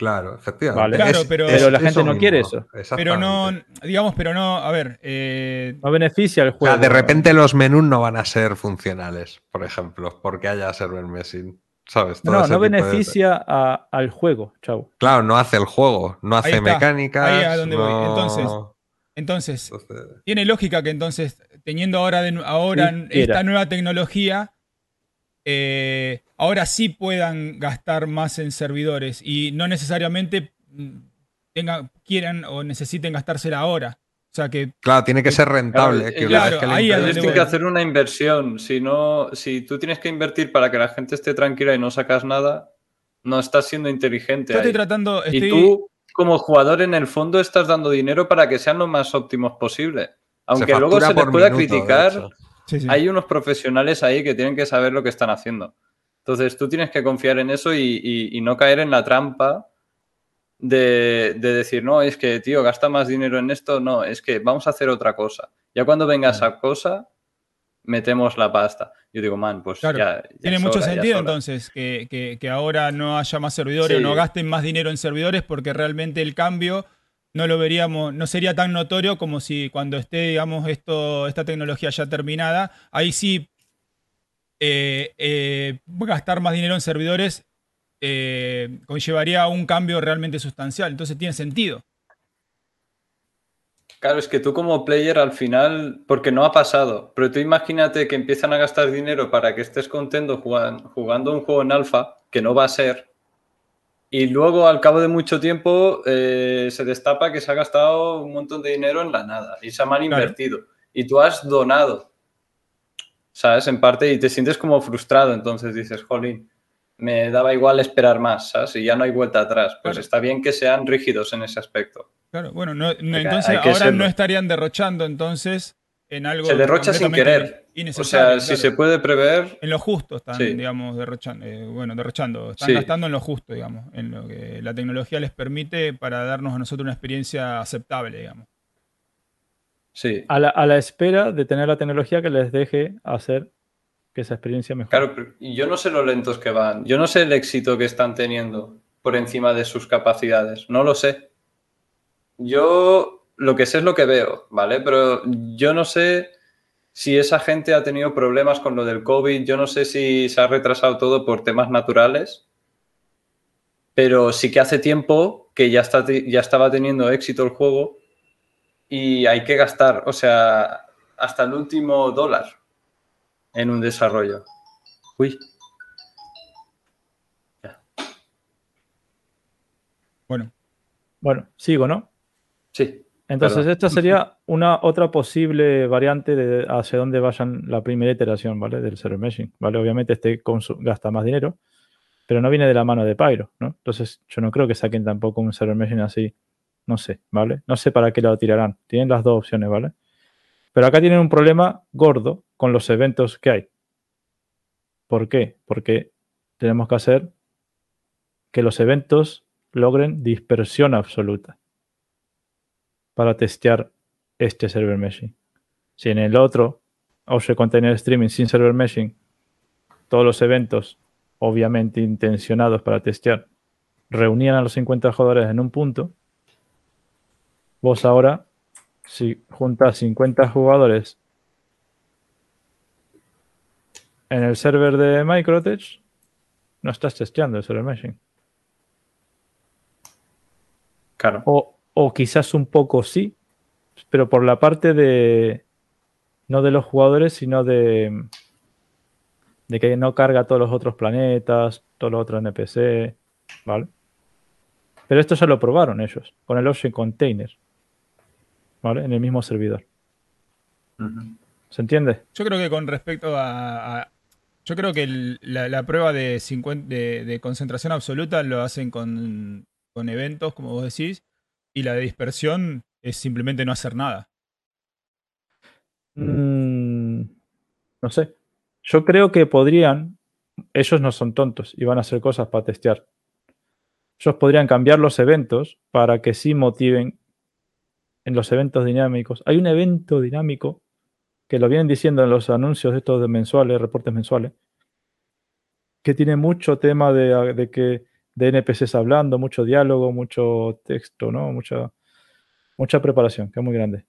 Claro, efectivamente. Vale. Claro, pero- Pero la gente no quiere eso. Pero no, digamos, pero no, a ver, eh, No beneficia al O juego. sea, de repente los menús no van a ser funcionales, por ejemplo, porque haya server meshing. ¿Sabes? Todo No, no de- beneficia a- al juego, chavo. Claro, no hace el juego, no hace está, mecánicas. ahí a donde voy. Entonces, entonces, entonces- tiene lógica que entonces, teniendo ahora, de- ahora Sí, esta nueva tecnología, eh, ahora sí puedan gastar más en servidores y no necesariamente mm, tengan, quieran o necesiten gastársela ahora. O sea que Claro, tiene que ser rentable. Claro, que claro, vez que la ahí Tienes que hacer una inversión. Si no, si tú tienes que invertir para que la gente esté tranquila y no sacas nada, no estás siendo inteligente. yo estoy ahí. tratando, Y estoy, tú, como jugador, en el fondo estás dando dinero para que sean lo más óptimos posible. Aunque luego se les pueda minuto, criticar. Sí, sí. hay unos profesionales ahí que tienen que saber lo que están haciendo. Entonces tú tienes que confiar en eso y, y- y no caer en la trampa de, de decir, no, es que, tío, gasta más dinero en esto. No, es que vamos a hacer otra cosa. Ya cuando venga esa cosa, metemos la pasta. Yo digo, man, pues Claro, ya, ya Tiene mucho sentido hora". entonces que, que- que ahora no haya más servidores Sí. o no gasten más dinero en servidores porque realmente el cambio no lo veríamos, no sería tan notorio como si cuando esté, digamos, esto, esta tecnología ya terminada, ahí sí eh, eh, gastar más dinero en servidores eh, conllevaría un cambio realmente sustancial. Entonces tiene sentido. Claro, es que tú como player al final, porque no ha pasado, pero tú imagínate que empiezan a gastar dinero para que estés contento jugando, jugando un juego en alfa, que no va a ser, y luego al cabo de mucho tiempo eh, se destapa que se ha gastado un montón de dinero en la nada y se ha mal Claro. invertido. Y tú has donado, ¿sabes? En parte y te sientes como frustrado, entonces dices, jolín, me daba igual esperar más, ¿sabes? Y ya no hay vuelta atrás. Pues Claro. está bien que sean rígidos en ese aspecto. Claro, bueno, no- no- entonces ahora serlo. no estarían derrochando entonces en algo Se derrocha sin querer. O sea, si claro. se puede prever, En lo justo están, Sí. digamos, derrochando, eh, bueno, derrochando, están Sí. gastando en lo justo, digamos, en lo que la tecnología les permite para darnos a nosotros una experiencia aceptable, digamos. sí. A la, a la espera de tener la tecnología que les deje hacer que esa experiencia mejore. Claro, pero yo no sé lo lentos que van. Yo no sé el éxito que están teniendo por encima de sus capacidades. No lo sé. Yo lo que sé es lo que veo, ¿vale? Pero yo no sé si esa gente ha tenido problemas con lo del COVID. Yo no sé si se ha retrasado todo por temas naturales. Pero sí que hace tiempo que ya, está, ya estaba teniendo éxito el juego y hay que gastar, o sea, hasta el último dólar en un desarrollo. Uy, Bueno, Bueno, sigo, ¿no? Sí. Entonces, Perdón. esta sería una otra posible variante de hacia dónde vayan la primera iteración, ¿vale? Del server meshing, ¿vale? Obviamente este gasta más dinero, pero no viene de la mano de Pyro, ¿no? Entonces, yo no creo que saquen tampoco un server meshing así, no sé, ¿vale? No sé para qué lo tirarán. Tienen las dos opciones, ¿vale? Pero acá tienen un problema gordo con los eventos que hay. ¿Por qué? Porque tenemos que hacer que los eventos logren dispersión absoluta para testear este server meshing. Si en el otro, Object Container Streaming sin server meshing, todos los eventos, obviamente intencionados para testear, reunían a los 50 jugadores en un punto, vos ahora, si juntas 50 jugadores en el server de Microtech, no estás testeando el server meshing. Claro. O, o quizás un poco sí, pero por la parte de. No de los jugadores, sino de. De que no carga todos los otros planetas, todos los otros NPC. ¿Vale? Pero esto ya lo probaron ellos, con el Ocean Container. ¿Vale? En el mismo servidor. ¿Se entiende? Yo creo que con respecto a. a- yo creo que el- la, la prueba de, 50 de, de concentración absoluta lo hacen con, con eventos, como vos decís, y la de dispersión es simplemente no hacer nada. Mm, no sé. Yo creo que podrían. Ellos no son tontos y van a hacer cosas para testear. Ellos podrían cambiar los eventos para que sí motiven en los eventos dinámicos. Hay un evento dinámico que lo vienen diciendo en los anuncios estos de mensuales, reportes mensuales, que tiene mucho tema de, de que de NPCs hablando, mucho diálogo, mucho texto, ¿no? Mucha, mucha preparación, que es muy grande.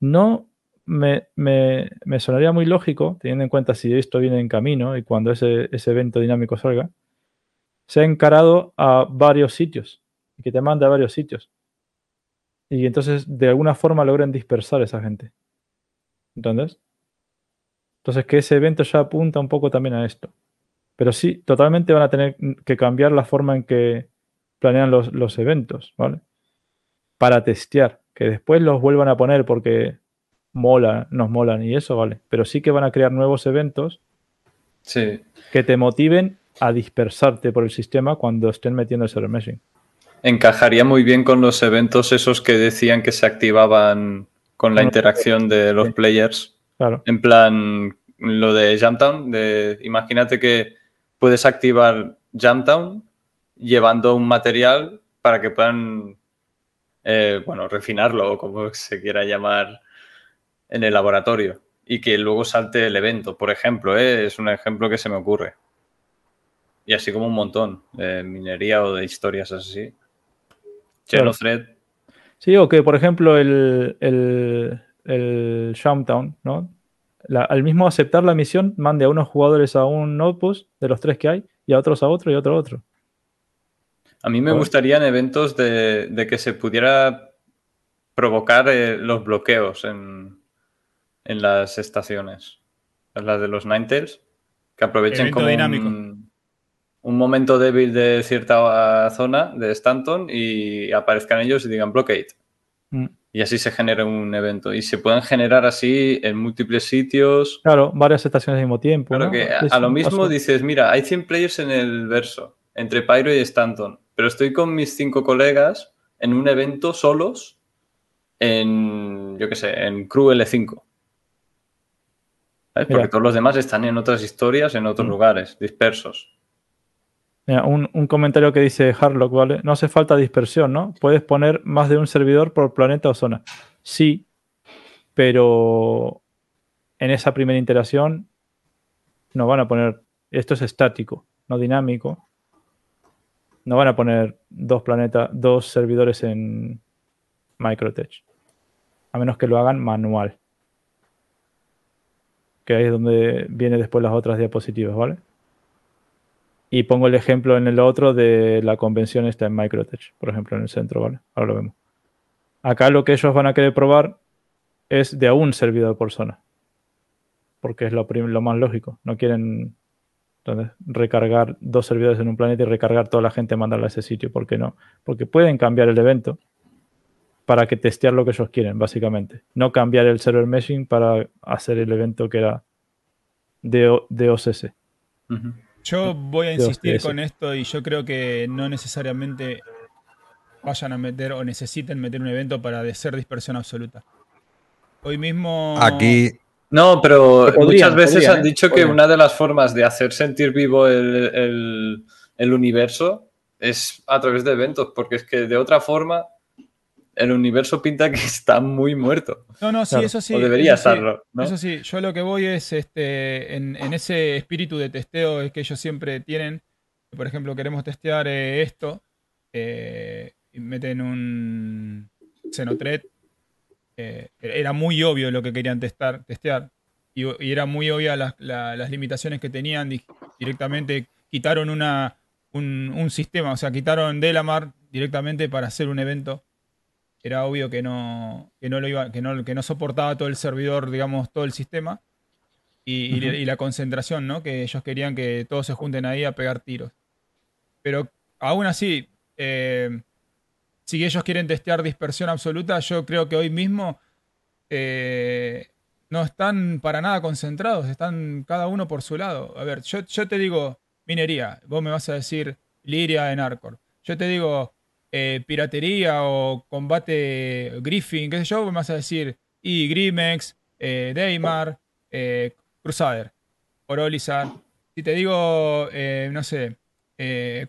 No me, me- me sonaría muy lógico, teniendo en cuenta si esto viene en camino y cuando ese, ese evento dinámico salga, se ha encarado a varios sitios y que te mande a varios sitios. Y entonces de alguna forma logren dispersar a esa gente. ¿Entendés? Entonces que ese evento ya apunta un poco también a esto. Pero sí, totalmente van a tener que cambiar la forma en que planean los, los eventos, ¿vale? Para testear. Que después los vuelvan a poner porque mola, nos molan y eso, vale. Pero sí que van a crear nuevos eventos Sí. que te motiven a dispersarte por el sistema cuando estén metiendo el server meshing. Encajaría muy bien con los eventos esos que decían que se activaban con la interacción de los sí. players. Claro. En plan, lo de Jamtown, de, imagínate que puedes activar Jamtown llevando un material para que puedan, eh, bueno, refinarlo o como se quiera llamar en el laboratorio y que luego salte el evento, por ejemplo, ¿eh? es un ejemplo que se me ocurre. Y así como un montón de minería o de historias así. Sí, o que, por ejemplo, el, el, el ¿no? La- al mismo aceptar la misión, mande a unos jugadores a un outpost de los tres que hay y a otros a otro y a otro a otro. A mí me gustarían eventos de, de que se pudiera provocar eh, los bloqueos en, en las estaciones. Las de los Ninetales, que aprovechen como dinámico. un, un momento débil de cierta zona de Stanton y aparezcan ellos y digan blockade. Mm. Y así se genera un evento. Y se pueden generar así en múltiples sitios. Claro, varias estaciones al mismo tiempo. Claro ¿no? que a, lo mismo paso. dices, mira, hay 100 players en el verso, entre Pyro y Stanton, pero estoy con mis cinco colegas en un evento solos en, yo qué sé, en Crew L5. ¿Sabes? Porque todos los demás están en otras historias, en otros Mm. lugares, dispersos. Un, un comentario que dice Harlock, ¿vale? No hace falta dispersión, ¿no? Puedes poner más de un servidor por planeta o zona. Sí, pero en esa primera interacción no van a poner, esto es estático, no dinámico. No van a poner dos planetas, dos servidores en Microtech. A menos que lo hagan manual. Que ahí es donde viene después las otras diapositivas, ¿vale? Y pongo el ejemplo en el otro de la convención esta en Microtech, por ejemplo, en el centro, ¿vale? Ahora lo vemos. Acá lo que ellos van a querer probar es de a un servidor por zona. Porque es lo, más lógico. No quieren entonces, recargar dos servidores en un planeta y recargar toda la gente mandarla a ese sitio. ¿Por qué no? Porque pueden cambiar el evento para que testear lo que ellos quieren, básicamente. No cambiar el server meshing para hacer el evento que era de, de. Ujú. Yo voy a insistir con esto y yo creo que no necesariamente vayan a meter o necesiten meter un evento para de ser dispersión absoluta. Hoy mismo. Aquí, No, pero Podrían, muchas veces podrían, han ¿eh? dicho que una de las formas de hacer sentir vivo el, el- el universo es a través de eventos, porque es que de otra forma el universo pinta que está muy muerto. No, no, sí, Claro. eso sí. o debería eso sí, ¿no? Eso sí, yo lo que voy es este, en, en ese espíritu de testeo es que ellos siempre tienen. Por ejemplo, queremos testear eh, esto. eh, y meten un Xenotret. eh, era muy obvio lo que querían testar, testear. Y, y era muy obvia las, la- las limitaciones que tenían. di- Directamente quitaron una, un, un sistema, o sea, quitaron Delamar directamente para hacer un evento era obvio que no, que no lo iba, que no, que no soportaba todo el servidor, digamos, todo el sistema. Y, la concentración, ¿no? Que ellos querían que todos se junten ahí a pegar tiros. Pero aún así, eh, si ellos quieren testear dispersión absoluta, yo creo que hoy mismo eh, no están para nada concentrados, están cada uno por su lado. A ver, yo, yo te digo minería, vos me vas a decir Liria en Arcor. Yo te digo eh, piratería o combate Griffin, qué sé yo, me vas a decir y Grimex, eh, Daymar, eh, Crusader, Orolizar. Si te digo, eh, no sé,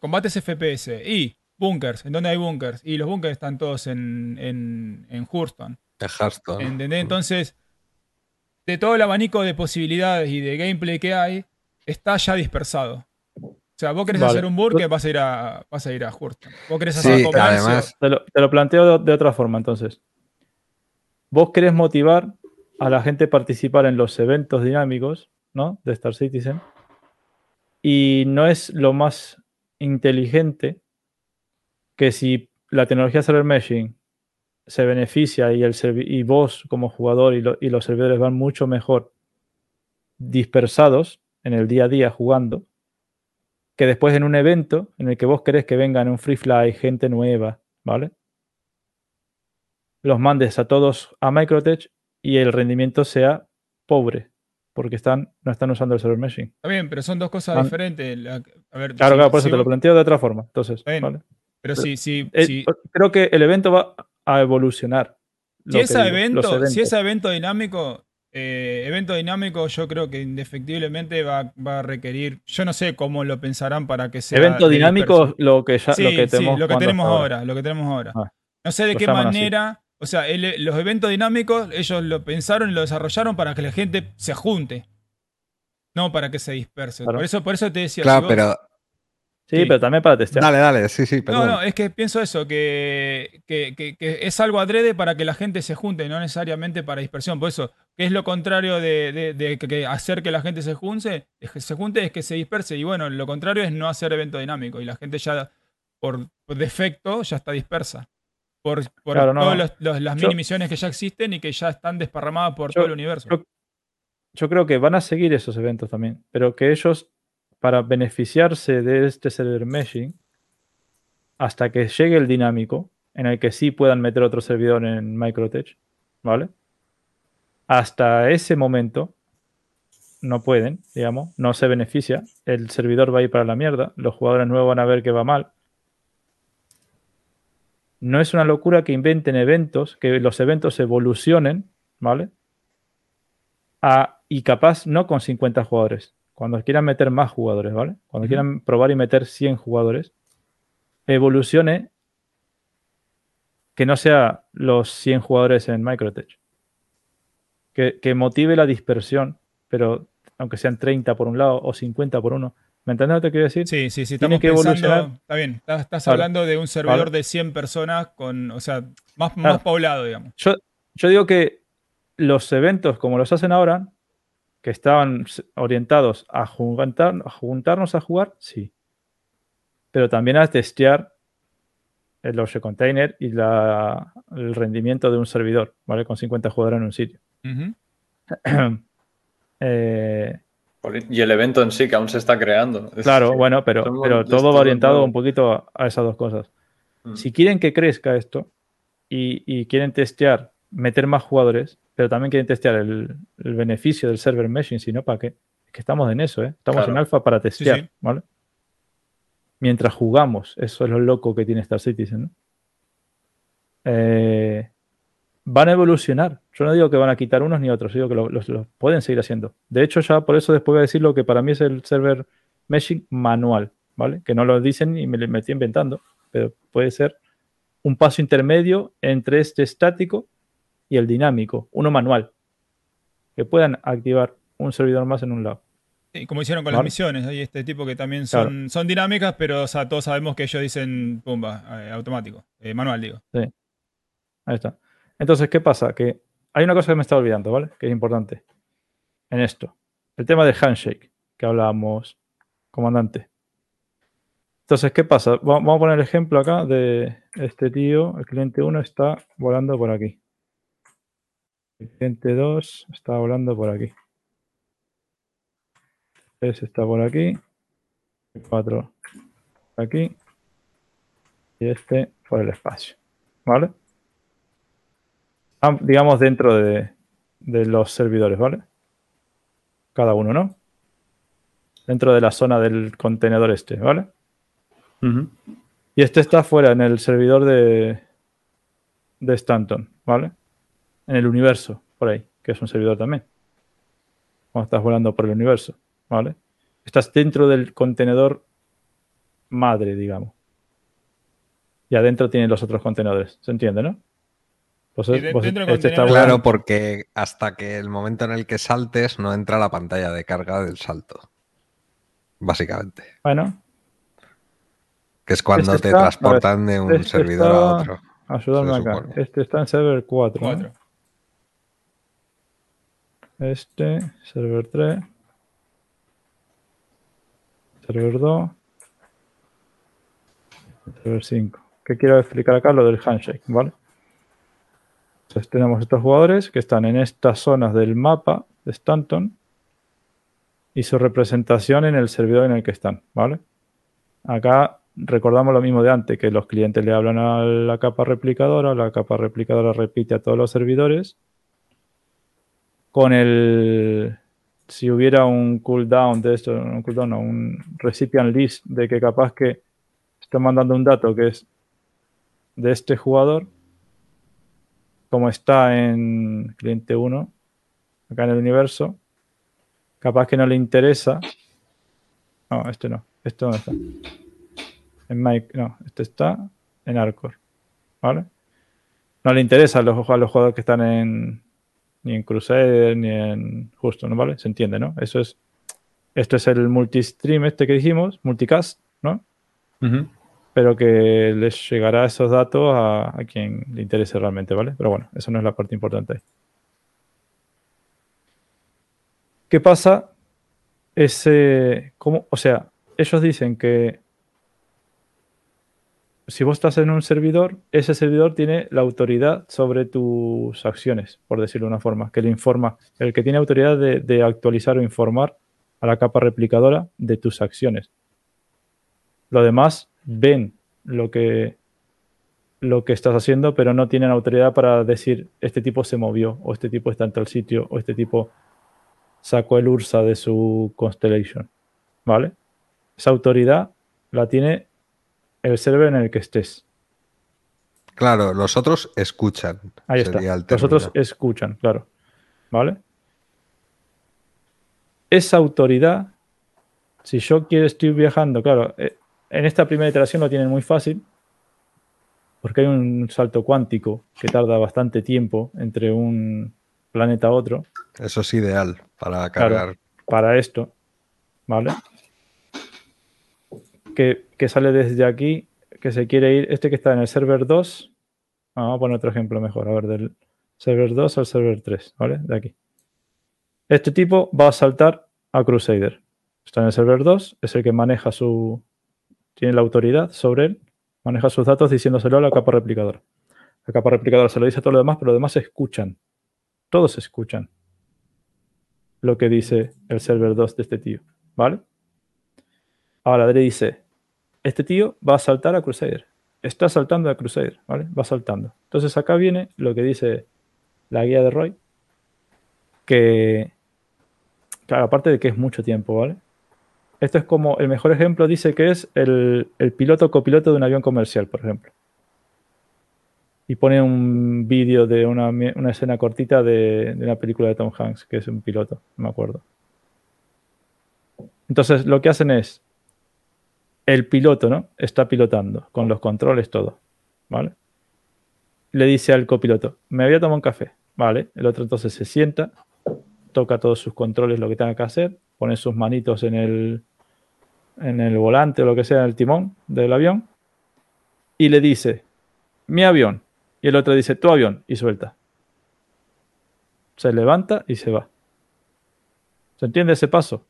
combates FPS y bunkers, ¿en dónde hay bunkers? Y los bunkers están todos en, en, en Hurston. Hearthstone. ¿Entendés? Entonces, de todo el abanico de posibilidades y de gameplay que hay, está ya dispersado. O sea, vos querés Vale. hacer un burke, vas a ir a, vas a ir a Hurston. Vos querés Sí, hacer comercio. además, Te lo, te lo planteo de, de otra forma, entonces. Vos querés motivar a la gente a participar en los eventos dinámicos, ¿no? De Star Citizen. Y no es lo más inteligente que si la tecnología server meshing se beneficia y, el y vos como jugador y, lo- y los servidores van mucho mejor dispersados en el día a día jugando, que después en un evento en el que vos querés que vengan un free fly, gente nueva, ¿vale? Los mandes a todos a Microtech y el rendimiento sea pobre, porque están, no están usando el server meshing. Está bien, pero son dos cosas Man- diferentes. La- a ver, Claro, si- claro, por eso te lo planteo de otra forma. Entonces, bien. ¿vale? Pero si, si, Eh, Creo que el evento va a evolucionar. si digo, evento, si ese evento dinámico, eh, evento dinámico, yo creo que indefectiblemente va, va a requerir. Yo no sé cómo lo pensarán para que sea. evento dinámico, lo que ya Sí, lo que sí, tenemos, lo que jugando tenemos hasta ahora. lo que tenemos ahora. Ah, no sé de qué así. manera. O sea, el- los eventos dinámicos, ellos lo pensaron y lo desarrollaron para que la gente se junte. No para que se disperse. Claro. Por eso, por eso te decía. si claro, vos- pero Sí, Sí. pero también para testear. dale, dale, sí, sí, No, perdón. no, es que pienso eso, que, que- que- que es algo adrede para que la gente se junte, no necesariamente para dispersión. Por eso, ¿qué es lo contrario de, de- de que- que hacer que la gente se junte? Es que se junte es que se disperse. Y bueno, lo contrario es no hacer evento dinámico. Y la gente ya, por, por defecto, ya está dispersa. Por, por Claro, todas no. los- los- las Yo- mini misiones que ya existen y que ya están desparramadas por Yo- todo el universo. yo- Yo creo que van a seguir esos eventos también, pero que ellos, para beneficiarse de este server meshing, hasta que llegue el dinámico, en el que sí puedan meter otro servidor en Microtech, ¿vale? Hasta ese momento no pueden, digamos, no se beneficia, el servidor va a ir para la mierda, los jugadores nuevos van a ver que va mal. No es una locura que inventen eventos, que los eventos evolucionen, ¿vale? a- y capaz no con 50 jugadores. Cuando quieran meter más jugadores, ¿vale? Cuando quieran probar y meter 100 jugadores, evolucione que no sea los 100 jugadores en Microtech. Que, que motive la dispersión, pero aunque sean 30 por un lado o 50 por uno. ¿Me entiendes lo que quiero decir? Sí, sí, sí, Tiene que pensando. evolucionar. Está bien, estás, hablando de un servidor Vale. de 100 personas con, o sea, más, Claro. más poblado, digamos. Yo, yo digo que los eventos como los hacen ahora, que estaban orientados a, juntar- a juntarnos a jugar, sí. Pero también a testear el Loge Container y la- el rendimiento de un servidor, ¿vale? Con 50 jugadores en un sitio. Eh, Y el evento en sí, que aún se está creando. Claro, bueno, pero, somos- pero todo va orientado un poquito a, a esas dos cosas. Mm. Si quieren que crezca esto, y, y quieren testear, meter más jugadores, pero también quieren testear el, el beneficio del server meshing, si no, ¿para qué? Es que estamos en eso, ¿eh? Estamos Claro. en alfa para testear, sí. ¿vale? Mientras jugamos, eso es lo loco que tiene Star Citizen, ¿no? Eh, van a evolucionar. Yo no digo que van a quitar unos ni otros, digo que lo- los, pueden seguir haciendo. De hecho, ya por eso después voy a decir lo que para mí es el server meshing manual, ¿vale? Que no lo dicen y me, me estoy inventando, pero puede ser un paso intermedio entre este estático y el dinámico, uno manual, que puedan activar un servidor más en un lado. Sí, como hicieron con Vale. las misiones, hay este tipo que también son, Claro. son dinámicas, pero o sea, todos sabemos que ellos dicen pumba, eh, automático, eh, manual digo. Ahí está. Entonces, ¿qué pasa? Que hay una cosa que me estaba olvidando, ¿vale? Que es importante en esto. El tema del handshake que hablábamos, comandante. Entonces, ¿qué pasa? Va- Vamos a poner el ejemplo acá de este tío. El cliente 1 está volando por aquí. El cliente 2 está volando por aquí. 3 está por aquí. El 4 por aquí. Y este por el espacio. ¿Vale? Ah, digamos dentro de, de los servidores, ¿vale? Cada uno, ¿no? Dentro de la zona del contenedor este, ¿vale? Y este está fuera en el servidor de, de Stanton, ¿vale? En el universo, por ahí, que es un servidor también. Cuando estás volando por el universo, ¿vale? Estás dentro del contenedor madre, digamos. Y adentro tienen los otros contenedores. ¿Se entiende, no? Pues, Y de- pues este está Claro, porque hasta que el momento en el que saltes no entra la pantalla de carga del salto. Básicamente. Bueno, Que es cuando Este te está- transportan de un este servidor está- a otro. ayúdame acá. supone. Este está en server 4. ¿no? Este, server 3. Server 2. Server 5. ¿Qué quiero explicar acá? Lo del handshake, ¿vale? Entonces tenemos estos jugadores que están en estas zonas del mapa de Stanton y su representación en el servidor en el que están, ¿vale? Acá recordamos lo mismo de antes, que los clientes le hablan a la capa replicadora, la capa replicadora repite a todos los servidores. Con el. Si hubiera un cooldown de esto, un cooldown, no, un recipient list de que capaz que está mandando un dato que es de este jugador, como está en cliente 1, acá en el universo, capaz que no le interesa. No, este no. Este dónde está. En Mike, no, este está en Arcor. ¿Vale? No le interesa a los, a los jugadores que están en ni en Crusader ni en Justo, ¿no? ¿Vale? Se entiende, ¿no? Eso es. Esto es el multistream este que dijimos, multicast, ¿no? Pero que les llegará esos datos a, a quien le interese realmente, ¿vale? Pero bueno, eso no es la parte importante. ¿Qué pasa? Ese. ¿Cómo? O sea, ellos dicen que si vos estás en un servidor, ese servidor tiene la autoridad sobre tus acciones, por decirlo de una forma, que le informa, el que tiene autoridad de, actualizar o informar a la capa replicadora de tus acciones. Los demás ven lo que, lo que estás haciendo, pero no tienen autoridad para decir este tipo se movió, o este tipo está en tal sitio, o este tipo sacó el URSA de su Constellation. ¿Vale? Esa autoridad la tiene el server en el que estés. Claro, los otros escuchan. Ahí está. Los otros escuchan, claro. ¿Vale? Esa autoridad, si yo quiero, estoy viajando, claro, eh, en esta primera iteración lo tienen muy fácil, porque hay un salto cuántico que tarda bastante tiempo entre un planeta a otro Eso es ideal para Claro. cargar. para esto, ¿vale? Que, sale desde aquí, que se quiere ir, este que está en el server 2, ah, vamos a poner otro ejemplo mejor, a ver, del server 2 al server 3, ¿vale? De aquí. Este tipo va a saltar a Crusader. Está en el server 2, es el que maneja su, tiene la autoridad sobre él, maneja sus datos diciéndoselo a la capa replicadora. La capa replicadora se lo dice a todos los demás, pero los demás escuchan. Todos escuchan lo que dice el server 2 de este tío, ¿vale? Ahora le dice, este tío va a saltar a Crusader. está saltando a Crusader, ¿vale? Va saltando. Entonces acá viene lo que dice la guía de Roy, que, claro, aparte de que es mucho tiempo, ¿vale? Esto es como, el mejor ejemplo dice que es el, piloto copiloto de un avión comercial, por ejemplo. Y pone un vídeo de una escena cortita de, de una película de Tom Hanks, que es un piloto, no me acuerdo. Entonces, lo que hacen es, el piloto, ¿no? Está pilotando, con los controles, todo, ¿vale? Le dice al copiloto, me voy a tomar un café, ¿vale? El otro entonces se sienta, toca todos sus controles, lo que tenga que hacer, pone sus manitos en el, en el volante o lo que sea, en el timón del avión, y le dice, mi avión. Y el otro dice, tu avión, y suelta. Se levanta y se va. ¿Se entiende ese paso?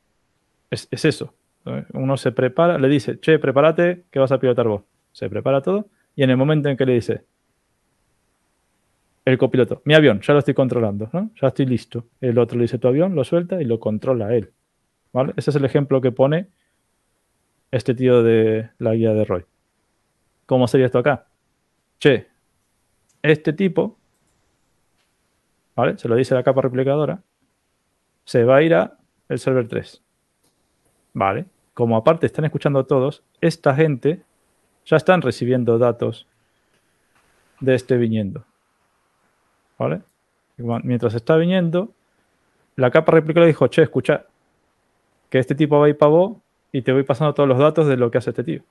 Es, es eso. Uno se prepara, le dice, che, prepárate que vas a pilotar vos. Se prepara todo, y en el momento en que le dice, el copiloto, mi avión, ya lo estoy controlando, ¿no? Ya estoy listo. El otro le dice tu avión, lo suelta y lo controla él. ¿Vale? Ese es el ejemplo que pone este tío de la guía de Roy. ¿Cómo sería esto acá? Che, este tipo, ¿vale? Se lo dice la capa replicadora, se va a ir a el server 3. ¿Vale? Como aparte están escuchando todos, esta gente ya están recibiendo datos de este viniendo. ¿Vale? Y Mientras está viniendo, la capa replicadora dijo, che, escucha, que este tipo va a para vos y te voy pasando todos los datos de lo que hace este tío.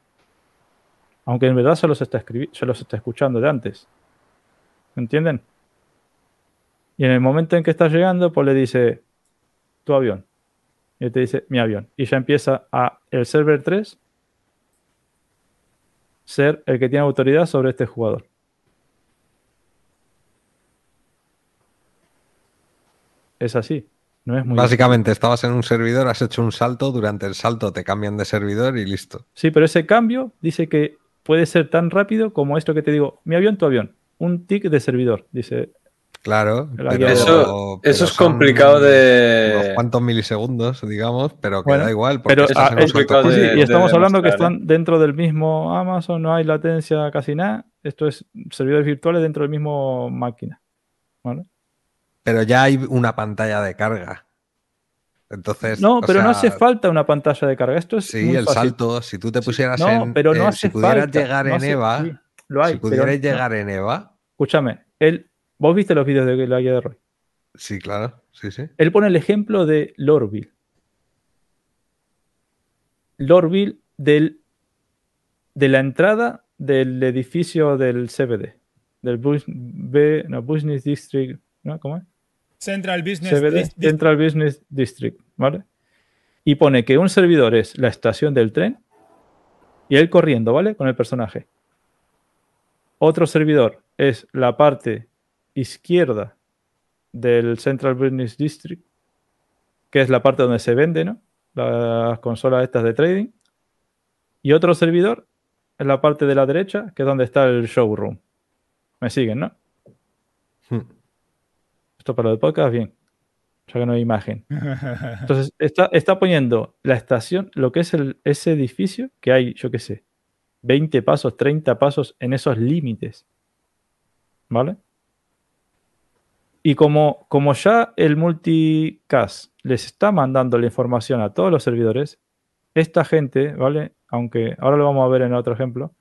Aunque en verdad se los está, se los está escuchando de antes. ¿Me entienden? Y en el momento en que estás llegando, pues le dice tu avión. Y te dice mi avión. Y ya empieza a el server 3 ser el que tiene autoridad sobre este jugador. Es así. No es muy Básicamente, estabas en un servidor, has hecho un salto, durante el salto te cambian de servidor y listo. Sí, pero ese cambio dice que puede ser tan rápido como esto que te digo, mi avión, tu avión. Un tick de servidor, dice. Claro. Pero- Eso, pero eso es complicado Unos de. cuantos milisegundos, digamos, pero que Bueno, da igual. Porque Pero estás ah, es- complicado sí, sí, y estamos de hablando que están dentro del mismo Amazon, no hay latencia casi nada. Esto es servidores virtuales dentro del mismo máquina. ¿vale? Pero ya hay una pantalla de carga. Entonces. No, pero no hace falta una pantalla de carga. Esto es Sí, muy el fácil. salto. Si tú te pusieras No, en. pero no en- hace si pudieras falta. llegar no en hace- EVA. sí, lo hay, si pero no. llegar en EVA. Escúchame, él, vos viste los vídeos de la guía de Roy. Sí, claro. Sí, sí. Él pone el ejemplo de Lorville. Lorville del, de la entrada del edificio del CBD, del Bus- B- no, Business District, ¿no? ¿Cómo es? Central Business CBD, Dis- Dis- Central Business District, ¿vale? Y pone que un servidor es la estación del tren y él corriendo, ¿vale? Con el personaje. Otro servidor es la parte izquierda del Central Business District, que es la parte donde se vende, ¿no? Las consolas estas de trading. Y otro servidor es la parte de la derecha, que es donde está el showroom. ¿Me siguen, no? Hmm. Esto para el podcast, bien. Ya que no hay imagen. Entonces, está, está poniendo la estación, lo que es el, ese edificio, que hay, yo qué sé, 20 pasos, 30 pasos en esos límites. ¿Vale? Y como, como ya el multicast les está mandando la información a todos los servidores, esta gente, ¿vale? Aunque ahora lo vamos a ver en otro ejemplo,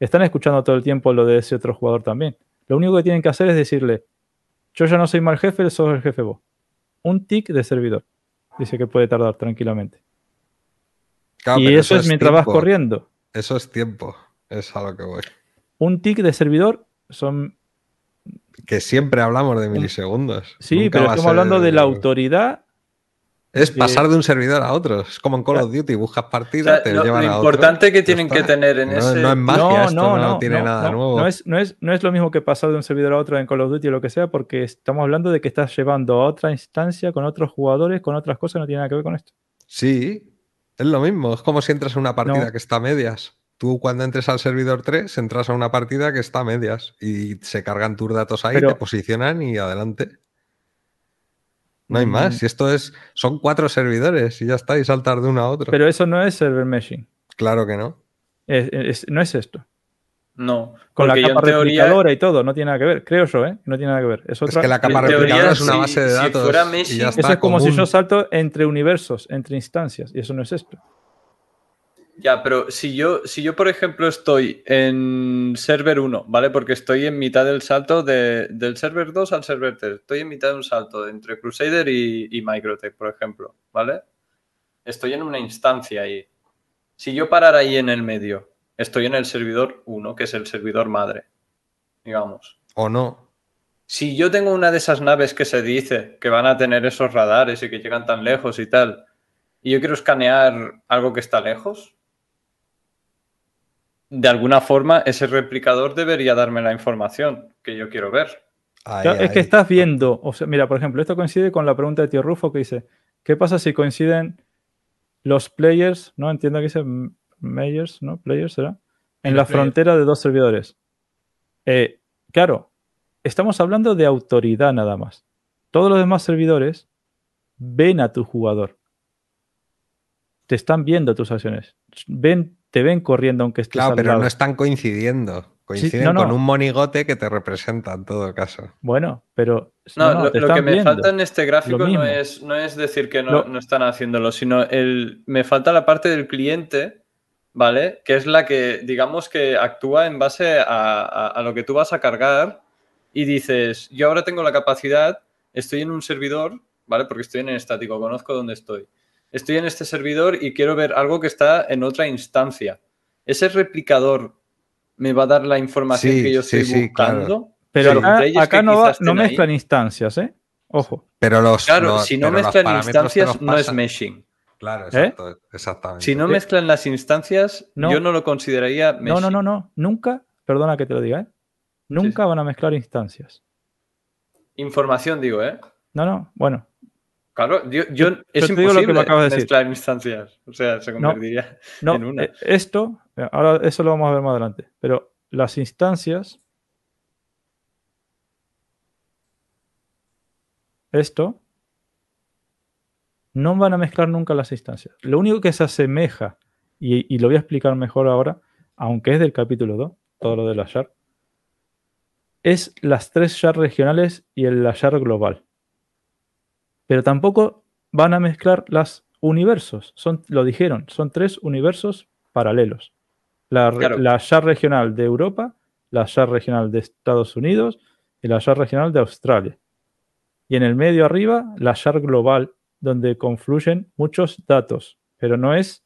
están escuchando todo el tiempo lo de ese otro jugador también. Lo único que tienen que hacer es decirle, yo ya no soy mal jefe, sos el jefe vos. Un tick de servidor. Dice que puede tardar tranquilamente. Claro, y eso, es mientras vas corriendo. Eso es tiempo. Es a lo que voy. Un tick de servidor son... Que siempre hablamos de milisegundos. Sí, Nunca pero estamos hablando de la autoridad. Es que- pasar de un servidor a otro. Es como en Call of Duty. Buscas O partida, sea, te lo, llevan lo a otro. importante que tienen que tener en no, ese. no es magia, no, esto no, no, no, tiene no, nada no, nuevo. No es, no, es, no es lo mismo que pasar de un servidor a otro en Call of Duty o lo que sea, porque estamos hablando de que estás llevando a otra instancia con otros jugadores, con otras cosas, no tiene nada que ver con esto. Sí, es lo mismo. Es como si entras a una partida No. que está a medias. Tú cuando entres al servidor 3, entras a una partida que está a medias y se cargan tus datos ahí, Pero- te posicionan y adelante. No hay Mm. más. Y esto es, son cuatro servidores y ya está, y saltar de uno a otro. Pero eso no es server meshing. claro que no. Es- es- no es esto. No. Con la capa teoría- replicadora y todo, no tiene nada que ver. Creo yo, ¿eh? No tiene nada que ver. Es, Es otra- que la capa replicadora es una si- base de si datos. fuera y Messi, ya eso es como si yo salto entre universos, entre instancias, y eso no es esto. Ya, pero si yo, si yo, por ejemplo, estoy en server 1, ¿vale? Porque estoy en mitad del salto de- del server 2 al server 3. Estoy en mitad de un salto entre Crusader y, y Microtech, por ejemplo, ¿vale? Estoy en una instancia ahí. Si yo parara ahí en el medio, estoy en el servidor 1, que es el servidor madre, digamos. O no. Si yo tengo una de esas naves que se dice que van a tener esos radares y que llegan tan lejos y tal, y yo quiero escanear algo que está lejos, de alguna forma ese replicador debería darme la información que yo quiero ver. Es que estás viendo, o sea, mira, por ejemplo, esto coincide con la pregunta de Tío Rufo que dice, ¿qué pasa si coinciden los players, no entiendo que dice Mayors, ¿no? Players, ¿será? En la frontera de dos servidores. Eh, claro, estamos hablando de autoridad nada más. Todos los demás servidores ven a tu jugador. Te están viendo tus acciones. Ven, te ven corriendo aunque estés Claro, al pero lado. no están coincidiendo. Coinciden no, no. con un monigote que te representa en todo caso. Bueno, pero No, no, lo, que me viendo. falta en este gráfico no es, no es decir que no, Lo- no están haciéndolo, sino el, me falta la parte del cliente, ¿vale? Que es la que, digamos, que actúa en base a, a- a lo que tú vas a cargar y dices, yo ahora tengo la capacidad, estoy en un servidor, ¿vale? Porque estoy en el estático, conozco dónde estoy. Estoy en este servidor y quiero ver algo que está en otra instancia. Ese replicador me va a dar la información Sí, que yo sí, estoy sí, claro. buscando. Pero acá, no, va- no ahí. mezclan instancias, ¿eh? Ojo. Pero los. Claro, los- si no mezclan instancias, no es meshing. Claro, ¿Eh? exacto, exactamente. Si no Eh, mezclan las instancias, no. yo no lo consideraría meshing. No, no, no, no. Nunca, perdona que te lo diga, ¿eh? Nunca van a mezclar instancias. Información, digo, ¿eh? No, no, bueno. Claro, yo, yo- es te digo lo que imposible me acabas de decir. mezclar instancias. O sea, se convertiría. No, En una. esto, eh, ahora eso lo vamos a ver más adelante, pero las instancias, esto, no van a mezclar nunca las instancias. Lo único que se asemeja, y, y lo voy a explicar mejor ahora, aunque es del capítulo 2, todo lo de la shard, es las tres shard regionales y el la shard global. Pero tampoco van a mezclar las universos. Son, lo dijeron, son tres universos paralelos. La, Claro. la regional de Europa, la shard regional de Estados Unidos y la shard regional de Australia. Y en el medio arriba, la shard global, donde confluyen muchos datos, pero no es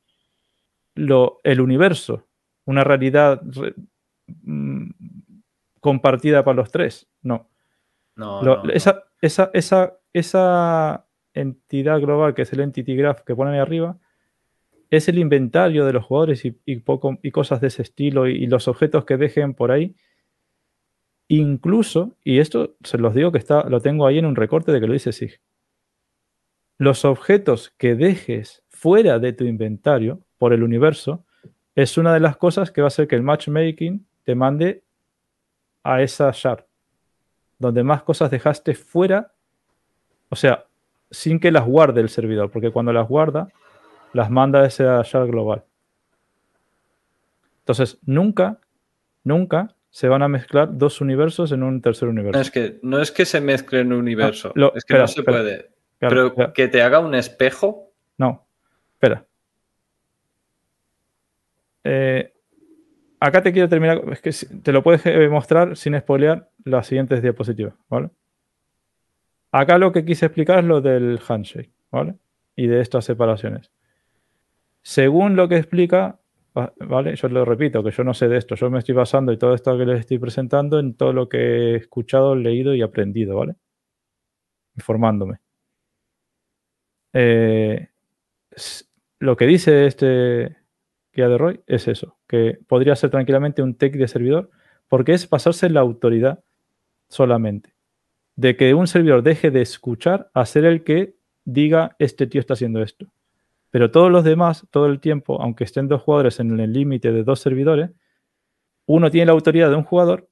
lo, el universo, una realidad re- mm, compartida para los tres. No. No, Lo- no, no. esa, esa, esa, esa entidad global que es el Entity Graph que ponen ahí arriba es el inventario de los jugadores y, y poco, y cosas de ese estilo y, y los objetos que dejen por ahí. Incluso, y esto se los digo que está, lo tengo ahí en un recorte de que lo dice SIG. Los objetos que dejes fuera de tu inventario por el universo es una de las cosas que va a hacer que el matchmaking te mande a esa shard donde más cosas dejaste fuera, o sea, sin que las guarde el servidor, porque cuando las guarda, las manda a esa shard global. Entonces, nunca, nunca se van a mezclar dos universos en un tercer universo. No es que, no es que se mezclen universo. No, lo- es que espera, no se espera. puede. Claro, Pero que te haga un espejo. No, espera. Eh, acá te quiero terminar, es que te lo puedes eh, mostrar sin spoilear las siguientes diapositivas, ¿vale? Acá lo que quise explicar es lo del handshake, ¿vale? Y de estas separaciones. Según lo que explica, va- ¿vale? Yo lo repito, que yo no sé de esto, yo me estoy basando y todo esto que les estoy presentando en todo lo que he escuchado, leído y aprendido, ¿vale? Informándome. Eh, lo que dice este guía de Roy es eso, que podría ser tranquilamente un tech de servidor, porque es pasarse la autoridad solamente. De que un servidor deje de escuchar a ser el que diga, este tío está haciendo esto. Pero todos los demás, todo el tiempo, aunque estén dos jugadores en el límite de dos servidores, uno tiene la autoridad de un jugador,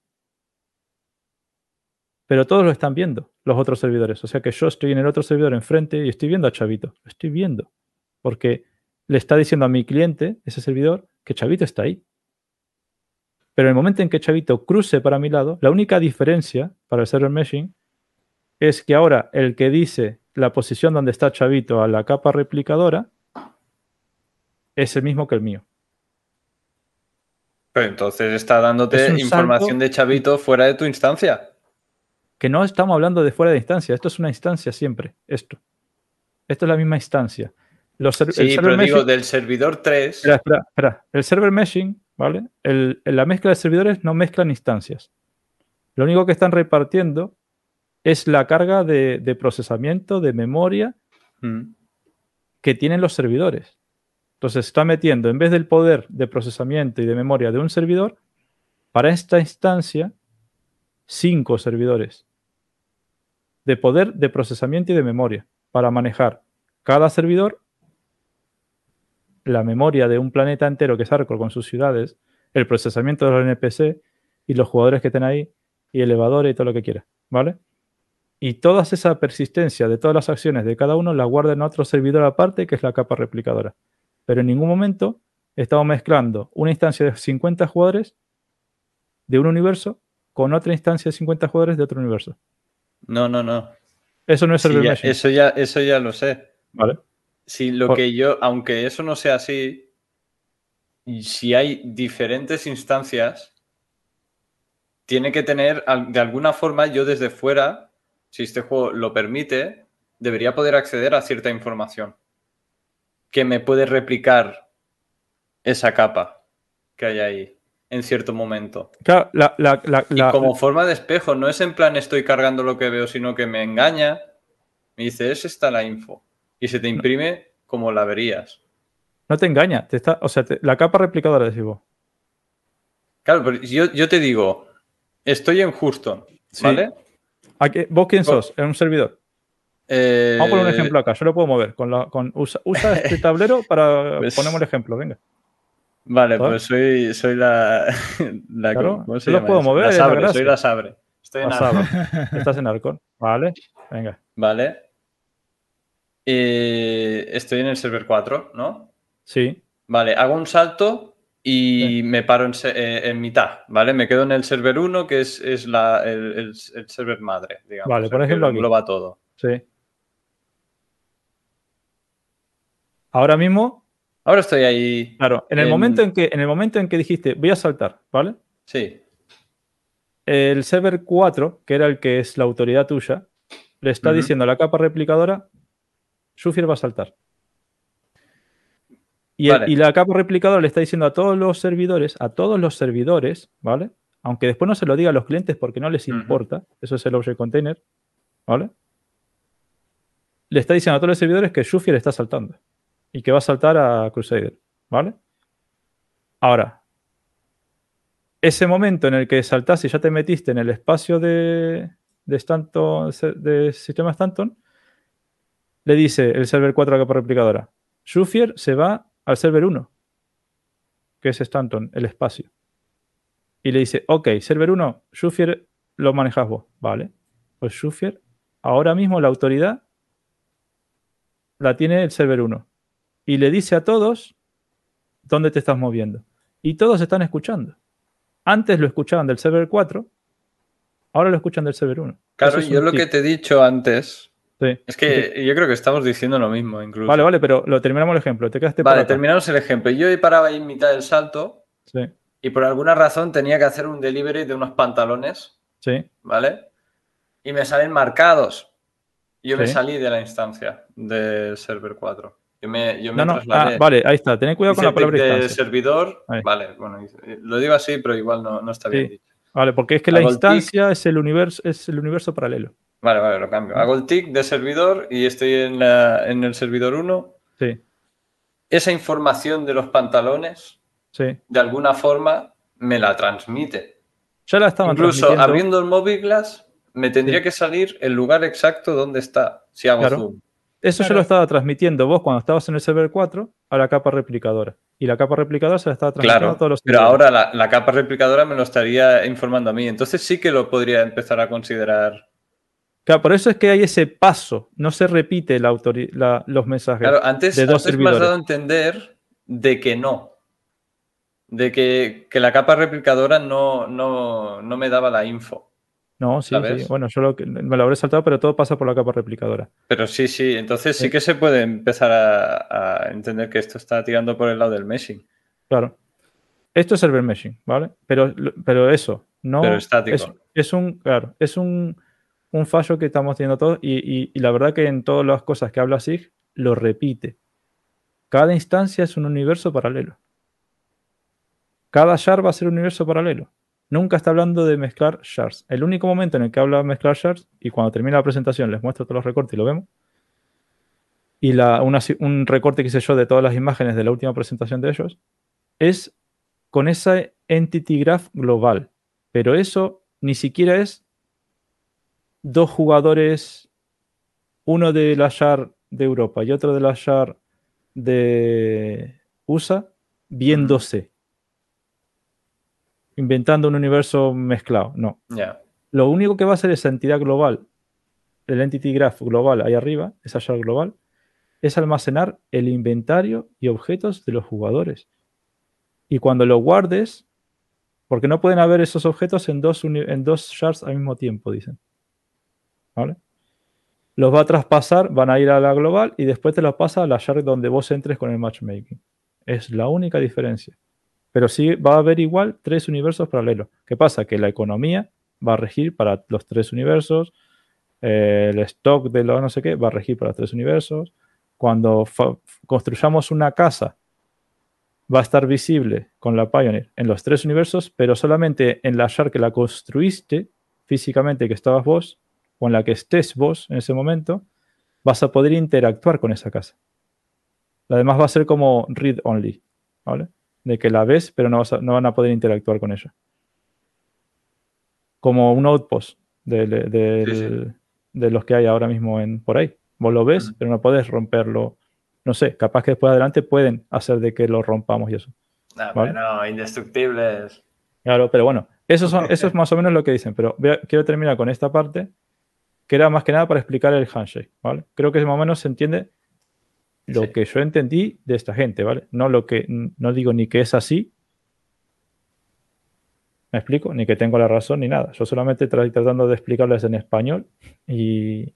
pero todos lo están viendo, los otros servidores. O sea que yo estoy en el otro servidor enfrente y estoy viendo a Chavito. Lo estoy viendo. Porque le está diciendo a mi cliente, ese servidor, que Chavito está ahí. Pero en el momento en que Chavito cruce para mi lado, la única diferencia para el server meshing es que ahora el que dice la posición donde está Chavito a la capa replicadora es el mismo que el mío. Pero entonces está dándote Es información de Chavito fuera de tu instancia. Que no estamos hablando de fuera de instancia, esto es una instancia siempre, esto. Esto es la misma instancia. Los Sí, pero digo, del servidor 3. Espera, espera, espera. El server meshing, ¿vale? El- la mezcla de servidores no mezclan instancias. Lo único que están repartiendo es la carga de, de procesamiento, de memoria Mm. que tienen los servidores. Entonces está metiendo, en vez del poder de procesamiento y de memoria de un servidor, para esta instancia, cinco servidores de poder de procesamiento y de memoria para manejar cada servidor, la memoria de un planeta entero que es Arcor con sus ciudades, el procesamiento de los NPC y los jugadores que estén ahí, y elevadores y todo lo que quiera, ¿vale? Y toda esa persistencia de todas las acciones de cada uno la guarda en otro servidor aparte, que es la capa replicadora. Pero en ningún momento estamos mezclando una instancia de 50 jugadores de un universo con otra instancia de 50 jugadores de otro universo. No, no, no. Eso no es Sí, server ya- eso, ya, eso ya lo sé. ¿vale? Si lo Por- que yo, aunque eso no sea así, si hay diferentes instancias, tiene que tener, de alguna forma, yo desde fuera, si este juego lo permite, debería poder acceder a cierta información que me puede replicar esa capa que hay ahí en cierto momento. Claro, la, la- la- Y como forma de espejo, no es en plan estoy cargando lo que veo, sino que me engaña, me dice, es esta la info. Y se te imprime como la verías. no te engaña, te está, o sea, te- la capa replicadora decís vos. Claro, pero yo, yo te digo, estoy en Houston, Sí. ¿vale? ¿A qué- ¿Vos quién sos? En un servidor. Eh, Vamos a poner un ejemplo acá, yo lo puedo mover. Con la, con, usa, usa este tablero para Pues- ponemos el ejemplo, venga. Vale, ¿sabes? pues soy, soy la, la Claro, ¿cómo se yo puedo mover, La la soy la sabre. Estoy en Vas Arco, a- Estás en Arcon. Vale, venga. Vale. Eh, estoy en el server 4, ¿no? Sí, Vale, hago un salto y me paro en, eh, en mitad, ¿vale? Me quedo en el server 1, que es, es la- el, el- el server madre, digamos. Vale, por ejemplo lo aquí. engloba todo. sí. Ahora mismo, Ahora estoy ahí. claro, en el En- momento en que en el momento en que dijiste voy a saltar, ¿vale? Sí. El server 4, que era el que es la autoridad tuya, le está diciendo a la capa replicadora, Shufir va a saltar. Y, el- Vale. y la capa replicadora le está diciendo a todos los servidores, a todos los servidores, ¿vale? Aunque después no se lo diga a los clientes porque no les importa, eso es el object container, ¿vale? Le está diciendo a todos los servidores que Shufir está saltando y que va a saltar a Crusader, ¿vale? Ahora, ese momento en el que saltaste y ya te metiste en el espacio de, de, Stanton, de sistema Stanton, le dice el server 4 a la capa replicadora, Shufier se va al server 1, que es Stanton, el espacio. Y le dice, ok, server 1, Shufier lo manejas vos. Vale. Pues Shufier, ahora mismo la autoridad la tiene el server 1. Y le dice a todos dónde te estás moviendo. Y todos están escuchando. Antes lo escuchaban del server 4, ahora lo escuchan del server 1. Claro, es yo lo tip. que te he dicho antes Sí. es que yo creo que estamos diciendo lo mismo, incluso. Vale, vale, pero lo terminamos el ejemplo. Te quedaste por Vale, terminamos el ejemplo. Yo he parado ahí en mitad del salto Sí, y por alguna razón tenía que hacer un delivery de unos pantalones, sí. ¿vale? Y me salen marcados. Yo me salí de la instancia del server 4. Yo me, yo me No, no. trasladé. Ah, vale, ahí está. Ten cuidado con la palabra instancia. servidor. Ahí. Vale, bueno, hice- lo digo así, pero igual no, no está bien dicho. Vale, porque es que la tick. instancia es el universo, es el universo paralelo. Vale, vale, lo cambio. Hago el tick de servidor y estoy en, la- en el servidor 1. Sí, Esa información de los pantalones, sí. de alguna forma, me la transmite. Ya la estaban Incluso abriendo el móvil glass, me tendría Sí. que salir el lugar exacto donde está, si hago Claro. zoom. Eso yo Claro. lo estaba transmitiendo vos cuando estabas en el server 4 a la capa replicadora. Y la capa replicadora se la estaba transmitiendo Claro, a todos los pero servidores. ahora la, la capa replicadora me lo estaría informando a mí. Entonces sí que lo podría empezar a considerar. Claro, por eso es que hay ese paso. No se repite la autori- la- los mensajes. Claro, antes, de dos antes me has servidores. dado a entender de que no. de que, que la capa replicadora no, no, no me daba la info. No, sí, sí. Bueno, yo lo me lo habré saltado, pero todo pasa por la capa replicadora. Pero sí, sí, entonces sí Sí. que se puede empezar a, a entender que esto está tirando por el lado del meshing. Claro. Esto es server meshing, ¿vale? Pero, pero eso, no. Pero estático. Es, es un, claro, es un, un fallo que estamos teniendo todos y, la verdad que en todas las cosas que habla SIG lo repite. Cada instancia es un universo paralelo. Cada shard va a ser un universo paralelo. Nunca está hablando de mezclar shards. El único momento en el que habla de mezclar shards, y cuando termina la presentación les muestro todos los recortes y lo vemos, y la, un recorte que hice yo de todas las imágenes de la última presentación de ellos, es con esa entity graph global. Pero eso ni siquiera es dos jugadores, uno de la shard de Europa y otro de la shard de USA, viéndose. Inventando un universo mezclado. No. Lo único que va a hacer esa entidad global, el entity graph global ahí arriba, esa shard global, es almacenar el inventario y objetos de los jugadores. Y cuando lo guardes, porque no pueden haber esos objetos en dos, en dos shards al mismo tiempo, dicen. Los va a traspasar, van a ir a la global y después te los pasa a la shard donde vos entres con el matchmaking. Es la única diferencia. Pero sí va a haber igual tres universos paralelos. ¿Qué pasa? Que la economía va a regir para los tres universos. eh, el stock de lo no sé qué va a regir para los tres universos. Cuando construyamos una casa, va a estar visible con la Pioneer en los tres universos, pero solamente en la shard que la construiste físicamente, que estabas vos, o en la que estés vos en ese momento, vas a poder interactuar con esa casa. La demás va a ser como read only, ¿vale? De que la ves, pero no, vas a- no van a poder interactuar con ella. Como un outpost de, de- del- Sí, sí. de los que hay ahora mismo en, por ahí. Vos lo ves, pero no podés romperlo. No sé, capaz que después adelante pueden hacer de que lo rompamos y eso. Ah, Vale. Bueno, indestructibles. Claro, pero bueno, eso, son, eso es más o menos lo que dicen. Pero voy a- quiero terminar con esta parte, que era más que nada para explicar el handshake, ¿vale? Creo que más o menos se entiende lo Sí. que yo entendí de esta gente, ¿vale? No lo que, no digo ni que es así, ¿me explico? Ni que tengo la razón ni nada. Yo solamente estoy tratando de explicarles en español y,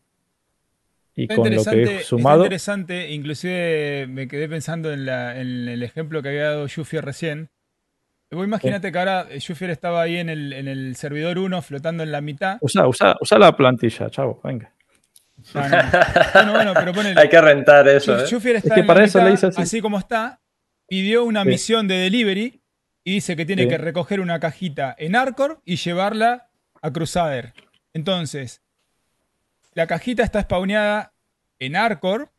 y Está con lo que he sumado. interesante, inclusive me quedé pensando en, la- en el ejemplo que había dado Yufier recién. Vos imagínate que ahora eh, Yufier estaba ahí en el, en el servidor 1 flotando en la mitad. Usa, usa, usa la plantilla, chavo, venga. No. Bueno, bueno, pero ponele. Hay que rentar eso, ¿eh? Está que en para la eso mitad, le hice así. así como está, pidió una Sí. misión de delivery y dice que tiene Sí. que recoger una cajita en Arcor y llevarla a Crusader. Entonces, la cajita está spawneada en Arcor,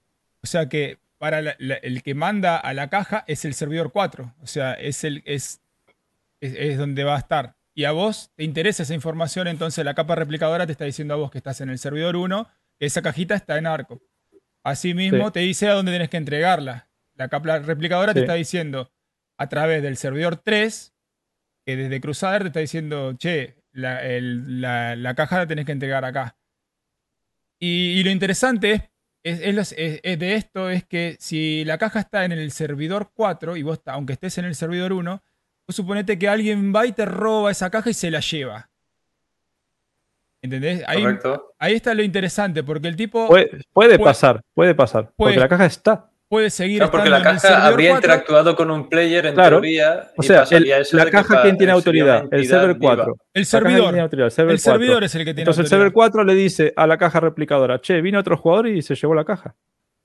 o sea que para la- la- el que manda a la caja es el servidor 4, o sea, es, el, es, es, es donde va a estar. Y a vos te interesa esa información, entonces la capa replicadora te está diciendo a vos que estás en el servidor 1, que esa cajita está en Arcor. Asimismo, Sí. te dice a dónde tenés que entregarla. La capa replicadora te está diciendo a través del servidor 3, que desde Crusader te está diciendo, che, la, el- la- la caja la tenés que entregar acá. Y, y lo interesante es, es- es de esto es que si la caja está en el servidor 4 y vos, aunque estés en el servidor 1, vos suponete que alguien va y te roba esa caja y se la lleva. ¿Entendés? Ahí, Correcto. ahí está lo interesante, porque el tipo Puede, puede Puede- pasar, puede pasar, porque la caja está. puede seguir Claro, porque la caja habría 4. interactuado con un player en Claro. teoría. O sea, pasaría el- eso la caja, ¿quién tiene autoridad? El server viva. El cuatro. La caja, ¿quién servidor. El server, El servidor 4. es el que tiene Entonces el server 4 le dice a la caja replicadora, che, vino otro jugador y se llevó la caja.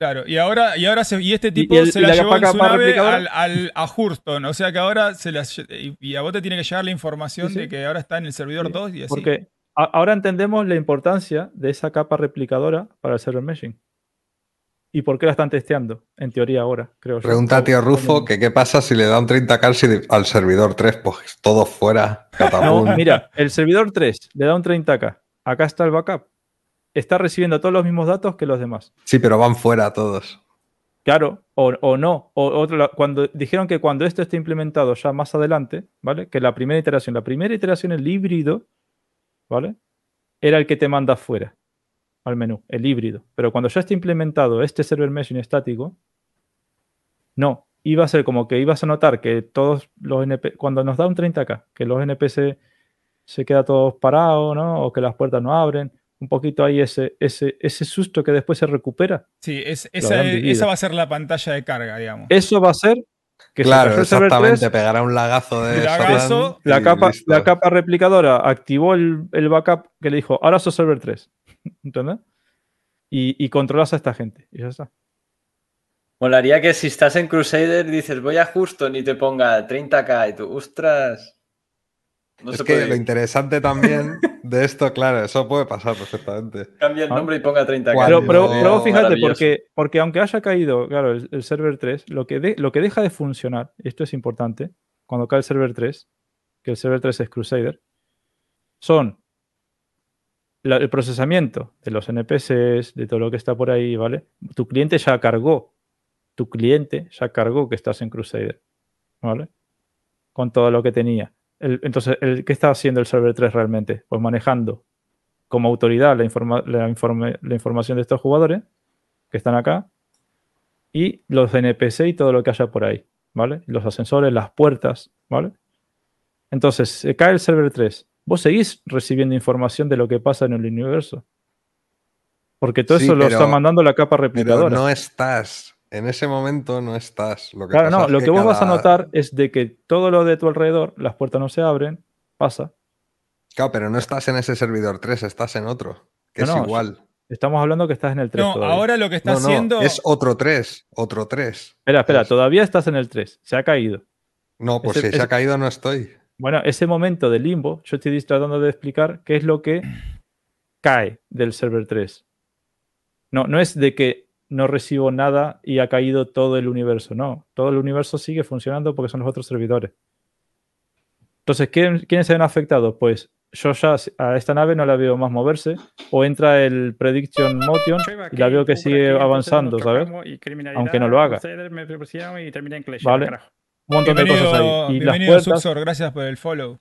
Claro, y ahora, y ahora se- y este tipo y el- se la, la llevó en su nave al, al- a Hurston. O sea que ahora se las y, y a vos te tiene que llegar la información Sí, sí. de que ahora está en el servidor Sí, 2 y así. Porque a- ahora entendemos la importancia de esa capa replicadora para el server meshing. ¿Y por qué la están testeando? En teoría ahora, creo yo. Pregunta a tío Rufo que qué pasa si le da un 30k si- al servidor 3, pues todo fuera, No, mira, el servidor 3 le da un 30k. Acá está el backup. Está recibiendo todos los mismos datos que los demás. Sí, pero van fuera todos. Claro, o, o no. O, otro cuando dijeron que cuando esto esté implementado ya más adelante, ¿vale? Que la primera iteración, la primera iteración, el híbrido, ¿vale? Era el que te manda fuera al menú, el híbrido. Pero cuando ya esté implementado este server meshing estático, no. iba a ser como que ibas a notar que todos los NPC, cuando nos da un 30k, que los NPC se queda todos parados, ¿no? O que las puertas no abren. Un poquito ahí ese, ese, ese susto que después se recupera. Sí, es, esa, esa va a ser la pantalla de carga, digamos. Eso va a ser que se claro, server exactamente. 3, Pegará un lagazo de Lagazo. La capa, listo. la capa replicadora activó el, el backup que le dijo, ahora sos server 3. ¿Entendés? Y, y controlas a esta gente. Y ya está. Molaría que si estás en Crusader dices voy a Houston y te ponga 30k y tú, ostras. No es se que puede. lo interesante también de esto, claro, eso puede pasar perfectamente. Cambia el Ah. nombre y ponga 30k. Cuando- Pero, pero, fíjate, porque, porque aunque haya caído, claro, el, el server 3, lo que, de- lo que deja de funcionar, esto es importante, cuando cae el server 3, que el server 3 es Crusader, son la- el procesamiento de los NPCs, de todo lo que está por ahí, ¿vale? Tu cliente ya cargó, tu cliente ya cargó que estás en Crusader, ¿vale? Con todo lo que tenía. El- entonces, el, ¿qué está haciendo el server 3 realmente? Pues manejando como autoridad la, informa- la, informe- la información de estos jugadores que están acá y los NPC y todo lo que haya por ahí, ¿vale? Los ascensores, las puertas, ¿vale? Entonces, se cae el server 3. Vos seguís recibiendo información de lo que pasa en el universo. Porque todo Sí, eso lo pero- está mandando la capa Pero replicadora. no estás. En ese momento no estás. Lo que claro, pasa no, es lo que, vos vas a notar es de que todo lo de tu alrededor, las puertas no se abren, pasa. Claro, pero no estás en ese servidor 3, estás en otro. Que No, es no, igual. Estamos hablando que estás en el 3 No, todavía. ahora lo que está No, no, haciendo. es otro 3. Otro 3. Espera, espera, es- todavía estás en el 3. Se ha caído. No, pues Ese- si se ese- ha caído no estoy. Bueno, ese momento de limbo, yo estoy tratando de explicar qué es lo que cae del server 3. No, no es de que no recibo nada y ha caído todo el universo. No, todo el universo sigue funcionando porque son los otros servidores. Entonces, ¿quién- ¿quiénes se ven afectados? Pues yo ya a esta nave no la veo más moverse o entra el Prediction Motion y la veo que sigue avanzando, ¿sabes? Aunque no lo haga. Vale. Un montón de cosas ahí. Y las bienvenido puertas, Suxor, gracias por el follow.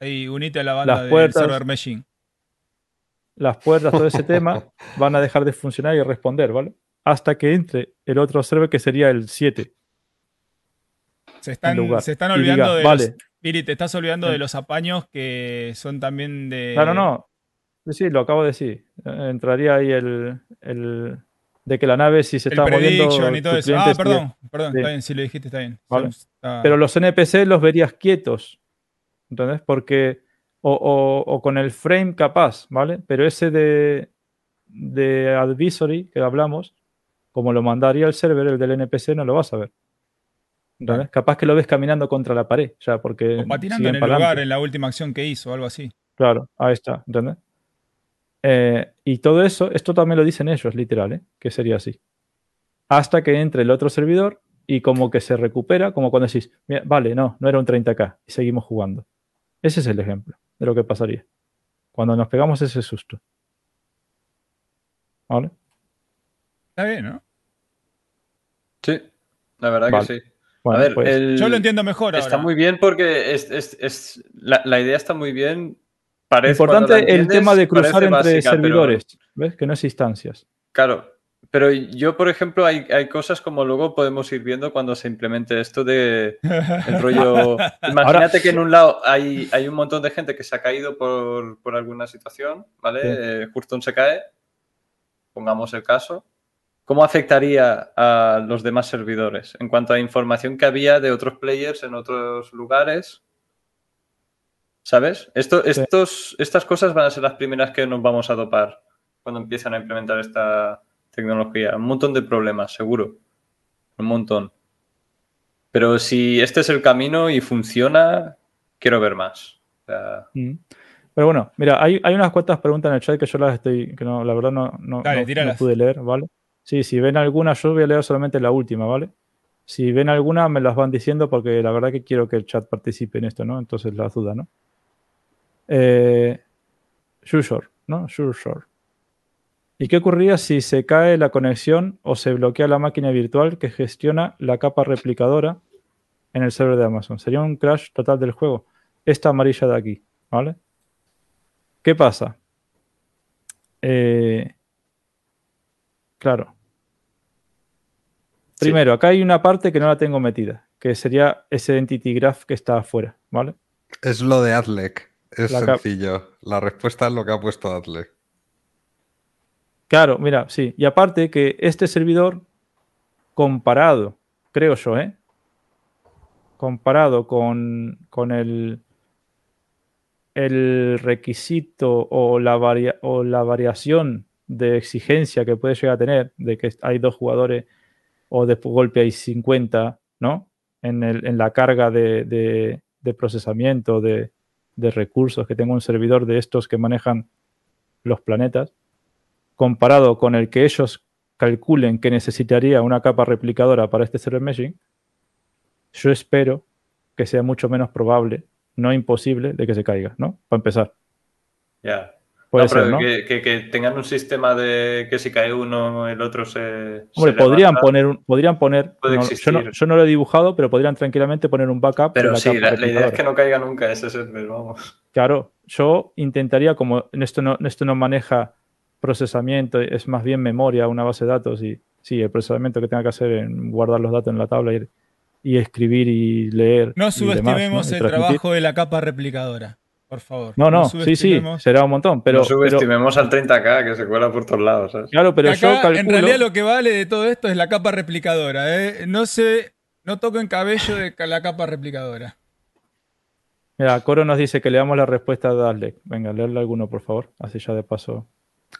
Y unite a la banda Las del puertas- server meshing. las puertas, todo ese tema, van a dejar de funcionar y responder, ¿vale? Hasta que entre el otro server que sería el 7. Se están, se están olvidando diga, de vale. los. Te estás olvidando Sí. de los apaños que son también de. Claro, no. Sí, lo acabo de decir. Entraría ahí el, el- de que la nave, si se El está moviendo. y todo eso. Ah, perdón, perdón, Sí. está bien, si lo dijiste está bien. Vale. Está- Pero los NPC los verías quietos. ¿Entendés? Porque. O, o- o con el frame capaz, ¿vale? Pero ese de, de advisory que hablamos, como lo mandaría el server, el del NPC, no lo vas a ver. ¿Entendés? Capaz que lo ves caminando contra la pared, ya, porque. o patinando en el pa'lante. lugar en la última acción que hizo, o algo así. Claro, ahí está, ¿entendés? Eh, y todo eso, esto también lo dicen ellos, literal, ¿eh? que sería así. Hasta que entre el otro servidor y como que se recupera, como cuando decís, "Mira, vale, no, no era un 30k y seguimos jugando. Ese es el ejemplo de lo que pasaría. Cuando nos pegamos ese susto. ¿Vale? Está bien, ¿no? Sí, la verdad Vale. que sí. Bueno, a ver, pues, el- Yo lo entiendo mejor ahora. Está muy bien porque es, es- es- la, la idea está muy bien. Parece, importante el tema de cruzar entre básica, pero- servidores, ¿ves? Que no es instancias. Claro, pero yo, por ejemplo, hay, hay cosas como luego podemos ir viendo cuando se implemente esto de el rollo. Imagínate que en un lado hay, hay un montón de gente que se ha caído por, por alguna situación, ¿vale? Sí. Eh, Houston se cae, pongamos el caso. ¿Cómo afectaría a los demás servidores en cuanto a información que había de otros players en otros lugares? ¿Sabes? Esto, Sí. estos, estas cosas van a ser las primeras que nos vamos a topar cuando empiezan a implementar esta tecnología. Un montón de problemas, seguro. Un montón. Pero si este es el camino y funciona, quiero ver más. O sea, Mm. Pero bueno, mira, hay, hay unas cuantas preguntas en el chat que yo las estoy, que no, la verdad no, no, Dale, no- no pude leer, ¿vale? Sí, si ven alguna, yo voy a leer solamente la última, ¿vale? Si ven alguna, me las van diciendo porque la verdad que quiero que el chat participe en esto, ¿no? Entonces las dudas, ¿no? Eh, ¿no? Sure. ¿Y qué ocurría si se cae la conexión o se bloquea la máquina virtual que gestiona la capa replicadora en el server de Amazon? Sería un crash total del juego. Esta amarilla de aquí, ¿vale? ¿Qué pasa? Eh, claro. Primero, acá hay una parte que no la tengo metida, que sería ese entity graph que está afuera, ¿vale? Es lo de Adlec. Es La sencillo. La respuesta es lo que ha puesto Adlec. Claro, mira, sí. Y aparte que este servidor, comparado, creo yo, ¿eh? Comparado con, con el, el requisito o la, varia- o la variación de exigencia que puede llegar a tener, de que hay dos jugadores o de golpe hay 50, ¿no? En, el- en la carga de, procesamiento de, recursos que tenga un servidor de estos que manejan los planetas comparado con el que ellos calculen que necesitaría una capa replicadora para este server meshing, yo espero que sea mucho menos probable, no imposible, de que se caiga, ¿no? Para empezar. Ya. Puede No, pero ser, ¿no? Que, que- que tengan un sistema de que si cae uno, el otro se. Hombre, se podrían levanta. poner, un- podrían poner Puede no, yo, no, existir. yo no lo he dibujado, pero podrían tranquilamente poner un backup. Pero la sí, la, la idea es que no caiga nunca ese server, vamos. Claro, yo intentaría, como esto no, esto no maneja procesamiento, es más bien memoria, una base de datos, y sí, el procesamiento que tenga que hacer en guardar los datos en la tabla y, y escribir y leer. No y subestimemos demás, ¿no? Y el trabajo de la capa replicadora, por favor. No, no, sí, sí, será un montón, pero, no pero- subestimemos al 30k que se cuela por todos lados. ¿sabes? claro, pero Acá, yo calculo, en realidad lo que vale de todo esto es la capa replicadora. ¿eh? No se, no toquen cabello de la capa replicadora. mira, Coro nos dice que le damos la respuesta a Dalek. Venga, leerle alguno, por favor, así ya de paso.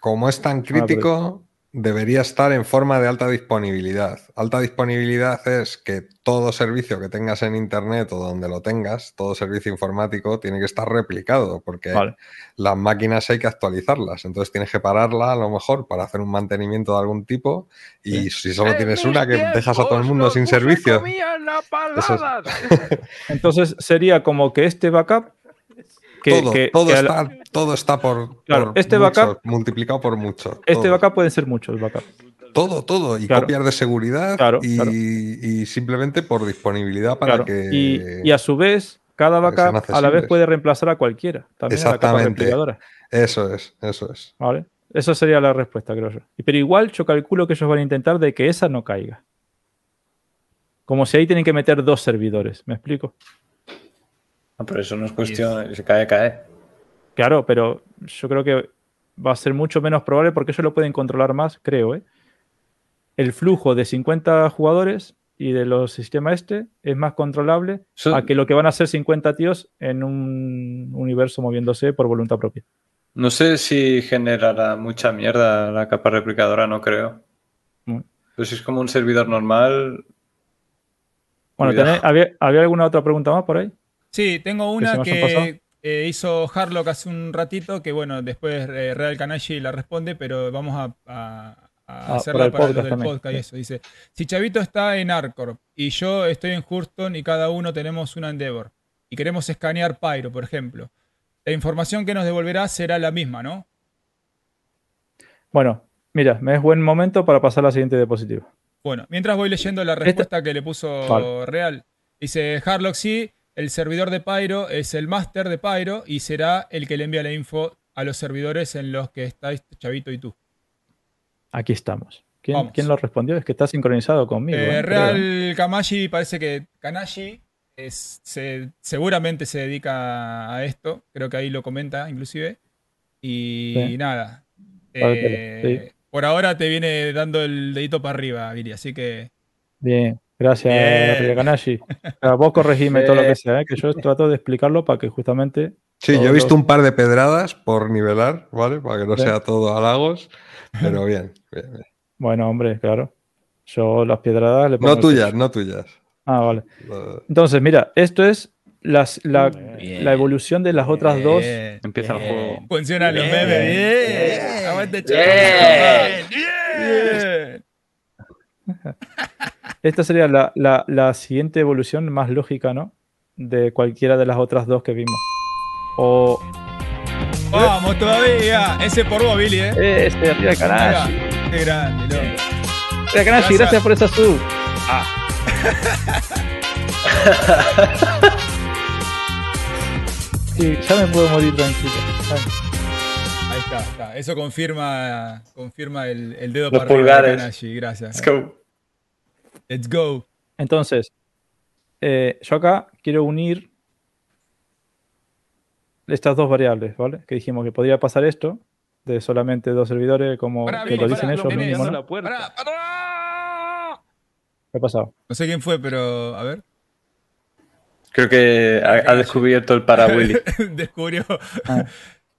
Como es tan crítico, debería estar en forma de alta disponibilidad. Alta disponibilidad es que todo servicio que tengas en Internet o donde lo tengas, todo servicio informático, tiene que estar replicado, porque Vale. las máquinas hay que actualizarlas. Entonces tienes que pararla a lo mejor para hacer un mantenimiento de algún tipo y si solo tienes una que dejas a todo el mundo sin servicio. Eso es- Entonces sería como que este backup. Que, todo, que- todo, que al- está, todo está por, Claro, por este mucho, backup- multiplicado por mucho. este todo. backup pueden ser muchos backups. Todo, todo. Y Claro. copias de seguridad Claro, y, simplemente por disponibilidad para que. Y, y a su vez, cada backup a la vez puede reemplazar a cualquiera. También a la capa Exactamente. Eso es, eso es. ¿Vale? Esa sería la respuesta, creo yo. Pero igual yo calculo que ellos van a intentar de que esa no caiga. Como si ahí tienen que meter dos servidores. ¿Me explico? No, pero eso no es cuestión. Si cae, cae. Claro, pero yo creo que va a ser mucho menos probable porque ellos lo pueden controlar más, creo. ¿eh? El flujo de 50 jugadores y de los sistemas este es más controlable Eso- a que lo que van a ser 50 tíos en un universo moviéndose por voluntad propia. No sé si generará mucha mierda la capa replicadora, no creo. Mm. Pero si es como un servidor normal. Bueno. ¿tenés- había, ¿había alguna otra pregunta más por ahí? Sí, tengo una que eh, hizo Harlock hace un ratito, que bueno, después eh, Real Kanashi la responde, pero vamos a, a- a Ah, hacerla para el para, los podcast del podcast y eso. Dice, si Chavito está en Arcorp y yo estoy en Houston y cada uno tenemos una Endeavor y queremos escanear Pyro, por ejemplo, la información que nos devolverá será la misma, ¿no? Bueno, mira, me es buen momento para pasar a la siguiente diapositiva. Bueno, mientras voy leyendo la respuesta que le puso Vale. Real, dice Harlock sí, el servidor de Pyro es el máster de Pyro y será el que le envía la info a los servidores en los que estáis Chavito y tú. Aquí estamos. ¿Quién, lo respondió? Es que está sincronizado conmigo. Eh, ¿eh? Real. Kamashi parece que Kanashi es- se- seguramente se dedica a esto, creo que ahí lo comenta inclusive. Y Sí. nada, eh, sí. por ahora te viene dando el dedito para arriba, Viri, así que Bien, gracias. A vos corregime todo lo que sea, ¿eh? que yo trato de explicarlo para que justamente. Sí, yo he visto los- un par de pedradas por nivelar, ¿vale? Para que no sea todo halagos. Pero bien. bien, bien. Bueno, hombre, claro. Yo las piedradas le pongo. No tuyas, no tuyas. Ah, vale. Entonces, mira, esto es las- la, Bien. la evolución de las otras dos. Bien. Empieza el juego. Funcionan los Bien. memes, bien. Bien. Aguante, Bien. Chavito. Bien. Esta sería la, la- la siguiente evolución más lógica, ¿no? De cualquiera de las otras dos que vimos. O. Vamos todavía. Ese por vos, Billy, ¿eh? Eh, este, Ahí va. Ryaganashi. Qué grande, loco. Ryaganashi, Gracias. gracias por esa sub. Sí, ya me puedo morir tranquilo. Ay. Ahí está, está. Eso confirma, confirma el, el dedo Los para arriba de pulgares. Kanashi. Gracias. Let's go. Let's go. Entonces, eh, yo acá quiero unir estas dos variables, ¿vale? Que dijimos que podría pasar esto de solamente dos servidores, como Pará, que lo dicen pará, ellos viene, mínimo, la puerta. Pará. ¿Qué ha pasado? No sé quién fue, pero a ver. Creo que ha, ha descubierto el para Willy. Descubrió. Ah.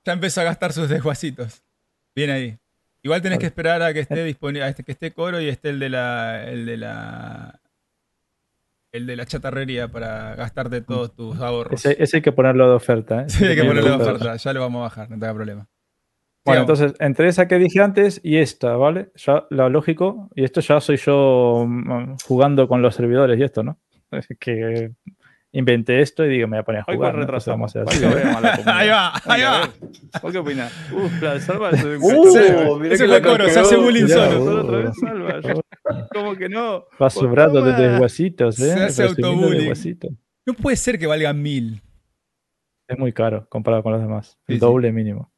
Ya empezó a gastar sus desguacitos. Bien ahí. Igual tenés que esperar a que esté disponible, a este, que esté coro y esté el de la. el de la. el de la chatarrería para gastarte todos tus ahorros. Ese, ese hay que ponerlo de oferta, ¿eh? Sí, hay que Ponerlo de oferta. Ya lo vamos a bajar, no te haga problema. Bueno, entonces, entre esa que dije antes y esta, ¿vale? Ya lo lógico, y esto ya soy yo mm, jugando con los servidores y esto, ¿no? Es que inventé esto y digo, me voy a poner a jugar. ¿no? Retraso. vamos a hacer. Ahí va, ahí va. ¿Vos qué opinas? Uf, la salva es un ¡Uh! mira ese que fue la coro, se hace bullying solo. boludo. Otra vez salva. ¿Cómo que no? Va sobrando de Toma. desguacitos, ¿eh? Se hace autobullying. No puede ser que valga mil. Es muy caro comparado con los demás. Sí, El sí. doble mínimo.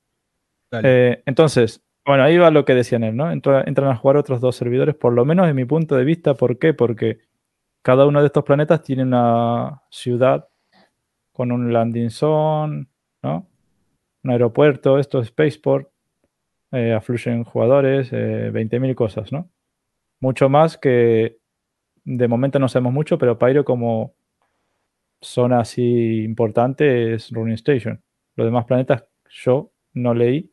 Dale. Eh, entonces, bueno, ahí va lo que decían él, ¿no? Entra- entran a jugar otros dos servidores, por lo menos en mi punto de vista. ¿Por qué? Porque cada uno de estos planetas tiene una ciudad con un landing zone, ¿no? Un aeropuerto, esto es Spaceport, eh, afluyen jugadores, eh, 20.000 cosas, ¿no? Mucho más que de momento no sabemos mucho, pero Pyro como zona así importante es Running Station. Los demás planetas yo no leí.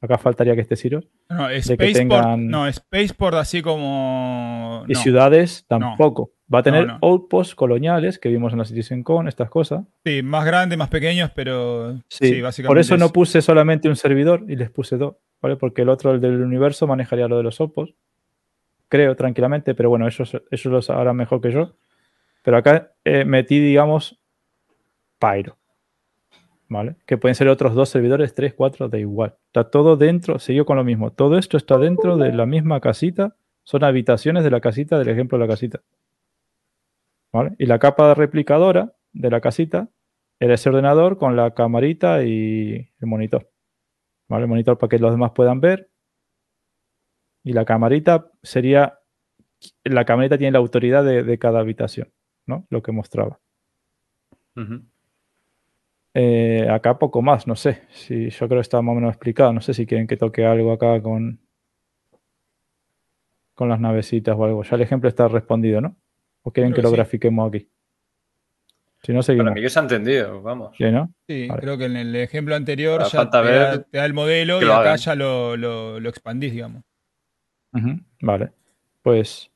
Acá faltaría que esté Ciro. No, Spaceport, tengan- no, Spaceport así como. Y ciudades tampoco. Va a tener no. outposts coloniales que vimos en la CitizenCon, estas cosas. Sí, más grandes, más pequeños, pero. Sí, Sí, básicamente. por eso no puse solamente un servidor y les puse dos, ¿vale? Porque el otro, el del universo, manejaría lo de los outposts. Creo, tranquilamente, pero bueno, ellos, ellos lo sabrán mejor que yo. Pero acá eh, metí, digamos, Pyro. ¿Vale? Que pueden ser otros dos servidores, tres, cuatro, da igual. Está todo dentro, siguió con lo mismo. Todo esto está dentro de la misma casita. Son habitaciones de la casita, del ejemplo de la casita. ¿Vale? Y la capa replicadora de la casita era ese ordenador con la camarita y el monitor. ¿Vale? El monitor para que los demás puedan ver. Y la camarita sería. La camarita tiene la autoridad de, de cada habitación, ¿no? Lo que mostraba. Eh, acá poco más, no sé. Si yo creo que está más o menos explicado. No sé si quieren que toque algo acá con. Con las navecitas o algo. Ya el ejemplo está respondido, ¿no? ¿O quieren Creo que que lo sí. grafiquemos aquí? Si no, Para seguimos. mí que se ha entendido, vamos. ¿Sí, no? Sí, Vale. creo que en el ejemplo anterior Ahora ya falta te, da, ver te da el modelo y acá ya lo, lo, lo expandís, digamos. Vale. Pues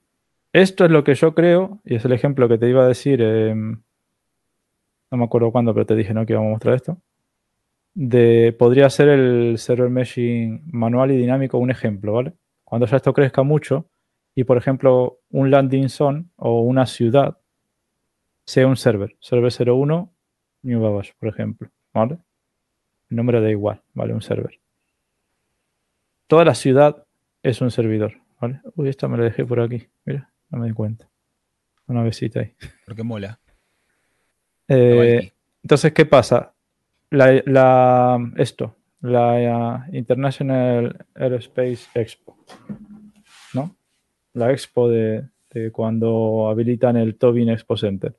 esto es lo que yo creo, y es el ejemplo que te iba a decir, em, no me acuerdo cuándo, pero te dije ¿no? que íbamos a mostrar esto. De, podría ser el server meshing manual y dinámico un ejemplo, ¿vale? Cuando ya esto crezca mucho y, por ejemplo, un landing zone o una ciudad sea un server, server 01, New Babash, por ejemplo, ¿vale? El número da igual, ¿vale? Un server. Toda la ciudad es un servidor, ¿vale? Uy, esta me la dejé por aquí, mira, no me di cuenta. Una besita ahí. Porque mola. Eh, entonces, ¿qué pasa? La, la- esto, la International Aerospace Expo. La expo de, de cuando habilitan el Tobin Expo Center.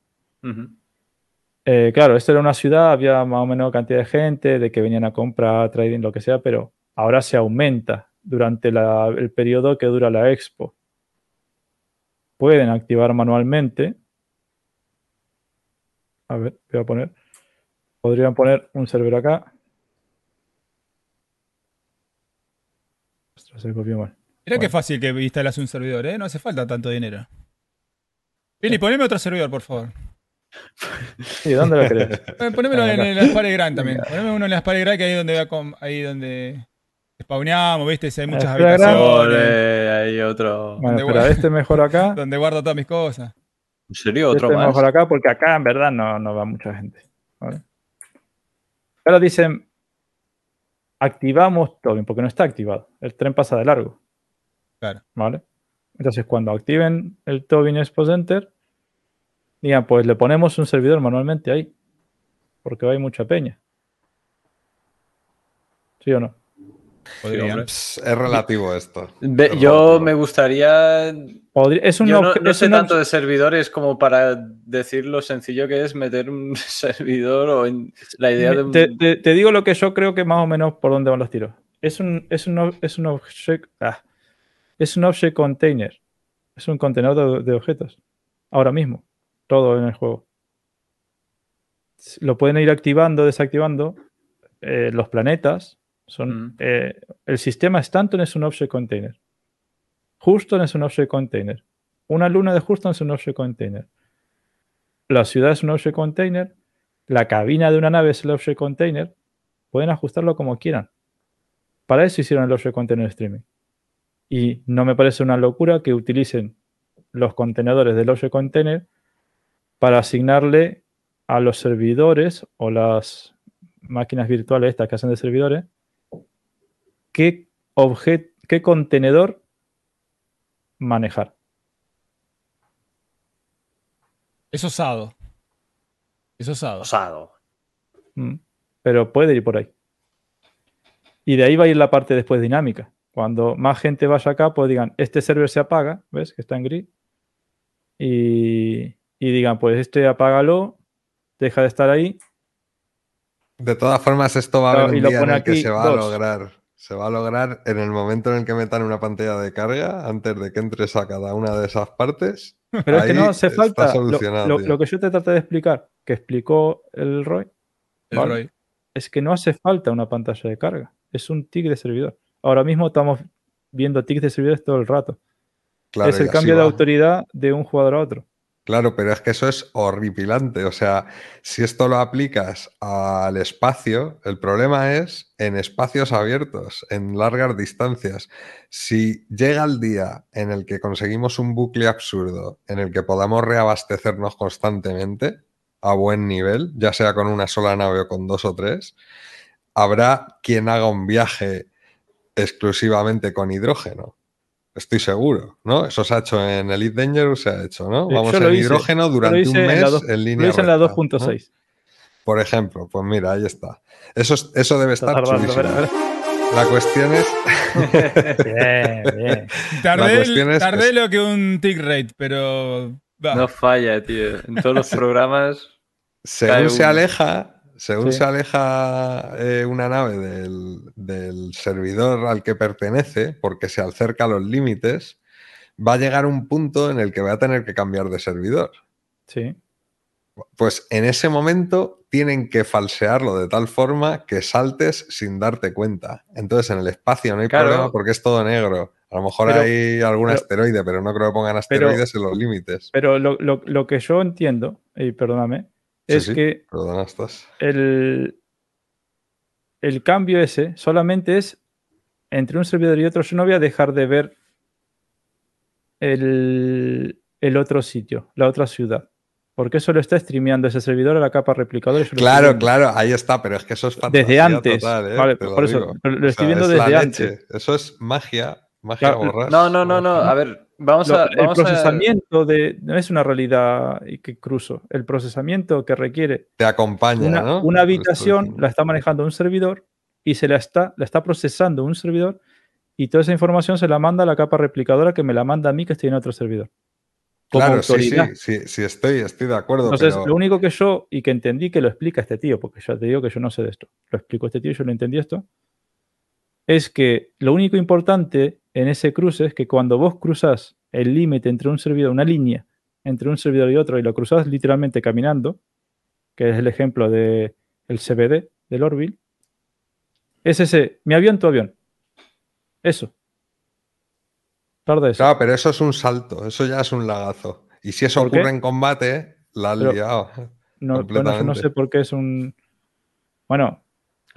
Eh, claro, esto era una ciudad, había más o menos cantidad de gente, de que venían a comprar, trading, lo que sea, pero ahora se aumenta durante la- el periodo que dura la expo. Pueden activar manualmente. A ver, voy a poner. Podrían poner un server acá. Ostras, se copió mal. Mira qué Bueno. fácil que instalas un servidor, ¿eh? No hace falta tanto dinero. Billy, poneme otro servidor, por favor. Sí, ¿dónde lo querés? Eh, Ponémelo en, en la Spare Grand también. Poneme uno en la Spare Grand que ahí donde va con- ahí donde spawneamos, ¿viste? Si hay muchas Spare Grand. habitaciones. Ole, hay otro. Bueno, espera, vuelta. este mejor acá. Donde guardo todas mis cosas. ¿En serio? ¿Otro Este más? mejor acá porque acá en verdad no, no va mucha gente. ¿vale? Pero dicen, activamos Tobin porque no está activado. El tren pasa de largo. Claro. ¿Vale? Entonces, cuando activen el Tobin Expo Center, digan, pues le ponemos un servidor manualmente ahí. Porque hay mucha peña. ¿Sí o no? Es relativo esto. Yo relativo. me gustaría. Podría- es un Yo no, obje- no es sé un tanto de servidores como para decir lo sencillo que es meter un servidor o en la idea de un. te, te- te digo lo que yo creo que más o menos por dónde van los tiros. Es un, es un, ob- es un object, ah, es un object container. Es un contenedor de, de objetos. Ahora mismo. Todo en el juego. Lo pueden ir activando, desactivando. eh, los planetas son. Mm. eh, el sistema Stanton es un object container. Houston es un object container. Una luna de Houston es un object container. La ciudad es un object container. La cabina de una nave es el object container. Pueden ajustarlo como quieran. Para eso hicieron el object container streaming. Y no me parece una locura que utilicen los contenedores del object container para asignarle a los servidores o las máquinas virtuales estas que hacen de servidores qué, obje- qué contenedor manejar. Es osado. Es osado. Osado. Mm. Pero puede ir por ahí. Y de ahí va a ir la parte después dinámica. Cuando más gente vaya acá, pues digan, este server se apaga, ¿ves? Que está en gris. Y, y digan, pues este apágalo, deja de estar ahí. De todas formas, esto va a haber y un lo día en pone el que aquí, se va a lograr. Se va a lograr en el momento en el que metan una pantalla de carga, antes de que entres a cada una de esas partes. Pero es que no hace falta. Lo, que yo te traté de explicar, que explicó el Roy, El Vale. Roy. es que no hace falta una pantalla de carga. Es un tick de servidor. Ahora mismo estamos viendo tics de servidores todo el rato. Claro, es el cambio de autoridad de un jugador a otro. Claro, pero es que eso es horripilante. O sea, si esto lo aplicas al espacio, el problema es en espacios abiertos, en largas distancias. Si llega el día en el que conseguimos un bucle absurdo, en el que podamos reabastecernos constantemente a buen nivel, ya sea con una sola nave o con dos o tres, habrá quien haga un viaje exclusivamente con hidrógeno. Estoy seguro, ¿no? Eso se ha hecho en Elite Dangerous, se ha hecho, ¿no? Vamos en hice. hidrógeno durante un en mes en, dos- línea Lo hice en la recta, 2.6. ¿no? Por ejemplo, pues mira, ahí está. Eso, es- eso debe estar La cuestión es, Bien, bien. Tardé, cuestión es- tardé es- lo que un tick rate, pero. va. No falla, tío. En todos los programas. según se aleja, según Sí. se aleja eh, una nave del, del servidor al que pertenece, porque se acerca a los límites, va a llegar un punto en el que va a tener que cambiar de servidor. Sí. Pues en ese momento tienen que falsearlo de tal forma que saltes sin darte cuenta. Entonces en el espacio no hay Claro. problema porque es todo negro. A lo mejor Pero- hay algún pero- asteroide, pero no creo que pongan asteroides en los límites. Pero lo, lo- lo que yo entiendo, y perdóname, es sí. que Perdona, estás. el, el cambio ese solamente es entre un servidor y otro. Yo no voy a dejar de ver el, el otro sitio, la otra ciudad. Porque eso lo está streameando ese servidor a la capa replicadora. Claro, claro, ahí está, pero es que eso es Desde antes. total, ¿eh? Vale, lo por eso, lo O estoy sea, viendo es desde antes. Eso es magia, magia Claro, borrás. No, no, no, no. A ver, vamos Lo- a. el Vamos a- procesamiento de. No es una realidad y que cruzo. El procesamiento que requiere Te acompaña, una, ¿no? una habitación la está manejando un servidor y se la está, la está procesando un servidor y toda esa información se la manda a la capa replicadora que me la manda a mí que estoy en otro servidor. Como Claro, sí, sí, autoridad. sí, sí, estoy, estoy de acuerdo. Entonces, pero- lo único que yo, y que entendí que lo explica este tío, porque ya te digo que yo no sé de esto, lo explicó este tío, yo lo entendí esto, es que lo único importante en ese cruce es que cuando vos cruzas el límite entre un servidor, una línea entre un servidor y otro, y lo cruzas literalmente caminando, que es el ejemplo del el CBD del Orville, es ese, mi avión, tu avión. Eso. Tarda eso. Claro, pero eso es un salto, eso ya es un lagazo. Y si eso ocurre en combate, la has Pero- liado. No, bueno, sé por qué es un... Bueno,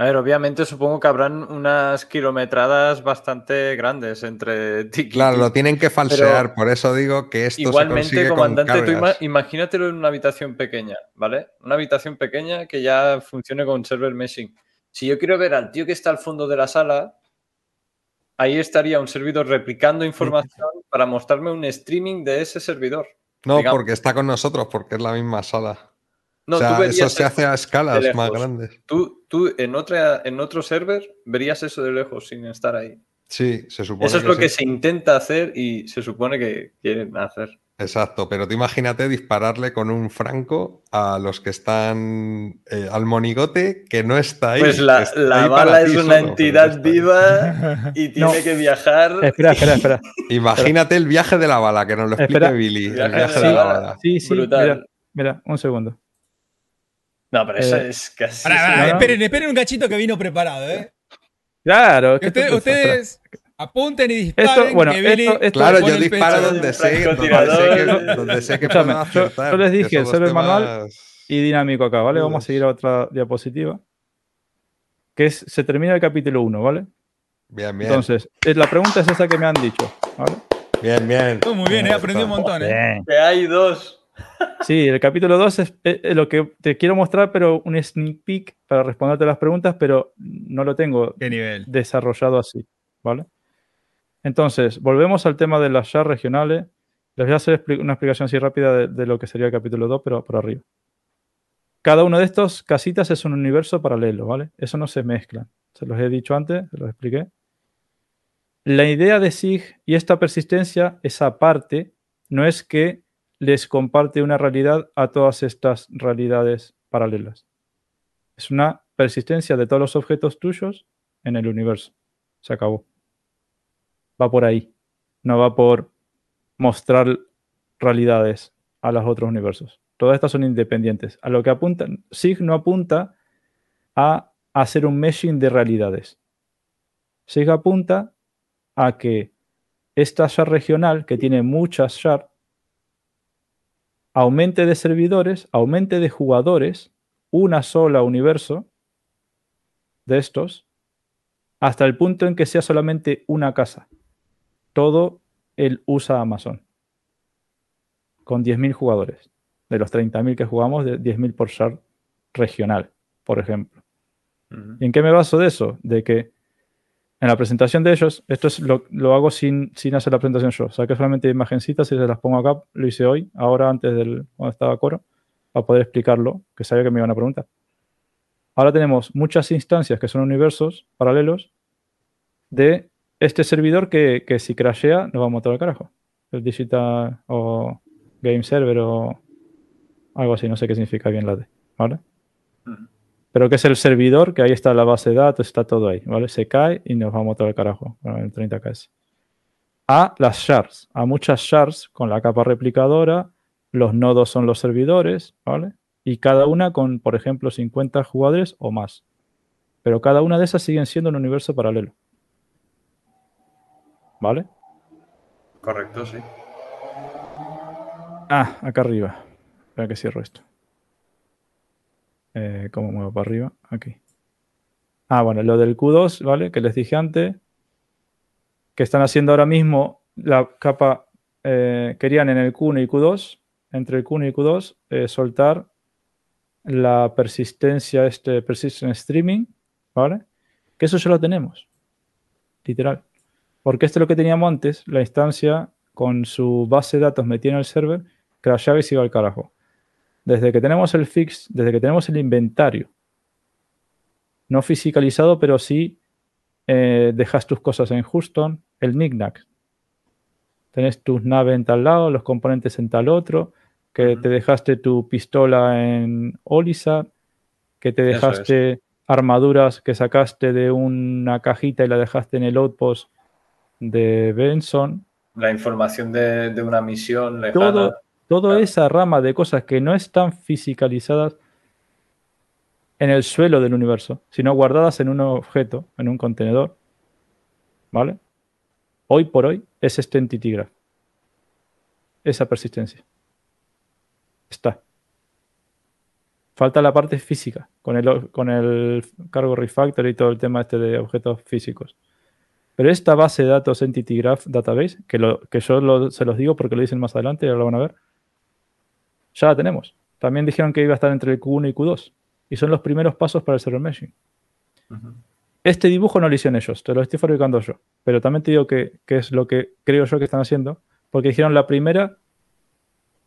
A ver, obviamente supongo que habrán unas kilometradas bastante grandes entre y Claro, lo tienen que falsear, por eso digo que esto se Igualmente, con comandante, tú ima- imagínatelo en una habitación pequeña, ¿vale? Una habitación pequeña que ya funcione con server meshing. Si yo quiero ver al tío que está al fondo de la sala, ahí estaría un servidor replicando información para mostrarme un streaming de ese servidor. No, digamos. porque está con nosotros, porque es la misma sala. No, o sea, tú verías eso se hace a escalas más grandes. Tú, tú en, otra, en otro server verías eso de lejos sin estar ahí. Sí, se supone Eso es lo que se intenta hacer y se supone que quieren hacer. Exacto, pero tú imagínate dispararle con un franco a los que están eh, al monigote que no está ahí. Pues la, la ahí bala es solo, una entidad viva y tiene No. que viajar. Espera, espera, espera. Imagínate el viaje de la bala, que nos lo explique Espera. Billy. El Viaje viaje de de la la bala. bala. Sí, sí, Brutal. mira, mira, un segundo. No, pero eso Eh, es casi. No, no. esperen, esperen un cachito que vino preparado, ¿eh? Claro, Que ¿qué te ustedes, apunten y disparen. Esto, bueno, que Billy esto, esto- Claro, yo el disparo donde sé, donde sé que, donde sé que Escúchame, puedo yo- acertar. yo les dije, solo el manual y dinámico acá, ¿vale? Vamos a seguir a otra diapositiva. Que es, se termina el capítulo 1, ¿vale? Bien, bien. Entonces, eh, la pregunta es esa que me han dicho, ¿vale? bien, bien. Todo muy bien, eh, Ahí aprendí un montón, ¿eh? Que hay dos. Sí, el capítulo 2 es, es- es lo que te quiero mostrar, pero un sneak peek para responderte las preguntas, pero no lo tengo Qué nivel. desarrollado así, ¿vale? Entonces, volvemos al tema de las SHAR regionales. Les voy a hacer una explicación así rápida de, de lo que sería el capítulo 2, pero por arriba. Cada uno de estos casitas es un universo paralelo, ¿vale? Eso no se mezcla. Se los he dicho antes, se los expliqué. La idea de SIG y esta persistencia, esa parte, no es que les comparte una realidad a todas estas realidades paralelas. Es una persistencia de todos los objetos tuyos en el universo. Se acabó. Va por ahí. No va por mostrar realidades a los otros universos. Todas estas son independientes. A lo que apuntan, SIG no apunta a hacer un meshing de realidades. SIG apunta a que esta shard regional, que tiene muchas shard, aumente de servidores, aumente de jugadores, una sola universo de estos, hasta el punto en que sea solamente una casa. Todo el USA Amazon. Con 10.000 jugadores. De los 30.000 que jugamos, de 10.000 por shard regional, por ejemplo. ¿Y en qué me baso de eso? De que en la presentación de ellos, esto es lo, lo hago sin, sin hacer la presentación yo. Saqué solamente imagencitas y se las pongo acá. Lo hice hoy, ahora antes del cuando estaba coro, para poder explicarlo, que sabía que me iban a preguntar. Ahora tenemos muchas instancias que son universos paralelos de este servidor que, que si crashea nos va a matar al carajo. El digital o game server o algo así, no sé qué significa bien la D, ¿vale? Ujú. Pero que es el servidor, que ahí está la base de datos, está todo ahí, ¿vale? Se cae y nos va a matar al carajo el 30KS. A las shards, a muchas shards con la capa replicadora, los nodos son los servidores, ¿vale? Y cada una con, por ejemplo, 50 jugadores o más. Pero cada una de esas siguen siendo un universo paralelo. ¿Vale? Correcto, sí. Ah, acá arriba. Espera que cierro esto. Eh, ¿Cómo muevo para arriba? Aquí. Ah, bueno, lo del Q2, ¿vale? Que les dije antes. Que están haciendo ahora mismo la capa. eh, querían en el Q1 y Q2, entre el Q1 y Q2, eh, soltar la persistencia, este persistent streaming, ¿vale? Que eso ya lo tenemos. Literal. Porque esto es lo que teníamos antes, la instancia con su base de datos metida en el server, crashaba y se iba al carajo. Desde que tenemos el fix, desde que tenemos el inventario, no fisicalizado, pero sí eh, dejas tus cosas en Houston, el knickknack. Tenés tus naves en tal lado, los componentes en tal otro, que te dejaste tu pistola en Olisar, que te es. dejaste armaduras que sacaste de una cajita y la dejaste en el outpost de Benson. La información de, de una misión lejana. Todo, toda Claro. esa rama de cosas que no están fisicalizadas en el suelo del universo, sino guardadas en un objeto, en un contenedor, ¿vale? Hoy por hoy es este entity graph. Esa persistencia. Está. Falta la parte física, con el, con el cargo refactor y todo el tema este de objetos físicos. Pero esta base de datos Entity Graph Database, que, lo, que yo lo- se los digo porque lo dicen más adelante y ahora lo van a ver, ya la tenemos. También dijeron que iba a estar entre el Q1 y Q2. Y son los primeros pasos para el server meshing. Este dibujo no lo hicieron ellos, te lo estoy fabricando yo. Pero también te digo que, que es lo que creo yo que están haciendo. Porque dijeron la primera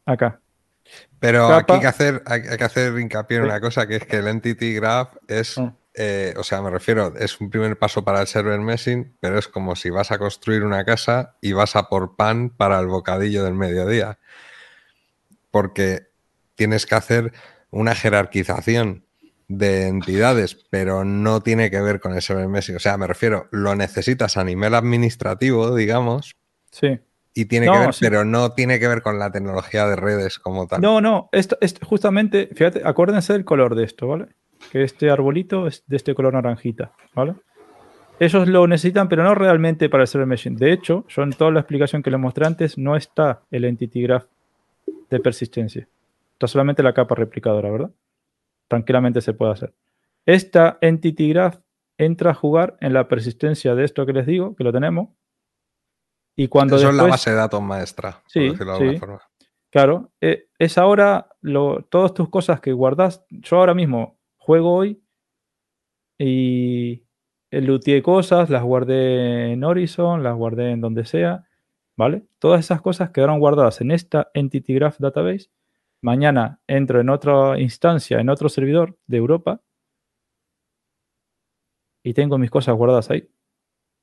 acá. Pero capa- aquí hay que, hacer, hay, hay que hacer hincapié en Sí. una cosa, que es que el Entity Graph es, Ah. eh, o sea, me refiero, es un primer paso para el server meshing, pero es como si vas a construir una casa y vas a por pan para el bocadillo del mediodía. Porque tienes que hacer una jerarquización de entidades, pero no tiene que ver con el server meshing. O sea, me refiero, lo necesitas a nivel administrativo, digamos, Sí. y tiene No, que ver, sí. pero no tiene que ver con la tecnología de redes como tal. No, no, esto, esto- justamente, fíjate, acuérdense del color de esto, ¿vale? Que este arbolito es de este color naranjita, ¿vale? Ellos lo necesitan, pero no realmente para el server meshing. De hecho, yo en toda la explicación que les mostré antes, no está el entity graph de persistencia. Está solamente la capa replicadora, ¿verdad? Tranquilamente se puede hacer. Esta entity graph entra a jugar en la persistencia de esto que les digo, que lo tenemos. Y cuando Eso es la base de datos maestra, Sí, por decirlo de alguna sí. forma. Claro, eh, es ahora lo, todas tus cosas que guardas. Yo ahora mismo juego hoy y looteé cosas, las guardé en Horizon, las guardé en donde sea, ¿vale? Todas esas cosas quedaron guardadas en esta Entity Graph Database. Mañana entro en otra instancia, en otro servidor de Europa y tengo mis cosas guardadas ahí,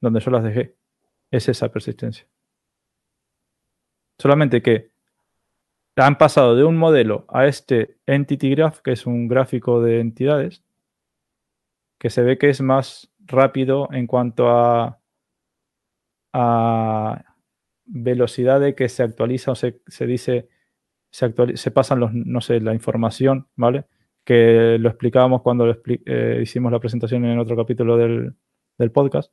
donde yo las dejé. Es esa persistencia. Solamente que han pasado de un modelo a este Entity Graph, que es un gráfico de entidades, que se ve que es más rápido en cuanto a, a velocidad de que se actualiza o se, se dice, se, se pasan los, no sé, la información, ¿vale? Que lo explicábamos cuando lo eh, hicimos la presentación en otro capítulo del, del podcast,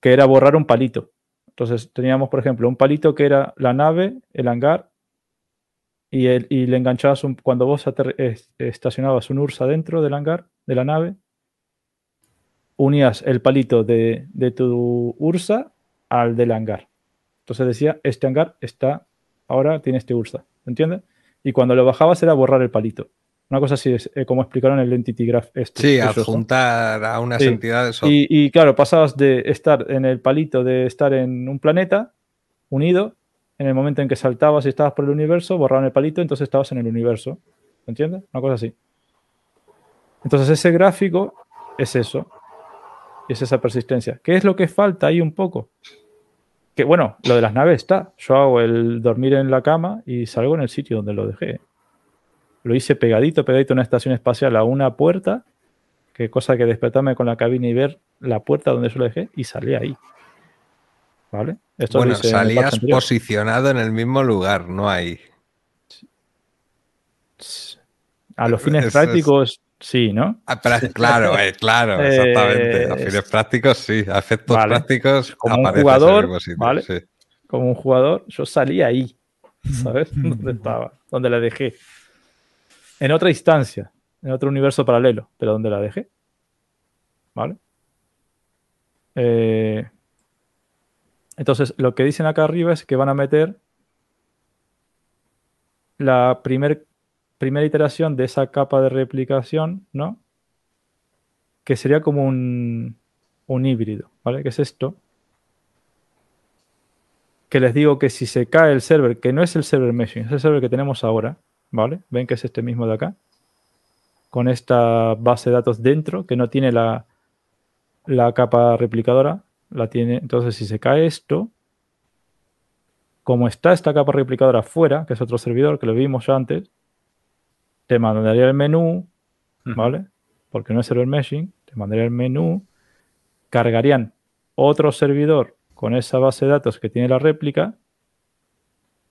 que era borrar un palito. Entonces teníamos, por ejemplo, un palito que era la nave, el hangar, y, el- y le enganchabas un, cuando vos estacionabas un URSA dentro del hangar, de la nave, unías el palito de, de tu URSA al del hangar. Entonces decía, este hangar está, ahora tiene este URSA, ¿entiendes? Y cuando lo bajabas era borrar el palito. Una cosa así es eh, como explicaron el Entity Graph este. Sí, adjuntar a unas Sí. entidades. o- Y, y, claro, pasabas de estar en el palito de estar en un planeta unido, en el momento en que saltabas y estabas por el universo, borraban el palito, entonces estabas en el universo. ¿Entiendes? Una cosa así. Entonces ese gráfico es eso. Es esa persistencia. ¿Qué es lo que falta ahí un poco? Que bueno, lo de las naves está. Yo hago el dormir en la cama y salgo en el sitio donde lo dejé. Lo hice pegadito, pegadito en una estación espacial a una puerta que cosa que despertarme con la cabina y ver la puerta donde yo lo dejé y salí ahí. ¿Vale? Esto bueno, en salías posicionado en el mismo lugar, no ahí. A los fines es- prácticos, sí, ¿no? Ah, claro, eh, claro, exactamente. A Eh, fines prácticos, sí. A efectos vale. prácticos, Como un jugador, sitio, ¿vale? sí. Como un jugador, yo salí ahí. ¿Sabes? ¿Dónde estaba? ¿Dónde la dejé? En otra instancia, en otro universo paralelo, pero ¿dónde la dejé? ¿Vale? Eh, entonces, lo que dicen acá arriba es que van a meter la primer, primera iteración de esa capa de replicación, ¿no? Que sería como un, un híbrido, ¿vale? ¿Qué es esto? Que les digo que si se cae el server, que no es el server meshing, es el server que tenemos ahora, ¿vale? Ven que es este mismo de acá, con esta base de datos dentro, que no tiene la, la capa replicadora, la tiene. Entonces, si se cae esto, como está esta capa replicadora fuera, que es otro servidor, que lo vimos ya antes, te mandaría el menú, ¿vale? Porque no es server meshing, te mandaría el menú, cargarían otro servidor con esa base de datos que tiene la réplica,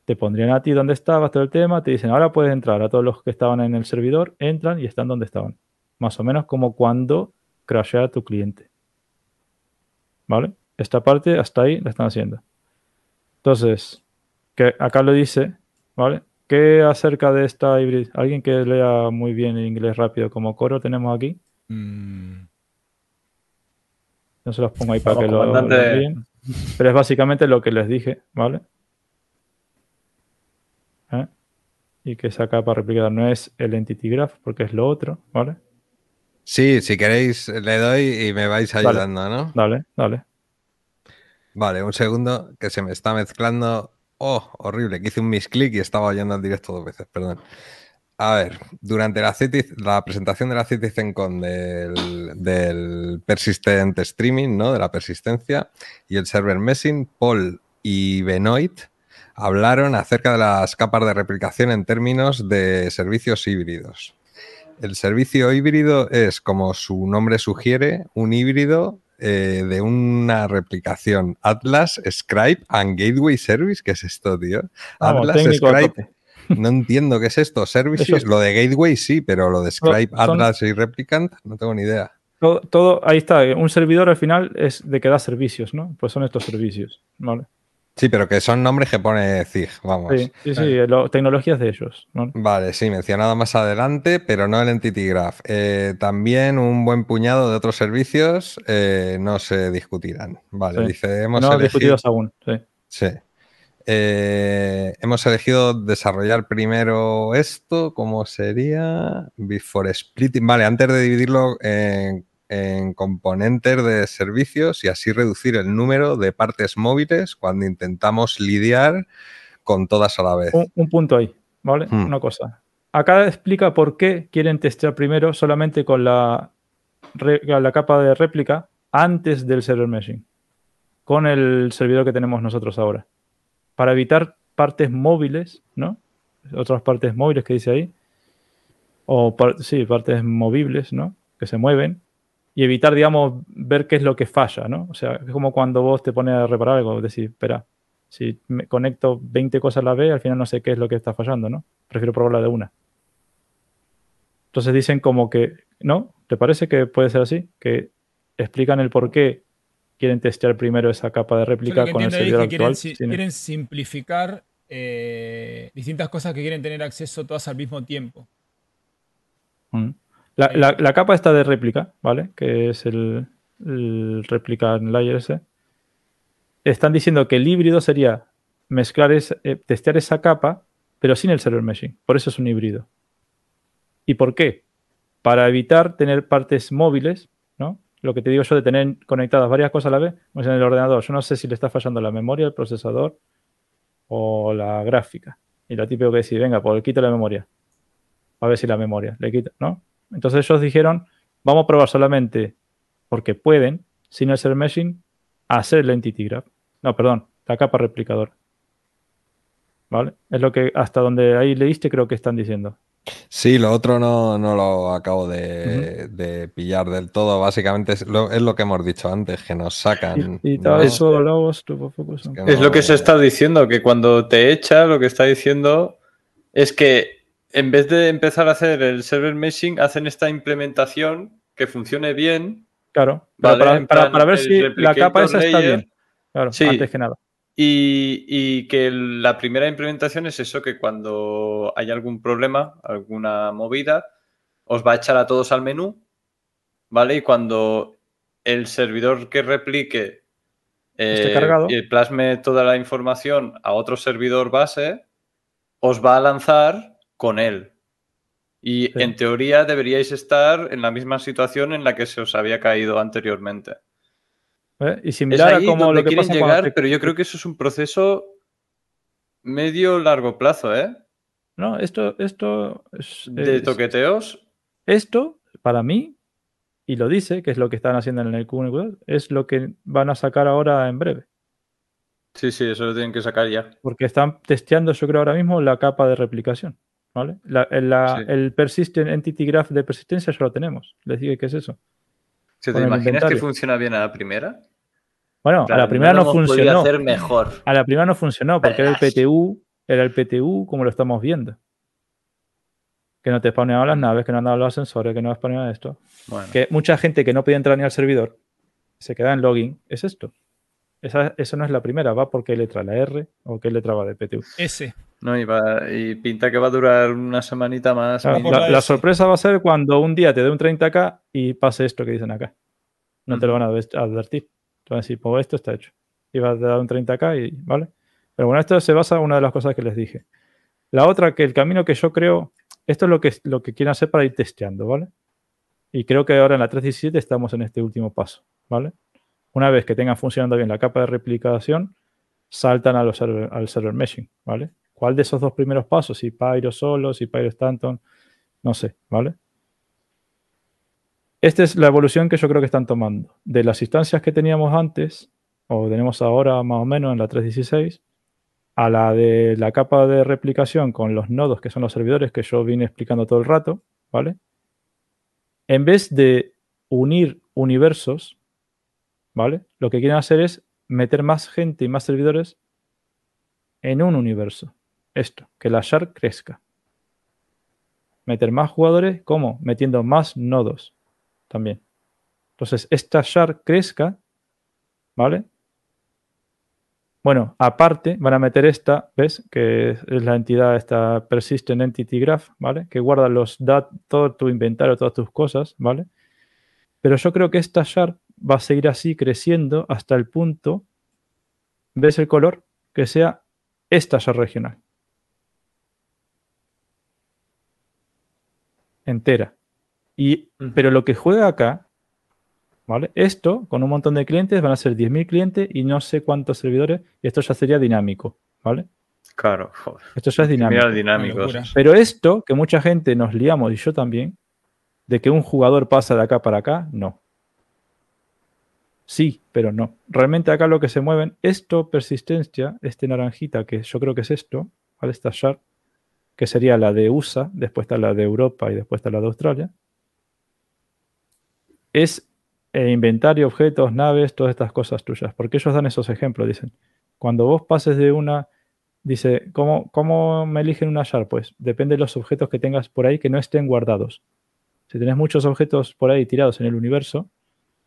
te pondrían a ti donde estabas, todo el tema, te dicen, ahora puedes entrar a todos los que estaban en el servidor, entran y están donde estaban. Más o menos como cuando crashea tu cliente. ¿Vale? Esta parte hasta ahí la están haciendo. Entonces, que acá lo dice, ¿vale? ¿Qué acerca de esta híbrida? Alguien que lea muy bien el inglés rápido como coro tenemos aquí. Mm, No se los pongo ahí para Vamos, que lo, lo lean. Pero es básicamente lo que les dije, ¿vale? ¿Eh? Y que esa capa replicada no es el Entity Graph, porque es lo otro, ¿vale? Sí, si queréis, le doy y me vais ayudando, ¿no? Dale, dale. Vale, un segundo, que se me está mezclando Oh, horrible, que hice un misclick y estaba oyendo el directo dos veces, perdón. A ver, durante la, la presentación de la CitizenCon del, del Persistent Streaming, ¿no? De la persistencia y el server meshing, Paul y Benoit hablaron acerca de las capas de replicación en términos de servicios híbridos. El servicio híbrido es, como su nombre sugiere, un híbrido eh, de una replicación Atlas, Scribe and Gateway Service. ¿Qué es esto, tío? Vamos, Atlas, Scribe, no entiendo qué es esto. Services, es- lo de Gateway sí, pero lo de Scribe, son- Atlas y Replicant, no tengo ni idea. Todo, todo- ahí está. Un servidor al final es de que da servicios, ¿no? Pues son estos servicios. ¿vale? Sí, pero que son nombres que pone ZIG, vamos. Sí, sí, sí, lo- tecnologías de ellos. ¿no? Vale, sí, mencionado más adelante, pero no el Entity Graph. Eh, también un buen puñado de otros servicios eh, no se discutirán. Vale, Sí. dice, hemos No elegido... discutidos aún. Sí. Sí. Eh, hemos elegido desarrollar primero esto, ¿cómo sería? Before splitting. Vale, antes de dividirlo en, en componentes de servicios y así reducir el número de partes móviles cuando intentamos lidiar con todas a la vez. Un, un punto ahí, ¿vale? Hmm. Una cosa. Acá explica por qué quieren testear primero solamente con la, la capa de réplica antes del server meshing, con el servidor que tenemos nosotros ahora. Para evitar partes móviles, ¿no? Otras partes móviles que dice ahí. O, par- sí, partes movibles, ¿no? Que se mueven. Y evitar, digamos, ver qué es lo que falla, ¿no? O sea, es como cuando vos te pones a reparar algo, decís, espera, si me conecto 20 cosas a la vez, al final no sé qué es lo que está fallando, ¿no? Prefiero probarla de una. Entonces dicen como que, ¿no? ¿Te parece que puede ser así? Que explican el por qué quieren testear primero esa capa de réplica con el ahí es servidor que quieren, actual. si- quieren simplificar eh, distintas cosas que quieren tener acceso todas al mismo tiempo. Mm. La, la- la capa esta de réplica, ¿vale? Que es el, el réplica layer ese. Están diciendo que el híbrido sería mezclar, esa- eh, testear esa capa, pero sin el server meshing. Por eso es un híbrido. ¿Y por qué? Para evitar tener partes móviles, ¿no? Lo que te digo yo de tener conectadas varias cosas a la vez, como en el ordenador. Yo no sé si le está fallando la memoria, el procesador o la gráfica. Y lo típico que decir, venga, pues quito la memoria. A ver si la memoria le quita, ¿no? Entonces ellos dijeron, vamos a probar solamente, porque pueden, sin el server meshing, hacer el entity graph. No, perdón, la capa replicadora. ¿Vale? Es lo que hasta donde ahí leíste creo que están diciendo. Sí, lo otro no, no lo acabo de, de pillar del todo. Básicamente es lo, es lo que hemos dicho antes, que nos sacan. Y Es eso, focus, que Es lo que se está diciendo, que cuando te echa, lo que está diciendo es que en vez de empezar a hacer el server meshing, hacen esta implementación que funcione bien Claro, Vale, para, ver si la capa esa está bien. Claro, Sí. antes que nada. y, y que la primera implementación es eso, que cuando hay algún problema, alguna movida, os va a echar a todos al menú, ¿vale? Y cuando el servidor que replique eh, cargado. y plasme toda la información a otro servidor base, os va a lanzar con él. Y Sí. en teoría deberíais estar en la misma situación en la que se os había caído anteriormente. ¿eh? Y Es similar a ahí como lo que quieren pasa llegar, te- pero yo creo que eso es un proceso medio largo plazo, ¿eh? No, esto, esto es- De es- toqueteos. Esto, para mí, y lo dice, que es lo que están haciendo en el Q1, es lo que van a sacar ahora en breve. Sí, sí, eso lo tienen que sacar ya. Porque están testeando, yo creo, ahora mismo la capa de replicación. ¿Vale? La- el, la- Sí. el Persistent Entity Graph de persistencia ya lo tenemos. Les dije que es eso. ¿Se ¿Te imaginas que funciona bien a la primera? Bueno, Claro, a la primera no, podido funcionó. hacer mejor. A la primera no funcionó porque era el. PTU, era el PTU como lo estamos viendo. Que no te spawneaban las naves, que no andaban los ascensores, que no spawneaban esto. Bueno, que mucha gente que no podía entrar ni al servidor se queda en login, es esto. Esa, eso no es la primera, va por qué letra, la R o qué letra va de PTU. Ese. No, y, va- y pinta que va a durar una semanita más. Claro, la, la la S. sorpresa va a ser cuando un día te dé un 30k y pase esto que dicen acá. No te lo van a adver- advertir. Te van a decir, pues esto está hecho. Y va a dar un 30k y, ¿vale? Pero bueno, esto se basa en una de las cosas que les dije. La otra, que el camino que yo creo, esto es lo que, lo que quieren hacer para ir testeando, ¿vale? Y creo que ahora en la 317 estamos en este último paso, ¿vale? Una vez que tengan funcionando bien la capa de replicación, saltan a los server- al server meshing, ¿vale? ¿Cuál de esos dos primeros pasos? Si Pyro solo, si Pyro Stanton, no sé, ¿vale? Esta es la evolución que yo creo que están tomando. De las instancias que teníamos antes, o tenemos ahora más o menos en la 3.16, a la de la capa de replicación con los nodos, que son los servidores que yo vine explicando todo el rato, ¿vale? En vez de unir universos, ¿vale? Lo que quieren hacer es meter más gente y más servidores en un universo. Esto, que la shard crezca. Meter más jugadores, ¿cómo? Metiendo más nodos también. Entonces, esta shard crezca, ¿vale? Bueno, aparte van a meter esta, ¿ves? Que es, la entidad, esta Persistent Entity Graph, ¿vale? Que guarda los dat todo tu inventario, todas tus cosas, ¿vale? Pero yo creo que esta shard va a seguir así creciendo hasta el punto, ¿ves el color? Que sea esta shard regional. Entera. Y, pero lo que juega acá, ¿vale? Esto, con un montón de clientes, van a ser 10.000 clientes y no sé cuántos servidores, y esto ya sería dinámico, ¿vale? Claro, joder. Esto ya es dinámico. Mira. Pero esto, que mucha gente nos liamos y yo también, de que un jugador pasa de acá para acá, no. Sí, pero no. Realmente acá lo que se mueven, esto, persistencia, este naranjita, que yo creo que es esto, ¿vale? Esta shard, que sería la de USA, después está la de Europa y después está la de Australia. Es eh, inventario, objetos, naves, todas estas cosas tuyas. Porque ellos dan esos ejemplos, dicen. Cuando vos pases de una Dice, ¿cómo, ¿cómo me eligen una shard? Pues depende de los objetos que tengas por ahí que no estén guardados. Si tenés muchos objetos por ahí tirados en el universo,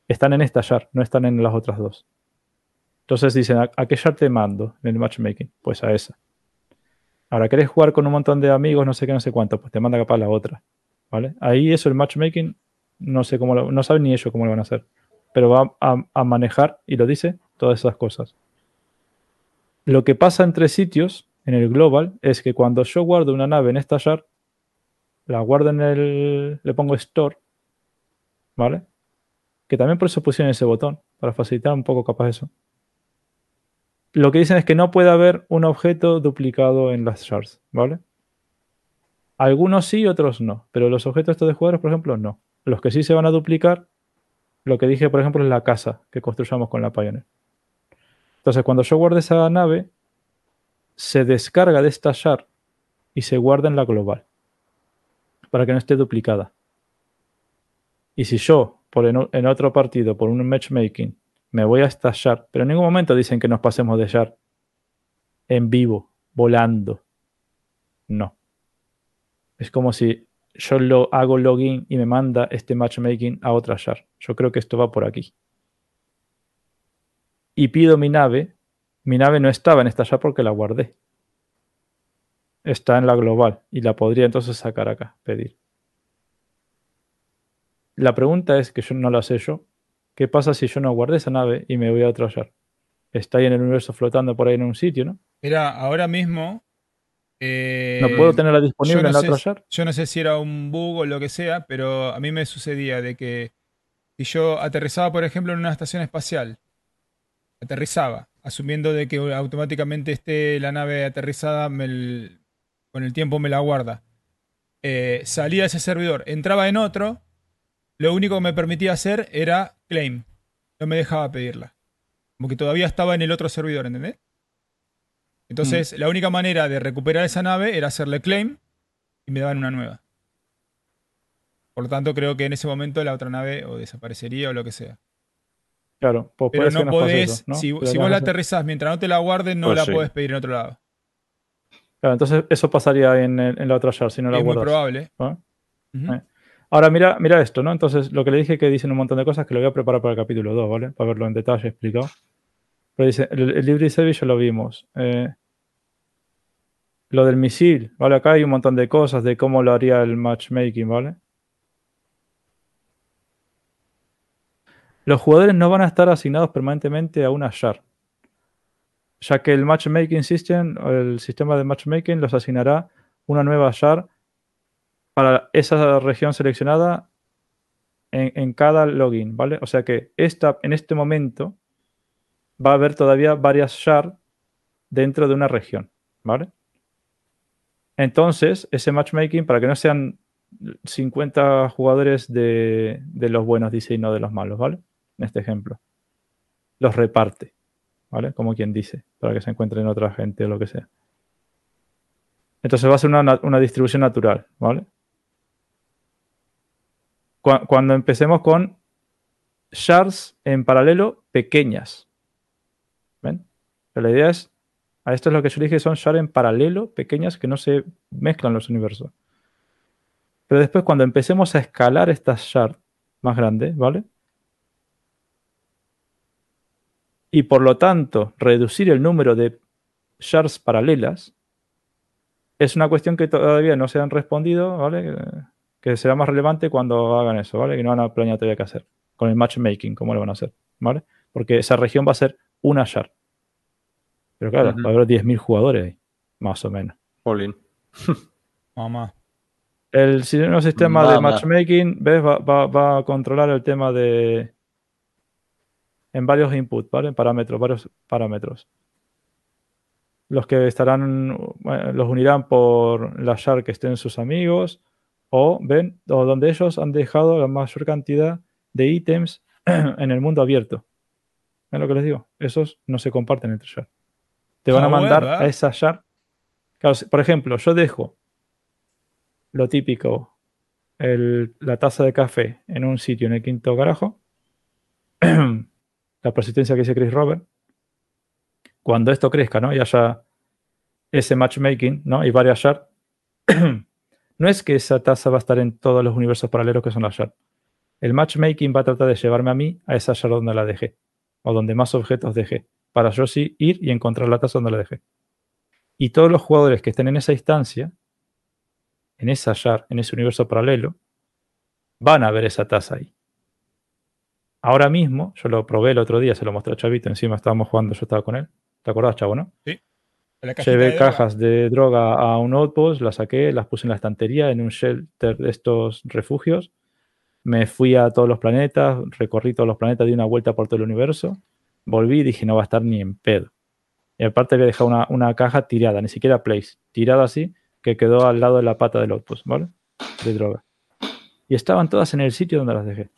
están en esta shard, no están en las otras dos. Entonces dicen, ¿a, a qué shard te mando en el matchmaking? Pues a esa. Ahora, ¿querés jugar con un montón de amigos, no sé qué, no sé cuánto? Pues te manda capaz la otra. ¿Vale? Ahí eso, el matchmaking, no sé cómo lo, no saben ni ellos cómo lo van a hacer. Pero va a, a manejar, y lo dice, todas esas cosas. Lo que pasa entre sitios en el global es que cuando yo guardo una nave en esta shard, la guardo en el. le pongo store, ¿vale? Que también por eso pusieron ese botón, para facilitar un poco capaz eso. Lo que dicen es que no puede haber un objeto duplicado en las shards, ¿vale? Algunos sí, otros no. Pero los objetos estos de jugadores, por ejemplo, no. Los que sí se van a duplicar, lo que dije, por ejemplo, es la casa que construyamos con la Pioneer. Entonces, cuando yo guarde esa nave, se descarga de esta shard y se guarda en la global para que no esté duplicada. Y si yo, por en, en otro partido, por un matchmaking, me voy a esta shard, pero en ningún momento dicen que nos pasemos de shard en vivo, volando. No. Es como si yo lo hago login y me manda este matchmaking a otra shard. Yo creo que esto va por aquí y pido mi nave, mi nave no estaba en esta ya porque la guardé. Está en la global y la podría entonces sacar acá, pedir. La pregunta es que yo no la sé yo. ¿Qué pasa si yo no guardé esa nave y me voy a shard? Está ahí en el universo flotando por ahí en un sitio, ¿no? Mira, ahora mismo. eh, No puedo tenerla disponible no en la sé shard. Yo no sé si era un bug o lo que sea, pero a mí me sucedía de que si yo aterrizaba, por ejemplo, en una estación espacial, aterrizaba, asumiendo de que automáticamente esté la nave aterrizada, me el- con el tiempo me la guarda. Eh, salía de ese servidor, entraba en otro, lo único que me permitía hacer era claim. No me dejaba pedirla. Como que todavía estaba en el otro servidor, ¿entendés? Entonces, la única manera de recuperar esa nave era hacerle claim y me daban una nueva. Por lo tanto, creo que en ese momento la otra nave o desaparecería o lo que sea. Claro, pues Pero no podés, eso, ¿no? si, vos la aterrizás mientras no te la guardes, no Pues la sí. podés pedir en otro lado. Claro, entonces eso pasaría en, la otra shard si no la es muy guardas. probable. Ahora mira, mira esto, ¿no? Entonces, lo que le dije que dicen un montón de cosas que lo voy a preparar para el capítulo 2, ¿vale? Para verlo en detalle explicado. Pero dice, el, el Libre Service ya lo vimos. Eh, lo del misil, ¿vale? Acá hay un montón de cosas de cómo lo haría el matchmaking, ¿vale? Los jugadores no van a estar asignados permanentemente a una shard, ya que el matchmaking system, el sistema de matchmaking, los asignará una nueva shard para esa región seleccionada en, cada login, ¿vale? O sea que esta, en este momento va a haber todavía varias shard dentro de una región, ¿vale? Entonces, ese matchmaking, para que no sean 50 jugadores de, de los buenos, dice, y no de los malos, ¿vale? En este ejemplo. Los reparte, ¿vale? Como quien dice, para que se encuentren otra gente o lo que sea. Entonces va a ser una, na- una distribución natural, ¿vale? Cu- Cuando empecemos con shards en paralelo pequeñas. ¿Ven? Pero la idea es, a esto es lo que yo dije, son shards en paralelo pequeñas que no se mezclan los universos. Pero después cuando empecemos a escalar estas shards más grandes, ¿vale? Y por lo tanto reducir el número de shards paralelas, es una cuestión que todavía no se han respondido, ¿vale? Que- será más relevante cuando hagan eso, ¿vale? Que no van a planear todavía qué hacer. Con el matchmaking, cómo lo van a hacer, ¿vale? Porque esa región va a ser una shard. Pero claro, Ujú. va a haber 10.000 jugadores ahí, más o menos. Jolín. Mamá. El nuevo sistema de matchmaking, ¿ves? Va, va- va a controlar el tema de. En varios inputs, ¿vale? Parámetros, varios parámetros. Los que estarán. bueno, los unirán por la shard que estén sus amigos. O ven, o donde ellos han dejado la mayor cantidad de ítems en el mundo abierto. ¿Ven lo que les digo? Esos no se comparten entre shard. Te van Ah, a mandar ¿verdad? a esa shard. Claro, por ejemplo, yo dejo lo típico, el- la taza de café en un sitio en el quinto carajo, la persistencia que dice Chris Robert, cuando esto crezca, ¿no? Y haya ese matchmaking, ¿no? Y varias shards, no es que esa taza va a estar en todos los universos paralelos que son las shards. El matchmaking va a tratar de llevarme a mí a esa shard donde la dejé, o donde más objetos dejé, para yo sí ir y encontrar la taza donde la dejé. Y todos los jugadores que estén en esa instancia, en esa shard, en ese universo paralelo, van a ver esa taza ahí. Ahora mismo, yo lo probé el otro día, se lo mostré a Chavito, encima estábamos jugando, yo estaba con él. ¿Te acordás, Chavo, no? Cajita Llevé de cajas de droga a un outpost, las saqué, las puse en la estantería, en un shelter de estos refugios. Me fui a todos los planetas, recorrí todos los planetas, di una vuelta por todo el universo. Volví y dije, no va a estar ni en pedo. Y aparte había dejado una, una caja tirada, ni siquiera place, tirada así, que quedó al lado de la pata del outpost, ¿vale? De droga. Y estaban todas en el sitio donde las dejé.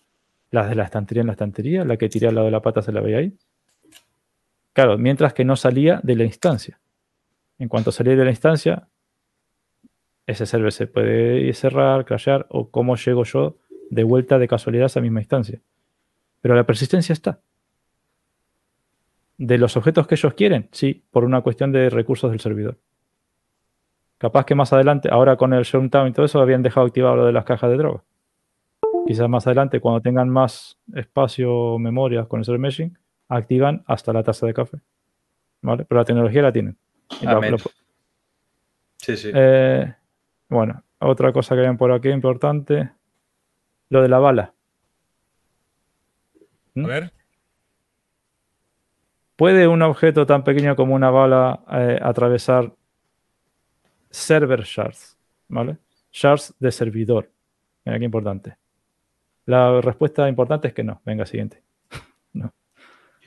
Las de la estantería en la estantería, la que tiré al lado de la pata se la veía ahí. Claro, mientras que no salía de la instancia. En cuanto salí de la instancia, ese server se puede cerrar, crashear, o cómo llego yo de vuelta de casualidad a esa misma instancia. Pero la persistencia está. ¿De los objetos que ellos quieren? Sí, por una cuestión de recursos del servidor. Capaz que más adelante, ahora con el Showdown y todo eso, habían dejado activado lo de las cajas de droga. Quizás más adelante, cuando tengan más espacio o memorias con el server meshing, activan hasta la taza de café. ¿Vale? Pero la tecnología la tienen. Lo- Sí, sí. eh, bueno, otra cosa que ven por aquí importante. Lo de la bala. A ver. ¿Puede un objeto tan pequeño como una bala eh, atravesar server shards? ¿Vale? Shards de servidor. Mira qué importante. La respuesta importante es que no. Venga, siguiente.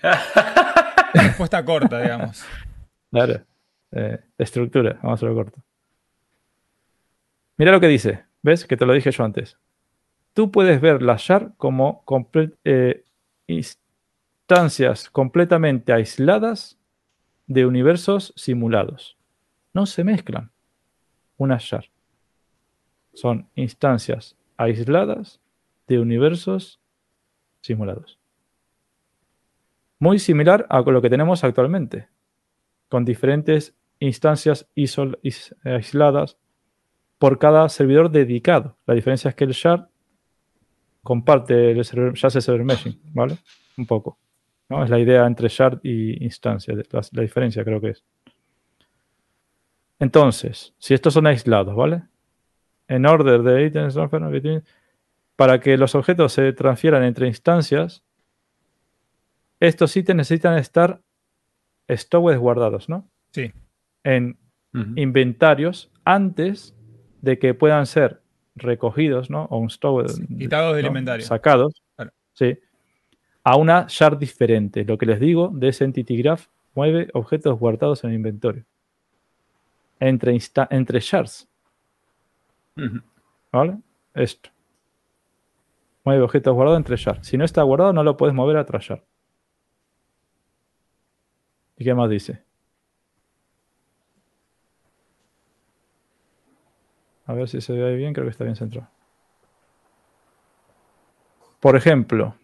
Respuesta corta, digamos. Claro. Eh, estructura. Vamos a hacerlo corto. Mira lo que dice. ¿Ves? Que te lo dije yo antes. Tú puedes ver la shard como eh, instancias completamente aisladas de universos simulados. No se mezclan. Una shard. Son instancias aisladas de universos simulados. Muy similar a lo que tenemos actualmente con diferentes instancias aisladas por cada servidor dedicado. La diferencia es que el shard comparte el server, ya hace server meshing, ¿vale? Un poco. ¿no? Es la idea entre shard y instancia, la, la diferencia creo que es. Entonces, si estos son aislados, ¿vale? En order de items para que los objetos se transfieran entre instancias, estos ítems necesitan estar stowed guardados, ¿no? Sí. En inventarios antes de que puedan ser recogidos, ¿no? O un stowed, Quitados del ¿no? inventario. Sacados, Claro. sí, a una shard diferente. Lo que les digo de ese Entity Graph mueve objetos guardados en el inventario. Entre, insta- entre shards. ¿vale? Esto. Mueve objetos guardados entre shards. Si no está guardado, no lo puedes mover a otra shard. ¿Y qué más dice? A ver si se ve ahí bien, creo que está bien centrado. Por ejemplo,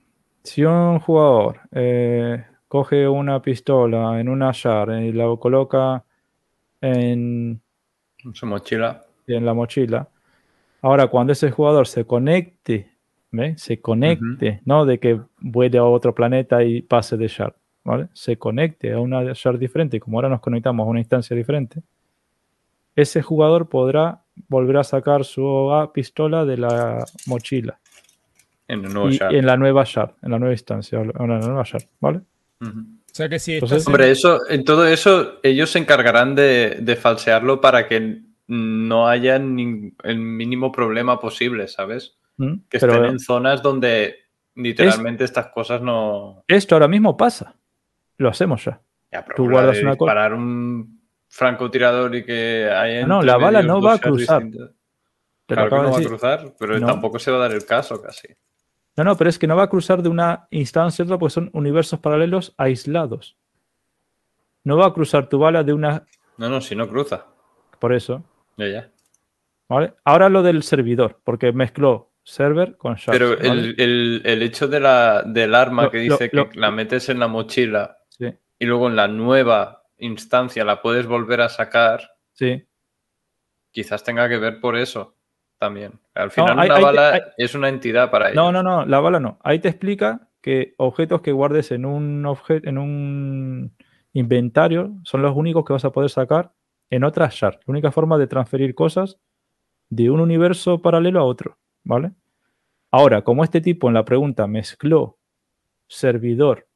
si un jugador eh, coge una pistola en una shard y la coloca en, Su mochila. en la mochila, ahora cuando ese jugador se conecte, ¿ve? Se conecte, no de que vuele a otro planeta y pase de shard, ¿vale? Se conecte a una shard diferente, como ahora nos conectamos a una instancia diferente, ese jugador podrá volver a sacar su pistola de la mochila En el nuevo y, shard. y en la nueva shard, en la nueva instancia, en la nueva shard, ¿vale? O sea que si Entonces- en- Hombre, eso, en todo eso, ellos se encargarán de, de falsearlo para que no haya nin- el mínimo problema posible, ¿sabes? ¿Mm? Que Pero estén en zonas donde literalmente estas cosas no. esto ahora mismo pasa. Lo hacemos ya. Ya, pero Tú guardas una co- disparar un francotirador y que haya. No, entre la bala no va a cruzar. Claro que no de va a cruzar, pero No. tampoco se va a dar el caso casi. No, no, pero es que no va a cruzar de una instancia a otra porque son universos paralelos aislados. No va a cruzar tu bala de una. No, no, si no cruza. Por eso. Ya, ya. ¿vale? Ahora lo del servidor, porque mezcló server con shards. Pero ¿vale? el, el- el hecho de la, del arma Lo- que dice lo- que la metes en la mochila Sí, y luego en la nueva instancia la puedes volver a sacar, sí. quizás tenga que ver por eso también. Al final hay- una hay- bala hay- es una entidad para ellos. No, no, no, la bala no. Ahí te explica que objetos que guardes en un objeto, en un inventario, son los únicos que vas a poder sacar en otra shard. La única forma de transferir cosas de un universo paralelo a otro, ¿vale? Ahora, como este tipo en la pregunta mezcló servidor,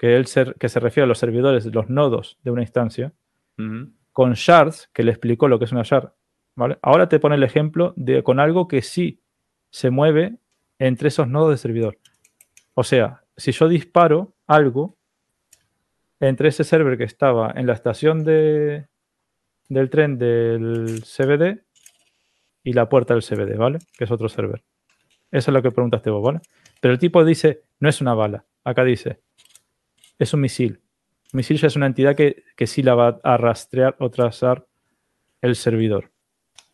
que, él ser- que se refiere a los servidores, los nodos de una instancia, con shards, que le explicó lo que es una shard, ¿vale? Ahora te pone el ejemplo de con algo que sí se mueve entre esos nodos de servidor. O sea, si yo disparo algo entre ese server que estaba en la estación de, del tren del CBD y la puerta del CBD, ¿vale? Que es otro server. Eso es lo que preguntaste vos, ¿vale? Pero el tipo dice, no es una bala. Acá dice, es un misil. Un misil ya es una entidad que, que sí la va a rastrear o trazar el servidor.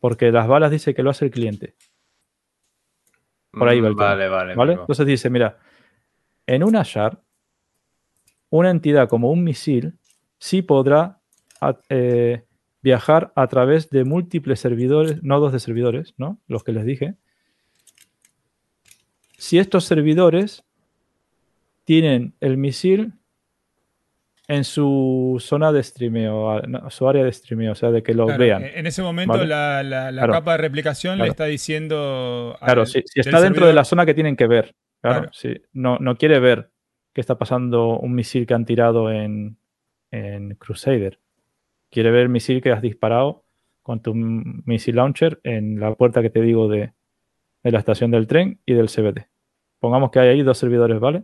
Porque las balas dice que lo hace el cliente. Por ahí va el Mm, tema, Vale, vale. ¿Vale? Entonces dice, mira, en una shard, una entidad como un misil sí podrá eh, viajar a través de múltiples servidores, nodos de servidores, ¿no? Los que les dije. Si estos servidores tienen el misil en su zona de streameo, su área de streameo, o sea, de que lo Claro, vean. En ese momento ¿Vale? la, la- la Claro. capa de replicación le está diciendo. Claro, al- si, está dentro de la zona que tienen que ver. Claro, si no, no quiere ver qué está pasando un misil que han tirado en, en Crusader. Quiere ver el misil que has disparado con tu misil launcher en la puerta que te digo de, de la estación del tren y del CBD. Pongamos que hay ahí dos servidores, ¿vale?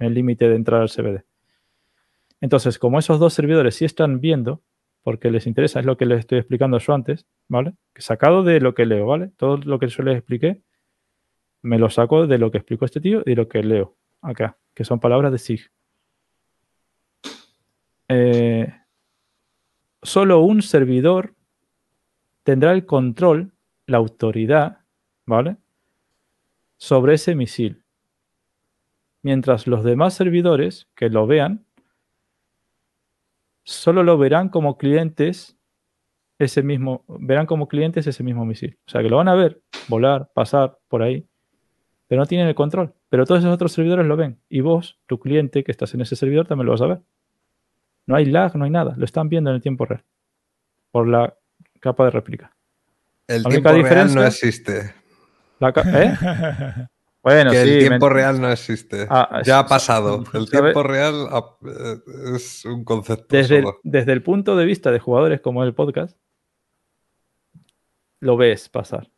En el límite de entrar al CBD. Entonces, como esos dos servidores sí están viendo, porque les interesa, es lo que les estoy explicando yo antes, ¿vale? Que sacado de lo que leo, ¿vale? Todo lo que yo les expliqué, me lo saco de lo que explicó este tío y de lo que leo acá, que son palabras de SIG. Eh, solo un servidor tendrá el control, la autoridad, ¿vale? Sobre ese misil. Mientras los demás servidores que lo vean, solo lo verán como clientes ese mismo, verán como clientes ese mismo misil. O sea que lo van a ver, volar, pasar por ahí, pero no tienen el control. Pero todos esos otros servidores lo ven. Y vos, tu cliente que estás en ese servidor, también lo vas a ver. No hay lag, no hay nada. Lo están viendo en el tiempo real. Por la capa de réplica. El La tiempo única real no diferencia- existe. La ¿eh? Bueno, que sí, el tiempo real no existe. Ah, ya ha sa- pasado. El tiempo real ah, eh, es un concepto desde el, solo. desde el punto de vista de jugadores como el podcast, lo ves pasar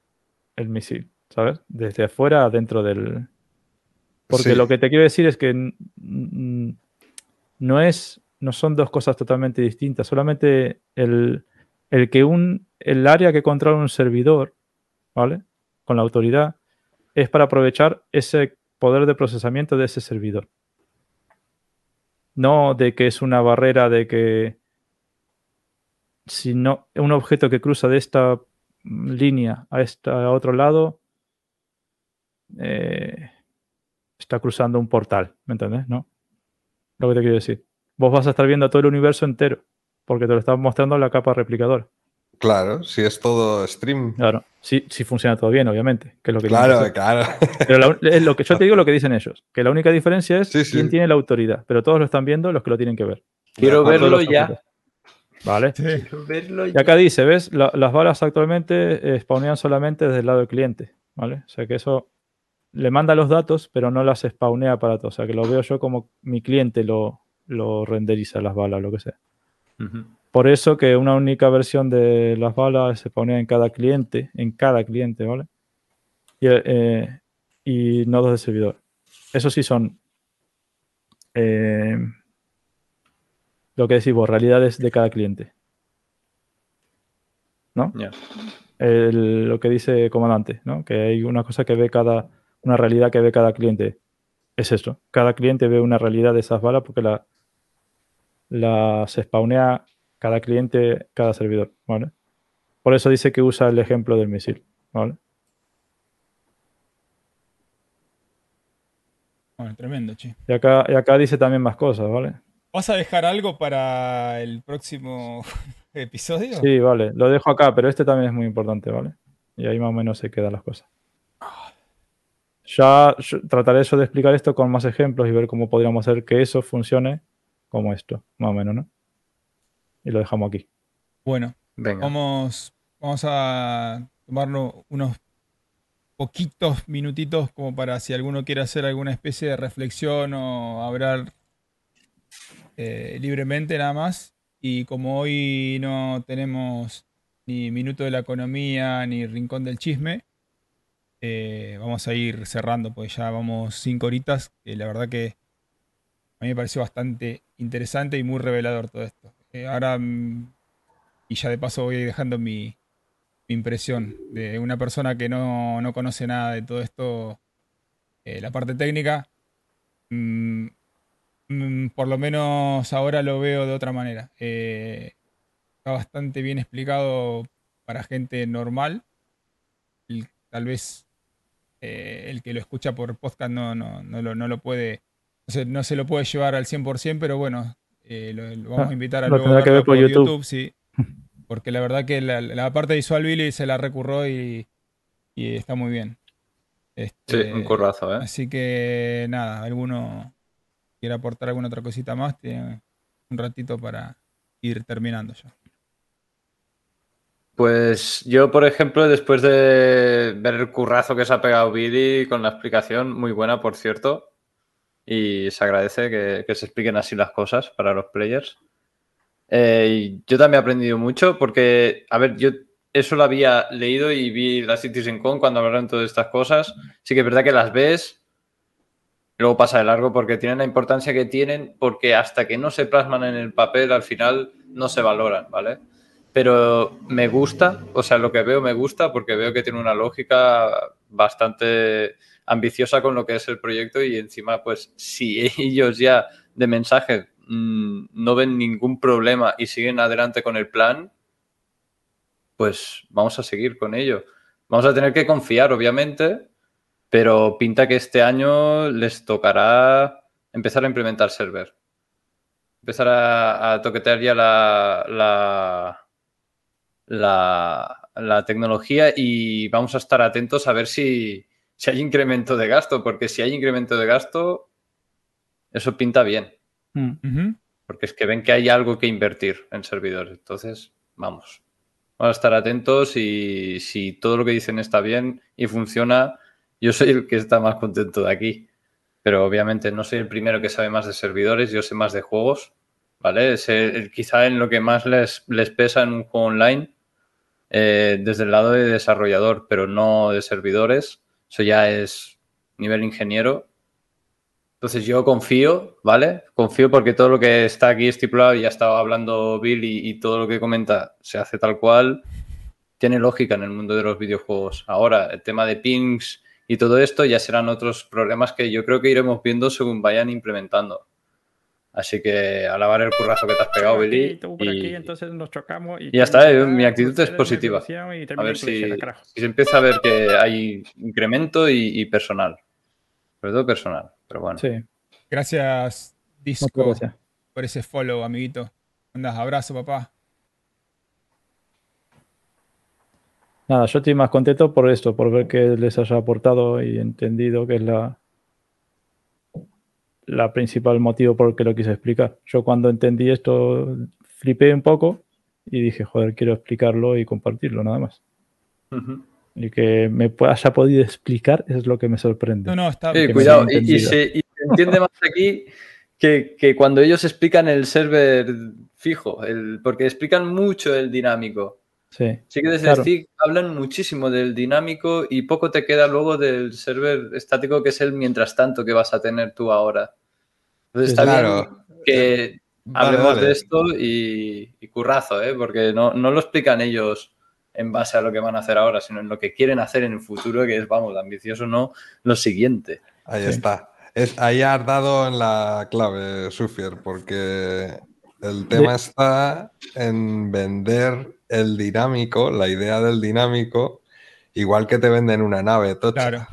el misil, ¿sabes? Desde afuera dentro del... Porque Sí. lo que te quiero decir es que no es, no son dos cosas totalmente distintas. Solamente el, el que un, el área que controla un servidor, ¿vale? Con la autoridad, es para aprovechar ese poder de procesamiento de ese servidor. No de que es una barrera de que si no, un objeto que cruza de esta línea a este a otro lado eh, está cruzando un portal, ¿me entendés? ¿No? Lo que te quiero decir. Vos vas a estar viendo todo el universo entero, porque te lo está mostrando la capa replicadora. Claro, si es todo stream. Claro, si, si funciona todo bien, obviamente. Que es lo que Claro, claro. Pero la- es lo que yo te digo lo que dicen ellos, que la única diferencia es Sí, sí. quién tiene la autoridad, pero todos lo están viendo los que lo tienen que ver. Quiero Todos verlo ya. Vale. Sí. Quiero verlo Y acá dice, ¿ves? La- las balas actualmente eh, spawnean solamente desde el lado del cliente, ¿vale? O sea que eso le manda los datos, pero no las spawnea para todo. O sea que lo veo yo como mi cliente lo, lo renderiza las balas, lo que sea. Por eso que una única versión de las balas se spawnea en cada cliente, en cada cliente, ¿vale? Y, eh, y nodos de servidor. Eso sí son eh, lo que decimos, realidades de cada cliente. ¿No? El- lo que dice comandante, ¿no? Que hay una cosa que ve cada, una realidad que ve cada cliente. Es esto. Cada cliente ve una realidad de esas balas porque la, las spawnea cada cliente, cada servidor, ¿vale? Por eso dice que usa el ejemplo del misil, ¿vale? Bueno, tremendo, che. Y acá, y acá dice también más cosas, ¿vale? ¿Vas a dejar algo para el próximo episodio? Sí, vale. Lo dejo acá, pero este también es muy importante, ¿vale? Y ahí más o menos se quedan las cosas. Ya trataré yo de explicar esto con más ejemplos y ver cómo podríamos hacer que eso funcione como esto, más o menos, ¿no? Y lo dejamos aquí. Bueno, Venga. vamos, vamos a tomarnos unos poquitos minutitos como para si alguno quiere hacer alguna especie de reflexión o hablar eh, libremente nada más. Y como hoy no tenemos ni Minuto de la Economía ni Rincón del Chisme, eh, vamos a ir cerrando, pues ya vamos cinco horitas, que la verdad que a mí me pareció bastante interesante y muy revelador todo esto. Eh, ahora, mm, y ya de paso voy dejando mi, impresión de una persona que no, no conoce nada de todo esto, eh, la parte técnica, mm, mm, por lo menos ahora lo veo de otra manera. Eh, está bastante bien explicado para gente normal. Tal vez el que lo escucha por podcast no, no, no, lo, no lo puede, no se, no se lo puede llevar al 100%, pero bueno, eh, lo, lo vamos a invitar a Lo luego tendrá que verlo ver por YouTube. sí. Porque la verdad que la, la parte visual Billy se la recurró y, y está muy bien. Sí, Este, un currazo, ¿eh? Así que nada, alguno quiere aportar alguna otra cosita más, tiene un ratito para ir terminando ya. Pues yo, por ejemplo, después de ver el currazo que se ha pegado Billy con la explicación, muy buena, por cierto, y se agradece que, que se expliquen así las cosas para los players. Eh, yo también he aprendido mucho porque, a ver, yo eso lo había leído y vi la CitizenCon cuando hablaron todas estas cosas. Sí que es verdad que las ves, luego pasa de largo porque tienen la importancia que tienen, porque hasta que no se plasman en el papel, al final no se valoran, ¿vale? pero me gusta, o sea, lo que veo me gusta porque veo que tiene una lógica bastante ambiciosa con lo que es el proyecto y encima, pues, si ellos ya de mensaje mmm, no ven ningún problema y siguen adelante con el plan, pues vamos a seguir con ello. Vamos a tener que confiar, obviamente, pero pinta que este año les tocará empezar a implementar server. Empezar a, toquetear ya la la, la, tecnología y vamos a estar atentos a ver si, si, hay incremento de gasto, porque si hay incremento de gasto, eso pinta bien. Mm. Porque es que ven que hay algo que invertir en servidores. Entonces, vamos. Vamos a estar atentos y si todo lo que dicen está bien y funciona, yo soy el que está más contento de aquí. Pero obviamente no soy el primero que sabe más de servidores, yo sé más de juegos. ¿Vale? Es el, quizá en lo que más les, les pesa en un juego online eh, desde el lado de desarrollador, pero no de servidores. Eso ya es nivel ingeniero. Entonces yo confío, ¿vale? Confío porque todo lo que está aquí estipulado, ya estaba hablando Bill y, y todo lo que comenta se hace tal cual, tiene lógica en el mundo de los videojuegos. Ahora, el tema de pings y todo esto ya serán otros problemas que yo creo que iremos viendo según vayan implementando. Así que alabar el currazo que te has pegado, Aquí, Billy. tú por y- aquí, entonces nos chocamos y, y ya está, eh, mi actitud es positiva. A ver si, si se empieza a ver que hay incremento y, y personal. Sobre todo personal, pero bueno. Sí, Gracias, Disco, gracias. por ese follow, amiguito. Andas, abrazo, papá. Nada, yo estoy más contento por esto, por ver que les haya aportado y entendido que es la, la principal motivo por el que lo quise explicar. Yo cuando entendí esto flipé un poco y dije, joder, quiero explicarlo y compartirlo, nada más. Y que me haya podido explicar es lo que me sorprende. No, no, está Sí, me cuidado, y, se, y se entiende más aquí que, que cuando ellos explican el server fijo, el, porque explican mucho el dinámico. Sí, Sí que desde Claro. Stick hablan muchísimo del dinámico y poco te queda luego del server estático, que es el mientras tanto que vas a tener tú ahora. Entonces está Claro. bien que Vale, hablemos vale. de esto y, y currazo, ¿eh? porque no, no lo explican ellos en base a lo que van a hacer ahora, sino en lo que quieren hacer en el futuro, que es, vamos, ambicioso no, lo siguiente. Ahí Sí. está. Es, ahí has dado en la clave, Sufier, porque el tema está en vender el dinámico, la idea del dinámico, igual que te venden una nave tocha. Claro.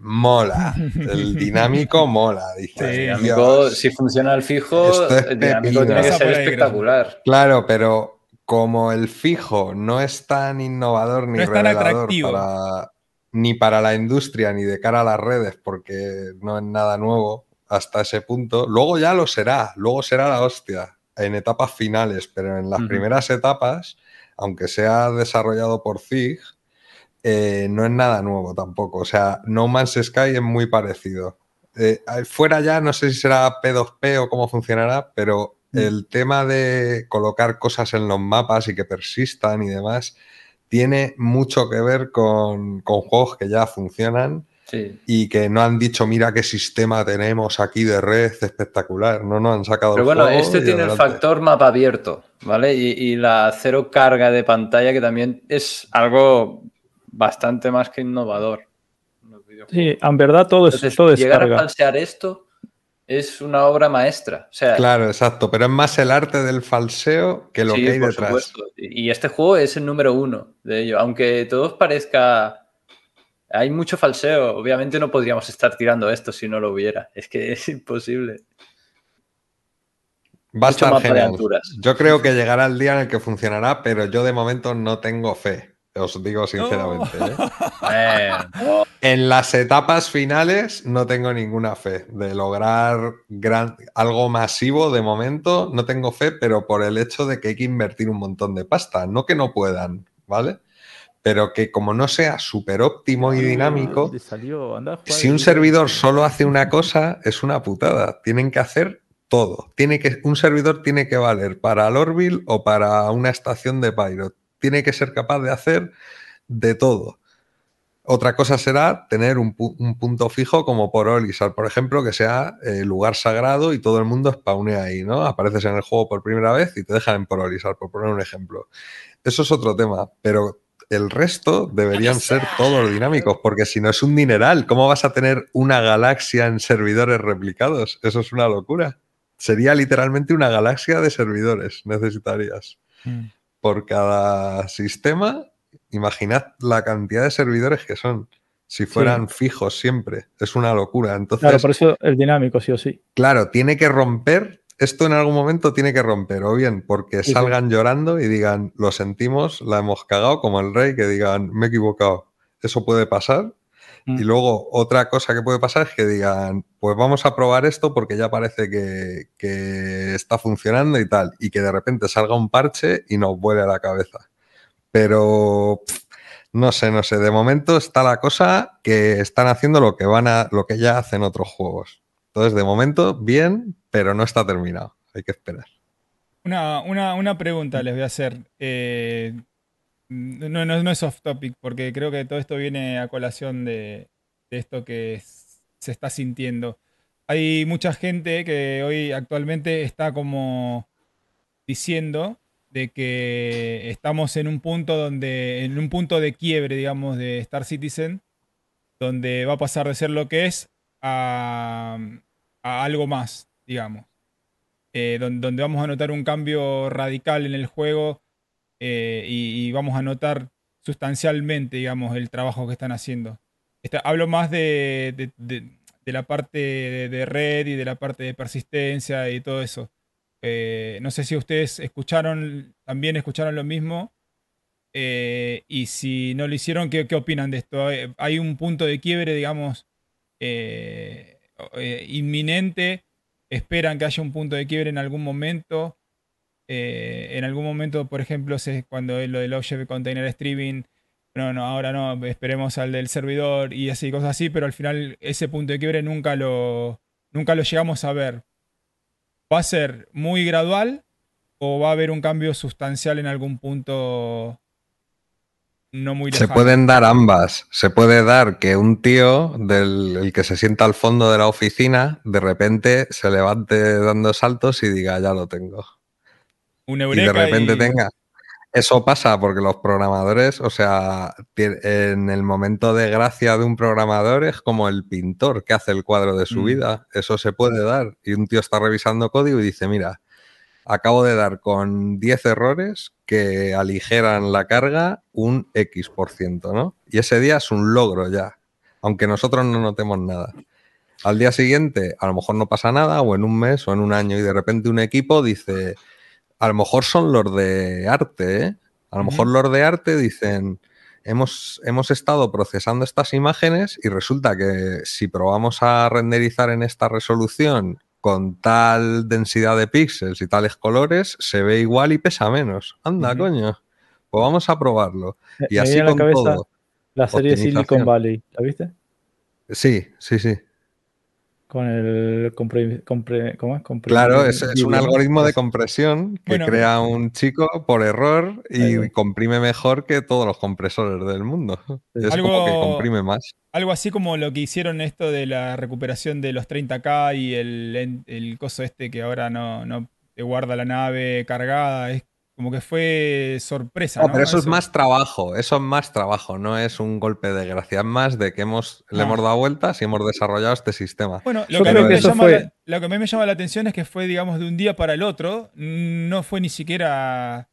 Mola. El dinámico mola. Dices, Sí. Si funciona el fijo, es el dinámico pepino. tiene que ser espectacular. Claro, pero como el fijo no es tan innovador ni No es tan revelador atractivo. para, ni para la industria ni de cara a las redes, porque no es nada nuevo hasta ese punto, luego ya lo será, luego será la hostia en etapas finales, pero en las primeras etapas, aunque sea desarrollado por Zig, eh, no es nada nuevo tampoco. O sea, No Man's Sky es muy parecido. Eh, fuera ya, no sé si será P2P o cómo funcionará, pero Mm. el tema de colocar cosas en los mapas y que persistan y demás tiene mucho que ver con, con juegos que ya funcionan Sí. y que no han dicho, mira qué sistema tenemos aquí de red espectacular. No, no, han sacado Pero el bueno, juego este tiene el factor mapa abierto, ¿vale? Y, y la cero carga de pantalla, que también es algo bastante más que innovador. sí, en verdad todo es, Entonces, todo es llegar a falsear esto es una obra maestra. O sea, Claro, exacto, pero es más el arte del falseo que lo sí, que hay por detrás. supuesto. Y este juego es el número uno de ello. Aunque todo os parezca. Hay mucho falseo. Obviamente no podríamos estar tirando esto si no lo hubiera. Es que es imposible. Va a estar genial. alturas. Yo creo que llegará el día en el que funcionará, pero yo de momento no tengo fe. Os digo sinceramente. ¿eh? En las etapas finales no tengo ninguna fe. De lograr gran- algo masivo de momento no tengo fe, pero por el hecho de que hay que invertir un montón de pasta. No que no puedan, ¿vale? Pero que como no sea súper óptimo y dinámico, salió, anda si un servidor solo hace una cosa, es una putada. Tienen que hacer todo. Tiene que, un servidor tiene que valer para el Orville o para una estación de Pyro. Tiene que ser capaz de hacer de todo. Otra cosa será tener un, pu- un punto fijo como por Olisar, por ejemplo, que sea eh, lugar sagrado y todo el mundo spawne ahí, ¿no? Apareces en el juego por primera vez y te dejan en por Olisar, por poner un ejemplo. Eso es otro tema, pero el resto deberían ser todos dinámicos, porque si no es un dineral, ¿cómo vas a tener una galaxia en servidores replicados? Eso es una locura. Sería literalmente una galaxia de servidores, necesitarías. Mm. Por cada sistema, imaginad la cantidad de servidores que son. Si fueran fijos siempre, es una locura. Entonces, Claro, por eso el dinámico, sí o sí. Claro, tiene que romper, esto en algún momento tiene que romper, o bien porque salgan llorando y digan, lo sentimos, la hemos cagado, como el rey, que digan, me he equivocado. Eso puede pasar. Mm. Y luego otra cosa que puede pasar es que digan, pues vamos a probar esto porque ya parece que, que está funcionando y tal, y que de repente salga un parche y nos vuele a la cabeza. Pero pff, no sé, no sé, de momento está la cosa que están haciendo lo que van a, lo que ya hacen otros juegos. Entonces, de momento, bien, pero no está terminado. Hay que esperar. Una, una, una pregunta les voy a hacer. Eh, no, no- es off topic, porque creo que todo esto viene a colación de, esto que se está sintiendo. hay mucha gente que hoy actualmente está como diciendo de que estamos en un punto donde, en un punto de quiebre, digamos, de Star Citizen, donde va a pasar de ser lo que es a, algo más, digamos. Eh, don- donde, vamos a notar un cambio radical en el juego eh, y, vamos a notar sustancialmente, digamos, el trabajo que están haciendo. Hablo más de, de- la parte de, red y de la parte de persistencia y todo eso. Eh, no sé si ustedes escucharon, también escucharon lo mismo. y si no lo hicieron, ¿qué, opinan de esto? ¿Hay- ¿Hay un punto de quiebre, digamos, eh, eh, inminente? ¿Esperan que haya un punto de quiebre en algún momento? Eh, en algún momento, por ejemplo, se- cuando lo del Object Container Streaming, no, no, ahora no, esperemos al del servidor y así, cosas así, pero al final ese punto de quiebre nunca lo, nunca lo llegamos a ver. ¿Va a ser muy gradual o va a haber un cambio sustancial en algún punto no muy Se pueden dar ambas. Se puede dar que un tío del el que se sienta al fondo de la oficina de repente se levante dando saltos y diga, ya lo tengo. Un Y de repente y- tenga. Eso pasa porque los programadores, o sea, en el momento de gracia de un programador es como el pintor que hace el cuadro de su Mm. vida. Eso se puede dar. Y un tío está revisando código y dice, mira, acabo de dar con 10 errores que aligeran la carga un X por ciento, ¿no? Y ese día es un logro ya, aunque nosotros no notemos nada. Al día siguiente, a lo mejor no pasa nada, o en un mes o en un año, y de repente un equipo dice, a lo mejor son los de arte, ¿eh? A lo mejor los de arte dicen, hemos, hemos estado procesando estas imágenes y resulta que si probamos a renderizar en esta resolución con tal densidad de píxeles y tales colores, se ve igual y pesa menos. Anda, coño. Pues vamos a probarlo. Y me así a la con cabeza todo. la serie. Silicon Valley, ¿la viste? Sí, sí, sí. Con el compre, compre- ¿cómo es? Compre- Claro, es, es un algoritmo de Es- compresión que Bueno. crea un chico por error y comprime mejor que todos los compresores del mundo. Es Algo- como que comprime más. Algo así como lo que hicieron esto de la recuperación de los 30K y el, el coso este que ahora no, no te guarda la nave cargada. Es como que fue sorpresa. No, ¿no? pero eso, es más trabajo, eso es más trabajo, no es un golpe de gracia, es más de que hemos, le Ah. hemos dado vueltas y hemos desarrollado este sistema. Bueno, lo que, a mí me llama fue- la, lo que a mí me llama la atención es que fue, digamos, de un día para el otro. No fue ni siquiera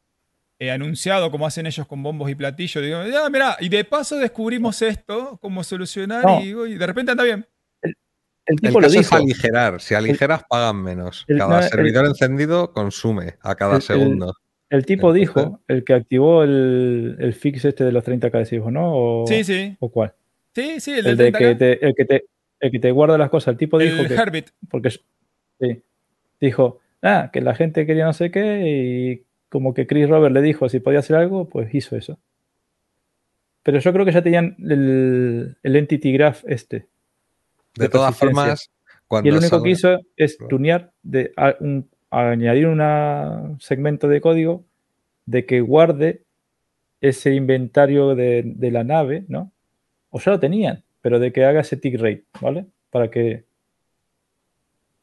eh, anunciado como hacen ellos con bombos y platillos. Digo, ah, mirá, y de paso descubrimos esto, cómo solucionar, No. y, y de repente anda bien. El El tipo lo caso es dijo. aligerar, si aligeras pagan menos. el- Cada el- servidor encendido consume a cada el- el- segundo. El tipo dijo, el que activó el, el fix este de los 30k decimos, ¿no? O, Sí, sí. ¿O cuál? Sí, sí, el, El, de que 30K. te, el, que te, el que te guarda las cosas. El tipo dijo el que. Herbit. Porque sí, dijo, ah, que la gente quería no sé qué y como que Chris Robert le dijo si podía hacer algo, pues hizo eso. Pero yo creo que ya tenían el, el Entity Graph este. De de todas formas, cuando Y el único salga- que hizo es tunear, de, un- añadir un segmento de código de que guarde ese inventario de, de la nave, ¿no? O ya lo tenían, pero de que haga ese tick rate, ¿vale? Para que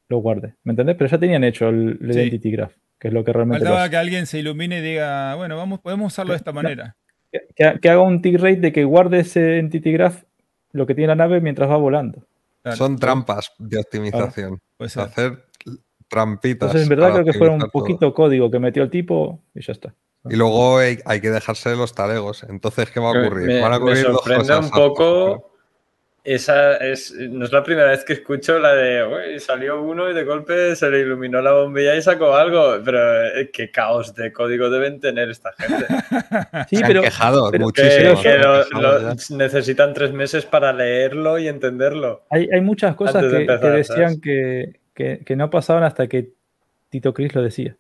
lo guarde, ¿me entendés? Pero ya tenían hecho el, el Sí. Identity Graph, que es lo que realmente Faltaba que alguien se ilumine y diga, bueno, vamos, podemos usarlo de esta manera. Que, que- que haga un tick rate de que guarde ese Entity Graph, lo que tiene la nave mientras va volando. Claro, son trampas de optimización. Hacer trampitas. Entonces, en verdad, creo que fue un todo. poquito código que metió el tipo y ya está. Y luego hay, hay que dejarse los talegos. Entonces, ¿qué va a ocurrir? Me, Van a me ocurrir dos sorprende cosas. un poco. Esa es, no es la primera vez que escucho la de, "Uy, salió uno y de golpe se le iluminó la bombilla y sacó algo. Pero eh, qué caos de código deben tener esta gente. Sí, Se pero, han quejado pero- Que, muchísimo. que lo- lo- necesitan tres meses para leerlo y entenderlo. Hay, hay muchas cosas que, decían ¿sabes? que, que- que no pasaban hasta que Tito Cris lo decía.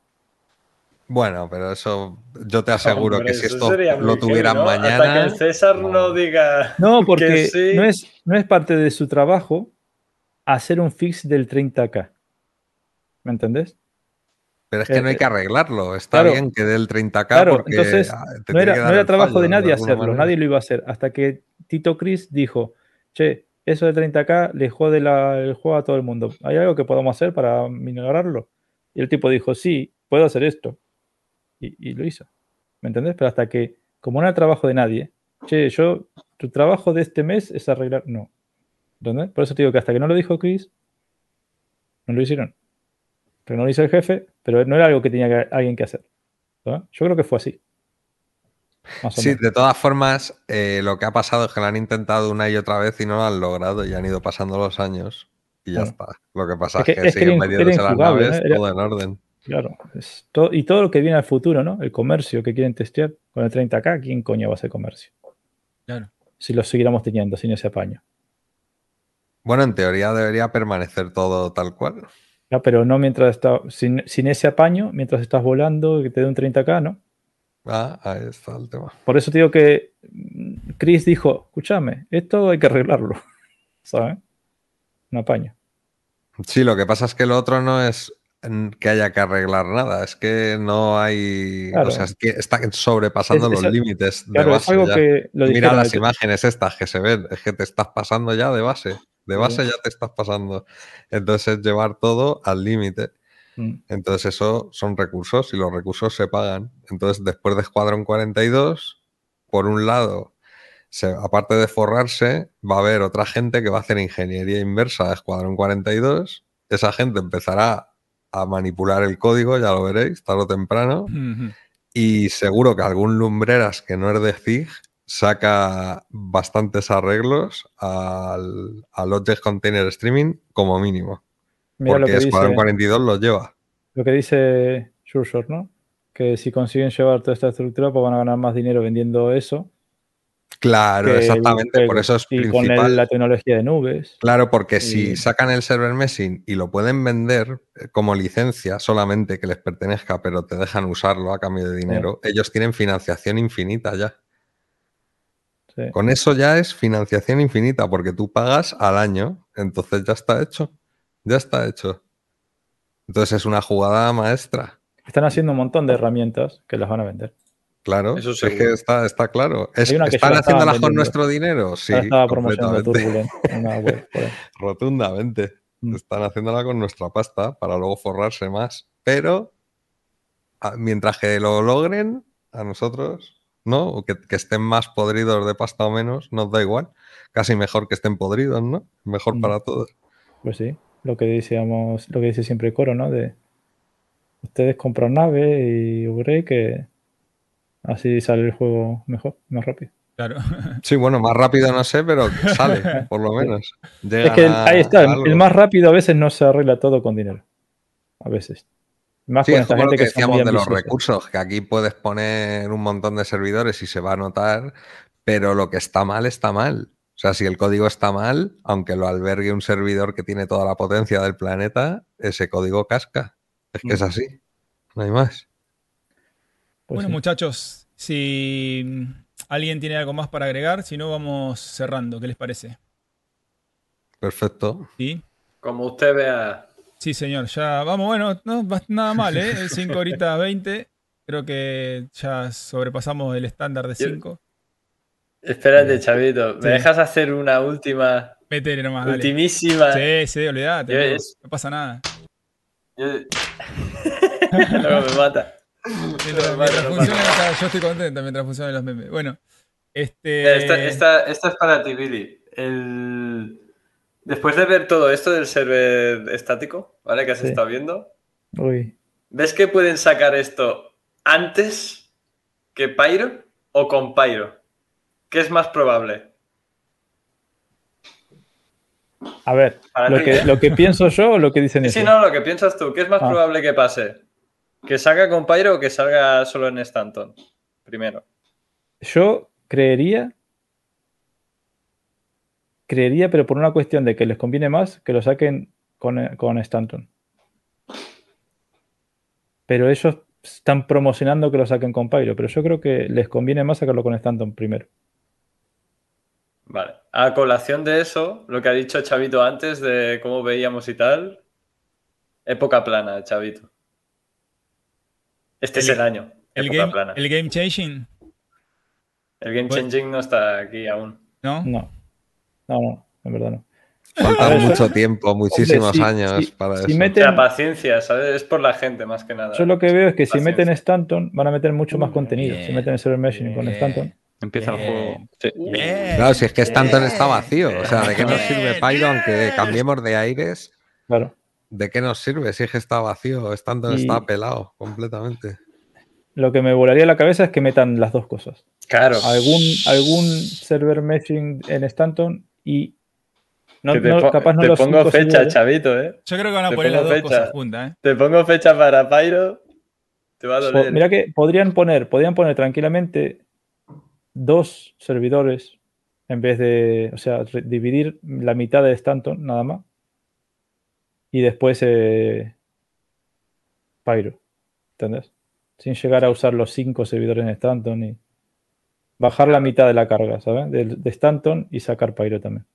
Bueno, pero eso yo te aseguro Hombre, que si esto lo tuvieran ¿no? Hasta que mañana. el César no, no. diga. No, porque Que sí. no, es, no es parte de su trabajo hacer un fix del 30K. ¿Me entendés? Pero es que no hay Eh, que arreglarlo. Está claro. bien que dé el 30K Claro, porque entonces, te No era, no era trabajo fallo de nadie hacerlo, manera. nadie lo iba a hacer. Hasta que Tito Cris dijo, che, eso de 30k le jode la- el juego a todo el mundo. ¿Hay algo que podamos hacer para minorarlo? Y el tipo dijo, sí, puedo hacer esto. Y, lo hizo. ¿Me entendés? Pero hasta que, como no era trabajo de nadie, che, yo, tu trabajo de este mes es arreglar. No. ¿Entendés? Por eso te digo que hasta que no lo dijo Chris, no lo hicieron. Pero no lo hizo el jefe, pero no era algo que tenía alguien que hacer. Yo creo que fue así. Sí, de todas formas, eh, lo que ha pasado es que lo han intentado una y otra vez y no lo han logrado y han ido pasando los años y ya Bueno. está. Lo que pasa Es es que- es que siguen metiéndose las naves, ¿no? Era- todo en orden. Claro. es todo- y todo lo que viene al futuro, ¿no? El comercio que quieren testear con el 30K, ¿quién coño va a hacer comercio? Claro. Si lo siguiéramos teniendo sin ese apaño. Bueno, en teoría debería permanecer todo tal cual. Ya, pero no mientras está, sin, sin ese apaño, mientras estás volando que te dé un 30K, ¿no? Ah, ahí está el tema. Por eso te digo que mm, Chris dijo, escúchame, esto hay que arreglarlo. ¿Sabes? Un apaño. Sí, lo que pasa es que lo otro no es mm, que haya que arreglar nada, es que no hay. Claro. O sea, es que están sobrepasando Es- los es- límites de Claro, es base. algo ya. que lo Mira las imágenes estas que se ven, es que te estás pasando ya de base. De Sí. base ya te estás pasando. Entonces, es llevar todo al límite. Mm, Entonces, eso son recursos y los recursos se pagan. Entonces, después de Escuadrón 42, por un lado, se- aparte de forrarse, va a haber otra gente que va a hacer ingeniería inversa de Escuadrón 42. Esa gente empezará a manipular el código, ya lo veréis, tarde o temprano. Y seguro que algún lumbreras que no es de FIG saca bastantes arreglos al, al Object Container Streaming como mínimo. Mira lo porque que, dice, Escuadrón 42 lo lleva. lo que dice Shurshore, ¿no? Que si consiguen llevar toda esta estructura, pues van a ganar más dinero vendiendo eso. Claro, el exactamente. Por eso es y con principal. el- la tecnología de nubes. Claro, porque Y- si sacan el server meshing y lo pueden vender eh, como licencia solamente que les pertenezca, pero te dejan usarlo a cambio de dinero, ellos tienen financiación infinita ya. sí. Con eso ya es financiación infinita, porque tú pagas al año, entonces ya está hecho. Ya está hecho. Entonces es una jugada maestra. Están haciendo un montón de herramientas que las van a vender. Claro, Eso es que está, está claro. Es- ¿Están haciéndolas con nuestro dinero? Sí, Ahora estaba promocionando completamente. Una web. Rotundamente. Mm. Están haciéndola con nuestra pasta para luego forrarse más. Pero a- mientras que lo logren, a nosotros, ¿no? O que, que estén más podridos de pasta o menos, nos da igual. Casi mejor que estén podridos, ¿no? Mejor Mm. para todos. Pues sí, lo que decíamos, lo que dice siempre Coro, ¿no? De ustedes compran nave y upgrade que así sale el juego mejor, más rápido. Claro. Sí, bueno, más rápido no sé, pero sale, por lo menos. Es que el- ahí está, el, más rápido a veces no se arregla todo con dinero. A veces. Más Sí, con es esta como lo que que decíamos de los recursos, que aquí puedes poner un montón de servidores y se va a notar, pero lo que está mal está mal. O sea, si el código está mal, aunque lo albergue un servidor que tiene toda la potencia del planeta, ese código casca. Es que es Mm. así. No hay más. Pues bueno, sí. muchachos, si alguien tiene algo más para agregar, si no, vamos cerrando. ¿Qué les parece? Perfecto. ¿Sí? Como usted vea. Sí, señor. Ya vamos, bueno, no va nada mal, ¿eh? 5 horitas 20. Creo que ya sobrepasamos el estándar de Yo- 5. Espérate, Chavito. ¿Me Sí. dejas hacer una última, Métele nomás, dale. ultimísima? Sí, sí, olvídate. Yo no, es- no pasa nada. Yo- Luego me mata. Mientras, No, mientras no, no, funcione, no. o sea, yo estoy contento mientras funcionen los memes. Bueno, este. Esta, esta- esta es para ti, Billy. El- Después de ver todo esto del server estático, ¿vale? Que has Sí. estado viendo, Uy, ¿ves que pueden sacar esto antes que Pyro o con Pyro? ¿Qué es más probable? a ver, lo que, lo que pienso yo o lo que dicen Sí, no, lo que piensas tú. ¿Qué es más Ah. probable que pase? ¿Que salga con Pyro o que salga solo en Stanton? Primero. Yo creería, creería, pero por una cuestión de que les conviene más que lo saquen con, con Stanton. Pero ellos están promocionando que lo saquen con Pyro, pero yo creo que les conviene más sacarlo con Stanton primero. Vale. A colación de eso, lo que ha dicho Chavito antes de cómo veíamos y tal, época plana, Chavito. Este es El- año. el, época game, plana. el game changing, El game Pues- changing no está aquí aún. ¿no? No, no, no. en verdad no. Falta mucho tiempo, muchísimos si- años si- para si eso. Meten- sea, paciencia, ¿sabes? Es por la gente más que nada. Yo lo que veo es que si meten Stanton, van a meter mucho más contenido. Si meten el server meshing con Bien. Stanton. Empieza el juego. Sí. Bien. Claro, si es que Stanton está vacío. O sea, ¿de qué nos sirve Pyro aunque cambiemos de aires? Claro. ¿De qué nos sirve si es que está vacío? Stanton Y- está pelado completamente. Lo que me volaría la cabeza es que metan las dos cosas. Claro. Algún, algún server meshing en Stanton y no, no- capaz no te los pongo fecha, servidores. chavito, ¿eh? Yo creo que van a Te poner las dos fecha. cosas juntas, ¿eh? Te pongo fecha para Pyro. Te va a doler. Mira que podrían poner, podrían poner tranquilamente dos servidores en vez de, o sea, dividir la mitad de Stanton nada más y después eh, Pyro, ¿entendés? Sin llegar a usar los cinco servidores en Stanton y bajar la mitad de la carga, ¿sabes? De, de Stanton y sacar Pyro también.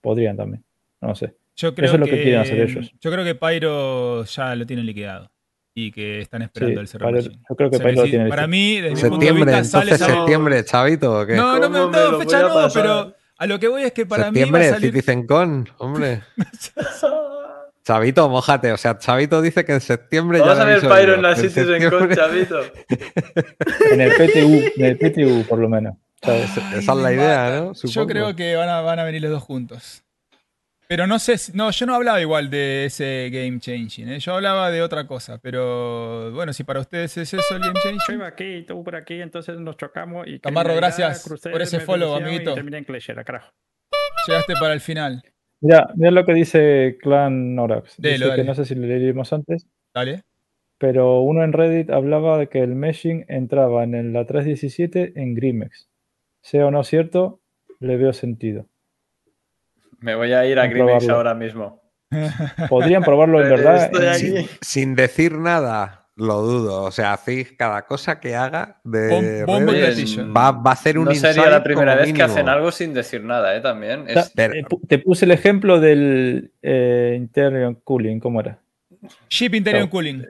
Podrían también, no sé. Yo creo Eso es lo que quieren hacer ellos. Yo creo que Pyro ya lo tienen liquidado. Y que están esperando Sí, el machine. yo creo que lo tiene para mí, desde mi punto de Septiembre, vista, sale septiembre, chavito, ¿o qué? No, no, me, ¿Cómo me no, lo fecha no, pasar? pero a lo que voy es que para mí va septiembre, a salir. Citizen Con, hombre. Chavito, mojate. O sea, Chavito dice que en septiembre Vamos ya a ver Pyro en la Citizen Con, septiembre- chavito. En el PTU, en el PTU por lo menos. ¿sabes? Esa es la idea, ¿no? Yo creo que van a, van a venir los dos juntos. Pero no sé, si- no, yo no hablaba igual de ese game changing, ¿eh? yo hablaba de otra cosa, pero bueno, si para ustedes es eso el game Yo changing. iba aquí, tú por aquí, entonces nos chocamos y... Camarro, gracias crucé, por ese follow, y amiguito. terminé en Cleshera, carajo. Llegaste para el final, Mira, mira lo que dice Clan Norax. Delo, Dice dale. que no sé si lo leímos antes, dale. pero uno en Reddit hablaba de que el meshing entraba en la 317 en Grimex. Sea o no cierto, le veo sentido. Me voy a ir a probarlo. ahora mismo. Podrían probarlo en verdad. Estoy en- aquí. Sin decir nada, lo dudo. O sea, hacéis cada cosa que haga de platillo. va, va a hacer un No sería la primera vez que hacen algo sin decir nada, ¿eh? También. Es- te puse el ejemplo del eh, Interior Cooling, ¿cómo era? Ship Interior. Cooling.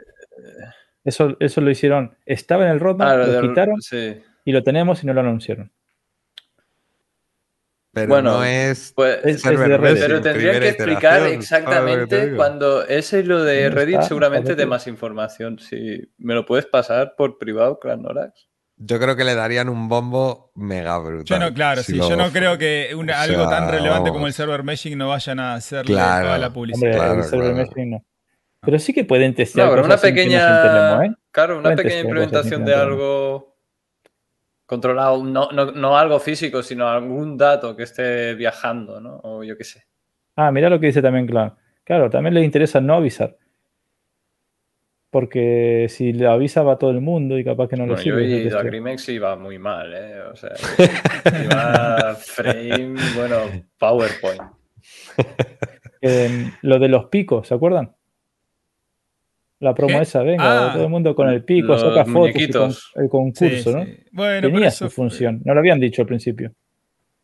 Eso, eso lo hicieron. Estaba en el roadmap, Ah, lo lo del- quitaron Sí. y lo tenemos y no lo anunciaron. Pero Bueno, no es. Pues, Es- server de Reddit. messing, pero tendrían que explicar iteración, ¿sabes lo que te exactamente cuando ese lo de Reddit está, seguramente de más información. Si me lo puedes pasar por privado, Clan Norax. Yo creo que le darían un bombo mega brutal. Yo no, claro, si sí, lo- yo no creo que una- o algo sea, tan relevante como el server meshing no vayan a hacerle Claro. toda la Hombre, publicidad. Claro, el server claro. meshing no. Pero sí que pueden testear No, pero una pequeña. ¿eh? Claro, una Pueden pequeña implementación de algo controlado. No, no, no algo físico, sino algún dato que esté viajando, ¿no? O yo qué sé. Ah, mira lo que dice también Clan. Claro, también les interesa no avisar. Porque si le avisa va a todo el mundo y capaz que no Bueno, le yo sirve. he ese ido a. Grimex y iba muy mal, ¿eh? O sea, iba frame, bueno, PowerPoint. Eh, lo de los picos, ¿se acuerdan? La promo ¿Qué? esa, venga, Ah, todo el mundo con el pico, saca fotos y con, muñequitos. el concurso, Sí, ¿no? sí. Bueno, pero Tenía su función, no lo habían dicho al principio.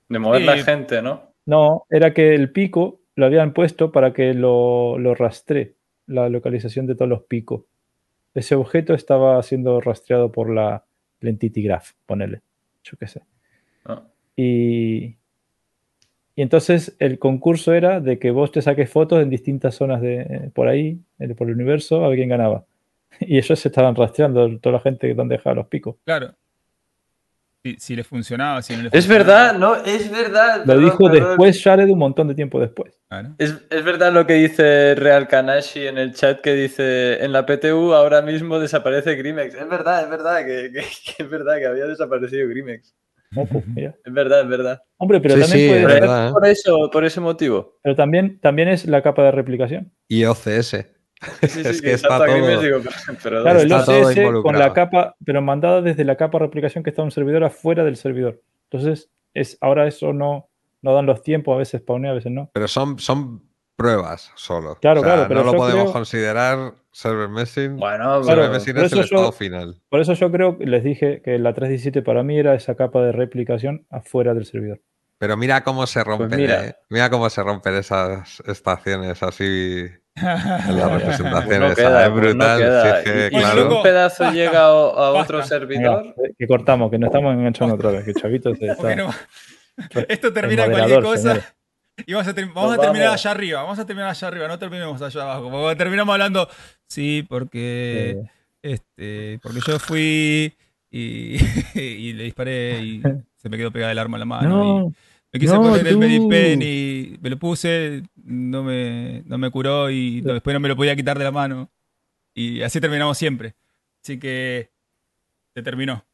De mover la gente, ¿no? No, era que el pico lo habían puesto para que lo, lo rastree, la localización de todos los picos. Ese objeto estaba siendo rastreado por la el Entity Graph, ponele, yo qué sé. No. Y, y entonces el concurso era de que vos te saques fotos en distintas zonas de por ahí, eh, por el universo, a ver quién ganaba. Y ellos se estaban rastreando toda la gente donde dejaba los picos. Claro. Si, si le funcionaba, si no le Es funcionaba. verdad, no, es verdad. Lo perdón, dijo perdón. después Jared un montón de tiempo después. Claro. Es, es verdad lo que dice Real Kanashi en el chat que dice en la PTU ahora mismo desaparece Grimex. Es verdad, es verdad que, que- que es verdad que había desaparecido Grimex. Oh, pues, mira. Es verdad, es verdad. Hombre, pero Sí, también sí, puede es verdad, ¿eh? Por eso, por ese motivo. Pero también, también es la capa de replicación. Y OCS. Sí, sí, Es que está todo- digo, pero, pero Claro, el todo OCS con la capa, pero mandada desde la capa de replicación que está en un servidor afuera del servidor. Entonces, es, ahora eso no, no dan los tiempos, a veces spawnea, a veces no. Pero son, son pruebas solo. Claro, O sea, claro, pero no lo podemos creo- considerar server messing. Bueno, server Claro, es el eso yo- estado final. Por eso yo creo que les dije que la 317 para mí era esa capa de replicación afuera del servidor. Pero mira cómo se rompen, mira. ¿eh? Mira cómo se rompen esas estaciones así en las representaciones. Pues no queda, es pues no brutal. queda. si es que, claro, un pedazo basta. llega a, a Basta. otro Venga, servidor, eh, que cortamos, que nos estamos enganchando otra vez, que Chavito se ¿Por qué está... no? Esto termina cualquier cosa. señores. Y vamos a, ter- vamos a terminar vamos. allá arriba, vamos a terminar allá arriba, no terminemos allá abajo. Porque terminamos hablando, sí, porque, este, porque yo fui y, y le disparé y se me quedó pegada el arma en la mano. y me quise no, poner el. Medipen y me lo puse, no me, no me curó y después no me lo podía quitar de la mano. Y así terminamos siempre. Así que se terminó.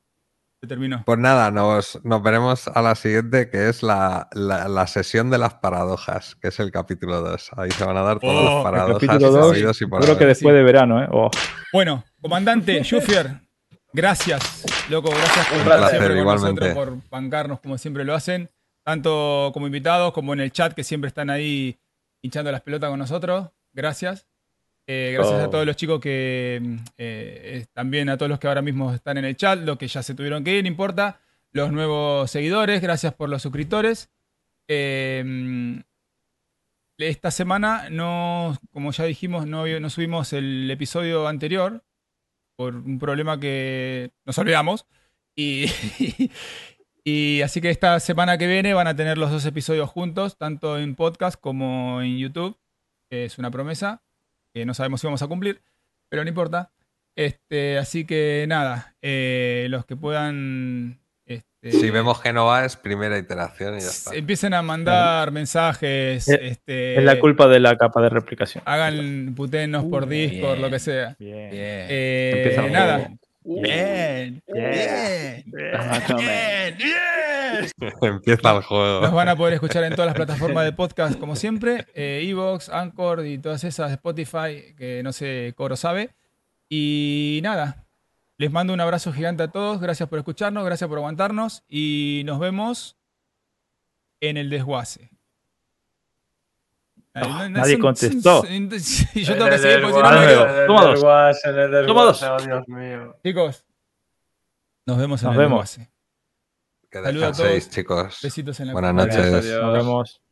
Terminó. Pues nada, nos, nos veremos a la siguiente, que es la, la- la sesión de las paradojas, que es el capítulo 2. Ahí se van a dar todas Oh, las paradojas capítulo 2, habidos y por creo que después Sí. de verano, ¿eh? Oh. Bueno, comandante Schufier, gracias, loco, gracias por placer, siempre igualmente. nosotros, por bancarnos como siempre lo hacen, tanto como invitados como en el chat que siempre están ahí hinchando las pelotas con nosotros. Gracias. Eh, gracias a Oh. todos los chicos que mm, eh, también a todos los que ahora mismo están en el chat, los que ya se tuvieron que ir, no importa. Los nuevos seguidores, gracias por los suscriptores. Eh, mm, esta semana no, como ya dijimos, no, no subimos el episodio anterior por un problema que nos olvidamos. Y, y así que esta semana que viene van a tener los dos episodios juntos, tanto en podcast como en YouTube. que Es una promesa que no sabemos si vamos a cumplir, pero no importa. Este, así que nada, eh, los que puedan... este, Si vemos que no va, es primera iteración y ya está. Empiecen a mandar mensajes. Es- este, Es la culpa de la capa de replicación. Hagan putenos por Discord, bien. lo que sea. Bien. Eh, nada. Bien, Bien. bien, bien. Empieza el juego. Nos van a poder escuchar en todas las plataformas de podcast, como siempre. Eh, Evox, Anchor y todas esas, Spotify, que no sé, Coro sabe. Y nada, les mando un abrazo gigante a todos. Gracias por escucharnos, gracias por aguantarnos. Y nos vemos en el desguace. No- no- nadie son- contestó. son- yo tengo que seguir porque si Ah, Toma dos. Toma dos. Dios mío. Chicos, nos vemos en Nos el vemos. Saludos a descanséis, todos. chicos. Besitos en la Buenas noches. Nos vemos.